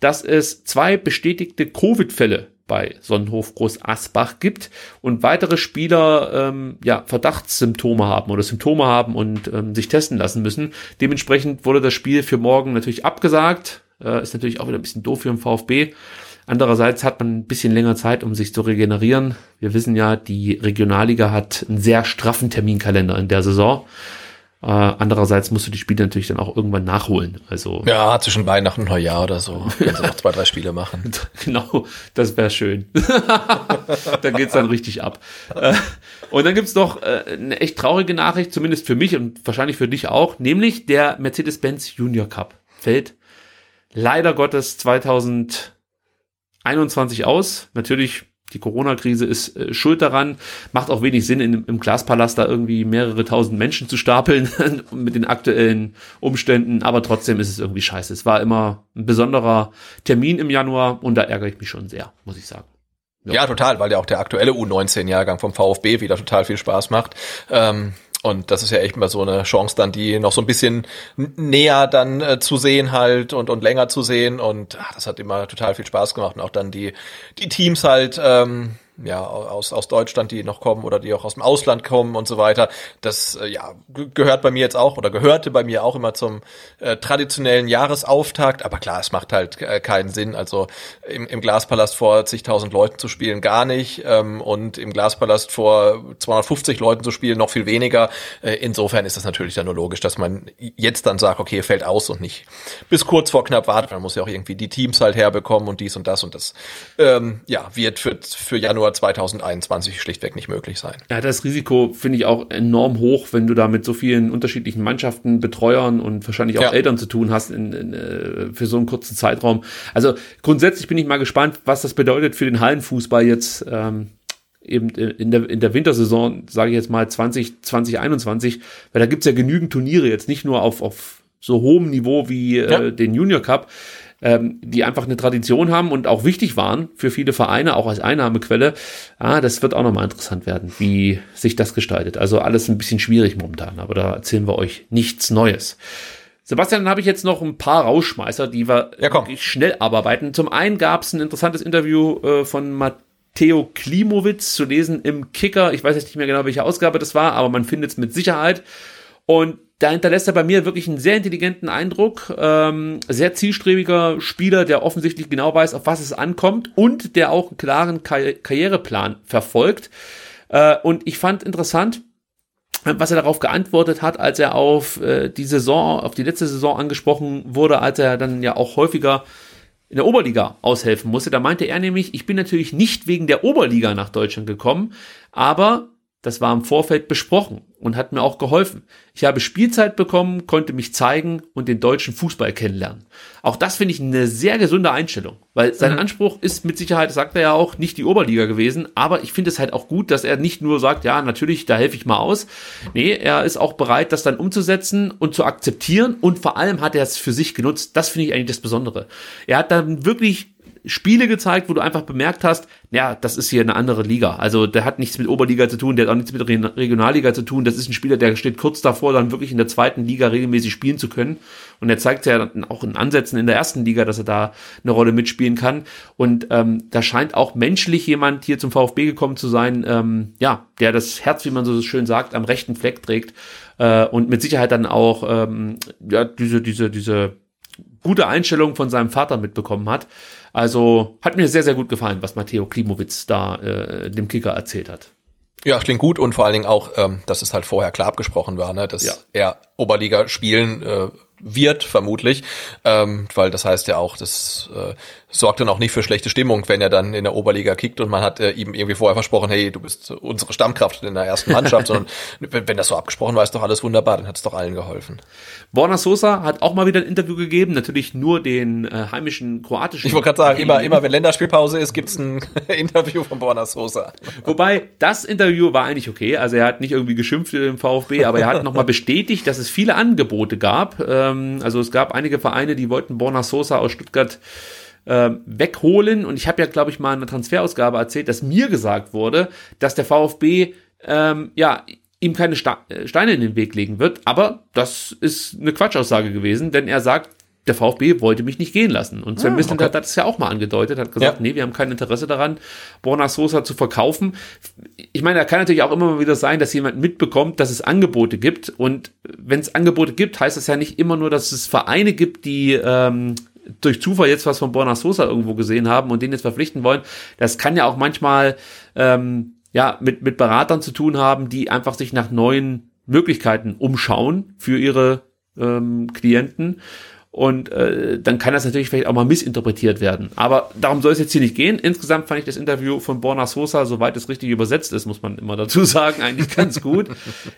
dass es zwei bestätigte Covid-Fälle bei Sonnenhof Groß Asbach gibt und weitere Spieler ähm, ja Verdachtssymptome haben oder Symptome haben und ähm, sich testen lassen müssen. Dementsprechend wurde das Spiel für morgen natürlich abgesagt. Äh, ist natürlich auch wieder ein bisschen doof für den VfB. Andererseits hat man ein bisschen länger Zeit, um sich zu regenerieren. Wir wissen ja, die Regionalliga hat einen sehr straffen Terminkalender in der Saison. Äh, andererseits musst du die Spiele natürlich dann auch irgendwann nachholen. Also ja, zwischen Weihnachten und Neujahr oder so. Kannst du noch zwei, drei Spiele machen. genau, das wäre schön. da geht's dann richtig ab. Äh, und dann gibt's noch äh, eine echt traurige Nachricht, zumindest für mich und wahrscheinlich für dich auch, nämlich der Mercedes-Benz Junior Cup fällt leider Gottes 2021 aus. Natürlich, die Corona-Krise ist äh, schuld daran. Macht auch wenig Sinn, in, im Glaspalast da irgendwie mehrere tausend Menschen zu stapeln mit den aktuellen Umständen. Aber trotzdem ist es irgendwie scheiße. Es war immer ein besonderer Termin im Januar und da ärgere ich mich schon sehr, muss ich sagen. Ja, ja total, weil ja auch der aktuelle U19-Jahrgang vom VfB wieder total viel Spaß macht. Ähm und das ist ja echt mal so eine Chance dann, die noch so ein bisschen näher dann äh, zu sehen halt und, und länger zu sehen. Und ach, das hat immer total viel Spaß gemacht. Und auch dann die, die Teams halt, ähm, ja, aus, aus Deutschland, die noch kommen oder die auch aus dem Ausland kommen und so weiter. Das äh, ja, gehört bei mir jetzt auch oder gehörte bei mir auch immer zum äh, traditionellen Jahresauftakt. Aber klar, es macht halt äh, keinen Sinn. Also im, im Glaspalast vor zigtausend Leuten zu spielen, gar nicht. Ähm, und im Glaspalast vor 250 Leuten zu spielen, noch viel weniger. Äh, insofern ist das natürlich dann nur logisch, dass man jetzt dann sagt, okay, fällt aus und nicht bis kurz vor knapp wartet. Man muss ja auch irgendwie die Teams halt herbekommen und dies und das und das. Ähm, ja, wird für, für Januar vor 2021 schlichtweg nicht möglich sein. Ja, das Risiko finde ich auch enorm hoch, wenn du da mit so vielen unterschiedlichen Mannschaften, Betreuern und wahrscheinlich auch ja. Eltern zu tun hast in, in, äh, für so einen kurzen Zeitraum. Also grundsätzlich bin ich mal gespannt, was das bedeutet für den Hallenfußball jetzt. Ähm, eben in der, in der Wintersaison, sage ich jetzt mal 20, 2021, weil da gibt's ja genügend Turniere, jetzt nicht nur auf, auf so hohem Niveau wie äh, ja. den Junior Cup, ähm, die einfach eine Tradition haben und auch wichtig waren für viele Vereine, auch als Einnahmequelle. Ah, das wird auch nochmal interessant werden, wie sich das gestaltet. Also alles ein bisschen schwierig momentan, aber da erzählen wir euch nichts Neues. Sebastian, dann habe ich jetzt noch ein paar Rausschmeißer, die wir ja, schnell abarbeiten. Zum einen gab es ein interessantes Interview äh, von Matteo Klimowitz zu lesen im Kicker. Ich weiß jetzt nicht mehr genau, welche Ausgabe das war, aber man findet es mit Sicherheit. Und da hinterlässt er bei mir wirklich einen sehr intelligenten Eindruck. Ähm, sehr zielstrebiger Spieler, der offensichtlich genau weiß, auf was es ankommt und der auch einen klaren Kar Karriereplan verfolgt. Äh, und ich fand interessant, was er darauf geantwortet hat, als er auf äh, die Saison, auf die letzte Saison angesprochen wurde, als er dann ja auch häufiger in der Oberliga aushelfen musste. Da meinte er nämlich, ich bin natürlich nicht wegen der Oberliga nach Deutschland gekommen, aber das war im Vorfeld besprochen und hat mir auch geholfen. Ich habe Spielzeit bekommen, konnte mich zeigen und den deutschen Fußball kennenlernen. Auch das finde ich eine sehr gesunde Einstellung, weil sein mhm. Anspruch ist mit Sicherheit, sagt er ja auch, nicht die Oberliga gewesen, aber ich finde es halt auch gut, dass er nicht nur sagt, ja, natürlich, da helfe ich mal aus. Nee, er ist auch bereit, das dann umzusetzen und zu akzeptieren und vor allem hat er es für sich genutzt. Das finde ich eigentlich das Besondere. Er hat dann wirklich Spiele gezeigt, wo du einfach bemerkt hast, ja, das ist hier eine andere Liga. Also der hat nichts mit Oberliga zu tun, der hat auch nichts mit Regionalliga zu tun. Das ist ein Spieler, der steht kurz davor, dann wirklich in der zweiten Liga regelmäßig spielen zu können. Und er zeigt ja auch in Ansätzen in der ersten Liga, dass er da eine Rolle mitspielen kann. Und ähm, da scheint auch menschlich jemand hier zum VfB gekommen zu sein, ähm, ja, der das Herz, wie man so schön sagt, am rechten Fleck trägt. Äh, und mit Sicherheit dann auch ähm, ja, diese, diese, diese gute Einstellung von seinem Vater mitbekommen hat. Also hat mir sehr, sehr gut gefallen, was Matteo Klimowitz da äh, dem Kicker erzählt hat. Ja, klingt gut und vor allen Dingen auch, ähm, dass es halt vorher klar abgesprochen war, ne, dass ja. er Oberliga spielen äh, wird, vermutlich, ähm, weil das heißt ja auch, das äh, sorgt dann auch nicht für schlechte Stimmung, wenn er dann in der Oberliga kickt und man hat äh, ihm irgendwie vorher versprochen, hey, du bist unsere Stammkraft in der ersten Mannschaft, sondern wenn, das so abgesprochen war, ist doch alles wunderbar, dann hat es doch allen geholfen. Borna Sosa hat auch mal wieder ein Interview gegeben, natürlich nur den äh, heimischen kroatischen. Ich wollte gerade sagen, immer, immer wenn Länderspielpause ist, gibt's ein Interview von Borna Sosa. Wobei, das Interview war eigentlich okay, also er hat nicht irgendwie geschimpft im VfB, aber er hat nochmal bestätigt, dass es viele Angebote gab, ähm, also es gab einige Vereine, die wollten Borna Sosa aus Stuttgart äh, wegholen. Und ich habe ja, glaube ich, mal in einer Transferausgabe erzählt, dass mir gesagt wurde, dass der VfB ähm, ja ihm keine äh, Steine in den Weg legen wird. Aber das ist eine Quatschaussage gewesen, denn er sagt, der VfB wollte mich nicht gehen lassen. Und Sven ah, okay. hat das ja auch mal angedeutet, hat gesagt, ja. nee, wir haben kein Interesse daran, Borna Sosa zu verkaufen. Ich meine, da kann natürlich auch immer mal wieder sein, dass jemand mitbekommt, dass es Angebote gibt. Und wenn es Angebote gibt, heißt das ja nicht immer nur, dass es Vereine gibt, die ähm, durch Zufall jetzt was von Borna Sosa irgendwo gesehen haben und den jetzt verpflichten wollen. Das kann ja auch manchmal ähm, ja mit, mit Beratern zu tun haben, die einfach sich nach neuen Möglichkeiten umschauen für ihre ähm, Klienten. Und äh, dann kann das natürlich vielleicht auch mal missinterpretiert werden. Aber darum soll es jetzt hier nicht gehen. Insgesamt fand ich das Interview von Borna Sosa, soweit es richtig übersetzt ist, muss man immer dazu sagen, eigentlich ganz gut.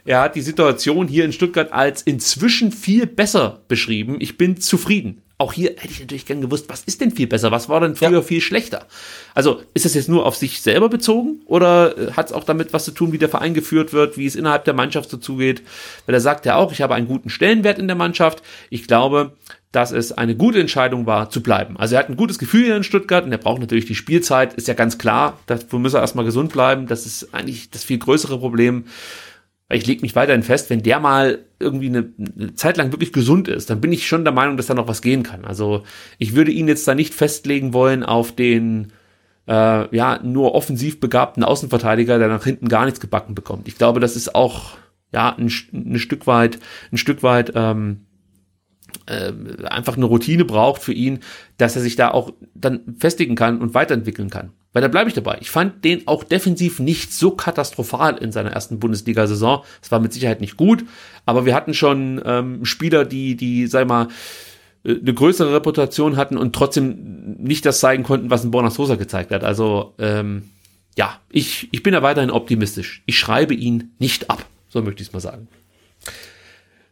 er hat die Situation hier in Stuttgart als inzwischen viel besser beschrieben. Ich bin zufrieden auch hier hätte ich natürlich gern gewusst, was ist denn viel besser? Was war denn früher ja. viel schlechter? Also ist das jetzt nur auf sich selber bezogen oder äh, hat es auch damit was zu tun, wie der Verein geführt wird, wie es innerhalb der Mannschaft so zugeht? Weil er sagt ja auch, ich habe einen guten Stellenwert in der Mannschaft. Ich glaube, dass es eine gute Entscheidung war, zu bleiben. Also er hat ein gutes Gefühl hier in Stuttgart und er braucht natürlich die Spielzeit, ist ja ganz klar. Dafür muss er erstmal gesund bleiben. Das ist eigentlich das viel größere Problem weil ich lege mich weiterhin fest, wenn der mal irgendwie eine, eine, Zeit lang wirklich gesund ist, dann bin ich schon der Meinung, dass da noch was gehen kann. Also ich würde ihn jetzt da nicht festlegen wollen auf den äh, ja nur offensiv begabten Außenverteidiger, der nach hinten gar nichts gebacken bekommt. Ich glaube, das ist auch ja ein, ein Stück weit ein Stück weit ähm, äh, einfach eine Routine braucht für ihn, dass er sich da auch dann festigen kann und weiterentwickeln kann. Weil da bleibe ich dabei. Ich fand den auch defensiv nicht so katastrophal in seiner ersten Bundesliga-Saison. Es war mit Sicherheit nicht gut, aber wir hatten schon ähm, Spieler, die, die, sag mal, äh, eine größere Reputation hatten und trotzdem nicht das zeigen konnten, was ein Borna Sosa gezeigt hat. Also ähm, ja, ich, ich bin da weiterhin optimistisch. Ich schreibe ihn nicht ab. So möchte ich es mal sagen.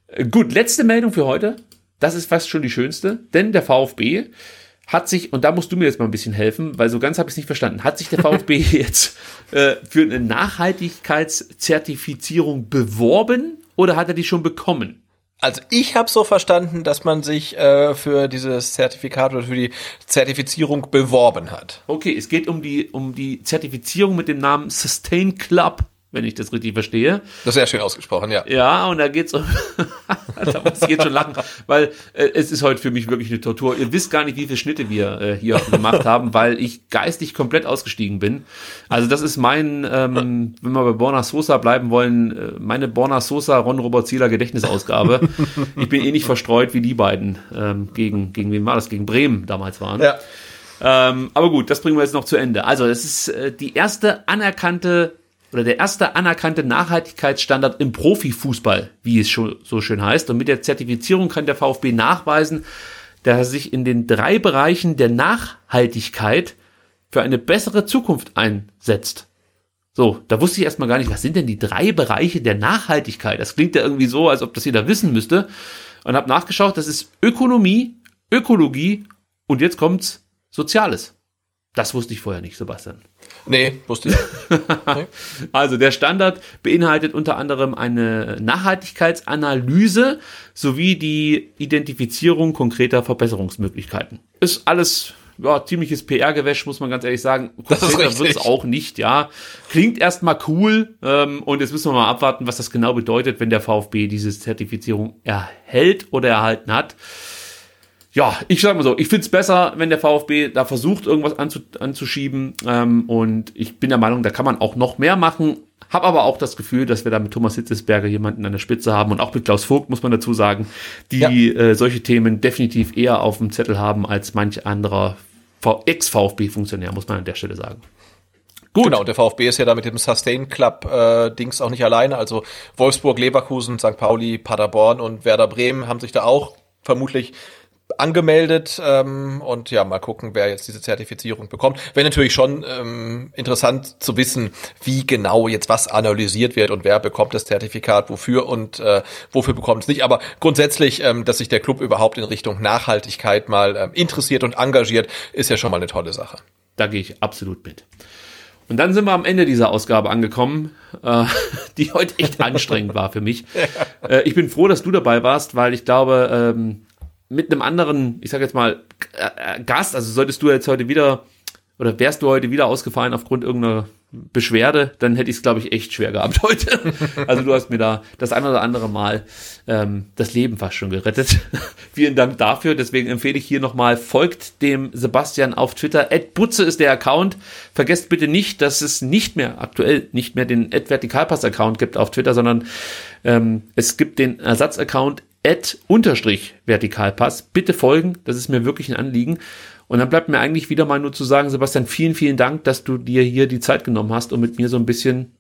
Äh, gut, letzte Meldung für heute. Das ist fast schon die schönste, denn der VfB hat sich, und da musst du mir jetzt mal ein bisschen helfen, weil so ganz habe ich es nicht verstanden, hat sich der VfB jetzt äh, für eine Nachhaltigkeitszertifizierung beworben oder hat er die schon bekommen? Also ich habe so verstanden, dass man sich äh, für dieses Zertifikat oder für die Zertifizierung beworben hat. Okay, es geht um die um die Zertifizierung mit dem Namen Sustain Club wenn ich das richtig verstehe. Das ist sehr schön ausgesprochen, ja. Ja, und da geht's um, da muss ich jetzt schon lachen, weil äh, es ist heute für mich wirklich eine Tortur. Ihr wisst gar nicht, wie viele Schnitte wir äh, hier gemacht haben, weil ich geistig komplett ausgestiegen bin. Also das ist mein, ähm, wenn wir bei Borna Sosa bleiben wollen, äh, meine Borna Sosa Ron Robert Zieler Gedächtnisausgabe. ich bin eh nicht verstreut wie die beiden ähm, gegen gegen wen war das? Gegen Bremen damals waren. Ja. Ähm, aber gut, das bringen wir jetzt noch zu Ende. Also es ist äh, die erste anerkannte oder der erste anerkannte Nachhaltigkeitsstandard im Profifußball, wie es schon so schön heißt. Und mit der Zertifizierung kann der VfB nachweisen, dass er sich in den drei Bereichen der Nachhaltigkeit für eine bessere Zukunft einsetzt. So, da wusste ich erstmal gar nicht, was sind denn die drei Bereiche der Nachhaltigkeit? Das klingt ja irgendwie so, als ob das jeder wissen müsste. Und habe nachgeschaut, das ist Ökonomie, Ökologie und jetzt kommt's Soziales. Das wusste ich vorher nicht, Sebastian. Nee, wusste ich nicht. also der Standard beinhaltet unter anderem eine Nachhaltigkeitsanalyse sowie die Identifizierung konkreter Verbesserungsmöglichkeiten. Ist alles ja, ziemliches PR-Gewäsch, muss man ganz ehrlich sagen. Konkreter wird es auch nicht, ja. Klingt erstmal cool ähm, und jetzt müssen wir mal abwarten, was das genau bedeutet, wenn der VfB diese Zertifizierung erhält oder erhalten hat ja, ich sag mal so, ich find's besser, wenn der VfB da versucht, irgendwas anzu, anzuschieben. Ähm, und ich bin der Meinung, da kann man auch noch mehr machen. Hab aber auch das Gefühl, dass wir da mit Thomas Hitzesberger jemanden an der Spitze haben und auch mit Klaus Vogt, muss man dazu sagen, die ja. äh, solche Themen definitiv eher auf dem Zettel haben als manch anderer Ex-VfB-Funktionär, muss man an der Stelle sagen. Gut. Genau, der VfB ist ja da mit dem Sustain Club äh, Dings auch nicht alleine. Also Wolfsburg, Leverkusen, St. Pauli, Paderborn und Werder Bremen haben sich da auch vermutlich angemeldet ähm, und ja, mal gucken, wer jetzt diese Zertifizierung bekommt. Wäre natürlich schon ähm, interessant zu wissen, wie genau jetzt was analysiert wird und wer bekommt das Zertifikat, wofür und äh, wofür bekommt es nicht. Aber grundsätzlich, ähm, dass sich der Club überhaupt in Richtung Nachhaltigkeit mal ähm, interessiert und engagiert, ist ja schon mal eine tolle Sache. Da gehe ich absolut mit. Und dann sind wir am Ende dieser Ausgabe angekommen, äh, die heute echt anstrengend war für mich. Äh, ich bin froh, dass du dabei warst, weil ich glaube, ähm, mit einem anderen, ich sag jetzt mal, äh, Gast, also solltest du jetzt heute wieder oder wärst du heute wieder ausgefallen aufgrund irgendeiner Beschwerde, dann hätte ich es, glaube ich, echt schwer gehabt heute. Also du hast mir da das ein oder andere Mal ähm, das Leben fast schon gerettet. Vielen Dank dafür. Deswegen empfehle ich hier nochmal, folgt dem Sebastian auf Twitter. Ed Butze ist der Account. Vergesst bitte nicht, dass es nicht mehr, aktuell nicht mehr den Ed Vertikalpass Account gibt auf Twitter, sondern ähm, es gibt den Ersatzaccount Ed unterstrich Vertikalpass. Bitte folgen, das ist mir wirklich ein Anliegen. Und dann bleibt mir eigentlich wieder mal nur zu sagen, Sebastian, vielen, vielen Dank, dass du dir hier die Zeit genommen hast, um mit mir so ein bisschen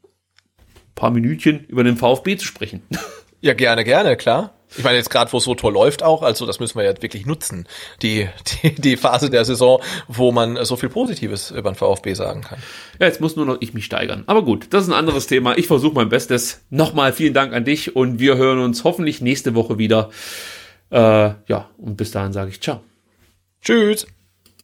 paar Minütchen über den VfB zu sprechen. Ja, gerne, gerne, klar. Ich meine jetzt gerade, wo es so toll läuft auch, also das müssen wir ja wirklich nutzen, die, die, die Phase der Saison, wo man so viel Positives über den VfB sagen kann. Ja, jetzt muss nur noch ich mich steigern. Aber gut, das ist ein anderes Thema. Ich versuche mein Bestes. Nochmal vielen Dank an dich und wir hören uns hoffentlich nächste Woche wieder. Äh, ja, und bis dahin sage ich ciao. Tschüss.